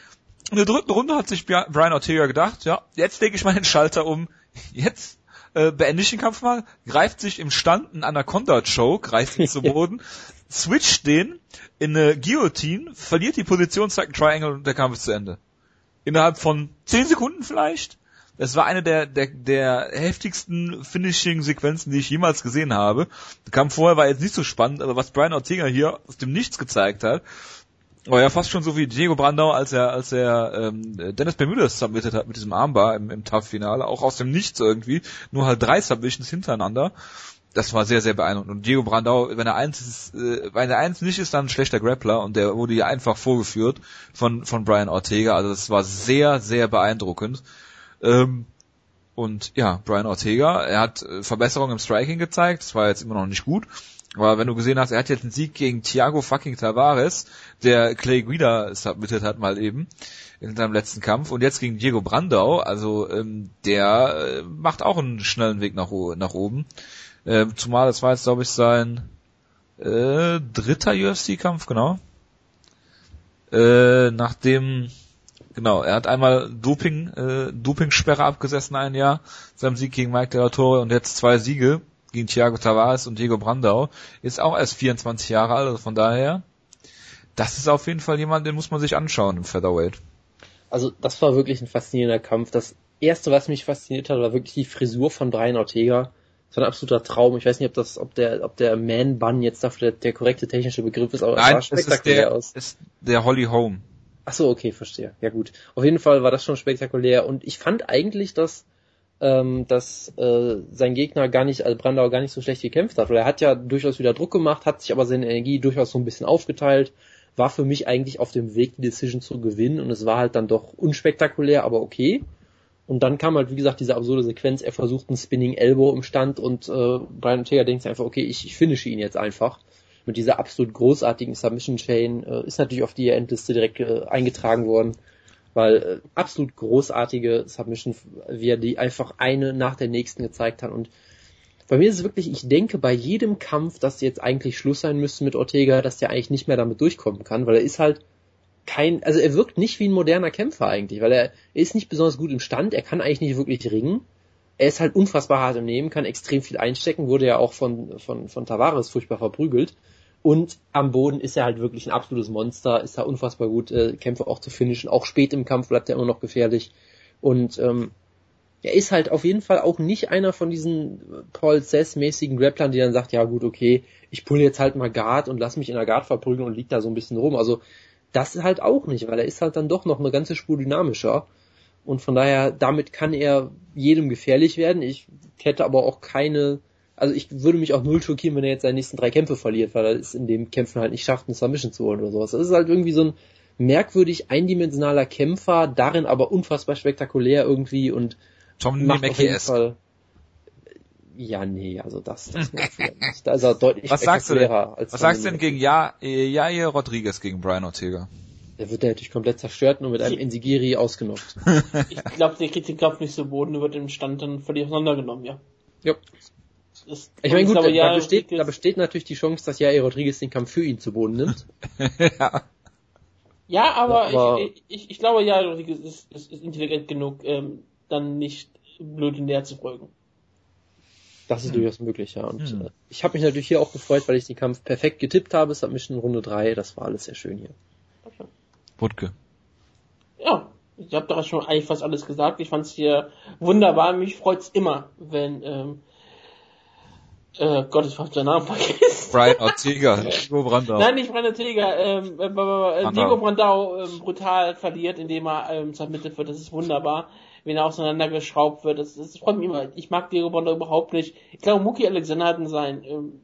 in der dritten Runde hat sich Brian Ortega gedacht, ja, jetzt lege ich mal den Schalter um, jetzt äh, beende ich den Kampf mal, greift sich im Stand ein Anaconda-Choke, greift ihn zu Boden, switcht den in eine Guillotine, verliert die Position, zeigt einen Triangle und der Kampf ist zu Ende. Innerhalb von 10 Sekunden vielleicht. Es war eine der, der, der heftigsten Finishing-Sequenzen, die ich jemals gesehen habe. Kampf vorher war jetzt nicht so spannend, aber was Brian Ortega hier aus dem Nichts gezeigt hat, war ja fast schon so wie Diego Brandau, als er, als er ähm, Dennis Bermudez submitted hat mit diesem Armbar im, im Tough-Finale, auch aus dem Nichts irgendwie, nur halt drei Submissions hintereinander. Das war sehr, sehr beeindruckend. Und Diego Brandau, wenn er eins ist, äh, wenn er eins nicht ist, dann ein schlechter Grappler und der wurde hier einfach vorgeführt von, von Brian Ortega. Also das war sehr, sehr beeindruckend. Ähm, und ja, Brian Ortega, er hat äh, Verbesserungen im Striking gezeigt, das war jetzt immer noch nicht gut. Aber wenn du gesehen hast, er hat jetzt einen Sieg gegen Thiago fucking Tavares, der Clay Guida submitted hat mal eben in seinem letzten Kampf und jetzt gegen Diego Brandau, also ähm, der äh, macht auch einen schnellen Weg nach, nach oben. Äh, zumal das war jetzt, glaube ich, sein äh, dritter UFC-Kampf, genau. Äh, nachdem, genau, er hat einmal Doping, äh, Dopingsperre abgesessen ein Jahr, seinem Sieg gegen Mike De La Torre und jetzt zwei Siege gegen Thiago Tavares und Diego Brandau. Ist auch erst 24 Jahre alt, also von daher, das ist auf jeden Fall jemand, den muss man sich anschauen im Featherweight. Also das war wirklich ein faszinierender Kampf. Das erste, was mich fasziniert hat, war wirklich die Frisur von Brian Ortega. Das war ein absoluter Traum. Ich weiß nicht, ob das, ob der, ob der Man-Bun jetzt dafür der, der korrekte technische Begriff ist, aber Nein, es sah das ist spektakulär der, aus. ist der Holly Holm. Ach so, okay, verstehe. Ja gut. Auf jeden Fall war das schon spektakulär und ich fand eigentlich, dass ähm, dass äh, sein Gegner gar nicht, also Brandauer gar nicht so schlecht gekämpft hat, weil er hat ja durchaus wieder Druck gemacht, hat sich aber seine Energie durchaus so ein bisschen aufgeteilt, war für mich eigentlich auf dem Weg, die Decision zu gewinnen und es war halt dann doch unspektakulär, aber okay. Und dann kam halt, wie gesagt, diese absurde Sequenz, er versucht einen Spinning Elbow im Stand und äh, Brian Ortega denkt sich einfach, okay, ich, ich finische ihn jetzt einfach. Mit dieser absolut großartigen Submission Chain äh, ist natürlich auf die Endliste direkt äh, eingetragen worden weil äh, absolut großartige Submission, wie er die einfach eine nach der nächsten gezeigt hat. Und bei mir ist es wirklich, ich denke bei jedem Kampf, dass jetzt eigentlich Schluss sein müsste mit Ortega, dass der eigentlich nicht mehr damit durchkommen kann, weil er ist halt kein, also er wirkt nicht wie ein moderner Kämpfer eigentlich, weil er, er ist nicht besonders gut im Stand, er kann eigentlich nicht wirklich ringen. Er ist halt unfassbar hart im Nehmen, kann extrem viel einstecken, wurde ja auch von, von, von Tavares furchtbar verprügelt. Und am Boden ist er halt wirklich ein absolutes Monster, ist da unfassbar gut, äh, Kämpfe auch zu finishen. Auch spät im Kampf bleibt er immer noch gefährlich. Und ähm, er ist halt auf jeden Fall auch nicht einer von diesen Paul Cess-mäßigen Grapplern, die dann sagt, ja gut, okay, ich pulle jetzt halt mal Guard und lass mich in der Guard verprügeln und lieg da so ein bisschen rum. Also das halt auch nicht, weil er ist halt dann doch noch eine ganze Spur dynamischer. Und von daher, damit kann er jedem gefährlich werden. Ich hätte aber auch keine also ich würde mich auch null schockieren, wenn er jetzt seine nächsten drei Kämpfe verliert, weil er es in dem Kämpfen halt nicht schafft, eine Submission zu holen oder sowas. Das ist halt irgendwie so ein merkwürdig eindimensionaler Kämpfer, darin aber unfassbar spektakulär irgendwie und Tom macht auf jeden Fall ja, nee, also das, das nicht. Da ist er deutlich Was sagst du denn? als Was sagst du denn gegen ja äh, Jair Rodriguez gegen Brian Ortega? Der wird natürlich komplett zerstört und mit einem Enzigiri ausgenockt. Ich glaube, der kriegt den Kampf nicht so Boden, wird im Stand dann völlig auseinandergenommen, ja. Ja. Das- Ich meine, gut, aber da, ja, besteht, da besteht natürlich die Chance, dass Jair Rodriguez den Kampf für ihn zu Boden nimmt. ja. Ja, aber, Aber- ich, ich, ich glaube, ja, Rodriguez ist, ist, ist intelligent genug, ähm, dann nicht blöd in der zu folgen. Das ist durchaus möglich, ja. Und Hm. äh, ich habe mich natürlich hier auch gefreut, weil ich den Kampf perfekt getippt habe. Submission Runde 3, das war alles sehr schön hier. Wutke. Ja, ich habe doch schon eigentlich fast alles gesagt. Ich fand's hier wunderbar. Mich freut's immer, wenn, ähm, äh, Gott, ich hab seinen Namen vergessen. Brian Ortega, Diego Brandau. Nein, nicht Brandon Tega, ähm, äh, äh, äh, Brandau. Diego Brandau ähm, brutal verliert, indem er ähm, submitted wird. Das ist wunderbar. Wenn er auseinandergeschraubt wird, das, das freut mich immer. Ich mag Diego Brandau überhaupt nicht. Ich glaube, Muki Alexander hat in seinen ähm,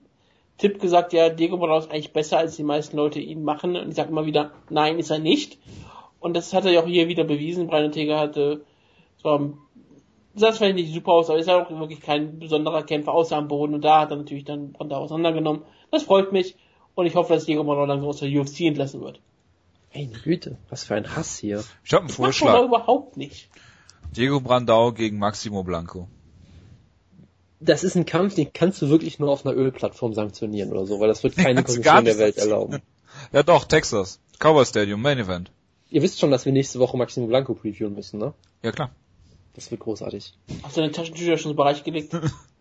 Tipp gesagt, ja, Diego Brandau ist eigentlich besser, als die meisten Leute ihn machen. Und ich sage immer wieder, nein, ist er nicht. Und das hat er ja auch hier wieder bewiesen. Brian Ortega hatte, so, sah zwar nicht super aus, aber ist ja auch wirklich kein besonderer Kämpfer außer am Boden. Und da hat er natürlich dann Brandau auseinandergenommen. Das freut mich. Und ich hoffe, dass Diego Brandau langsam aus der UFC entlassen wird. Meine Güte, was für ein Hass hier. Ich habe einen Das Vorschlag. überhaupt nicht. Diego Brandau gegen Maximo Blanco. Das ist ein Kampf, den kannst du wirklich nur auf einer Ölplattform sanktionieren oder so, weil das wird keine Position der Welt erlauben. Ja doch, Texas. Cowboy Stadium, Main Event. Ihr wisst schon, dass wir nächste Woche Maximo Blanco previewen müssen, ne? Ja klar. Das wird großartig. Hast du deine Taschentücher schon ins Bereich gelegt?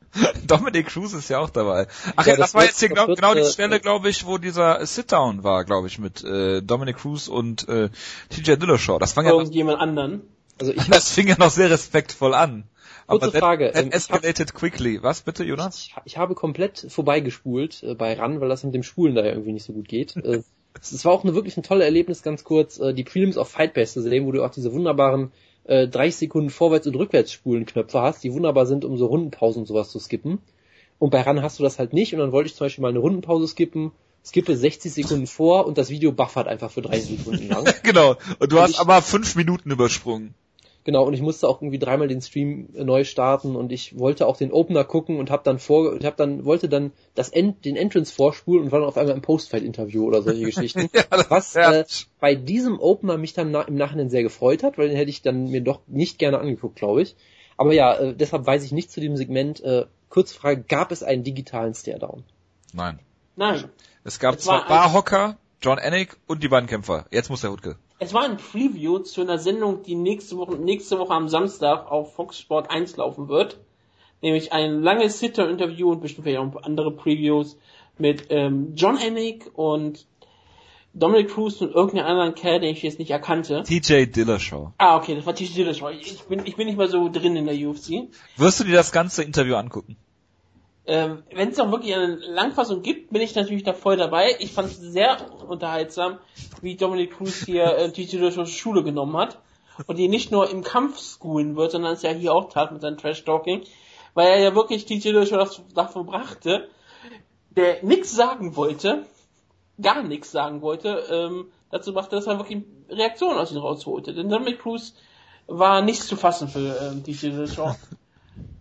Dominic Cruz ist ja auch dabei. Ach Ja, ja, das, das war jetzt hier genau, wird, genau die äh, Stelle, glaube ich, wo dieser Sit-Down war, glaube ich, mit äh, Dominic Cruz und äh, TJ Dillashaw. Das fang ja noch, Irgendjemand anderen? Also ich das fing ja noch sehr respektvoll an. Kurze that, Frage, that ähm, ich hab- escalated quickly. Was bitte, Jonas? Ich, ich habe komplett vorbeigespult äh, bei RAN, weil das mit dem Spulen da ja irgendwie nicht so gut geht. äh, es, war auch eine, wirklich ein tolles Erlebnis, ganz kurz, äh, die Prelims auf Fight Pass zu sehen, wo du auch diese wunderbaren äh, 30 Sekunden Vorwärts- und Rückwärtsspulen-Knöpfe hast, die wunderbar sind, um so Rundenpausen und sowas zu skippen. Und bei RAN hast du das halt nicht und dann wollte ich zum Beispiel mal eine Rundenpause skippen, skippe 60 Sekunden vor und das Video buffert einfach für 30 Sekunden lang. genau. Und du Und hast ich- aber fünf Minuten übersprungen. Genau, und ich musste auch irgendwie dreimal den Stream äh, neu starten und ich wollte auch den Opener gucken und hab dann vor, ich hab dann, wollte dann das End, den Entrance vorspulen und war dann auf einmal im Post-Fight-Interview oder solche Geschichten. Ja, das Was ja- äh, bei diesem Opener mich dann na, im Nachhinein sehr gefreut hat, weil den hätte ich dann mir doch nicht gerne angeguckt, glaube ich. Aber ja, äh, deshalb weiß ich nicht zu dem Segment. Äh, kurze Frage, gab es einen digitalen Stare-Down? Nein. Nein. Es gab Es zwei war ein- Barhocker, John Anik und die beiden Kämpfer. Jetzt muss der Hutke. Es war ein Preview zu einer Sendung, die nächste Woche, nächste Woche am Samstag auf Fox Sport 1 laufen wird. nämlich ein langes Sitter-Interview und bestimmt vielleicht auch andere Previews mit ähm, John Anik und Dominic Cruz und irgendeinen anderen Kerl, den ich jetzt nicht erkannte. TJ Dillashaw. Ah, okay, das war TJ Dillashaw. Ich bin, ich bin nicht mal so drin in der UFC. Wirst du dir das ganze Interview angucken? Ähm, Wenn es auch wirklich eine Langfassung gibt, bin ich natürlich da voll dabei. Ich fand es sehr unterhaltsam, wie Dominic Cruz hier äh, TJ Dillashaws Schule genommen hat und ihn nicht nur im Kampf schoolen wird, sondern es ja hier auch tat mit seinem Trash-Talking, weil er ja wirklich TJ Dillashaw davon brachte, der nichts sagen wollte, gar nichts sagen wollte, ähm, dazu machte, dass er wirklich Reaktionen aus ihm rausholte. Denn Dominic Cruz war nichts zu fassen für ähm, TJ Dillashaw.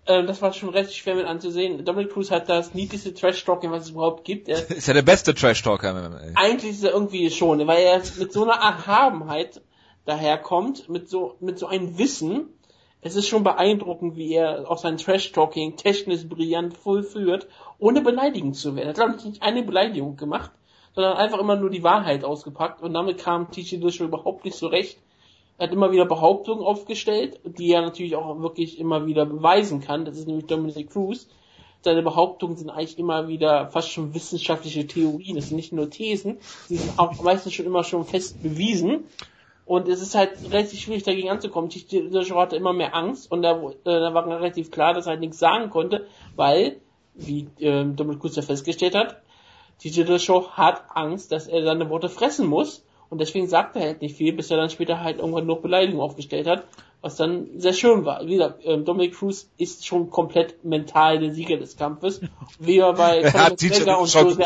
Ähm, das war schon recht schwer mit anzusehen. Dominic Cruz hat das niedlichste Trash-Talking, was es überhaupt gibt. Er, Ist ja der beste Trash-Talker eigentlich ist er irgendwie schon, weil er mit so einer Erhabenheit daherkommt, mit so, mit so einem Wissen. Es ist schon beeindruckend, wie er auch sein Trash-Talking technisch brillant vollführt, ohne beleidigend zu werden. Er hat, glaube ich, nicht eine Beleidigung gemacht, sondern einfach immer nur die Wahrheit ausgepackt und damit kam TJ Dillashaw überhaupt nicht so recht. Er hat immer wieder Behauptungen aufgestellt, die er natürlich auch wirklich immer wieder beweisen kann. Das ist nämlich Dominic Cruz. Seine Behauptungen sind eigentlich immer wieder fast schon wissenschaftliche Theorien. Das sind nicht nur Thesen, die sind auch meistens schon immer schon fest bewiesen. Und es ist halt relativ schwierig dagegen anzukommen. TJ Dillashaw hatte immer mehr Angst und da, äh, da war relativ klar, dass er halt nichts sagen konnte, weil, wie ähm, Dominic Cruz ja festgestellt hat, TJ Dillashaw hat Angst, dass er seine Worte fressen muss und deswegen sagt er halt nicht viel, bis er dann später halt irgendwann noch Beleidigung aufgestellt hat, was dann sehr schön war. Wie gesagt, ähm, Dominic Cruz ist schon komplett mental der Sieger des Kampfes. Wie er bei Conor McGregor und Jose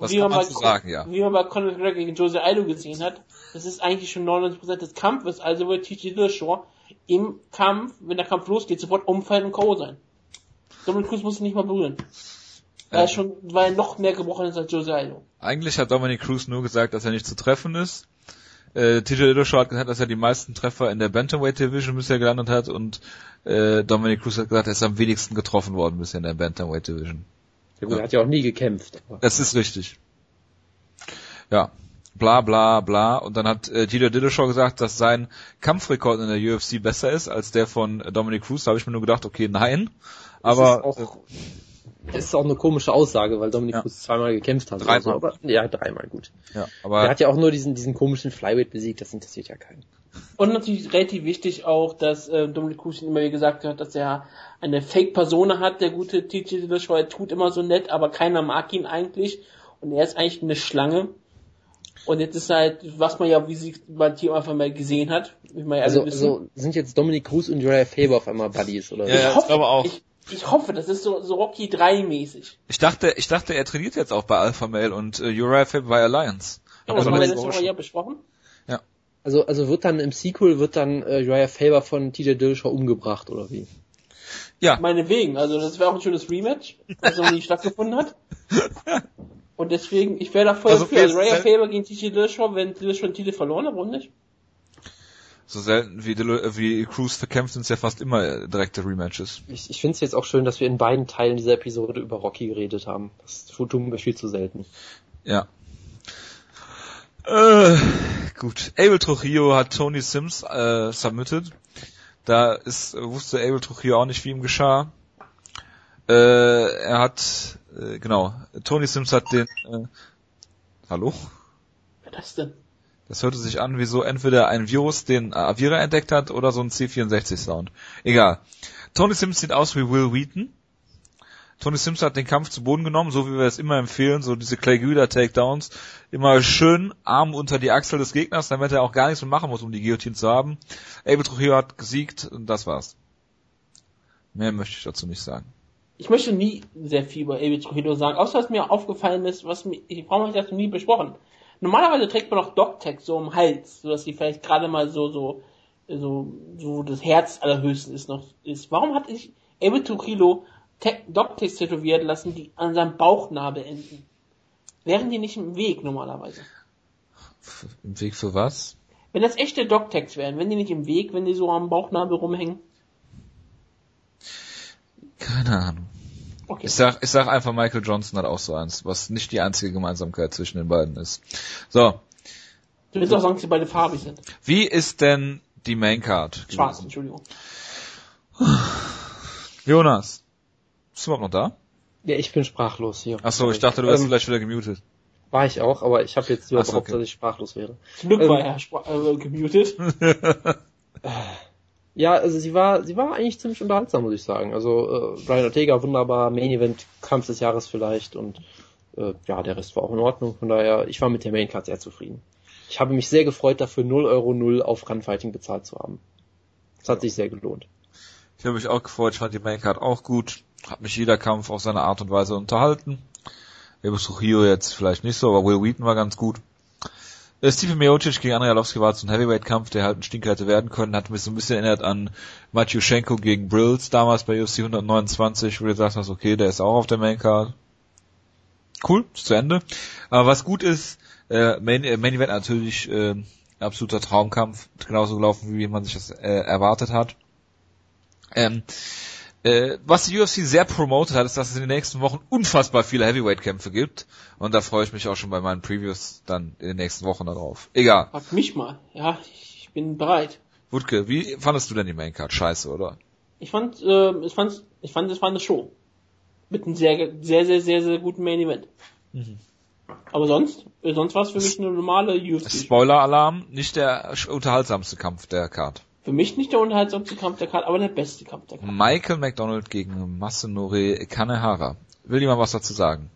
wie man sagen, ja. wie man bei Conor McGregor gegen Jose Aldo gesehen hat, das ist eigentlich schon 99% des Kampfes, also wird TJ Dillashaw im Kampf, wenn der Kampf losgeht, sofort umfallen und K.O. sein. Dominic Cruz muss ihn nicht mal berühren. Weil er schon, weil er noch mehr gebrochen ist als Jose Aldo. Eigentlich hat Dominic Cruz nur gesagt, dass er nicht zu treffen ist. Äh, TJ Dillashaw hat gesagt, dass er die meisten Treffer in der Bantamweight Division bisher gelandet hat und äh, Dominic Cruz hat gesagt, er ist am wenigsten getroffen worden bisher in der Bantamweight Division. Ja, gut, er hat ja auch nie gekämpft. Das ist richtig. Ja. Bla bla bla. Und dann hat äh, TJ Dillashaw gesagt, dass sein Kampfrekord in der UFC besser ist als der von Dominic Cruz. Da habe ich mir nur gedacht, okay, nein. Aber das ist auch, eine komische Aussage, weil Dominik Ja. Cruz zweimal gekämpft hat. Dreimal. oder so, aber, ja, dreimal, gut. ja, Er aber hat ja auch nur diesen, diesen komischen Flyweight besiegt, das interessiert ja keinen. Und natürlich relativ wichtig auch, dass äh, Dominic Cruz immer wieder gesagt hat, dass er eine Fake-Persona hat, der gute TJ Dillashaw. Er tut immer so nett, aber keiner mag ihn eigentlich. Und er ist eigentlich eine Schlange. Und jetzt ist halt, was man ja, wie sie bei Team einfach mal gesehen hat, wie man ja alle Also, also sind jetzt Dominik Cruz und Uriah Faber auf einmal Buddies, oder? Ja, ja. ich, hoffe, glaube auch. Ich, ich hoffe, das ist so, so Rocky 3 mäßig. ich dachte, ich dachte, er trainiert jetzt auch bei Alpha Male und äh, Uriah Faber bei Alliance. Ja, Also das haben wir letzte letzte Woche Woche ja besprochen. Also, also wird dann im Sequel wird dann äh, Uriah Faber von TJ Dillashaw umgebracht, oder wie? Ja, Meinetwegen, also das wäre auch ein schönes Rematch, was noch nie stattgefunden hat. Und deswegen, ich wäre da voll Also, dafür. Also Raya Faber gegen TJ Dillashaw, wenn Dillashaw den Titel verloren hat, warum nicht? So selten wie, Dill äh, wie Cruz verkämpft, sind es ja fast immer äh, direkte Rematches. Ich, ich finde es jetzt auch schön, dass wir in beiden Teilen dieser Episode über Rocky geredet haben. Das tun wir viel zu selten. Ja. Äh, gut. Abel Trujillo hat Tony Sims äh, submitted. Da ist, wusste Abel Trujillo auch nicht, wie ihm geschah. Äh, er hat, äh, genau, Tony Sims hat den, äh, hallo? Wer das denn? Das hörte sich an wie so entweder ein Virus, den Avira entdeckt hat, oder so ein C64-Sound. Egal. Tony Sims sieht aus wie Will Wheaton. Tony Sims hat den Kampf zu Boden genommen, so wie wir es immer empfehlen, so diese Clay Guida Takedowns. Immer schön Arm unter die Achsel des Gegners, damit er auch gar nichts mehr machen muss, um die Guillotine zu haben. Abel Trujillo hat gesiegt und das war's. Mehr möchte ich dazu nicht sagen. Ich möchte nie sehr viel über Abel Trujillo sagen, außer was mir aufgefallen ist, was mir, warum habe ich das nie besprochen? Normalerweise trägt man auch Doctex so im Hals, sodass die vielleicht gerade mal so, so, so, so das Herz allerhöchsten ist noch, ist. Warum hat sich Abel Trujillo Te- Doctex tätowieren lassen, die an seinem Bauchnabel enden? Wären die nicht im Weg normalerweise? Im Weg für was? Wenn das echte Doctex wären, wenn die nicht im Weg, wenn die so am Bauchnabel rumhängen? Keine Ahnung. Okay. Ich sag, ich sag einfach, Michael Johnson hat auch so eins, was nicht die einzige Gemeinsamkeit zwischen den beiden ist. So, Du willst auch sagen, dass sie beide farbig sind. wie ist denn die Main Card? Schwarz, gewesen? Entschuldigung. Jonas, Bist du überhaupt noch da? Ja, ich bin sprachlos hier. Achso, ich dachte, du wärst Ähm, vielleicht wieder gemutet. War ich auch, aber ich habe jetzt Ach so, überhaupt, okay. dass ich sprachlos wäre. Zum Glück Ähm, war er äh, gemutet. Ja, also sie war, sie war eigentlich ziemlich unterhaltsam, muss ich sagen. Also äh, Brian Ortega wunderbar, Main Event Kampf des Jahres vielleicht und äh, ja, der Rest war auch in Ordnung. Von daher, ich war mit der Main Card sehr zufrieden. Ich habe mich sehr gefreut, dafür 0 Euro 0 auf Runfighting bezahlt zu haben. Das hat sich sehr gelohnt. Ich habe mich auch gefreut, ich fand die Maincard auch gut. Hat mich jeder Kampf auf seine Art und Weise unterhalten. Rebus Trujillo jetzt vielleicht nicht so, aber Will Wheaton war ganz gut. Äh, Stephen Miocic gegen Andrei Arlovski war so ein Heavyweight-Kampf, der halt ein Stinker hätte werden können. Hat mich so ein bisschen erinnert an Matjuschenko gegen Brills damals bei UFC 129, wo du gesagt hast, okay, der ist auch auf der Maincard. Cool, ist zu Ende. Aber was gut ist, äh, Main, äh, Main Event natürlich äh, absoluter Traumkampf, genauso gelaufen, wie man sich das äh, erwartet hat. Ähm, äh, was die UFC sehr promotet hat, ist, dass es in den nächsten Wochen unfassbar viele Heavyweight-Kämpfe gibt. Und da freue ich mich auch schon bei meinen Previews dann in den nächsten Wochen darauf. Egal. Frag mich mal. Ja, ich bin bereit. Wutke, wie fandest du denn die Maincard? Scheiße, oder? Ich fand, äh, ich fand, ich fand, es war eine Show. Mit einem sehr, sehr, sehr, sehr, sehr guten Main Event. Mhm. Aber sonst, äh, sonst war es für mich eine normale UFC. Spoiler-Alarm, nicht der unterhaltsamste Kampf der Card. Für mich nicht der unterhaltsamste Kampf der Karte, aber der beste Kampf der Karte. Michael McDonald gegen Masanori Kanehara. Will jemand was dazu sagen?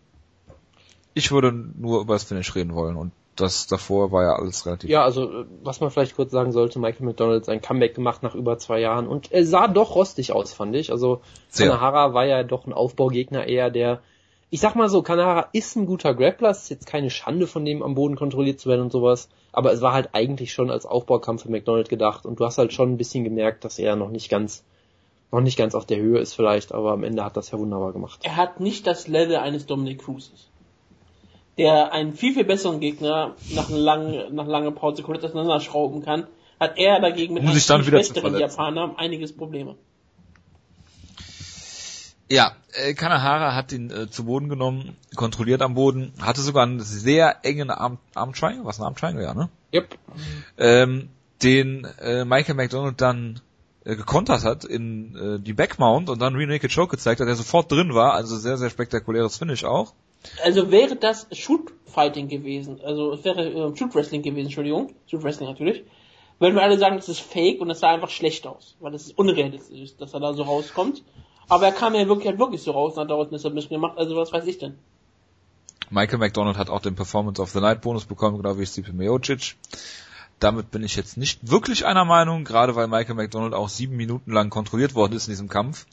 Ich würde nur über das Finish reden wollen und das davor war ja alles relativ. Ja, also was man vielleicht kurz sagen sollte, Michael McDonald sein Comeback gemacht nach über zwei Jahren und er sah doch rostig aus, fand ich. Also Sehr. Kanahara war ja doch ein Aufbaugegner eher, der ich sag mal so, Kanahara ist ein guter Grappler, es ist jetzt keine Schande von dem am Boden kontrolliert zu werden und sowas, aber es war halt eigentlich schon als Aufbaukampf für McDonald gedacht und du hast halt schon ein bisschen gemerkt, dass er noch nicht ganz noch nicht ganz auf der Höhe ist vielleicht, aber am Ende hat das ja wunderbar gemacht. Er hat nicht das Level eines Dominic Cruzes. Der einen viel, viel besseren Gegner nach einer langen, nach langer Pause komplett auseinanderschrauben kann, hat er dagegen mit Um einem dann wieder besseren. Japaner einiges Probleme. Ja, äh, Kanahara hat ihn äh, zu Boden genommen, kontrolliert am Boden, hatte sogar einen sehr engen Arm, Arm Triangle, was ein Arm Triangle, ja, ne? Yep. Ähm, den äh, Michael McDonald dann äh, gekontert hat in äh, die Backmount und dann Rear Naked Choke gezeigt hat, der sofort drin war, also sehr, sehr spektakuläres Finish auch. Also wäre das Shoot Fighting gewesen, also es wäre äh, Shoot Wrestling gewesen, Entschuldigung, Shoot Wrestling natürlich, würden wir alle sagen, das ist fake und das sah einfach schlecht aus, weil das ist unrealistisch, dass er da so rauskommt. Aber er kam ja wirklich, halt wirklich so raus und hat daraus eine Submission gemacht, also was weiß ich denn. Michael McDonald hat auch den Performance of the Night Bonus bekommen, genau wie Stipe Miocic. Damit bin ich jetzt nicht wirklich einer Meinung, gerade weil Michael McDonald auch sieben Minuten lang kontrolliert worden ist in diesem Kampf.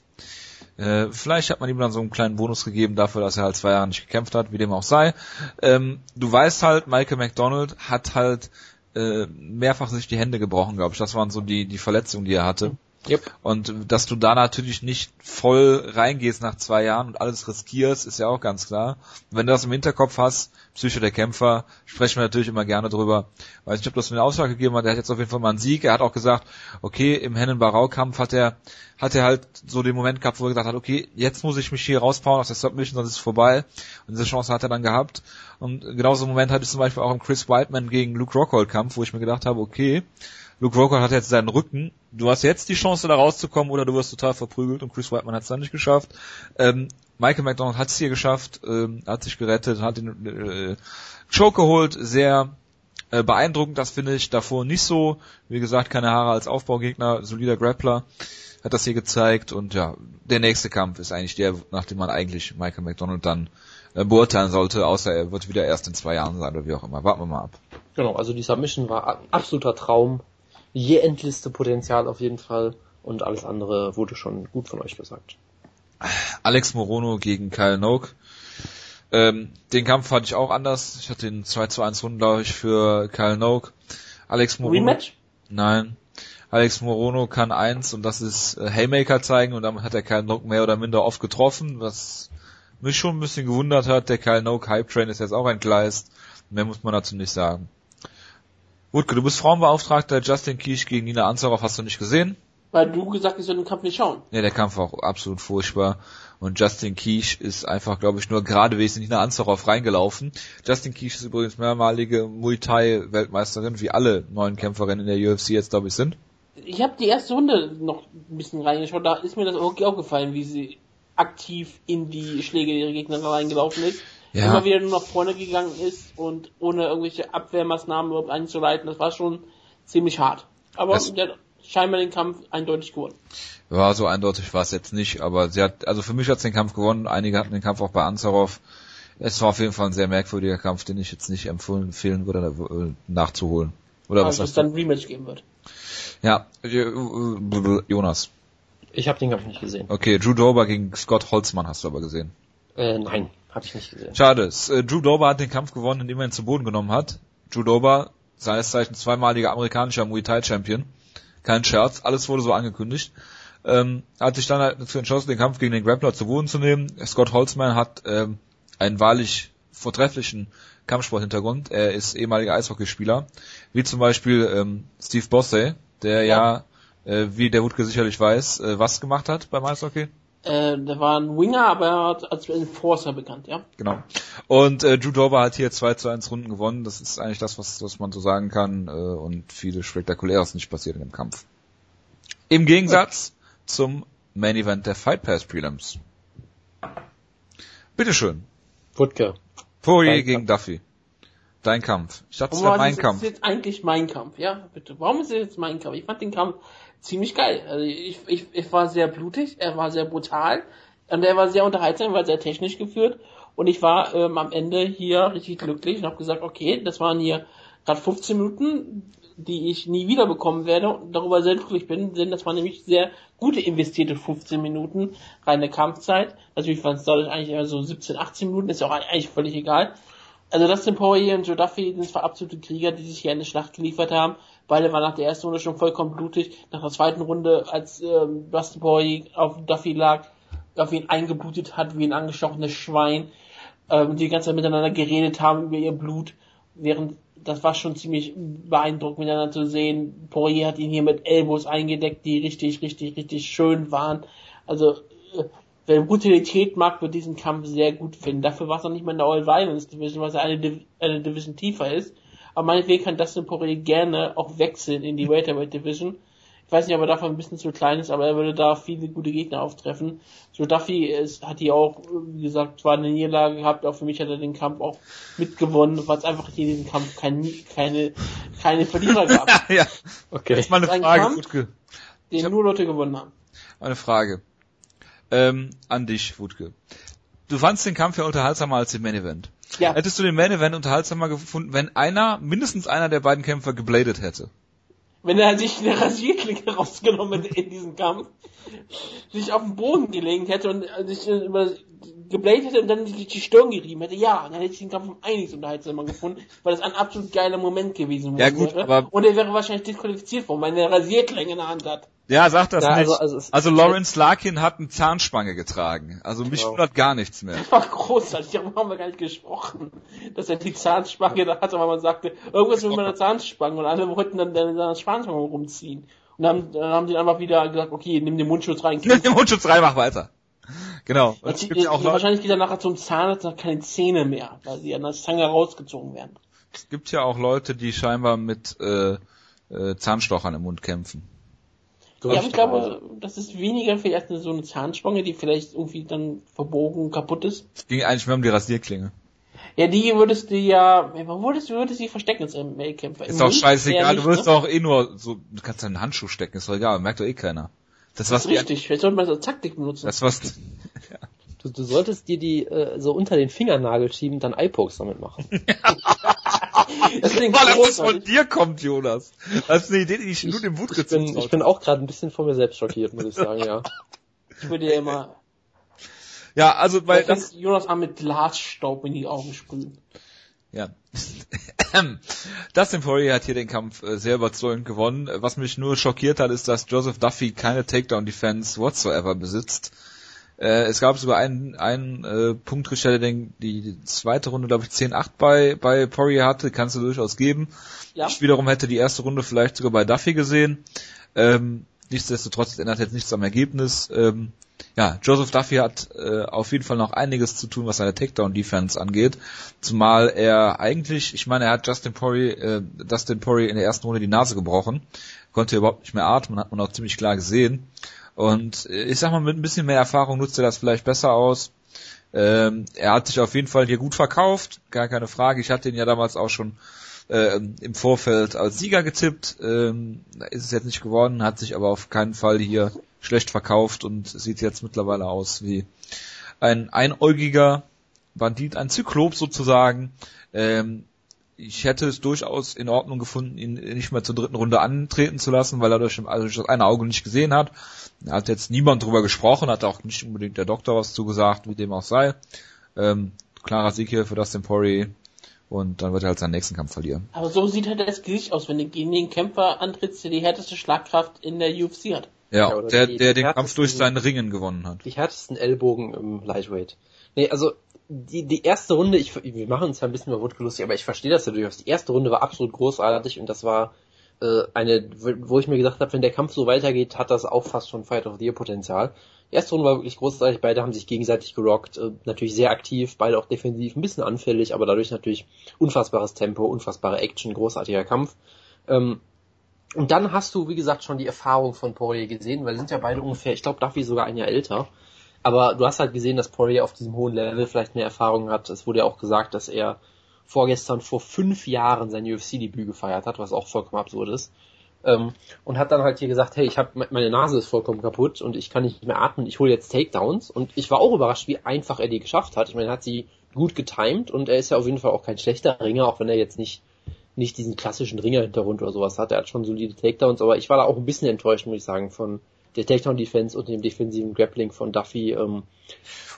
Äh, vielleicht hat man ihm dann so einen kleinen Bonus gegeben dafür, dass er halt zwei Jahre nicht gekämpft hat, wie dem auch sei. Ähm, du weißt halt, Michael McDonald hat halt äh, mehrfach sich die Hände gebrochen, glaube ich. Das waren so die, die Verletzungen, die er hatte. Yep. Und dass du da natürlich nicht voll reingehst nach zwei Jahren und alles riskierst, ist ja auch ganz klar. Wenn du das im Hinterkopf hast, Psycho der Kämpfer, sprechen wir natürlich immer gerne drüber. Weiß nicht, ob das eine Aussage gegeben hat, er hat jetzt auf jeden Fall mal einen Sieg. Er hat auch gesagt, okay, im Hennen-Barau-Kampf hat er, hat er halt so den Moment gehabt, wo er gesagt hat, okay, jetzt muss ich mich hier rausbauen aus der Submission, sonst ist es vorbei. Und diese Chance hat er dann gehabt. Und genauso einen Moment hatte ich zum Beispiel auch im Chris Whiteman gegen Luke Rockhold Kampf, wo ich mir gedacht habe, okay, Luke Rockhold hat jetzt seinen Rücken. Du hast jetzt die Chance, da rauszukommen, oder du wirst total verprügelt und Chris Whiteman hat es dann nicht geschafft. Ähm, Michael McDonald hat es hier geschafft, ähm, hat sich gerettet, hat den äh, Choke geholt, sehr äh, beeindruckend, das finde ich davor nicht so. Wie gesagt, keine Haare als Aufbaugegner, solider Grappler, hat das hier gezeigt und ja, der nächste Kampf ist eigentlich der, nach dem man eigentlich Michael McDonald dann äh, beurteilen sollte, außer er wird wieder erst in zwei Jahren sein oder wie auch immer. Warten wir mal ab. Genau, also die Submission war ein absoluter Traum. Je Endliste Potenzial auf jeden Fall. Und alles andere wurde schon gut von euch gesagt. Alex Morono gegen Kyle Noak. Ähm, den Kampf fand ich auch anders. Ich hatte den 2 zu 1 Runden, glaube ich, für Kyle Noak. Alex Morono. Rematch? Nein. Alex Morono kann eins und das ist äh, Haymaker zeigen und damit hat er Kyle Noak mehr oder minder oft getroffen, was mich schon ein bisschen gewundert hat. Der Kyle Noak Hype Train ist jetzt auch entgleist. Mehr muss man dazu nicht sagen. Wutke, du bist Frauenbeauftragter. Justin Kiech gegen Nina Ansaroff hast du nicht gesehen? Weil du gesagt hast, ich soll den Kampf nicht schauen. Ja, der Kampf war auch absolut furchtbar. Und Justin Kiech ist einfach, glaube ich, nur geradewegs in Nina Ansaroff reingelaufen. Justin Kiech ist übrigens mehrmalige Muay Thai Weltmeisterin, wie alle neuen Kämpferinnen in der UFC jetzt, glaube ich, sind. Ich habe die erste Runde noch ein bisschen reingeschaut, da ist mir das auch aufgefallen, wie sie aktiv in die Schläge ihrer Gegner reingelaufen ist. Ja. Immer wieder nur nach vorne gegangen ist und ohne irgendwelche Abwehrmaßnahmen überhaupt einzuleiten. Das war schon ziemlich hart. Aber Das- sie hat scheinbar den Kampf eindeutig gewonnen. War so eindeutig war es jetzt nicht, aber sie hat, also für mich hat sie den Kampf gewonnen. Einige hatten den Kampf auch bei Ansarov. Es war auf jeden Fall ein sehr merkwürdiger Kampf, den ich jetzt nicht empfehlen, würde, äh, nachzuholen. Oder was Also es sagst du? dann ein Rematch geben wird. Ja, äh, äh, Jonas. Ich habe den Kampf nicht gesehen. Okay, Drew Dober gegen Scott Holzmann hast du aber gesehen. Äh, nein, habe ich nicht gesehen. Schade. S- äh, Drew Dober hat den Kampf gewonnen, indem er ihn zu Boden genommen hat. Drew Dober, seines Zeichens zweimaliger amerikanischer Muay Thai Champion. Kein Scherz, alles wurde so angekündigt. Ähm, hat sich dann halt dazu entschlossen, den Kampf gegen den Grappler zu Boden zu nehmen. Scott Holzman hat ähm, einen wahrlich vortrefflichen Kampfsporthintergrund. Er ist ehemaliger Eishockeyspieler, wie zum Beispiel ähm, Steve Bosse, der ja, äh, wie der Wutke sicherlich weiß, äh, was gemacht hat beim Eishockey. Äh, der war ein Winger, aber er hat als Enforcer bekannt, ja. Genau. Und äh, Drew Dober hat hier 2 zu 1 Runden gewonnen. Das ist eigentlich das, was, was man so sagen kann. Äh, und viele Spektakuläres nicht passiert in dem Kampf. Im Gegensatz zum Main Event der Fight Pass Prelims. Bitteschön. Wutke. Poirier Dein gegen Duffy. Dein Kampf. Ich dachte, es Warum wäre mein ist Kampf. Das jetzt eigentlich mein Kampf, ja, bitte. Warum ist es jetzt mein Kampf? Ich fand den Kampf ziemlich geil. Also ich, ich, ich war sehr blutig, er war sehr brutal und er war sehr unterhaltsam, war sehr technisch geführt und ich war ähm, am Ende hier richtig glücklich und habe gesagt, okay, das waren hier gerade 15 Minuten, die ich nie wieder bekommen werde und darüber sehr glücklich bin, denn das waren nämlich sehr gute investierte 15 Minuten reine Kampfzeit. Natürlich waren es dadurch eigentlich eher so 17, 18 Minuten, ist ja auch eigentlich völlig egal. Also Dustin Poirier und Joe Duffy sind zwar absolute Krieger, die sich hier eine Schlacht geliefert haben. Beide waren nach der ersten Runde schon vollkommen blutig. Nach der zweiten Runde, als ähm, Dustin Poirier auf Duffy lag, Duffy ihn eingeblutet hat wie ein angestochenes Schwein, ähm, die die ganze Zeit miteinander geredet haben über ihr Blut, während das war schon ziemlich beeindruckend miteinander zu sehen. Poirier hat ihn hier mit Elbows eingedeckt, die richtig, richtig, richtig schön waren. Also äh, wer Brutalität mag, wird diesen Kampf sehr gut finden. Dafür war es noch nicht mal in der All Violence Division, was ja eine, Div eine Division tiefer ist. Aber meinetwegen kann Dustin Poirier gerne auch wechseln in die Welterweight Division. Ich weiß nicht, ob er dafür ein bisschen zu klein ist, aber er würde da viele gute Gegner auftreffen. Joe Duffy ist, hat hier auch, wie gesagt, zwar eine Niederlage gehabt, auch für mich hat er den Kampf auch mitgewonnen, weil es einfach hier in diesem Kampf kein, keine, keine Verlierer gab, ja, Okay. jetzt mal eine Ein Frage, Kampf? Wutke. den nur Leute gewonnen haben. Eine Frage. Ähm, an dich, Wutke. Du fandst den Kampf ja unterhaltsamer als den Main Event. Ja, Hättest du den Main Event unterhaltsamer gefunden, wenn einer, mindestens einer der beiden Kämpfer gebladet hätte? wenn er sich eine Rasierklinge rausgenommen hätte in diesem Kampf, sich auf den Boden gelegt hätte und äh, sich äh, über gebläht hätte und dann sich die Stirn gerieben hätte, ja, dann hätte ich den Kampf um einiges unterhaltsamer gefunden, weil das ein absolut geiler Moment gewesen Ja, gut, wäre. aber- und er wäre wahrscheinlich disqualifiziert worden, weil er eine Rasierklinge in der Hand hat. Ja, sag das Ja, nicht. also- also also Lawrence Larkin hat eine Zahnspange getragen. Also mich Genau. wundert gar nichts mehr. Das war großartig, darüber haben wir gar nicht gesprochen, dass er die Zahnspange da hatte, weil man sagte, irgendwas mit meiner Zahnspange und alle wollten dann seine Zahnspange rumziehen. Und dann, dann haben sie einfach wieder gesagt, okay, nimm den Mundschutz rein, Nimm den Mundschutz rein, mach weiter. Genau. Und gibt ja auch Leute, wahrscheinlich geht er nachher zum Zahnarzt und hat keine Zähne mehr, weil sie an der Zange rausgezogen werden. es gibt ja auch Leute, die scheinbar mit äh, äh, Zahnstochern im Mund kämpfen. Ja, aber ich glaube, das ist weniger vielleicht eine, so eine Zahnspange, die vielleicht irgendwie dann verbogen kaputt ist. Es ging eigentlich mehr um die Rasierklinge. Ja, die würdest du ja, wo würdest du würdest sie verstecken als MMA-Kämpfer? Ist doch scheißegal, du wirst ne? doch eh nur so, du kannst deinen Handschuh stecken, ist doch egal, merkt doch eh keiner. Das was Das ist richtig, vielleicht sollte man als Taktik benutzen. das was Du, du solltest dir die äh, so unter den Fingernagel schieben, dann Eye-Pokes damit machen. Das klingt Weil das von dir kommt, Jonas. Das ist eine Idee, die ich nur dem Wut Ich bin, ich bin auch gerade ein bisschen von mir selbst schockiert, muss ich sagen, ja. Ich würde ja immer, Ja, also weil das Jonas Arm mit Glasstaub in die Augen sprühen. Ja. Dustin Poirier hat hier den Kampf äh, sehr überzeugend gewonnen. Was mich nur schockiert hat, ist, dass Joseph Duffy keine Takedown-Defense whatsoever besitzt. Äh, es gab sogar einen, einen äh, Punktrichter, der den, die zweite Runde, glaube ich, 10-8 bei, bei Poirier hatte, kannst du durchaus geben. Ja. Ich wiederum hätte die erste Runde vielleicht sogar bei Duffy gesehen. Ähm, nichtsdestotrotz das ändert jetzt nichts am Ergebnis. Ähm, ja, Joseph Duffy hat äh, auf jeden Fall noch einiges zu tun, was seine Takedown-Defense angeht. Zumal er eigentlich, ich meine, er hat Justin Poirier, äh, Dustin Poirier in der ersten Runde die Nase gebrochen, konnte überhaupt nicht mehr atmen, hat man auch ziemlich klar gesehen. Und äh, ich sag mal, mit ein bisschen mehr Erfahrung nutzt er das vielleicht besser aus. Ähm, er hat sich auf jeden Fall hier gut verkauft, gar keine Frage. Ich hatte ihn ja damals auch schon äh, im Vorfeld als Sieger getippt. Ähm, ist es jetzt nicht geworden, hat sich aber auf keinen Fall hier schlecht verkauft und sieht jetzt mittlerweile aus wie ein einäugiger Bandit, ein Zyklop sozusagen. Ähm, ich hätte es durchaus in Ordnung gefunden, ihn nicht mehr zur dritten Runde antreten zu lassen, weil er durch, also durch das eine Auge nicht gesehen hat. Da hat jetzt niemand drüber gesprochen, hat auch nicht unbedingt der Doktor was zugesagt, wie dem auch sei. Ähm, klarer Sieg hier für Dustin Poirier und dann wird er halt seinen nächsten Kampf verlieren. Aber so sieht halt das Gesicht aus, wenn du gegen den Kämpfer antrittst, der die härteste Schlagkraft in der UFC hat. Ja, Ja, der, die- der die den Kampf durch seinen Ringen gewonnen hat. Die härtesten Ellbogen im Lightweight. Nee, also die, die erste Runde, ich, wir machen uns ja ein bisschen über Wutke lustig, aber ich verstehe das ja durchaus. Die erste Runde war absolut großartig und das war äh, eine, wo ich mir gedacht habe, wenn der Kampf so weitergeht, hat das auch fast schon Fight of the Year Potenzial. Die erste Runde war wirklich großartig, beide haben sich gegenseitig gerockt, äh, natürlich sehr aktiv, beide auch defensiv, ein bisschen anfällig, aber dadurch natürlich unfassbares Tempo, unfassbare Action, großartiger Kampf. Ähm, und dann hast du, wie gesagt, schon die Erfahrung von Poirier gesehen, weil sind ja beide ungefähr, ich glaube, Duffy sogar ein Jahr älter. Aber du hast halt gesehen, dass Poirier auf diesem hohen Level vielleicht mehr Erfahrung hat. Es wurde ja auch gesagt, dass er vorgestern vor fünf Jahren sein UFC-Debüt gefeiert hat, was auch vollkommen absurd ist. Ähm, und hat dann halt hier gesagt, hey, ich hab, meine Nase ist vollkommen kaputt und ich kann nicht mehr atmen, ich hole jetzt Takedowns. Und ich war auch überrascht, wie einfach er die geschafft hat. Ich meine, er hat sie gut getimed und er ist ja auf jeden Fall auch kein schlechter Ringer, auch wenn er jetzt nicht nicht diesen klassischen Ringer-Hintergrund oder sowas hat. Er hat schon solide Takedowns, aber ich war da auch ein bisschen enttäuscht, muss ich sagen, von der Takedown-Defense und dem defensiven Grappling von Duffy. Ähm,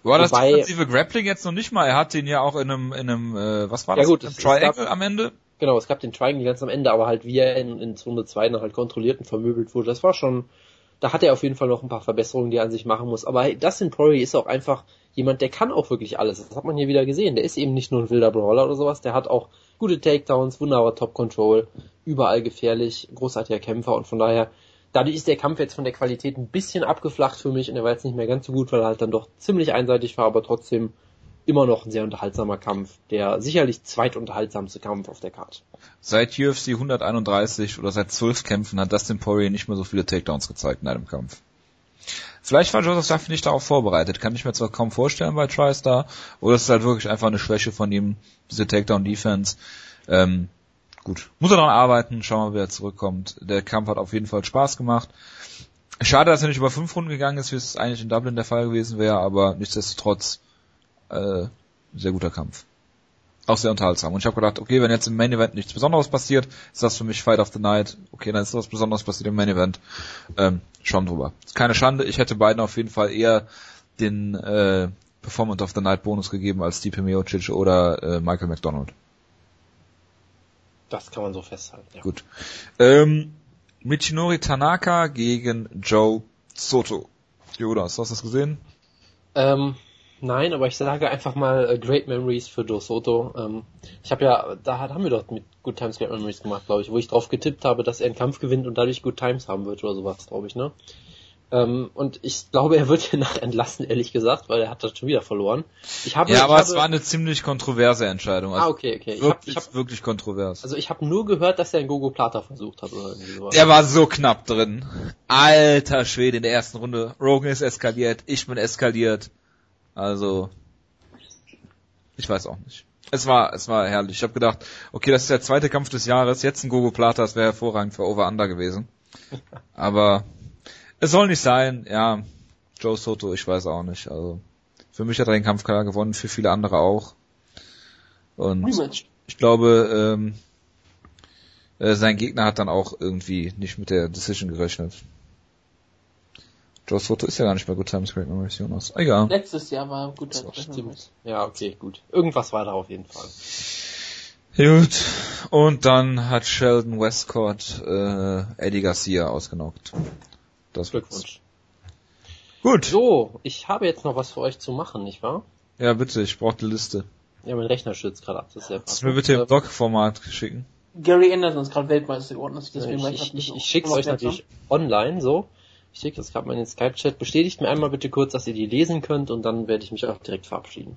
War das Wobei- defensive Grappling jetzt noch nicht mal? Er hat den ja auch in einem, in einem, äh, was war Ja das? gut, es- es Triangle gab- am Ende? genau, es gab den Triangle ganz am Ende, aber halt wie er in, in Runde 2 dann halt kontrolliert und vermöbelt wurde, das war schon, da hat er auf jeden Fall noch ein paar Verbesserungen, die er an sich machen muss. Aber hey, Dustin Poirier ist auch einfach jemand, der kann auch wirklich alles. Das hat man hier wieder gesehen. Der ist eben nicht nur ein wilder Brawler oder sowas, der hat auch gute Takedowns, wunderbar Top-Control, überall gefährlich, großartiger Kämpfer und von daher, dadurch ist der Kampf jetzt von der Qualität ein bisschen abgeflacht für mich und er war jetzt nicht mehr ganz so gut, weil er halt dann doch ziemlich einseitig war, aber trotzdem immer noch ein sehr unterhaltsamer Kampf. Der sicherlich zweitunterhaltsamste Kampf auf der Karte. Seit UFC 131 oder seit 12 Kämpfen hat Dustin Poirier nicht mehr so viele Takedowns gezeigt in einem Kampf. Vielleicht war Joseph Duffy nicht darauf vorbereitet, kann ich mir zwar kaum vorstellen bei TriStar, oder es ist halt wirklich einfach eine Schwäche von ihm, diese Takedown-Defense. Ähm, gut, muss er daran arbeiten, schauen wir wie er zurückkommt. Der Kampf hat auf jeden Fall Spaß gemacht. Schade, dass er nicht über fünf Runden gegangen ist, wie es eigentlich in Dublin der Fall gewesen wäre, aber nichtsdestotrotz äh, sehr guter Kampf. Auch sehr unterhaltsam. Und ich habe gedacht, okay, wenn jetzt im Main Event nichts Besonderes passiert, ist das für mich Fight of the Night. Okay, dann ist was Besonderes passiert im Main Event. Ähm, schon drüber. Ist keine Schande. Ich hätte beiden auf jeden Fall eher den äh, Performance of the Night Bonus gegeben als Stipe Miocic oder äh, Michael McDonald. Das kann man so festhalten. Ja. Gut. Ähm, Michinori Tanaka gegen Joe Soto. Jonas, hast du das gesehen? Ähm, nein, aber ich sage einfach mal äh, Great Memories für Joe Soto. Ähm, ich habe ja, da haben wir doch mit Good Times Great Memories gemacht, glaube ich, wo ich drauf getippt habe, dass er einen Kampf gewinnt und dadurch Good Times haben wird oder sowas, glaube ich, ne? Ähm, und ich glaube, er wird hier nach entlassen, ehrlich gesagt, weil er hat das schon wieder verloren. Ich habe, Ja, ich aber habe, es war eine ziemlich kontroverse Entscheidung. Ah, Also okay, okay. Ich habe wirklich, ich hab, wirklich kontrovers. also ich habe nur gehört, dass er einen Gogo Plata versucht hat oder irgendwie sowas. Der war so knapp drin. Alter Schwede in der ersten Runde. Rogan ist eskaliert, ich bin eskaliert. Also, ich weiß auch nicht. Es war, es war herrlich. Ich habe gedacht, okay, das ist der zweite Kampf des Jahres. Jetzt ein Gogo Plata, das wäre hervorragend für Over Under gewesen. Aber es soll nicht sein. Ja, Joe Soto, ich weiß auch nicht. Also für mich hat er den Kampf klar gewonnen, für viele andere auch. Und Rematch. ich glaube, ähm, äh, sein Gegner hat dann auch irgendwie nicht mit der Decision gerechnet. Joe Soto ist ja gar nicht bei Good Times Great Memories, Jonas. Egal. Letztes Jahr war gut. So, stimmt. Ja, okay, gut. Irgendwas war da auf jeden Fall. Gut. Und dann hat Sheldon Westcott äh, Eddie Garcia ausgenockt. Das. Glückwunsch. Gut. So, ich habe jetzt noch was für euch zu machen, nicht wahr? Ja, bitte, ich brauche die Liste. Ja, mein Rechner stürzt gerade ab. Das ist sehr Kannst du mir bitte im Doc-Format schicken? Gary Anderson ist gerade Weltmeister geworden. ich deswegen ich, ich, ein ich, schicke euch unaufmerksam. natürlich online so. Ich schicke das gerade mal in den Skype-Chat. Bestätigt mir einmal bitte kurz, dass ihr die lesen könnt und dann werde ich mich auch direkt verabschieden.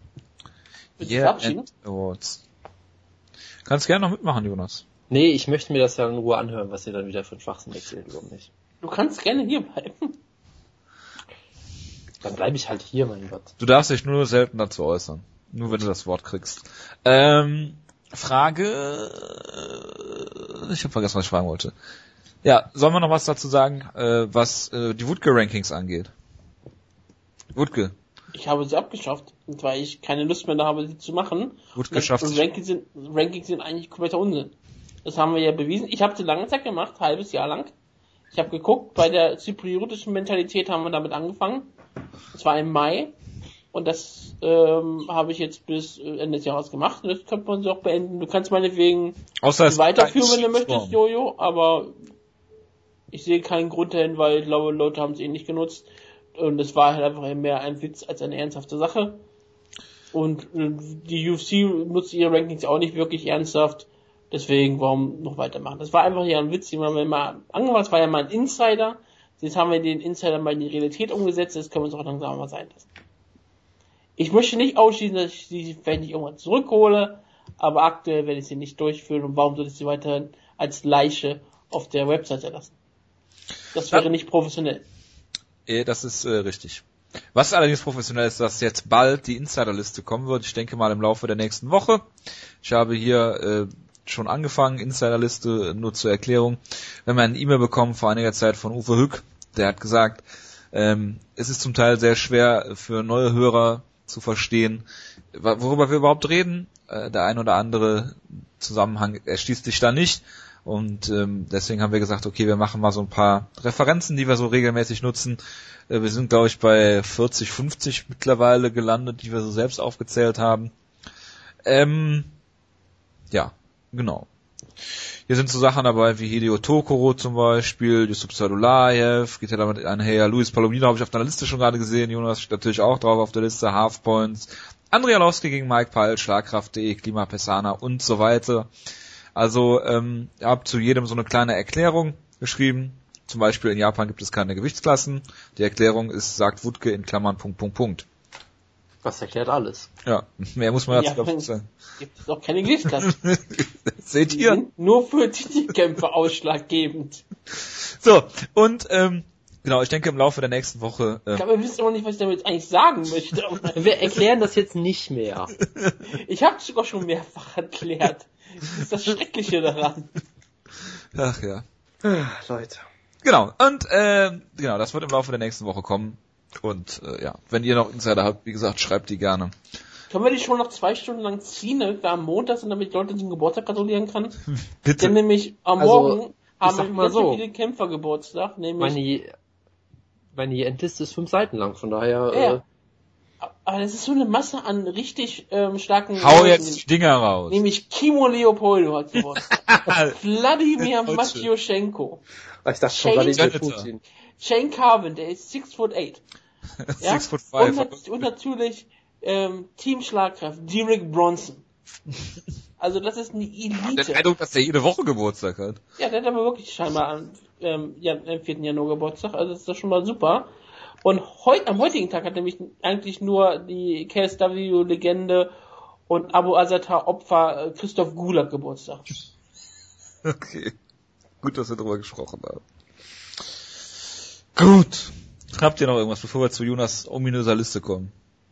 Du verabschieden? Awards. Kannst gerne noch mitmachen, Jonas. Nee, ich möchte mir das ja in Ruhe anhören, was ihr dann wieder für einen Schwachsinn erzählt, warum nicht. Du kannst gerne hier bleiben. Dann bleibe ich halt hier, mein Gott. Du darfst dich nur selten dazu äußern. Nur wenn du das Wort kriegst. Ähm, Frage, äh, ich habe vergessen, was ich fragen wollte. Ja, sollen wir noch was dazu sagen, äh, was äh, die Wutke-Rankings angeht? Wutke, Ich habe sie abgeschafft, und weil ich keine Lust mehr da habe, sie zu machen. Wutke Und schafft sich. Rankings sind, Rankings sind eigentlich kompletter Unsinn. Das haben wir ja bewiesen. Ich habe sie lange Zeit gemacht, halbes Jahr lang. Ich habe geguckt, bei der zypriotischen Mentalität haben wir damit angefangen. Das war im Mai. Und das ähm, habe ich jetzt bis äh, Ende des Jahres gemacht. Und das könnte man so auch beenden. Du kannst meinetwegen Außer weiterführen, wenn du möchtest. Jojo, aber ich sehe keinen Grund dahin, weil ich glaube, Leute haben es eh nicht genutzt. Und es war halt einfach mehr ein Witz als eine ernsthafte Sache. Und äh, die UFC nutzt ihre Rankings auch nicht wirklich ernsthaft. Deswegen, warum noch weitermachen? Das war einfach ja ein Witz, den wir mal angemacht Das war ja mal ein Insider. Jetzt haben wir den Insider mal in die Realität umgesetzt. Das können wir uns auch langsam mal sein lassen. Ich möchte nicht ausschließen, dass ich sie vielleicht nicht irgendwann zurückhole, aber aktuell werde ich sie nicht durchführen und warum soll ich sie weiterhin als Leiche auf der Webseite lassen? Das wäre Ja. nicht professionell. Eh, das ist äh, richtig. Was allerdings professionell ist, dass jetzt bald die Insiderliste kommen wird. Ich denke mal im Laufe der nächsten Woche. Ich habe hier äh, schon angefangen, Insiderliste, nur zur Erklärung. Wir haben eine E-Mail bekommen vor einiger Zeit von Uwe Hück, der hat gesagt, ähm, es ist zum Teil sehr schwer für neue Hörer zu verstehen, worüber wir überhaupt reden. Äh, der ein oder andere Zusammenhang erschließt sich da nicht. Und ähm, deswegen haben wir gesagt, okay, wir machen mal so ein paar Referenzen, die wir so regelmäßig nutzen. Äh, wir sind, glaube ich, bei 40, 50 mittlerweile gelandet, die wir so selbst aufgezählt haben. Ähm, ja, genau. Hier sind so Sachen dabei wie Hideo Tokoro zum Beispiel, Yusuf Sadulayev, geht ja damit einher. Luis Palomino habe ich auf deiner Liste schon gerade gesehen, Jonas steht natürlich auch drauf auf der Liste, Half Points. Andrea Lowski gegen Mike Peil, Schlagkraft.de, Klima Pesana und so weiter. Also ähm, ihr habt zu jedem so eine kleine Erklärung geschrieben. Zum Beispiel in Japan gibt es keine Gewichtsklassen. Die Erklärung ist, sagt Wutke in Klammern Punkt, Punkt, Punkt. Das erklärt alles. Ja, mehr muss man Ja, dazu wenn- nicht sagen. Gibt es auch keine Gewichtsklassen. Seht Die ihr? sind nur für Titelkämpfe ausschlaggebend. So, und ähm, genau, ich denke im Laufe der nächsten Woche Ich äh, glaube, ihr wisst aber nicht, was ich damit eigentlich sagen möchte. Wir erklären das jetzt nicht mehr. Ich habe es sogar schon mehrfach erklärt. Das ist das Schreckliche daran. ach ja. Leute. Genau, und äh, genau, das wird im Laufe der nächsten Woche kommen. Und äh, ja, wenn ihr noch Insider habt, wie gesagt, schreibt die gerne. Können wir die schon noch zwei Stunden lang ziehen, ne? am Montag sind, damit ich Leute zum Geburtstag gratulieren kann? Denn Bitte. nämlich am Also, Morgen haben mal wir so. viele Kämpfer Geburtstag, nämlich Meine, meine Endliste ist fünf Seiten lang, von daher, Ja. äh, Aber das ist so eine Masse an richtig ähm, starken Hau jetzt die Dinger raus. Nämlich Kimo Leopoldo hat Geburtstag. Wladimir Deutsche. Matjuschenko. ich dachte schon, Shane weil ich Senator. Putin. Shane Carvin, der ist six foot eight. Ja? Six foot Und, five. nat- und natürlich ähm, Team Schlagkraft, Derek Bronson. Also das ist eine Elite. Eindruck, dass der jede Woche Geburtstag hat. Ja, der hat aber wirklich scheinbar am, ähm, Jan, am 4. Januar Geburtstag, also das ist doch schon mal super. Und heut, am heutigen Tag hat nämlich eigentlich nur die KSW-Legende und Abu Azata Opfer äh, Christoph Gulag Geburtstag. Okay. Gut, dass wir drüber gesprochen haben. Gut. Habt ihr noch irgendwas, bevor wir zu Jonas ominöser Liste kommen?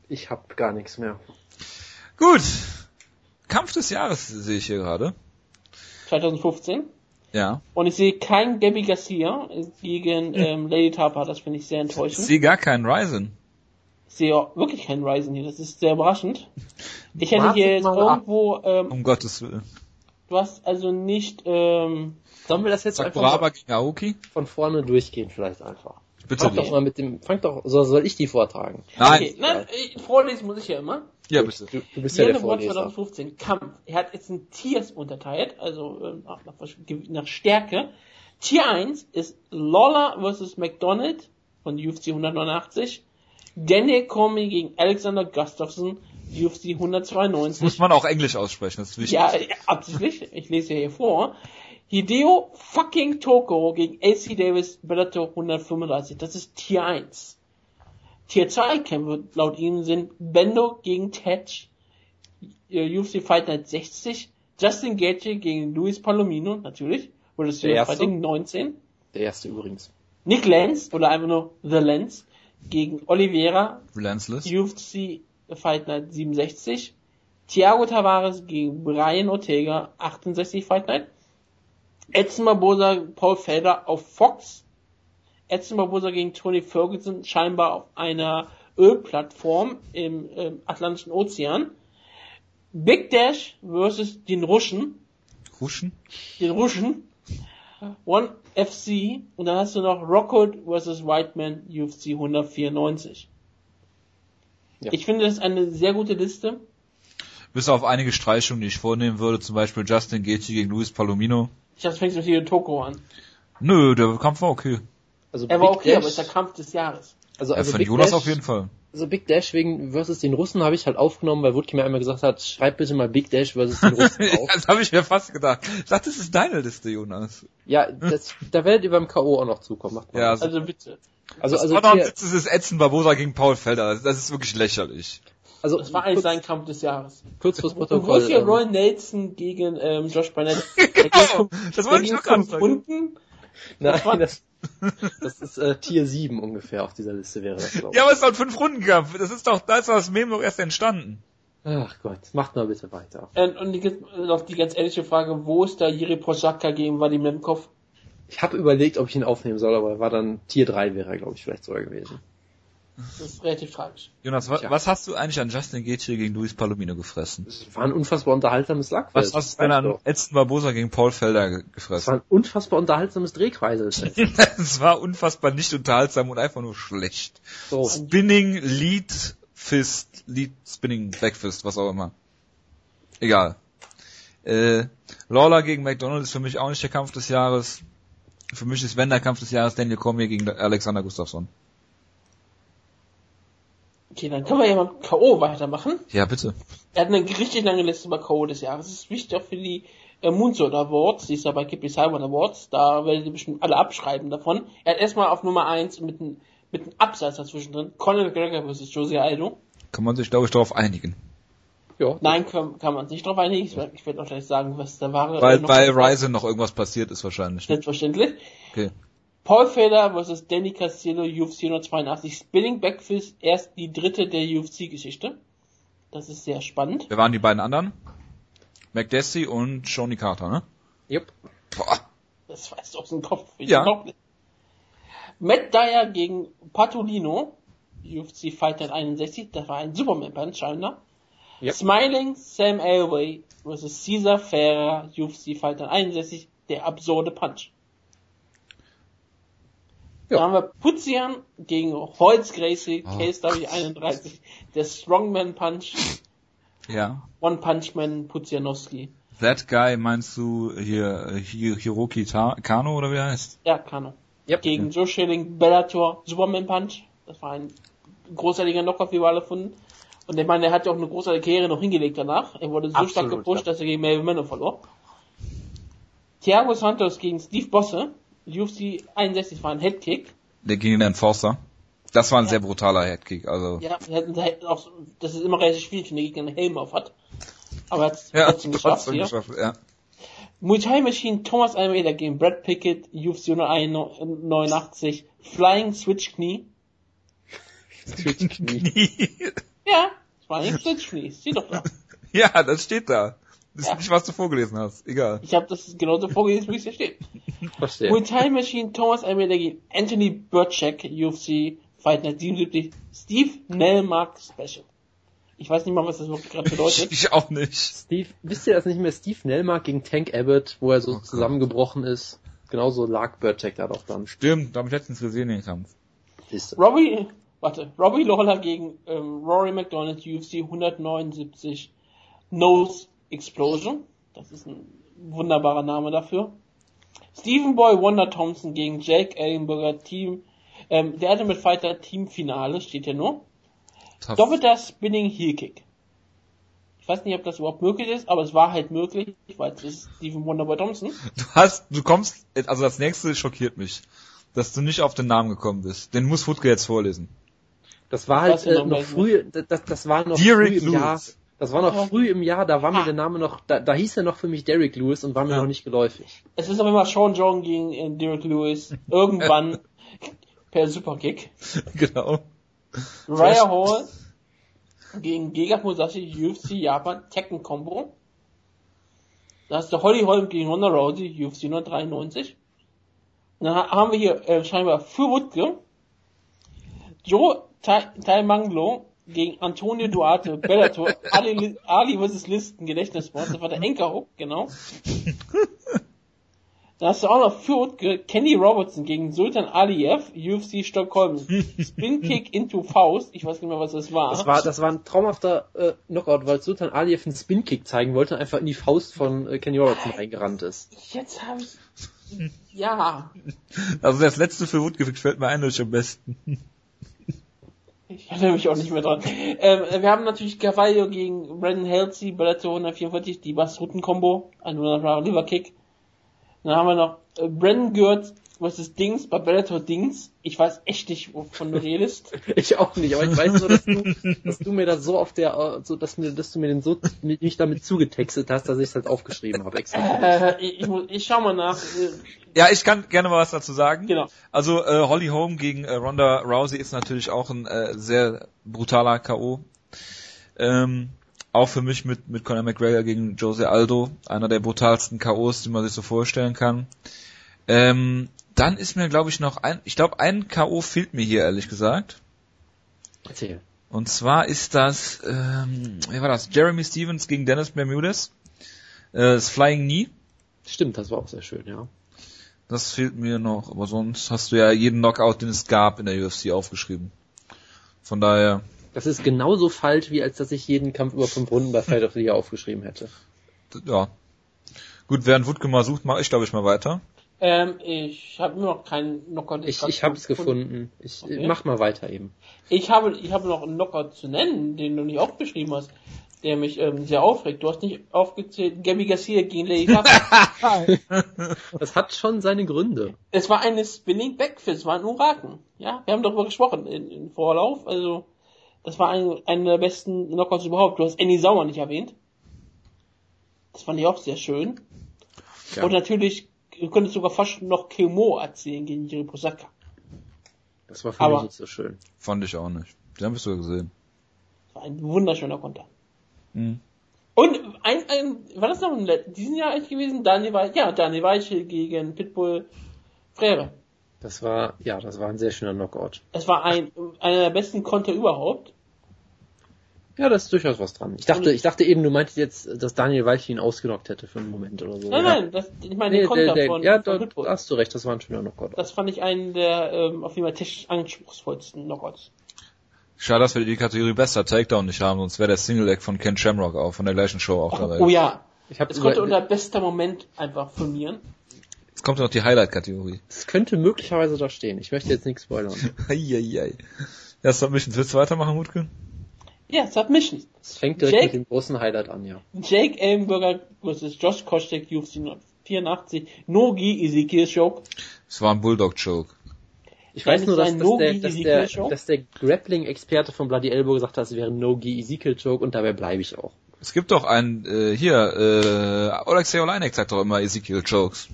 Ich hab gar nichts mehr. Gut. Kampf des Jahres sehe ich hier gerade. 2015. Ja. Und ich sehe kein Gabby Garcia gegen ähm, Lady Tapa, das finde ich sehr Ich enttäuschend. sehe gar keinen Ryzen. Ich sehe auch wirklich keinen Ryzen hier, das ist sehr überraschend. Ich hätte hier jetzt irgendwo, ähm, Um Gottes Willen. du hast also nicht, ähm, Sollen wir das jetzt einfach Sakuraba mal gegen Aoki? von vorne durchgehen vielleicht einfach? Bitte Fang doch nicht. mal mit dem, fang doch, so soll ich die vortragen? Nein. okay, nein, äh, vorlesen muss ich ja immer. Ja, bitte. Du, du bist ja Hier der Vorleser. 2015, Kampf. Er hat jetzt in Tiers unterteilt, also äh, nach, nach, nach Stärke. Tier 1 ist Lawler vs. McDonald von UFC 189. Daniel Cormier gegen Alexander Gustafsson, UFC 192. Muss man auch Englisch aussprechen, das ist wichtig. Ja, absichtlich. Ich lese hier vor. Hideo fucking Tokoro gegen AC Davis Bellator 135. Das ist Tier 1. Tier 2 Kämpfe laut ihm sind Bendo gegen Tetch, äh, UFC Fight Night 60, Justin Gaethje gegen Luis Palomino, natürlich, oder das Der erste? Fighting 19, Der erste übrigens. Nick Lance oder einfach nur The Lance gegen Oliveira, Relentless. UFC Fight Night 67. Thiago Tavares gegen Brian Ortega, 68 Fight Night. Edson Barbosa, Paul Felder auf Fox. Edson Barbosa gegen Tony Ferguson, scheinbar auf einer Ölplattform im, im Atlantischen Ozean. Big Dash versus den Russen, Ruschen? den Russen. One FC und dann hast du noch Rockwood versus Whiteman UFC 194. Ja. Ich finde das ist eine sehr gute Liste. Bis auf einige Streichungen, die ich vornehmen würde, zum Beispiel Justin Gaethje gegen Luis Palomino. Ich dachte, fängst mit Hideo Toko an. Nö, der Kampf war okay. Also Er war Big okay, Dash, aber ist der Kampf des Jahres. also, also von Big Jonas Dash, auf jeden Fall. Also Big Dash wegen versus den Russen habe ich halt aufgenommen, weil Wutke mir einmal gesagt hat, schreib bitte mal Big Dash versus den Russen auf. das habe ich mir fast gedacht. Ich dachte, das ist deine Liste, Jonas. ja, das, da werdet ihr beim K.O. auch noch zukommen. Macht mal. Ja, was. Also bitte. also, das also, war hier, ist Edson Barbosa gegen Paul Felder. Das ist wirklich lächerlich. Also Das war eigentlich kurz, sein Kampf des Jahres. kurz fürs Protokoll. ist hier ähm, Roy Nelson gegen ähm, Josh Barnett? Fünf- Das wollte ich sagen. Runden. Nein, war- das, das ist äh, Tier 7 ungefähr auf dieser Liste wäre das, glaube ich. Ja, aber es ist doch ein Fünf-Runden-Kampf. Das ist doch, da ist doch das Meme doch erst entstanden. Ach Gott, macht mal bitte weiter. Und, und die, noch die ganz ehrliche Frage, wo ist da Jiri Proschaka gegen Vadim Lemkov? Ich habe überlegt, ob ich ihn aufnehmen soll, aber war dann Tier 3 wäre er, glaube ich, vielleicht sogar gewesen. Das ist relativ tragisch. Jonas, wa Tja. was hast du eigentlich an Justin Gaethje gegen Luis Palomino gefressen? Das war ein unfassbar unterhaltsames Lackfest. Was hast du denn Das an Edson Barbosa gegen Paul Felder ge- war gefressen? ein unfassbar unterhaltsames Drehkreisel. Es war unfassbar nicht unterhaltsam und einfach nur schlecht. So. Spinning, Lead, Fist, Lead, Spinning, Backfist, was auch immer. Egal. Äh, Lawler gegen McDonald ist für mich auch nicht der Kampf des Jahres. Für mich ist wenn der Kampf des Jahres Daniel Cormier gegen Alexander Gustafsson. Okay, dann können wir ja mal mit K.O. weitermachen. Ja, bitte. Er hat eine richtig lange Liste über K.O. des Jahres. Das ist wichtig auch für die äh, Moonsault Awards, die ist ja bei Kippy Simon Awards. Da werdet ihr bestimmt alle abschreiben davon. Er hat erstmal auf Nummer 1 mit einem mit einem Absatz dazwischen drin. Conor McGregor vs. Josie Aldo. Kann man sich, glaube ich, darauf einigen. Ja, Nein, kann, kann man sich nicht drauf einigen. Ich werde ich werd auch gleich sagen, was da war. Weil noch bei Ryzen noch irgendwas passiert ist wahrscheinlich. Ne? Selbstverständlich. Okay. Paul Felder vs. Danny Castillo, UFC 182. Spinning Backfist, erst die dritte der UFC-Geschichte. Das ist sehr spannend. Wer waren die beiden anderen? McDessie und Shoni Carter, ne? Jupp. Boah. Das weißt du aus dem Kopf. Ich Ja. glaub nicht. Matt Dyer gegen Patolino, UFC Fight Night 61. Das war ein Superman-Punch scheinbar. Yep. Smiling Sam Elway vs. Caesar Ferrer, UFC Fight Night 61. Der absurde Punch. Ja. Dann haben wir Putzian gegen Holz Gracie, Oh KSW 31. Der Strongman Punch, Ja. One Punch Man Pudzianowski. That guy meinst du hier, äh, Hi- Hiroki Ta Kano oder wie er heißt? Ja, Kano. Yep. Gegen Joe Schilling, Bellator, Superman Punch. Das war ein großartiger Knockout, wie wir alle finden. Und ich meine, er hat ja auch eine großartige Karriere noch hingelegt danach. Er wurde so Absolut, stark gepusht, ja. dass er gegen Melvin Manor verlor. Thiago Santos gegen Steve Bosse. UFC 61 war ein Headkick. Der gegen den Enforcer. Das war ein Ja. sehr brutaler Headkick, also. Ja, auch, das ist immer relativ schwierig, wenn der Gegner einen Helm auf hat. Aber er hat es Ja, trotzdem geschafft trotzdem geschafft, ja. Muay Thai Machine Thomas Almeida gegen Brad Pickett, UFC 189, Flying Switch Knie. Ja, das war ein Switch Knie, steht doch da. ja, das steht da. Das ist Ja. nicht, was du vorgelesen hast. Egal. Ich habe das genauso vorgelesen, wie es hier steht. Verstehe. Muay Thai Machine Thomas Almeida gegen Anthony Burchak, UFC Fight Night 77, Steve Nelmark Special. Ich weiß nicht mal, was das wirklich gerade bedeutet. Ich auch nicht. Steve, wisst ihr das nicht mehr? Steve Nelmark gegen Tank Abbott, wo er so Oh Gott. zusammengebrochen ist. Genauso lag Burchak da doch dann. Stimmt, da habe ich letztens gesehen den Kampf. Robbie, warte, Robbie Lawler gegen ähm, Rory McDonald, UFC 179, Nose Explosion. Das ist ein wunderbarer Name dafür. Stephen Boy Wonder Thompson gegen Jake Ellenberger Team. Ähm, der Ultimate Fighter Teamfinale steht hier nur. Tough. Doppelter Spinning Heel Kick. Ich weiß nicht, ob das überhaupt möglich ist, aber es war halt möglich, weil es ist Stephen Wonderboy Thompson. Du hast, du kommst, also das nächste schockiert mich. Dass du nicht auf den Namen gekommen bist. Den muss Wutke jetzt vorlesen. Das war halt ich äh, noch früh, das, das war noch Derek früh im Lewis. Jahr. Das war noch früh im Jahr, da war mir Ah. der Name noch, da, da hieß er noch für mich Derek Lewis und war mir Ja. noch nicht geläufig. Es ist aber immer Sean John gegen äh, Derek Lewis. Irgendwann. per Superkick. genau. Raya Hall gegen Gegard Musashi UFC Japan Tekken Combo. Da hast du Holly Holm gegen Ronda Rousey UFC 193. Und dann ha- haben wir hier äh, scheinbar für Wutke Joe Tai, tai Manglo gegen Antonio Duarte Bellator Ali, Ali vs. Listen Gedächtnissport. Das war der Enkerhook, genau. Dann hast du auch noch für Wutke Kenny Robertson gegen Sultan Aliyev UFC Stockholm. Spin Kick into Faust. Ich weiß nicht mehr, was das war. Das war, das war ein traumhafter äh, Knockout, weil Sultan Aliyev einen Spin-Kick zeigen wollte und einfach in die Faust von äh, Kenny Robertson reingerannt ist. Jetzt habe ich. Ja. Also das letzte für Wutke gefällt mir eindeutig am besten. Ich erinnere mich auch nicht mehr dran. Ähm, wir haben natürlich Cavallo gegen Brandon Halsey, Bellator 144, die Bass-Rutten-Kombo, ein wunderbarer Liverkick. Dann haben wir noch äh, Brandon Gert versus Dings bei Bellator Dings. Ich weiß echt nicht, wovon du redest. Ich auch nicht, aber ich weiß nur, dass du, dass du mir das so auf der, äh, so, dass mir, dass du mir den so, mich damit zugetextet hast, dass ich es halt aufgeschrieben habe. Extra. äh, ich, ich, muss, ich schau mal nach. Äh, Ja, ich kann gerne mal was dazu sagen. genau. Also äh, Holly Holm gegen äh, Ronda Rousey ist natürlich auch ein äh, sehr brutaler KO. Ähm, auch für mich mit mit Conor McGregor gegen Jose Aldo einer der brutalsten KOs, die man sich so vorstellen kann. Ähm, dann ist mir glaube ich noch ein, ich glaube ein KO fehlt mir hier ehrlich gesagt. Erzähl. Und zwar ist das, ähm, wie war das? Jeremy Stevens gegen Dennis Bermudez. Äh, das Flying Knee. Stimmt, das war auch sehr schön, ja. Das fehlt mir noch, aber sonst hast du ja jeden Knockout, den es gab in der UFC aufgeschrieben. Von daher, Das ist genauso falsch, wie als dass ich jeden Kampf über fünf Runden bei Fight of the Year aufgeschrieben hätte. ja. Gut, während Wutke mal sucht, mache ich glaube ich mal weiter. Ähm, ich habe immer noch keinen Knockout. Ich, ich habe es gefunden. Ich Okay. mach mal weiter eben. Ich habe, ich habe noch einen Knockout zu nennen, den du nicht aufgeschrieben hast, der mich ähm, sehr aufregt. Du hast nicht aufgezählt, Gabby Garcia gegen Lady Gaga. Das hat schon seine Gründe. es war eine Spinning Backfist, es war ein Uraken. Ja, wir haben darüber gesprochen in, in Vorlauf. Also, das war ein, einer der besten Knockouts überhaupt. Du hast Annie Sauer nicht erwähnt. Das fand ich auch sehr schön. Ja. Und natürlich, du könntest sogar fast noch Kemo erzählen gegen Jiri Posaka. Das war für Aber- mich nicht so schön. Fand ich auch nicht. Den habe ich sogar gesehen. Das war ein wunderschöner Konter. Mhm. Und ein, ein, war das noch in diesem Jahr eigentlich gewesen? Daniel Weich, ja, Daniel Weichel gegen Pitbull Frere. Das war, ja, das war ein sehr schöner Knockout. Es war ein, einer der besten Konter überhaupt. Ja, da ist durchaus was dran. Ich dachte, ich dachte eben, du meintest jetzt, dass Daniel Weichel ihn ausgenockt hätte für einen Moment oder so. Nein, ja. nein, das, ich meine Nee, den Konter der, der, von, ja, von da, da hast du recht, das war ein schöner Knockout. Das fand ich einen der ähm, auf jeden Fall technisch anspruchsvollsten Knockouts. Schade, dass wir die Kategorie bester Takedown nicht haben, sonst wäre der Single Leg von Ken Shamrock auch von der gleichen Show auch dabei. Oh ja, Ich hab es konnte unter bester Moment einfach firmieren. Jetzt kommt noch die Highlight-Kategorie. es könnte möglicherweise da stehen. Ich möchte jetzt nichts spoilern. Eieiei. Ja, Submissions. Willst du weitermachen, Wutke? Ja, Submission. Es fängt direkt Jake? mit dem großen Highlight an, ja. Jake Ellenberger vs. Josh Koscheck, UFC 84, Nogi Ezekiel Choke. Es war ein Bulldog-Choke. Ich weiß nur, dass, dass, der, No-Gi dass, Ezekiel der, dass der Grappling-Experte von Bloody Elbow gesagt hat, es wäre ein No-Gi Ezekiel Choke und dabei bleibe ich auch. Es gibt doch einen, äh, hier, äh, Alexei Oleinik sagt doch immer Ezekiel Chokes.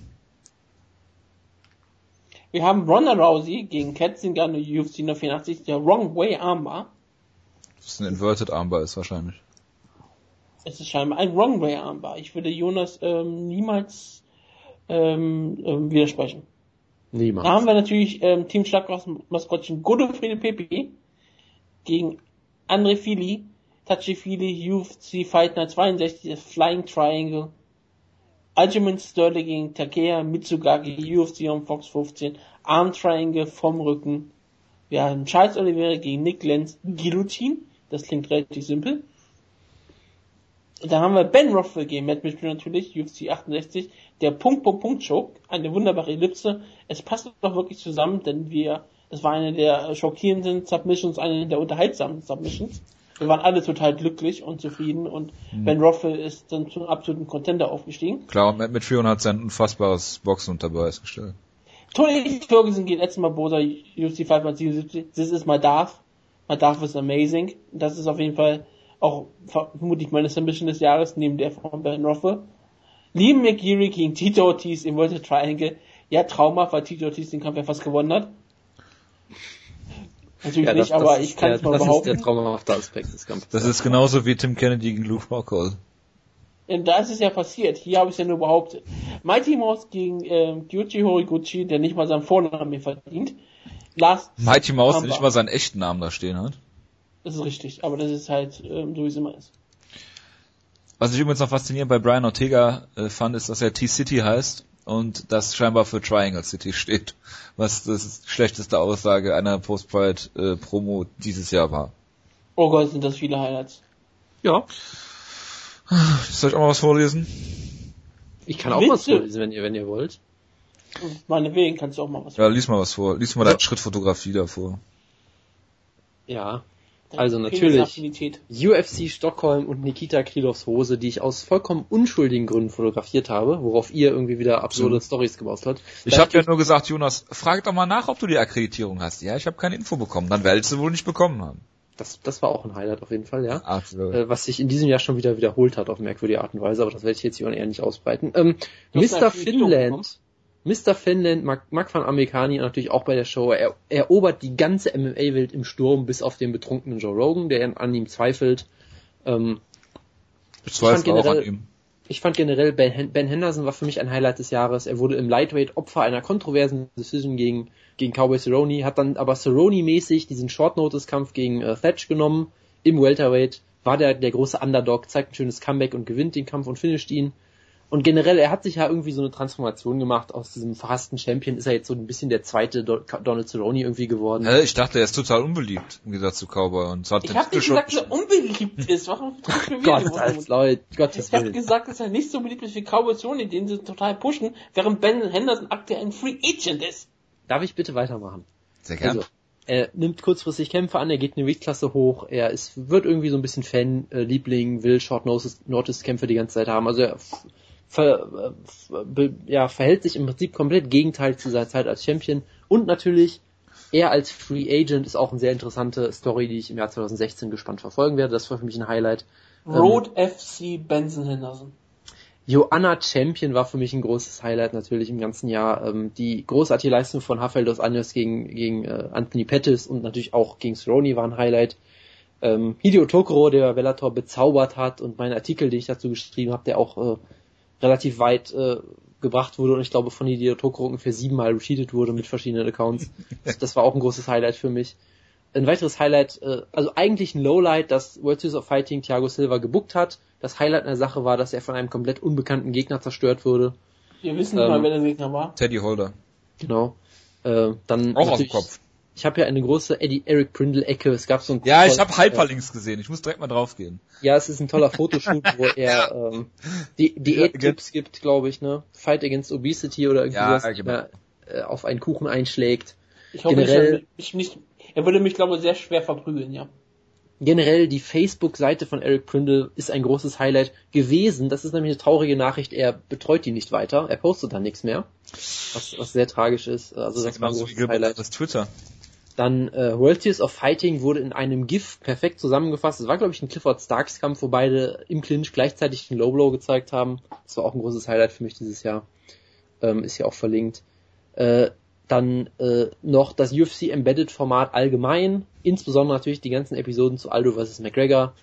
Wir haben Ronda Rousey gegen Katzinger in der UFC 84, der Wrong Way Armbar. Das ist ein Inverted Armbar ist wahrscheinlich. Es ist scheinbar ein Wrong Way Armbar. Ich würde Jonas ähm, niemals ähm, ähm, widersprechen. Niemand. Da haben wir natürlich ähm, Team Schlagkraft-Maskottchen Godofrede Pepe gegen André Fili, Tachi Fili, UFC Fight Night 62, das Flying Triangle, Aljamain Sterling gegen Takea Mitsugaki, UFC on Fox 15, Arm Triangle vom Rücken. Wir haben Charles Oliveira gegen Nick Lenz, Guillotine, das klingt relativ simpel. Dann haben wir Ben Rothwell gegen Matt Mitchell natürlich, UFC 68, der Punkt, Punkt, Punkt Choke, eine wunderbare Ellipse. Es passt doch wirklich zusammen, denn wir, das war eine der schockierenden Submissions, eine der unterhaltsamen Submissions. Wir waren alle total glücklich und zufrieden und Ben Rothwell ist dann zum absoluten Contender aufgestiegen. Klar, und Matt Mitchell hat sein unfassbares Boxen unter Beweis gestellt. Tony Ferguson gegen Edson Barbosa, UFC 577, this is my Darth. My Darth is amazing. Das ist auf jeden Fall auch vermutlich meine Submission des Jahres, neben der von Ben Rothwell. Liam McGeary gegen Tito Ortiz im World Triangle. Ja, Trauma, weil Tito Ortiz den Kampf ja fast gewonnen hat. Natürlich ja, das, nicht, aber ich kann es mal das behaupten. Das ist der traumhafte Aspekt des Kampfes. Das ist genauso wie Tim Kennedy gegen Luke Rockhold. Und da ist es ja passiert. Hier habe ich es ja nur behauptet. Mighty Mouse gegen ähm, Yuji Horiguchi, der nicht mal seinen Vornamen mehr verdient. Last Mighty Mouse, der nicht mal seinen echten Namen da stehen hat. Das ist richtig, aber das ist halt ähm, so wie es immer ist. Was ich übrigens noch faszinierend bei Brian Ortega äh, fand, ist, dass er T-City heißt und das scheinbar für Triangle City steht, was das schlechteste Aussage einer Post-Pride-Promo äh, dieses Jahr war. Oh Gott, sind das viele Highlights. Ja. Soll ich auch mal was vorlesen? Ich kann auch Witze. was vorlesen, wenn ihr, wenn ihr wollt. Meinetwegen kannst du auch mal was Ja, lies mal was vor. Lies mal ja. deine Schrittfotografie davor. Ja, also natürlich UFC Stockholm und Nikita Krylovs Hose, die ich aus vollkommen unschuldigen Gründen fotografiert habe, worauf ihr irgendwie wieder absurde mhm. Stories gebaut habt. Ich habe ja nur gesagt, Jonas, frag doch mal nach, ob du die Akkreditierung hast. Ja, ich habe keine Info bekommen. Dann werdest du wohl nicht bekommen haben. Das, das war auch ein Highlight auf jeden Fall, ja. Absolut. Äh, was sich in diesem Jahr schon wieder wiederholt hat auf merkwürdige Art und Weise, aber das werde ich jetzt hier eher nicht ausbreiten. Ähm, Mr. Finland Mr. Finland, Mark, van Amerikani natürlich auch bei der Show. Er erobert die ganze MMA-Welt im Sturm, bis auf den betrunkenen Joe Rogan, der an ihm zweifelt. Ähm, ich, fand generell, ich fand generell, ben, ben Henderson war für mich ein Highlight des Jahres. Er wurde im Lightweight Opfer einer kontroversen Decision gegen, gegen Cowboy Cerrone, hat dann aber Cerrone-mäßig diesen Short-Notice-Kampf gegen äh, Thatch genommen. Im Welterweight war der, der große Underdog, zeigt ein schönes Comeback und gewinnt den Kampf und finisht ihn. Und generell, er hat sich ja irgendwie so eine Transformation gemacht. Aus diesem verhassten Champion ist er jetzt so ein bisschen der zweite Donald Cerrone irgendwie geworden. Hä, ich dachte, er ist total unbeliebt, im Gegensatz zu Cowboy. Und hat ich habe nicht gesagt, dass er unbeliebt ist. Warum Gott, als Leute, Gottes Ich habe gesagt, dass er nicht so beliebt ist wie Cowboy Cerrone, den sie total pushen, während Ben Henderson aktuell ein Free Agent ist. Darf ich bitte weitermachen? Sehr gerne. Also, er nimmt kurzfristig Kämpfe an, er geht eine Weightklasse hoch, er ist, wird irgendwie so ein bisschen Fan, äh, Liebling, will Short Notice Kämpfe die ganze Zeit haben. Also er ver, äh, ja, verhält sich im Prinzip komplett gegenteilig zu seiner Zeit als Champion. Und natürlich, er als Free Agent ist auch eine sehr interessante Story, die ich im Jahr 2016 gespannt verfolgen werde. Das war für mich ein Highlight. Road ähm, FC Benson Henderson. Joanna Champion war für mich ein großes Highlight natürlich im ganzen Jahr. Ähm, die großartige Leistung von Rafael dos Anjos gegen, gegen äh, Anthony Pettis und natürlich auch gegen Cerrone war ein Highlight. Ähm, Hideo Tokoro, der Bellator bezaubert hat und mein Artikel, den ich dazu geschrieben habe, der auch äh, relativ weit äh, gebracht wurde und ich glaube von Hideo Tokoro ungefähr siebenmal retweetet wurde mit verschiedenen Accounts. Das, war auch ein großes Highlight für mich. Ein weiteres Highlight, äh, also eigentlich ein Lowlight, dass World Series of Fighting Thiago Silva gebuckt hat. Das Highlight einer Sache war, dass er von einem komplett unbekannten Gegner zerstört wurde. Wir wissen nicht ähm, mal, wer der Gegner war. Teddy Holder. Genau. Äh, dann auch aus dem Kopf. Ich habe ja eine große Eddie Eric Brindle Ecke. Es gab so ein Ja, ich habe Hyperlinks äh, gesehen. Ich muss direkt mal draufgehen. Ja, es ist ein toller Fotoshoot, wo er ähm, die Diät-Tipps gibt, glaube ich, ne? Fight Against Obesity oder irgendwie ja, was, genau. äh, auf einen Kuchen einschlägt. Ich hoffe, Generell, ich, nicht, er würde mich, glaube ich, sehr schwer verprügeln, ja. Generell die Facebook-Seite von Eric Prindle ist ein großes Highlight gewesen. Das ist nämlich eine traurige Nachricht. Er betreut die nicht weiter. Er postet da nichts mehr. Was, was sehr tragisch ist. Also das, das war ein großes Highlight. Das Twitter. Dann äh, World Tears of Fighting wurde in einem GIF perfekt zusammengefasst. Es war, glaube ich, ein Clifford Starks Kampf, wo beide im Clinch gleichzeitig den Low Blow gezeigt haben. Das war auch ein großes Highlight für mich dieses Jahr. Ähm, ist ja auch verlinkt. Äh, dann äh, noch das UFC Embedded Format allgemein, insbesondere natürlich die ganzen Episoden zu Aldo vs. McGregor,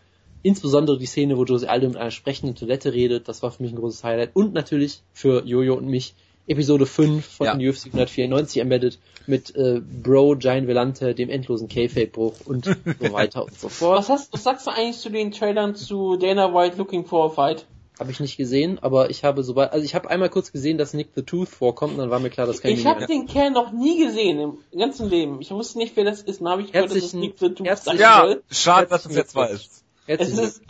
insbesondere die Szene, wo Jose Aldo mit einer sprechenden Toilette redet, das war für mich ein großes Highlight und natürlich für Jojo und mich Episode 5 von ja. UFC 194 embedded mit äh, Bro Giant Velante, dem endlosen K-Fake-Bruch und so weiter und so fort. Was, hast, was sagst du eigentlich zu den Trailern zu Dana White Looking for a Fight? Habe ich nicht gesehen, aber ich habe sobald, also ich habe einmal kurz gesehen, dass Nick the Tooth vorkommt, und dann war mir klar, dass kein Ich habe den Kerl noch nie gesehen im ganzen Leben. Ich wusste nicht, wer das ist. Dann habe ich gehört, dass es Nick the Tooth sein ja. Schade, dass es jetzt weiß. Es ist,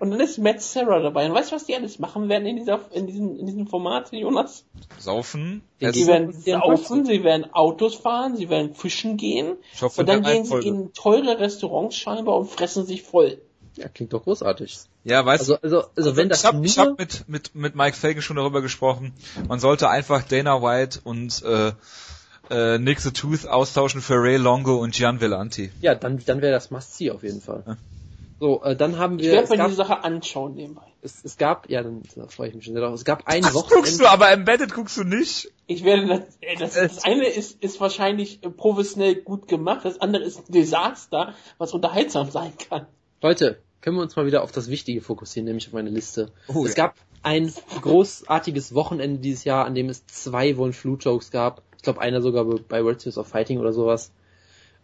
und dann ist Matt Sarah dabei. Und weißt du, was die alles machen werden in dieser, in diesem, in diesem Format, Jonas? Saufen. Sie werden saufen, sie werden Autos fahren, sie werden fischen gehen. Hoffe, und dann gehen sie in teure Restaurants scheinbar und fressen sich voll. Ja, klingt doch großartig. Ja, weißt du. Also, also, also wenn das ich habe ich hab mit, mit, mit Mike Fagan schon darüber gesprochen. Man sollte einfach Dana White und, äh, äh, Nick the Tooth austauschen für Ray Longo und Gian Vellanti. Ja, dann, dann wäre das Must-See auf jeden Fall. Ja. So, äh, dann haben Ich wir, werde es mir gab, diese Sache anschauen nebenbei. es, es gab, ja, dann da freue ich mich schon sehr drauf. Es gab ein Das guckst Wochenende. du, aber Embedded guckst du nicht. Ich werde das, das, das eine ist, ist wahrscheinlich äh, professionell gut gemacht, das andere ist ein Desaster, was unterhaltsam sein kann. Leute, können wir uns mal wieder auf das Wichtige fokussieren, nämlich auf meine Liste. Oh, es ja. gab ein großartiges Wochenende dieses Jahr, an dem es zwei Wolf Flute Jokes gab. Ich glaube, einer sogar bei World Series of Fighting oder sowas.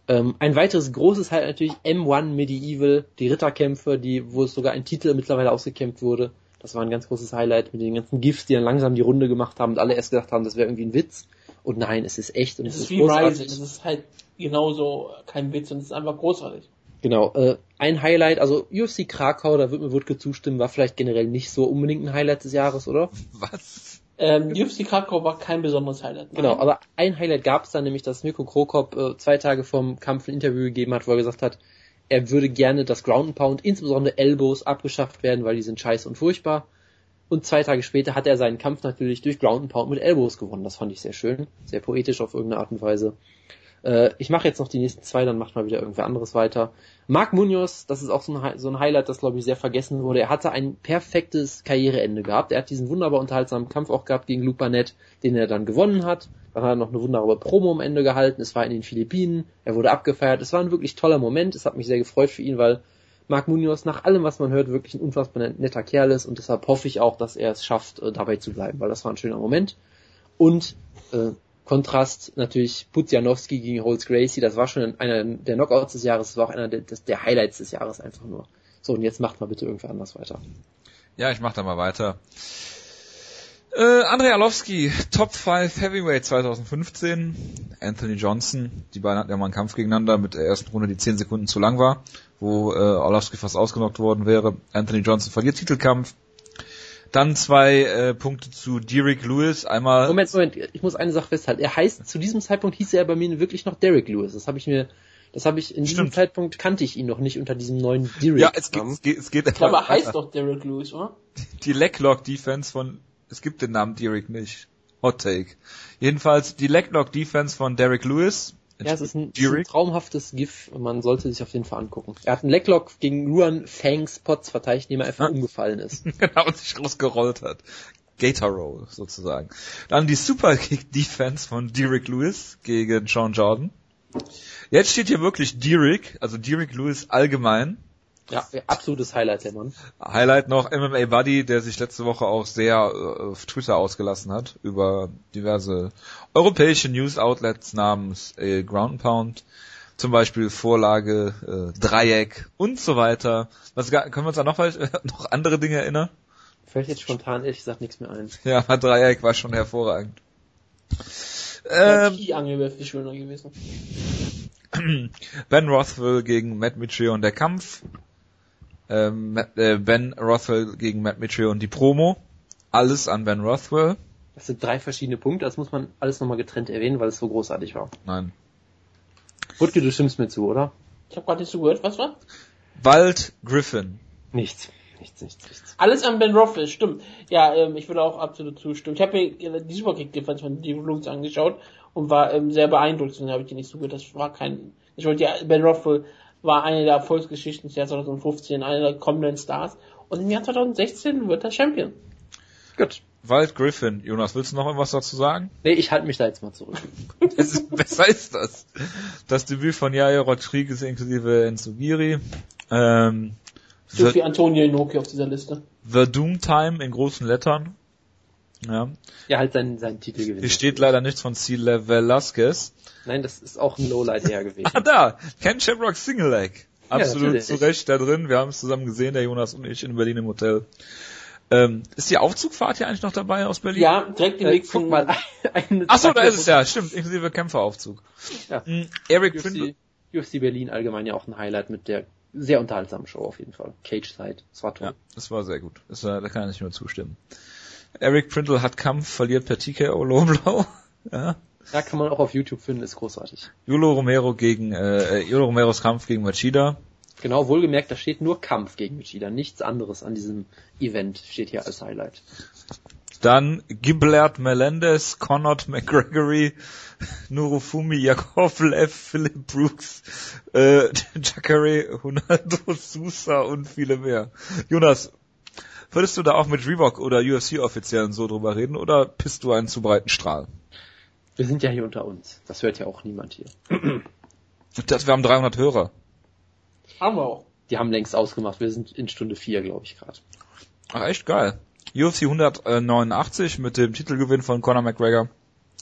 Ähm, ein weiteres großes halt natürlich M1 Medieval, die Ritterkämpfe, die, wo es sogar ein Titel mittlerweile ausgekämpft wurde. Das war ein ganz großes Highlight mit den ganzen GIFs, die dann langsam die Runde gemacht haben und alle erst gedacht haben, das wäre irgendwie ein Witz. Und nein, es ist echt und Es es, ist wie großartig. Rising, es ist halt genauso kein Witz und es ist einfach großartig. Genau, äh, ein Highlight, also UFC Krakau, da wird mir Wutke zustimmen, war vielleicht generell nicht so unbedingt ein Highlight des Jahres, oder? Was? Ähm, UFC Krakau war kein besonderes Highlight. nein. Genau, aber ein Highlight gab es dann, nämlich dass Mirko Krokop äh, zwei Tage vorm Kampf ein Interview gegeben hat, wo er gesagt hat, er würde gerne das Ground and Pound, insbesondere Elbows, abgeschafft werden, weil die sind scheiße und furchtbar. Und zwei Tage später hat er seinen Kampf natürlich durch Ground and Pound mit Elbows gewonnen. Das fand ich sehr schön, sehr poetisch auf irgendeine Art und Weise. Äh, ich mache jetzt noch die nächsten zwei, dann macht mal wieder irgendwer anderes weiter. Marc Munoz, das ist auch so ein, so ein Highlight, das glaube ich sehr vergessen wurde. Er hatte ein perfektes Karriereende gehabt. Er hat diesen wunderbar unterhaltsamen Kampf auch gehabt gegen Lupanet, den er dann gewonnen hat. Dann hat er noch eine wunderbare Promo am Ende gehalten. Es war in den Philippinen. Er wurde abgefeiert. Es war ein wirklich toller Moment. Es hat mich sehr gefreut für ihn, weil Marc Munoz nach allem, was man hört, wirklich ein unfassbar netter Kerl ist und deshalb hoffe ich auch, dass er es schafft, äh, dabei zu bleiben, weil das war ein schöner Moment. Und äh, Kontrast natürlich Pudzianowski gegen Holz Gracie, das war schon einer der Knockouts des Jahres, das war auch einer der, der Highlights des Jahres einfach nur. So, und jetzt macht mal bitte irgendwer anders weiter. Ja, ich mach da mal weiter. Äh, Andrei Arlovski, Top 5 Heavyweight 2015. Anthony Johnson. Die beiden hatten ja mal einen Kampf gegeneinander mit der ersten Runde, die 10 Sekunden zu lang war, wo äh, Arlovski fast ausgenockt worden wäre. Anthony Johnson verliert Titelkampf. Dann zwei äh, Punkte zu Derek Lewis. Einmal Moment, Moment, ich muss eine Sache festhalten. Er heißt, zu diesem Zeitpunkt hieß er bei mir wirklich noch Derek Lewis. Das habe ich mir, das habe ich, in diesem Stimmt. Zeitpunkt kannte ich ihn noch nicht unter diesem neuen Derek. ja, es geht, es geht, es geht Ich glaube, er heißt doch Derek Lewis, oder? die Leglock Defense von, es gibt den Namen Derek nicht. Hot Take. Jedenfalls die Leglock Defense von Derek Lewis. Ja, es ist ein, ein traumhaftes GIF. Man sollte sich auf jeden Fall angucken. Er hat einen Leglock gegen Ruan Fangs Potts verteidigt, indem er einfach Ah. umgefallen ist. genau, und sich rausgerollt hat. Gator Roll, sozusagen. Dann die Super Kick Defense von Derek Lewis gegen Sean Jordan. Jetzt steht hier wirklich Derek, also Derek Lewis allgemein. Ja, absolutes Highlight, der Mann. Highlight noch MMA Buddy, der sich letzte Woche auch sehr äh, auf Twitter ausgelassen hat über diverse europäische News Outlets namens äh, Ground Pound, zum Beispiel Vorlage, äh, Dreieck und so weiter. Was können wir uns da noch, noch andere Dinge erinnern? Fällt jetzt spontan ehrlich gesagt nichts mehr ein. Ja, aber Dreieck war schon hervorragend. Ähm, wäre viel schöner gewesen. ben Rothwell gegen Matt Mitchell und der Kampf. Ähm, äh, ben Rothwell gegen Matt Mitchell und die Promo. Alles an Ben Rothwell. Das sind drei verschiedene Punkte, das muss man alles nochmal getrennt erwähnen, weil es so großartig war. Nein. Wutke, du stimmst mir zu, oder? Ich habe gerade nicht so gehört, was war? Wald Griffin. Nichts. Nichts, nichts, nichts. Alles an Ben Rothwell, stimmt. Ja, ähm, ich würde auch absolut zustimmen. Ich habe mir äh, die Superkick-Defense von Steve Lutz angeschaut und war ähm, sehr beeindruckt, deswegen habe ich die nicht zugehört. Das war kein, ich wollte ja, Ben Rothwell war eine der Erfolgsgeschichten des Jahres 2015, einer der kommenden Stars und im Jahr 2016 wird er Champion. Gut. Wald Griffin. Jonas, willst du noch irgendwas dazu sagen? Nee, ich halte mich da jetzt mal zurück. Es ist, besser ist das. Das Debüt von Jair Rodriguez inklusive Enzugiri. Ähm, So viel Antonio Inoki auf dieser Liste. The Doom Time in großen Lettern. Ja. Er halt seinen, seinen Titel gewinnt. Hier steht leider nichts von C. Velasquez. Nein, das ist auch ein Lowlight eher gewesen. Ah, da! Ken Shamrock Single Leg. Absolut natürlich. zu Recht da drin. Wir haben es zusammen gesehen, der Jonas und ich in Berlin im Hotel. Ähm, ist die Aufzugfahrt hier eigentlich noch dabei aus Berlin? Ja, direkt im Äh, nächsten guck mal, eine Ach so, da ist es ja, stimmt, inklusive Kämpferaufzug. Ja. Mm, Eric Prindle. UFC, UFC Berlin allgemein ja auch ein Highlight mit der sehr unterhaltsamen Show auf jeden Fall. Cage Side. Das war toll. Ja, das war sehr gut. Das war, da kann ich nur zustimmen. Eric Prindle hat Kampf, verliert per TKO Low Blow. Ja. Ja, kann man auch auf YouTube finden, ist großartig. Yulo Romero gegen, äh, Yulo Romeros Kampf gegen Machida. Genau, wohlgemerkt, da steht nur Kampf gegen Michida, nichts anderes an diesem Event steht hier als Highlight. Dann Giblert Melendez, Connaught McGregory, Nurufumi Yakovlev, Philip Brooks, äh, Jacare Ronaldo Sousa und viele mehr. Jonas, würdest du da auch mit Reebok oder UFC-Offiziellen so drüber reden oder pisst du einen zu breiten Strahl? Wir sind ja hier unter uns. Das hört ja auch niemand hier. Das, wir haben 300 Hörer. Haben wir auch. Die haben längst ausgemacht. Wir sind in Stunde 4, glaube ich, gerade. Ach, echt geil. UFC 189 mit dem Titelgewinn von Conor McGregor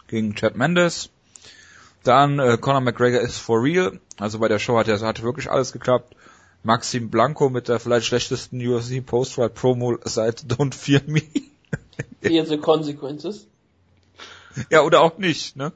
gegen Chad Mendes. Dann äh, Conor McGregor ist for real. Also bei der Show hat er hat wirklich alles geklappt. Maxim Blanco mit der vielleicht schlechtesten UFC Post-Fight Promo seit Don't Fear Me. Here's the consequences. ja, oder auch nicht, ne?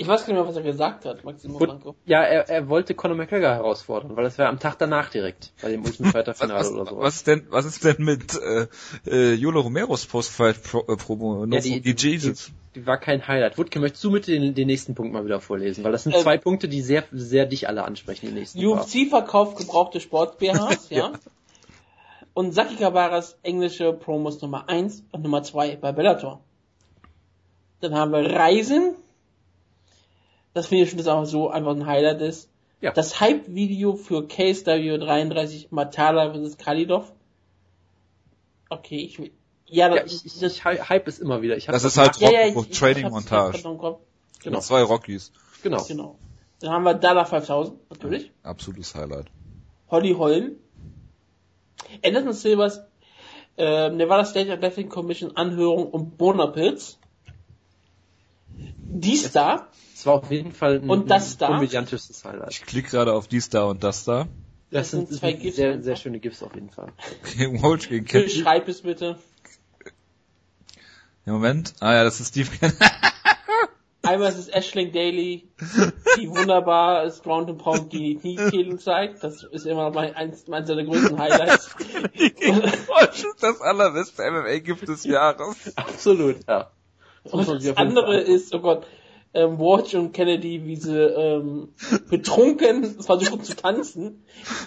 Ich weiß gar nicht mehr, was er gesagt hat, Maximo Gut. Franco. Ja, er, er wollte Conor McGregor herausfordern, weil das wäre am Tag danach direkt, bei dem Ultimate Fighter Was, Finale was, oder so. was ist denn, was ist denn mit äh, äh, Jolo Romeros Post-Fight äh, Promo? Ja, die, die, Jesus. Die war kein Highlight. Wutke, möchtest du mit den, den nächsten Punkt mal wieder vorlesen? Weil das sind Ähm, zwei Punkte, die sehr, sehr dich alle ansprechen, die nächsten. UFC verkauft gebrauchte Sport-BHs, ja. Und Saki Kabaras englische Promos Nummer 1 und Nummer 2 bei Bellator. Dann haben wir Reisen. Das finde ich schon das auch so einfach ein Highlight ist. Ja. Das Hype-Video für KSW 33 Matala vs. Khalidov. Okay, ich will, ja, Ja, das, ich, ich, ich hype es immer wieder. Ich Das ist halt ja, ja, Rock- ich, ich, Trading hab's- Montage. ich hab's im Kopf. Genau. Zwei Rockies. Genau. genau. Dann haben wir Dalla 5000, natürlich. Absolutes Highlight. Holly Holm, Anderson Silvers, äh, Nevada State Athletic Commission Anhörung und Bonapilz. Dies da, Es war auf jeden Fall ein, Und das ein da? komödiantisches Highlight. Ich klicke gerade auf dies da und das da. Das Das sind sind, zwei GIFs sehr, sehr schöne GIFs auf jeden Fall. Ken. schreib es bitte. Im Moment. Ah ja, das ist Steve. Einmal ist es Ashling Daly, die wunderbar das Ground and Pound die Kniekehlung zeigt. Das ist immer noch mein, eins, eins der größten Highlights. Das allerbeste MMA-Gift des Jahres. Absolut, ja. Und das andere Fall- ist, oh Gott, ähm, Watch und Kennedy, wie sie ähm, betrunken versuchen zu tanzen,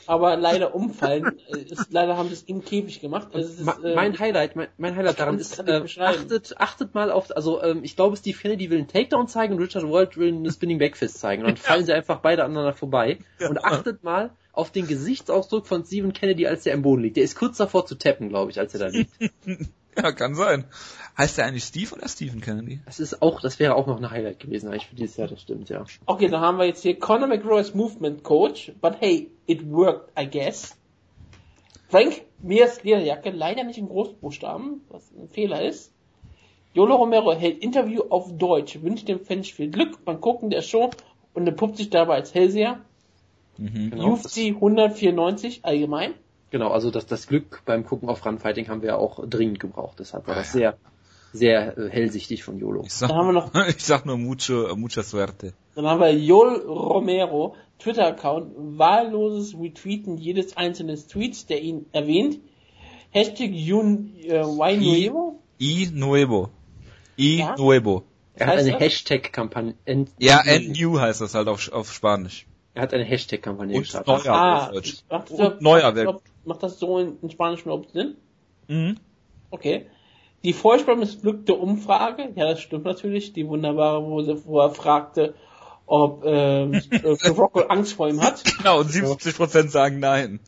aber leider umfallen. Äh, ist, leider haben sie es im Käfig gemacht. Es ist, äh, mein Highlight, mein, mein Highlight daran ist, äh, achtet, achtet mal auf, also ähm, ich glaube Steve Kennedy will einen Takedown zeigen und Richard Walt will eine Spinning Backfist zeigen. Und dann fallen sie einfach beide aneinander vorbei. Und achtet mal auf den Gesichtsausdruck von Stephen Kennedy, als der im Boden liegt. Der ist kurz davor zu tappen, glaube ich, als er da liegt. Ja, kann sein. Heißt der eigentlich Steve oder Stephen Kennedy? Das ist auch, das wäre auch noch ein Highlight gewesen, eigentlich für dieses Jahr, das stimmt, ja. Okay, dann haben wir jetzt hier Conor McGraw als Movement Coach, but hey, it worked, I guess. Frank Mears Lederjacke, leider nicht in Großbuchstaben, was ein Fehler ist. Yolo Romero hält Interview auf Deutsch, wünscht dem Fans viel Glück beim Gucken der Show und entpuppt sich dabei als Hellseher. Genau, das, UFC 194 allgemein. genau also das, das Glück beim Gucken auf Runfighting haben wir ja auch dringend gebraucht. Deshalb war das sehr, sehr äh, hellsichtig von YOLO. Ich sag, Dann haben wir noch- ich sag nur mucho, mucha suerte. Dann haben wir Yol Romero, Twitter-Account, wahlloses Retweeten jedes einzelnen Tweets, der ihn erwähnt. Hashtag Yun äh, Wainuevo. I nuevo. I Ja? nuevo. Er hat eine das? Hashtag-Kampagne, Ja, and new heißt das halt auf, auf Spanisch. er hat eine Hashtag-Kampagne gestartet. Neuer Ah, auf Deutsch. macht das, Und neuer Welt. macht, macht das so in, in Spanisch überhaupt Sinn? Mhm. Okay. Die furchtbar missglückte Umfrage, ja, das stimmt natürlich, die wunderbare, wo, sie, wo er fragte, ob ähm, äh, Rocco Angst vor ihm hat. Genau, und 70% sagen nein.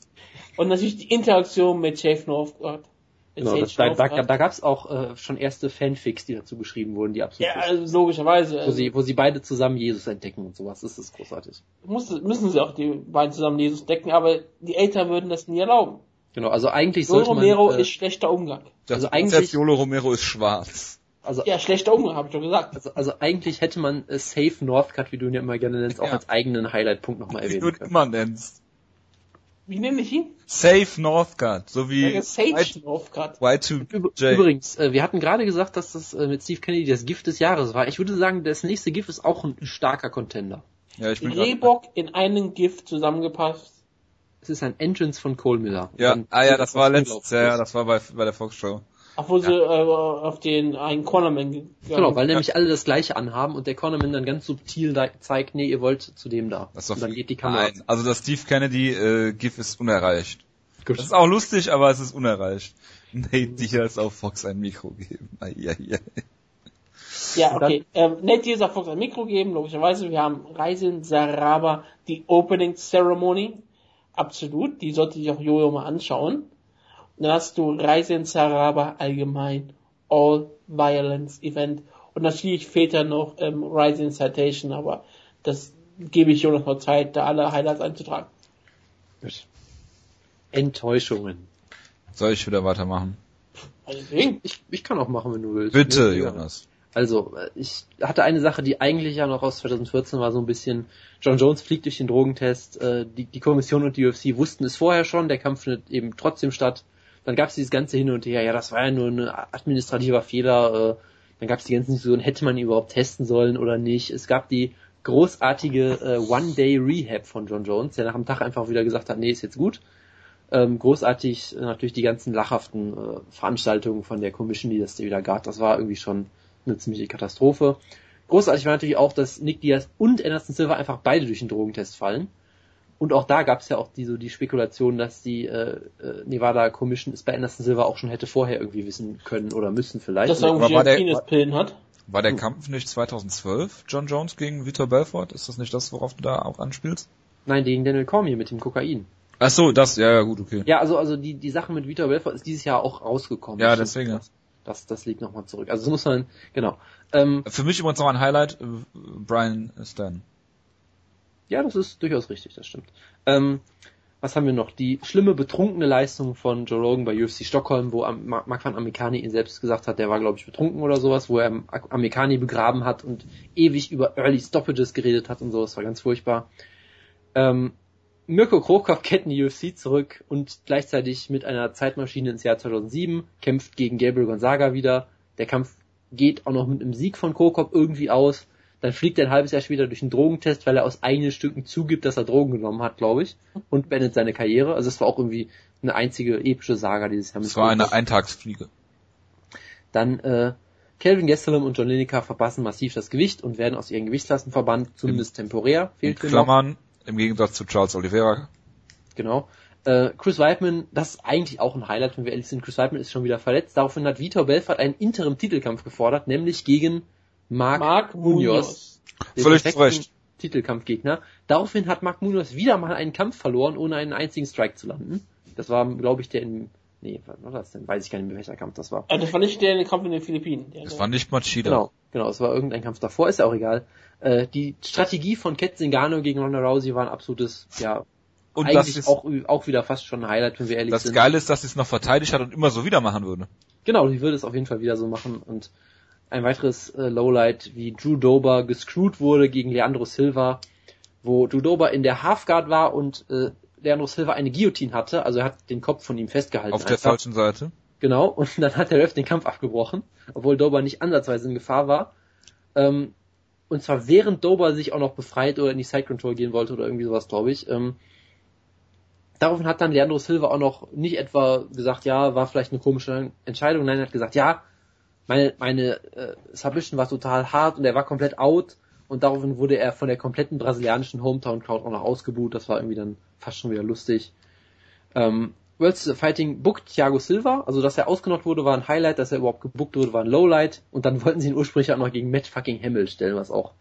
Und natürlich die Interaktion mit Chave Northgard. Mit Genau, das, da, da, da gab es auch äh, schon erste Fanfics, die dazu geschrieben wurden, die absolut Ja, also logischerweise. wo, Also, sie, wo sie beide zusammen Jesus entdecken und sowas. Das ist großartig. muss, müssen sie auch die beiden zusammen Jesus decken, aber die Eltern würden das nie erlauben. Genau, also eigentlich Yolo sollte man, Romero äh, ist schlechter Umgang. Also eigentlich- Yolo Romero ist schwarz. also, Ja, schlechter Umgang, habe ich doch gesagt. also, also eigentlich hätte man äh, Safe Northcut, wie du ihn ja immer gerne nennst, auch Ja. als eigenen Highlight-Punkt nochmal Wie du erwähnen ihn können. immer nennst. Wie nenne ich ihn? Safe Northgard, so wie Ja, Sage. Üb- Y2J. Übrigens, äh, wir hatten gerade gesagt, dass das äh, mit Steve Kennedy das Gift des Jahres war. Ich würde sagen, das nächste Gift ist auch ein starker Contender. Ja, ich bin grad, Rehbock in einen Gift zusammengepasst. Es ist ein Entrance von Cole Miller. ja, Und ah ja, das war letztes Jahr, ja, das war bei, bei der Fox Show. Obwohl sie äh, auf den einen Cornerman gegangen Genau, weil nämlich alle das gleiche anhaben und der Cornerman dann ganz subtil da zeigt, nee, ihr wollt zu dem da. Das ist doch und dann geht die Kamera. Nein, also das Steve Kennedy äh, GIF ist unerreicht. Gut. Das ist auch lustig, aber es ist unerreicht. Nate Diaz auf Fox ein Mikro geben. Eieiei. Ja, okay. Ähm, Nate Diaz auf Fox ein Mikro geben, logischerweise. Wir haben Reisen Saraba, die Opening Ceremony. Absolut. Die sollte sich auch Jojo mal anschauen. Und dann hast du Reisen Saraba allgemein. All Violence Event. Und natürlich fehlt ja noch ähm, Rising Citation, aber das gebe ich Jonas noch Zeit, da alle Highlights einzutragen. Enttäuschungen. Soll ich wieder weitermachen? Ich, ich kann auch machen, wenn du willst. Bitte, Ja. Jonas. Also, äh, ich hatte eine Sache, die eigentlich ja noch aus 2014 war, so ein bisschen, John Jones fliegt durch den Drogentest, äh, die, die Kommission und die UFC wussten es vorher schon, der Kampf findet eben trotzdem statt. Dann gab es dieses ganze Hin und Her, ja, das war ja nur ein administrativer Fehler, äh, dann gab es die ganzen Diskussionen, hätte man ihn überhaupt testen sollen oder nicht. Es gab die großartige One-Day-Rehab von John Jones, der nach dem Tag einfach wieder gesagt hat, nee, ist jetzt gut. Ähm, großartig natürlich die ganzen lachhaften Veranstaltungen von der Commission, die das da wieder gab. Das war irgendwie schon eine ziemliche Katastrophe. Großartig war natürlich auch, dass Nick Diaz und Anderson Silva einfach beide durch den Drogentest fallen. Und auch da gab es ja auch die, so die Spekulation, dass die äh, äh, Nevada Commission es bei Anderson Silva auch schon hätte vorher irgendwie wissen können oder müssen vielleicht. Dass er Und- war irgendwie der- Penispillen hat. War der Kampf nicht 2012, John Jones gegen Vitor Belfort? Ist das nicht das, worauf du da auch anspielst? Nein, gegen Daniel Cormier mit dem Kokain. Ach so, das, ja, ja, gut, okay. Ja, also also die die Sache mit Vitor Belfort ist dieses Jahr auch rausgekommen. Ja, deswegen, ja. Das das liegt nochmal zurück. Also das muss man genau. Ähm, Für mich übrigens noch ein Highlight, äh, Brian Stan. Ja, das ist durchaus richtig, das stimmt. Ähm, was haben wir noch? Die schlimme betrunkene Leistung von Joe Rogan bei UFC Stockholm, wo Am- Ma- Mark van Amikani ihn selbst gesagt hat, der war, glaube ich, betrunken oder sowas, wo er Am- Amikani begraben hat und ewig über Early Stoppages geredet hat und so, das war ganz furchtbar. Ähm, Mirko Krokop kehrt in die UFC zurück und gleichzeitig mit einer Zeitmaschine ins Jahr 2007, kämpft gegen Gabriel Gonzaga wieder. Der Kampf geht auch noch mit einem Sieg von Krokop irgendwie aus. Dann fliegt er ein halbes Jahr später durch einen Drogentest, weil er aus eigenen Stücken zugibt, dass er Drogen genommen hat, glaube ich, und beendet seine Karriere. Also es war auch irgendwie eine einzige epische Saga dieses Jahr. mit Das war eine. Eintagsfliege. Dann äh, Kelvin Gastelum und John Lineker verpassen massiv das Gewicht und werden aus ihren Gewichtsklassen verbannt, zumindest temporär. In Fehlt hier noch. Im Gegensatz zu Charles Oliveira. Genau. Äh, Chris Weidman, das ist eigentlich auch ein Highlight, wenn wir ehrlich sind. Chris Weidman ist schon wieder verletzt. Daraufhin hat Vitor Belfort einen Interim-Titelkampf gefordert, nämlich gegen Mark, Mark Munoz. Völlig zu Recht. Titelkampfgegner. Daraufhin hat Mark Munoz wieder mal einen Kampf verloren, ohne einen einzigen Strike zu landen. Das war, glaube ich, der in, nee, was war das denn? Weiß ich gar nicht mehr, welcher Kampf das war. Äh, das war nicht der Kampf in den Philippinen. Der Das war nicht Machida. Genau, genau, es war irgendein Kampf davor, ist ja auch egal. Äh, die Strategie von Ket Zingano gegen Ronda Rousey war ein absolutes, ja, Und das eigentlich ist, auch, auch wieder fast schon ein Highlight, wenn wir ehrlich das sind. Geile ist, dass sie es noch verteidigt hat und immer so wieder machen würde. Genau, die würde es auf jeden Fall wieder so machen und ein weiteres äh, Lowlight, wie Drew Dober gescrewt wurde gegen Leandro Silva, wo Drew Dober in der Halfguard war und äh, Leandro Silva eine Guillotine hatte, also er hat den Kopf von ihm festgehalten. Auf der einfach. falschen Seite. Genau, und dann hat der Ref den Kampf abgebrochen, obwohl Dober nicht ansatzweise in Gefahr war. Ähm, und zwar während Dober sich auch noch befreit oder in die Side Control gehen wollte oder irgendwie sowas, glaube ich. Ähm, daraufhin hat dann Leandro Silva auch noch nicht etwa gesagt, ja, war vielleicht eine komische Entscheidung, nein, er hat gesagt, ja, meine, meine äh, Submission war total hart und er war komplett out und daraufhin wurde er von der kompletten brasilianischen Hometown Crowd auch noch ausgebuht, das war irgendwie dann fast schon wieder lustig. Ähm, World Fighting bookt Thiago Silva, also dass er ausgenockt wurde, war ein Highlight, dass er überhaupt gebuckt wurde, war ein Lowlight und dann wollten sie ihn ursprünglich auch noch gegen Matt fucking Hamill stellen, was auch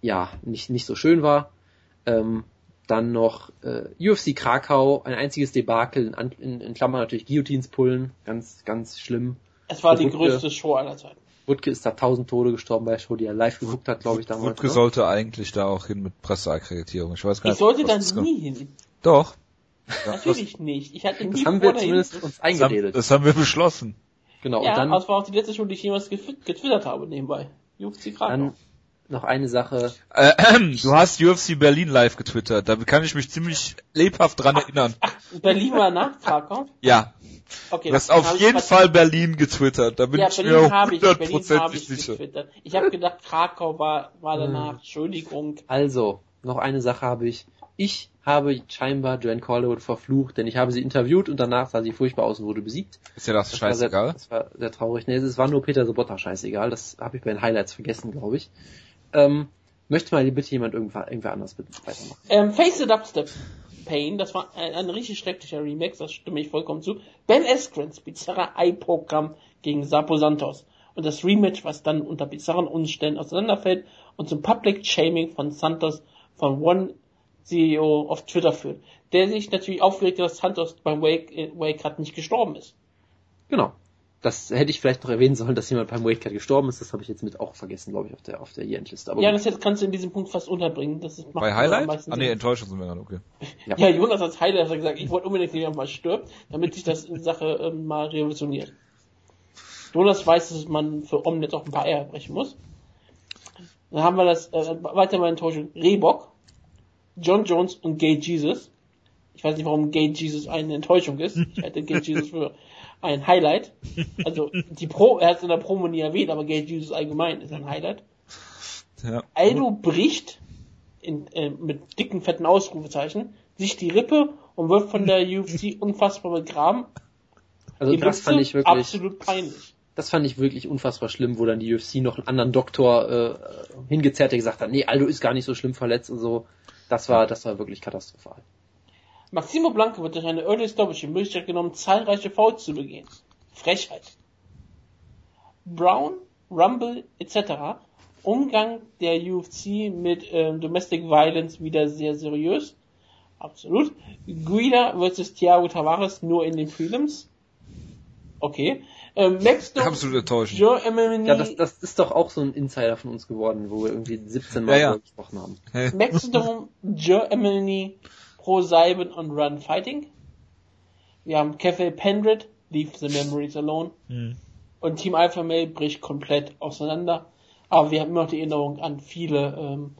ja nicht nicht so schön war. Ähm, dann noch äh, UFC Krakau, ein einziges Debakel, in, in, in Klammern natürlich Guillotines pullen, ganz ganz schlimm. Es war die Wutke. größte Show aller Zeiten. Wutke ist da tausend Tode gestorben bei der Show, die er live geguckt hat, glaube ich damals. Wutke ne? sollte eigentlich da auch hin mit Presseakkreditierung. Ich weiß gar Ich nicht. sollte was da nie hin. Doch. Natürlich nicht. Ich hatte nie Das haben vor, wir zumindest zu- uns das, haben, eingeredet. das haben wir beschlossen. Genau, Ja, und dann es war auch die letzte Show, die ich jemals getwi- getwittert habe nebenbei. UFC Krakau. Dann noch eine Sache. Äh, du hast UFC Berlin live getwittert. Da kann ich mich ziemlich lebhaft dran erinnern. Berlin war nach Krakau? Ja, Okay. du hast auf jeden Fall Berlin getwittert. Da bin Ja, ich Berlin mir habe ich, Berlin habe hundertprozentig ich sicher. getwittert. Ich habe gedacht, Krakau war, war Hm. danach. Entschuldigung. Also, noch eine Sache habe ich. Ich habe scheinbar Joanne Calderwood verflucht, denn ich habe sie interviewt und danach sah sie furchtbar aus und wurde besiegt. Ist ja das Das war sehr, scheißegal. das war sehr traurig. Nee, es war nur Peter Sobotta scheißegal. Das habe ich bei den Highlights vergessen, glaube ich. Ähm, möchte mal bitte jemand irgendwer, irgendwer anders bitte weitermachen. Ähm, Face the Dubstep. Pain, das war ein, ein richtig schrecklicher Remix, das stimme ich vollkommen zu. Ben Askrens bizarrer Eye-Programm gegen Sapo Santos. Und das Rematch, was dann unter bizarren Umständen auseinanderfällt und zum Public Shaming von Santos von One CEO auf Twitter führt. Der sich natürlich aufregt, dass Santos beim Wake, äh, Wake Cut nicht gestorben ist. Genau. Das hätte ich vielleicht noch erwähnen sollen, dass jemand beim Wakecat gestorben ist. Das habe ich jetzt mit auch vergessen, glaube ich, auf der auf der Event-Liste. Aber Ja, gut. das jetzt kannst du in diesem Punkt fast unterbringen. Das ist, macht Bei am Highlight? Ah nee. Enttäuschung sind wir dann, okay. Ja. Ja, Jonas als Highlight hat gesagt, ich wollte unbedingt, dass jemand mal stirbt, damit sich das in Sache ähm, mal revolutioniert. Jonas weiß, dass man für Omnet auch ein paar Eier brechen muss. Dann haben wir das, äh, weiter mal Enttäuschung. Reebok, John Jones und Gay Jesus. Ich weiß nicht, warum Gay Jesus eine Enttäuschung ist. Ich halte Gay Jesus für ein Highlight. Also, die Pro, er hat es in der Promo nie erwähnt, aber Gay Jesus allgemein ist ein Highlight. Ja. Aldo bricht in, äh, mit dicken, fetten Ausrufezeichen sich die Rippe und wird von der UFC unfassbar begraben. also Die das Lüfte fand ich wirklich, absolut peinlich. das fand ich wirklich unfassbar schlimm, wo dann die UFC noch einen anderen Doktor äh, hingezerrt, der gesagt hat, nee, Aldo ist gar nicht so schlimm verletzt und so. Das war, das war wirklich katastrophal. Maximo Blanco wird durch eine Early Stoppage die Möglichkeit genommen, zahlreiche Fouls zu begehen. Frechheit. Brown, Rumble etc. Umgang der UFC mit ähm, Domestic Violence wieder sehr seriös. Absolut. Guida versus Thiago Tavares nur in den Prelims. Okay. Ähm, Max Dom, Absolut enttäuschend. Joe Emily, Ja, das, das ist doch auch so ein Insider von uns geworden, wo wir irgendwie 17 Mal Ja, ja. gesprochen haben. Maxdome, Joe Emily, Pro Seiben und Run Fighting. Wir haben Kevin Pendred, Leave the Memories Alone. Hm. Und Team Alpha Male bricht komplett auseinander. Aber wir haben immer noch die Erinnerung an viele, ähm,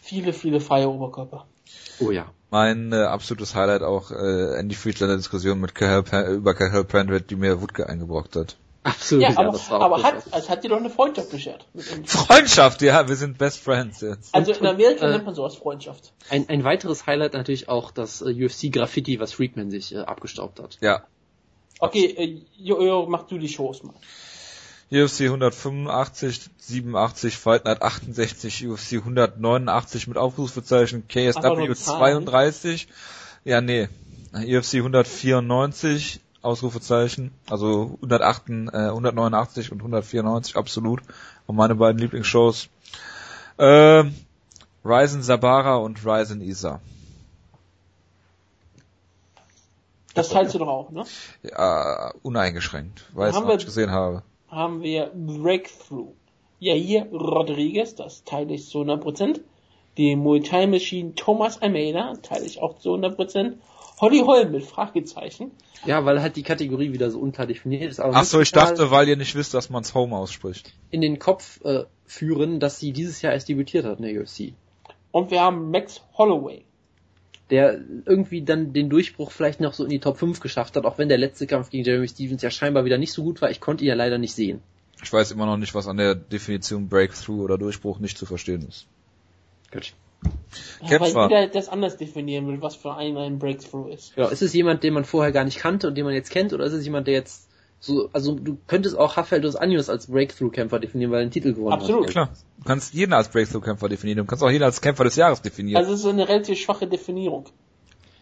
viele, viele freie Oberkörper. Oh ja. Mein äh, absolutes Highlight auch äh, Andy Friedlander Diskussion mit Cahill, über Cahill Pandred, die mir Wutke eingebrockt hat. Absolut. Ja, aber, das war auch aber hat, es hat dir doch eine Freundschaft beschert. Freundschaft, ja, wir sind Best Friends jetzt. Also in Amerika äh, nennt man sowas Freundschaft. ein, ein weiteres Highlight natürlich auch das äh, UFC-Graffiti, was Freakman sich äh, abgestaubt hat. Ja. Okay, äh, Jojo, mach du die Shows mal. UFC 185, 87, Fight Night 68, UFC 189 mit aber KSW nur Zahlen. 32, ja nee, UFC 194, Ausrufezeichen, also 108, äh, 189 und 194 absolut, und meine beiden Lieblingsshows. Ähm, Ryzen Sabara und Ryzen Isa. Das teilst du doch auch, ne? Ja, uneingeschränkt, weil ich es gesehen habe. Haben wir Breakthrough. Jair Rodriguez, das teile ich zu 100%. Die Muay Thai Machine Thomas Almeida, teile ich auch zu 100%. Holly Holm mit Fragezeichen. Ja, weil halt die Kategorie wieder so unklar definiert ist. Aber Ach so, ich dachte, weil ihr nicht wisst, dass man's Home ausspricht. in den Kopf äh, führen, dass sie dieses Jahr erst debütiert hat in der UFC. Und wir haben Max Holloway. Der irgendwie dann den Durchbruch vielleicht noch so in die Top 5 geschafft hat, auch wenn der letzte Kampf gegen Jeremy Stevens ja scheinbar wieder nicht so gut war. Ich konnte ihn ja leider nicht sehen. Ich weiß immer noch nicht, was an der Definition Breakthrough oder Durchbruch nicht zu verstehen ist. Gut. Ja, weil jeder das anders definieren will, was für einen ein Breakthrough ist. Ja, ist es jemand, den man vorher gar nicht kannte und den man jetzt kennt, oder ist es jemand, der jetzt so, also du könntest auch Rafael dos Anjos als Breakthrough-Kämpfer definieren, weil er einen Titel gewonnen Absolut. hat. Klar. Du kannst jeden als Breakthrough-Kämpfer definieren. Du kannst auch jeden als Kämpfer des Jahres definieren. Also es ist eine relativ schwache Definierung.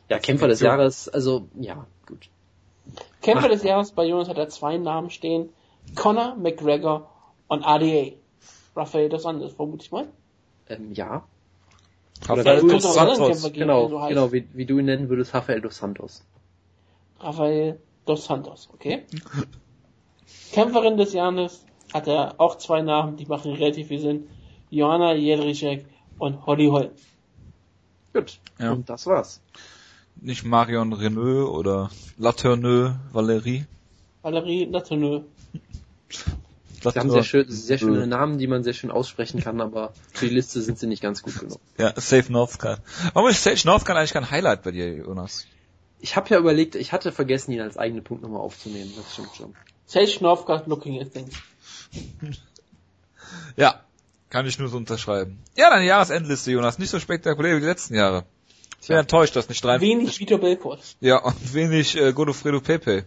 Ja, Kämpfer des. Jahres, also, ja, gut. Kämpfer Ach. des Jahres bei Jonas hat er zwei Namen stehen. Conor McGregor und ADA. Rafael dos Anjos, vermute ich mal. Ähm, ja. Rafael anderer Santos. Kämpfer geben, Genau, so genau, wie, wie du ihn nennen würdest, Rafael dos Santos. Rafael dos Santos, okay? Kämpferin des Jahres hat er auch zwei Namen, die machen relativ viel Sinn. Johanna Jedrzejczyk und Holly Holm. Gut. Ja. Und das war's. Nicht Marion Renault oder Latourneux Valérie. Valerie Latourneux. Sie haben sehr, schön, sehr schöne Namen, die man sehr schön aussprechen kann, aber für die Liste sind sie nicht ganz gut genug. Ja, Safe Northcutt. Warum ist Sage Northcutt eigentlich kein Highlight bei dir, Jonas? Ich habe ja überlegt, ich hatte vergessen, ihn als eigene Punkt nochmal aufzunehmen. Das stimmt schon. Sage Northcutt looking at things. Ja, kann ich nur so unterschreiben. Ja, deine Jahresendliste, Jonas. Nicht so spektakulär wie die letzten Jahre. Ich bin Tja. enttäuscht, dass nicht rein. Wenig Vitor Belfort. Ja, und wenig äh, Godofredo Pepe.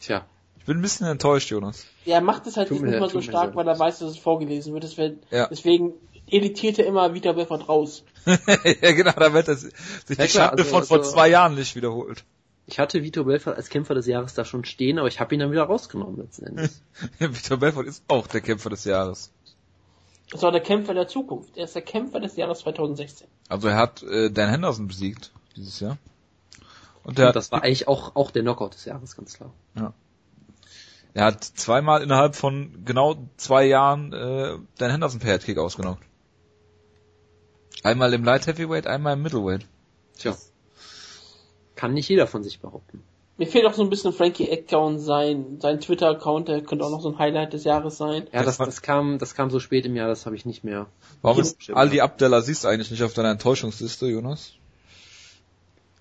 Tja, Ich bin ein bisschen enttäuscht, Jonas. Er macht es halt nicht mehr so stark, weil er weiß, dass es vorgelesen wird. Das wär, Ja. Deswegen, editierte immer Vita Belfort raus. ja, genau, damit das sich die Ja, Schande also- von vor also- zwei Jahren nicht wiederholt. Ich hatte Vito Belfort als Kämpfer des Jahres da schon stehen, aber ich habe ihn dann wieder rausgenommen letzten Endes. Victor Belfort ist auch der Kämpfer des Jahres. Das war der Kämpfer der Zukunft. Er ist der Kämpfer des Jahres 2016. Also er hat äh, Dan Henderson besiegt dieses Jahr. Und er Und hat, das war eigentlich auch, auch der Knockout des Jahres, ganz klar. er hat zweimal innerhalb von genau zwei Jahren äh, Dan Henderson per Headkick ausgenockt. Einmal im Light Heavyweight, einmal im Middleweight. Tja. Kann nicht jeder von sich behaupten. Mir fehlt auch so ein bisschen Frankie Edgar und sein, sein Twitter-Account, der könnte auch noch so ein Highlight des Jahres sein. Ja, Das das, kam, das kam so spät im Jahr, das habe ich nicht mehr. Warum ist Aldi. Abdelaziz eigentlich nicht auf deiner Enttäuschungsliste, Jonas?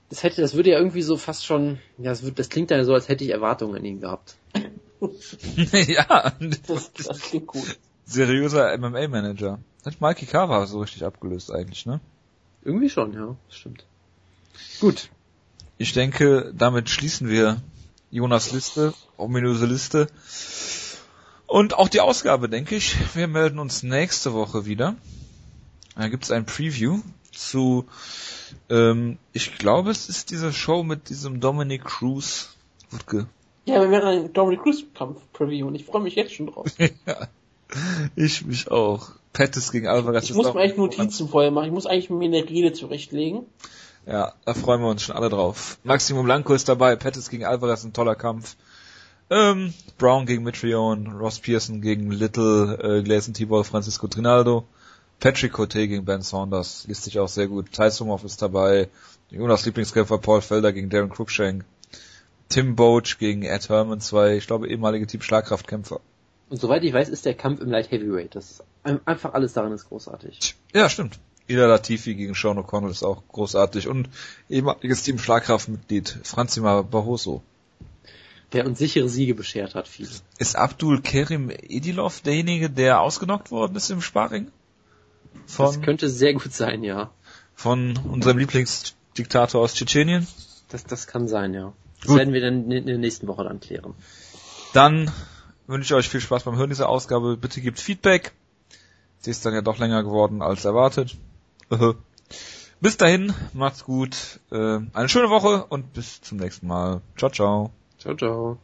Das hätte, das würde ja irgendwie so fast schon, ja, das, wird, das klingt ja so, als hätte ich Erwartungen an ihn gehabt. ja, Das, das klingt gut. seriöser MMA-Manager. Hat Mikey Carver so richtig abgelöst eigentlich, ne? Irgendwie schon, ja, stimmt. Gut. Ich denke, damit schließen wir Jonas Liste, ominöse Liste. Und auch die Ausgabe, denke ich. Wir melden uns nächste Woche wieder. Da gibt's ein Preview zu, ähm, ich glaube, es ist diese Show mit diesem Dominic Cruz. Wutke. Ja, wir werden einen Dominic Cruz Kampf Preview und ich freue mich jetzt schon drauf. Ich mich auch. Pettis gegen Alvarez. Ich ist muss mir eigentlich Notizen vorher machen. Ich muss eigentlich mir eine Rede zurechtlegen. Ja, da freuen wir uns schon alle drauf. Maximum Blanco ist dabei, Pettis gegen Alvarez, ein toller Kampf. Ähm, Brown gegen Mitrione, Ross Pearson gegen Little, äh, Gleason Tibor, Francisco Trinaldo, Patrick Cote gegen Ben Saunders, liest sich auch sehr gut. Tyson ist dabei, Jonas Lieblingskämpfer Paul Felder gegen Darren Cruikshank, Tim Boach gegen Ed Herman, zwei, ich glaube, ehemalige Team Schlagkraftkämpfer. Und soweit ich weiß, ist der Kampf im Light Heavyweight. Das einfach alles daran ist großartig. Ja, stimmt. Ida Latifi gegen Sean O'Connell ist auch großartig und ehemaliges Team Schlagkraftmitglied Franzima Barroso. Der uns sichere Siege beschert hat, viele. Ist Abdul Kerim Edilov derjenige, der ausgenockt worden ist im Sparring? Das Von, könnte sehr gut sein, ja. von unserem Lieblingsdiktator aus Tschetschenien? Das, das kann sein, ja. Das Gut. werden wir dann in der nächsten Woche dann klären. Dann wünsche ich euch viel Spaß beim Hören dieser Ausgabe. Bitte gebt Feedback. Sie ist dann ja doch länger geworden als erwartet. bis dahin, macht's gut, äh, eine schöne Woche und bis zum nächsten Mal. Ciao, ciao. Ciao, ciao.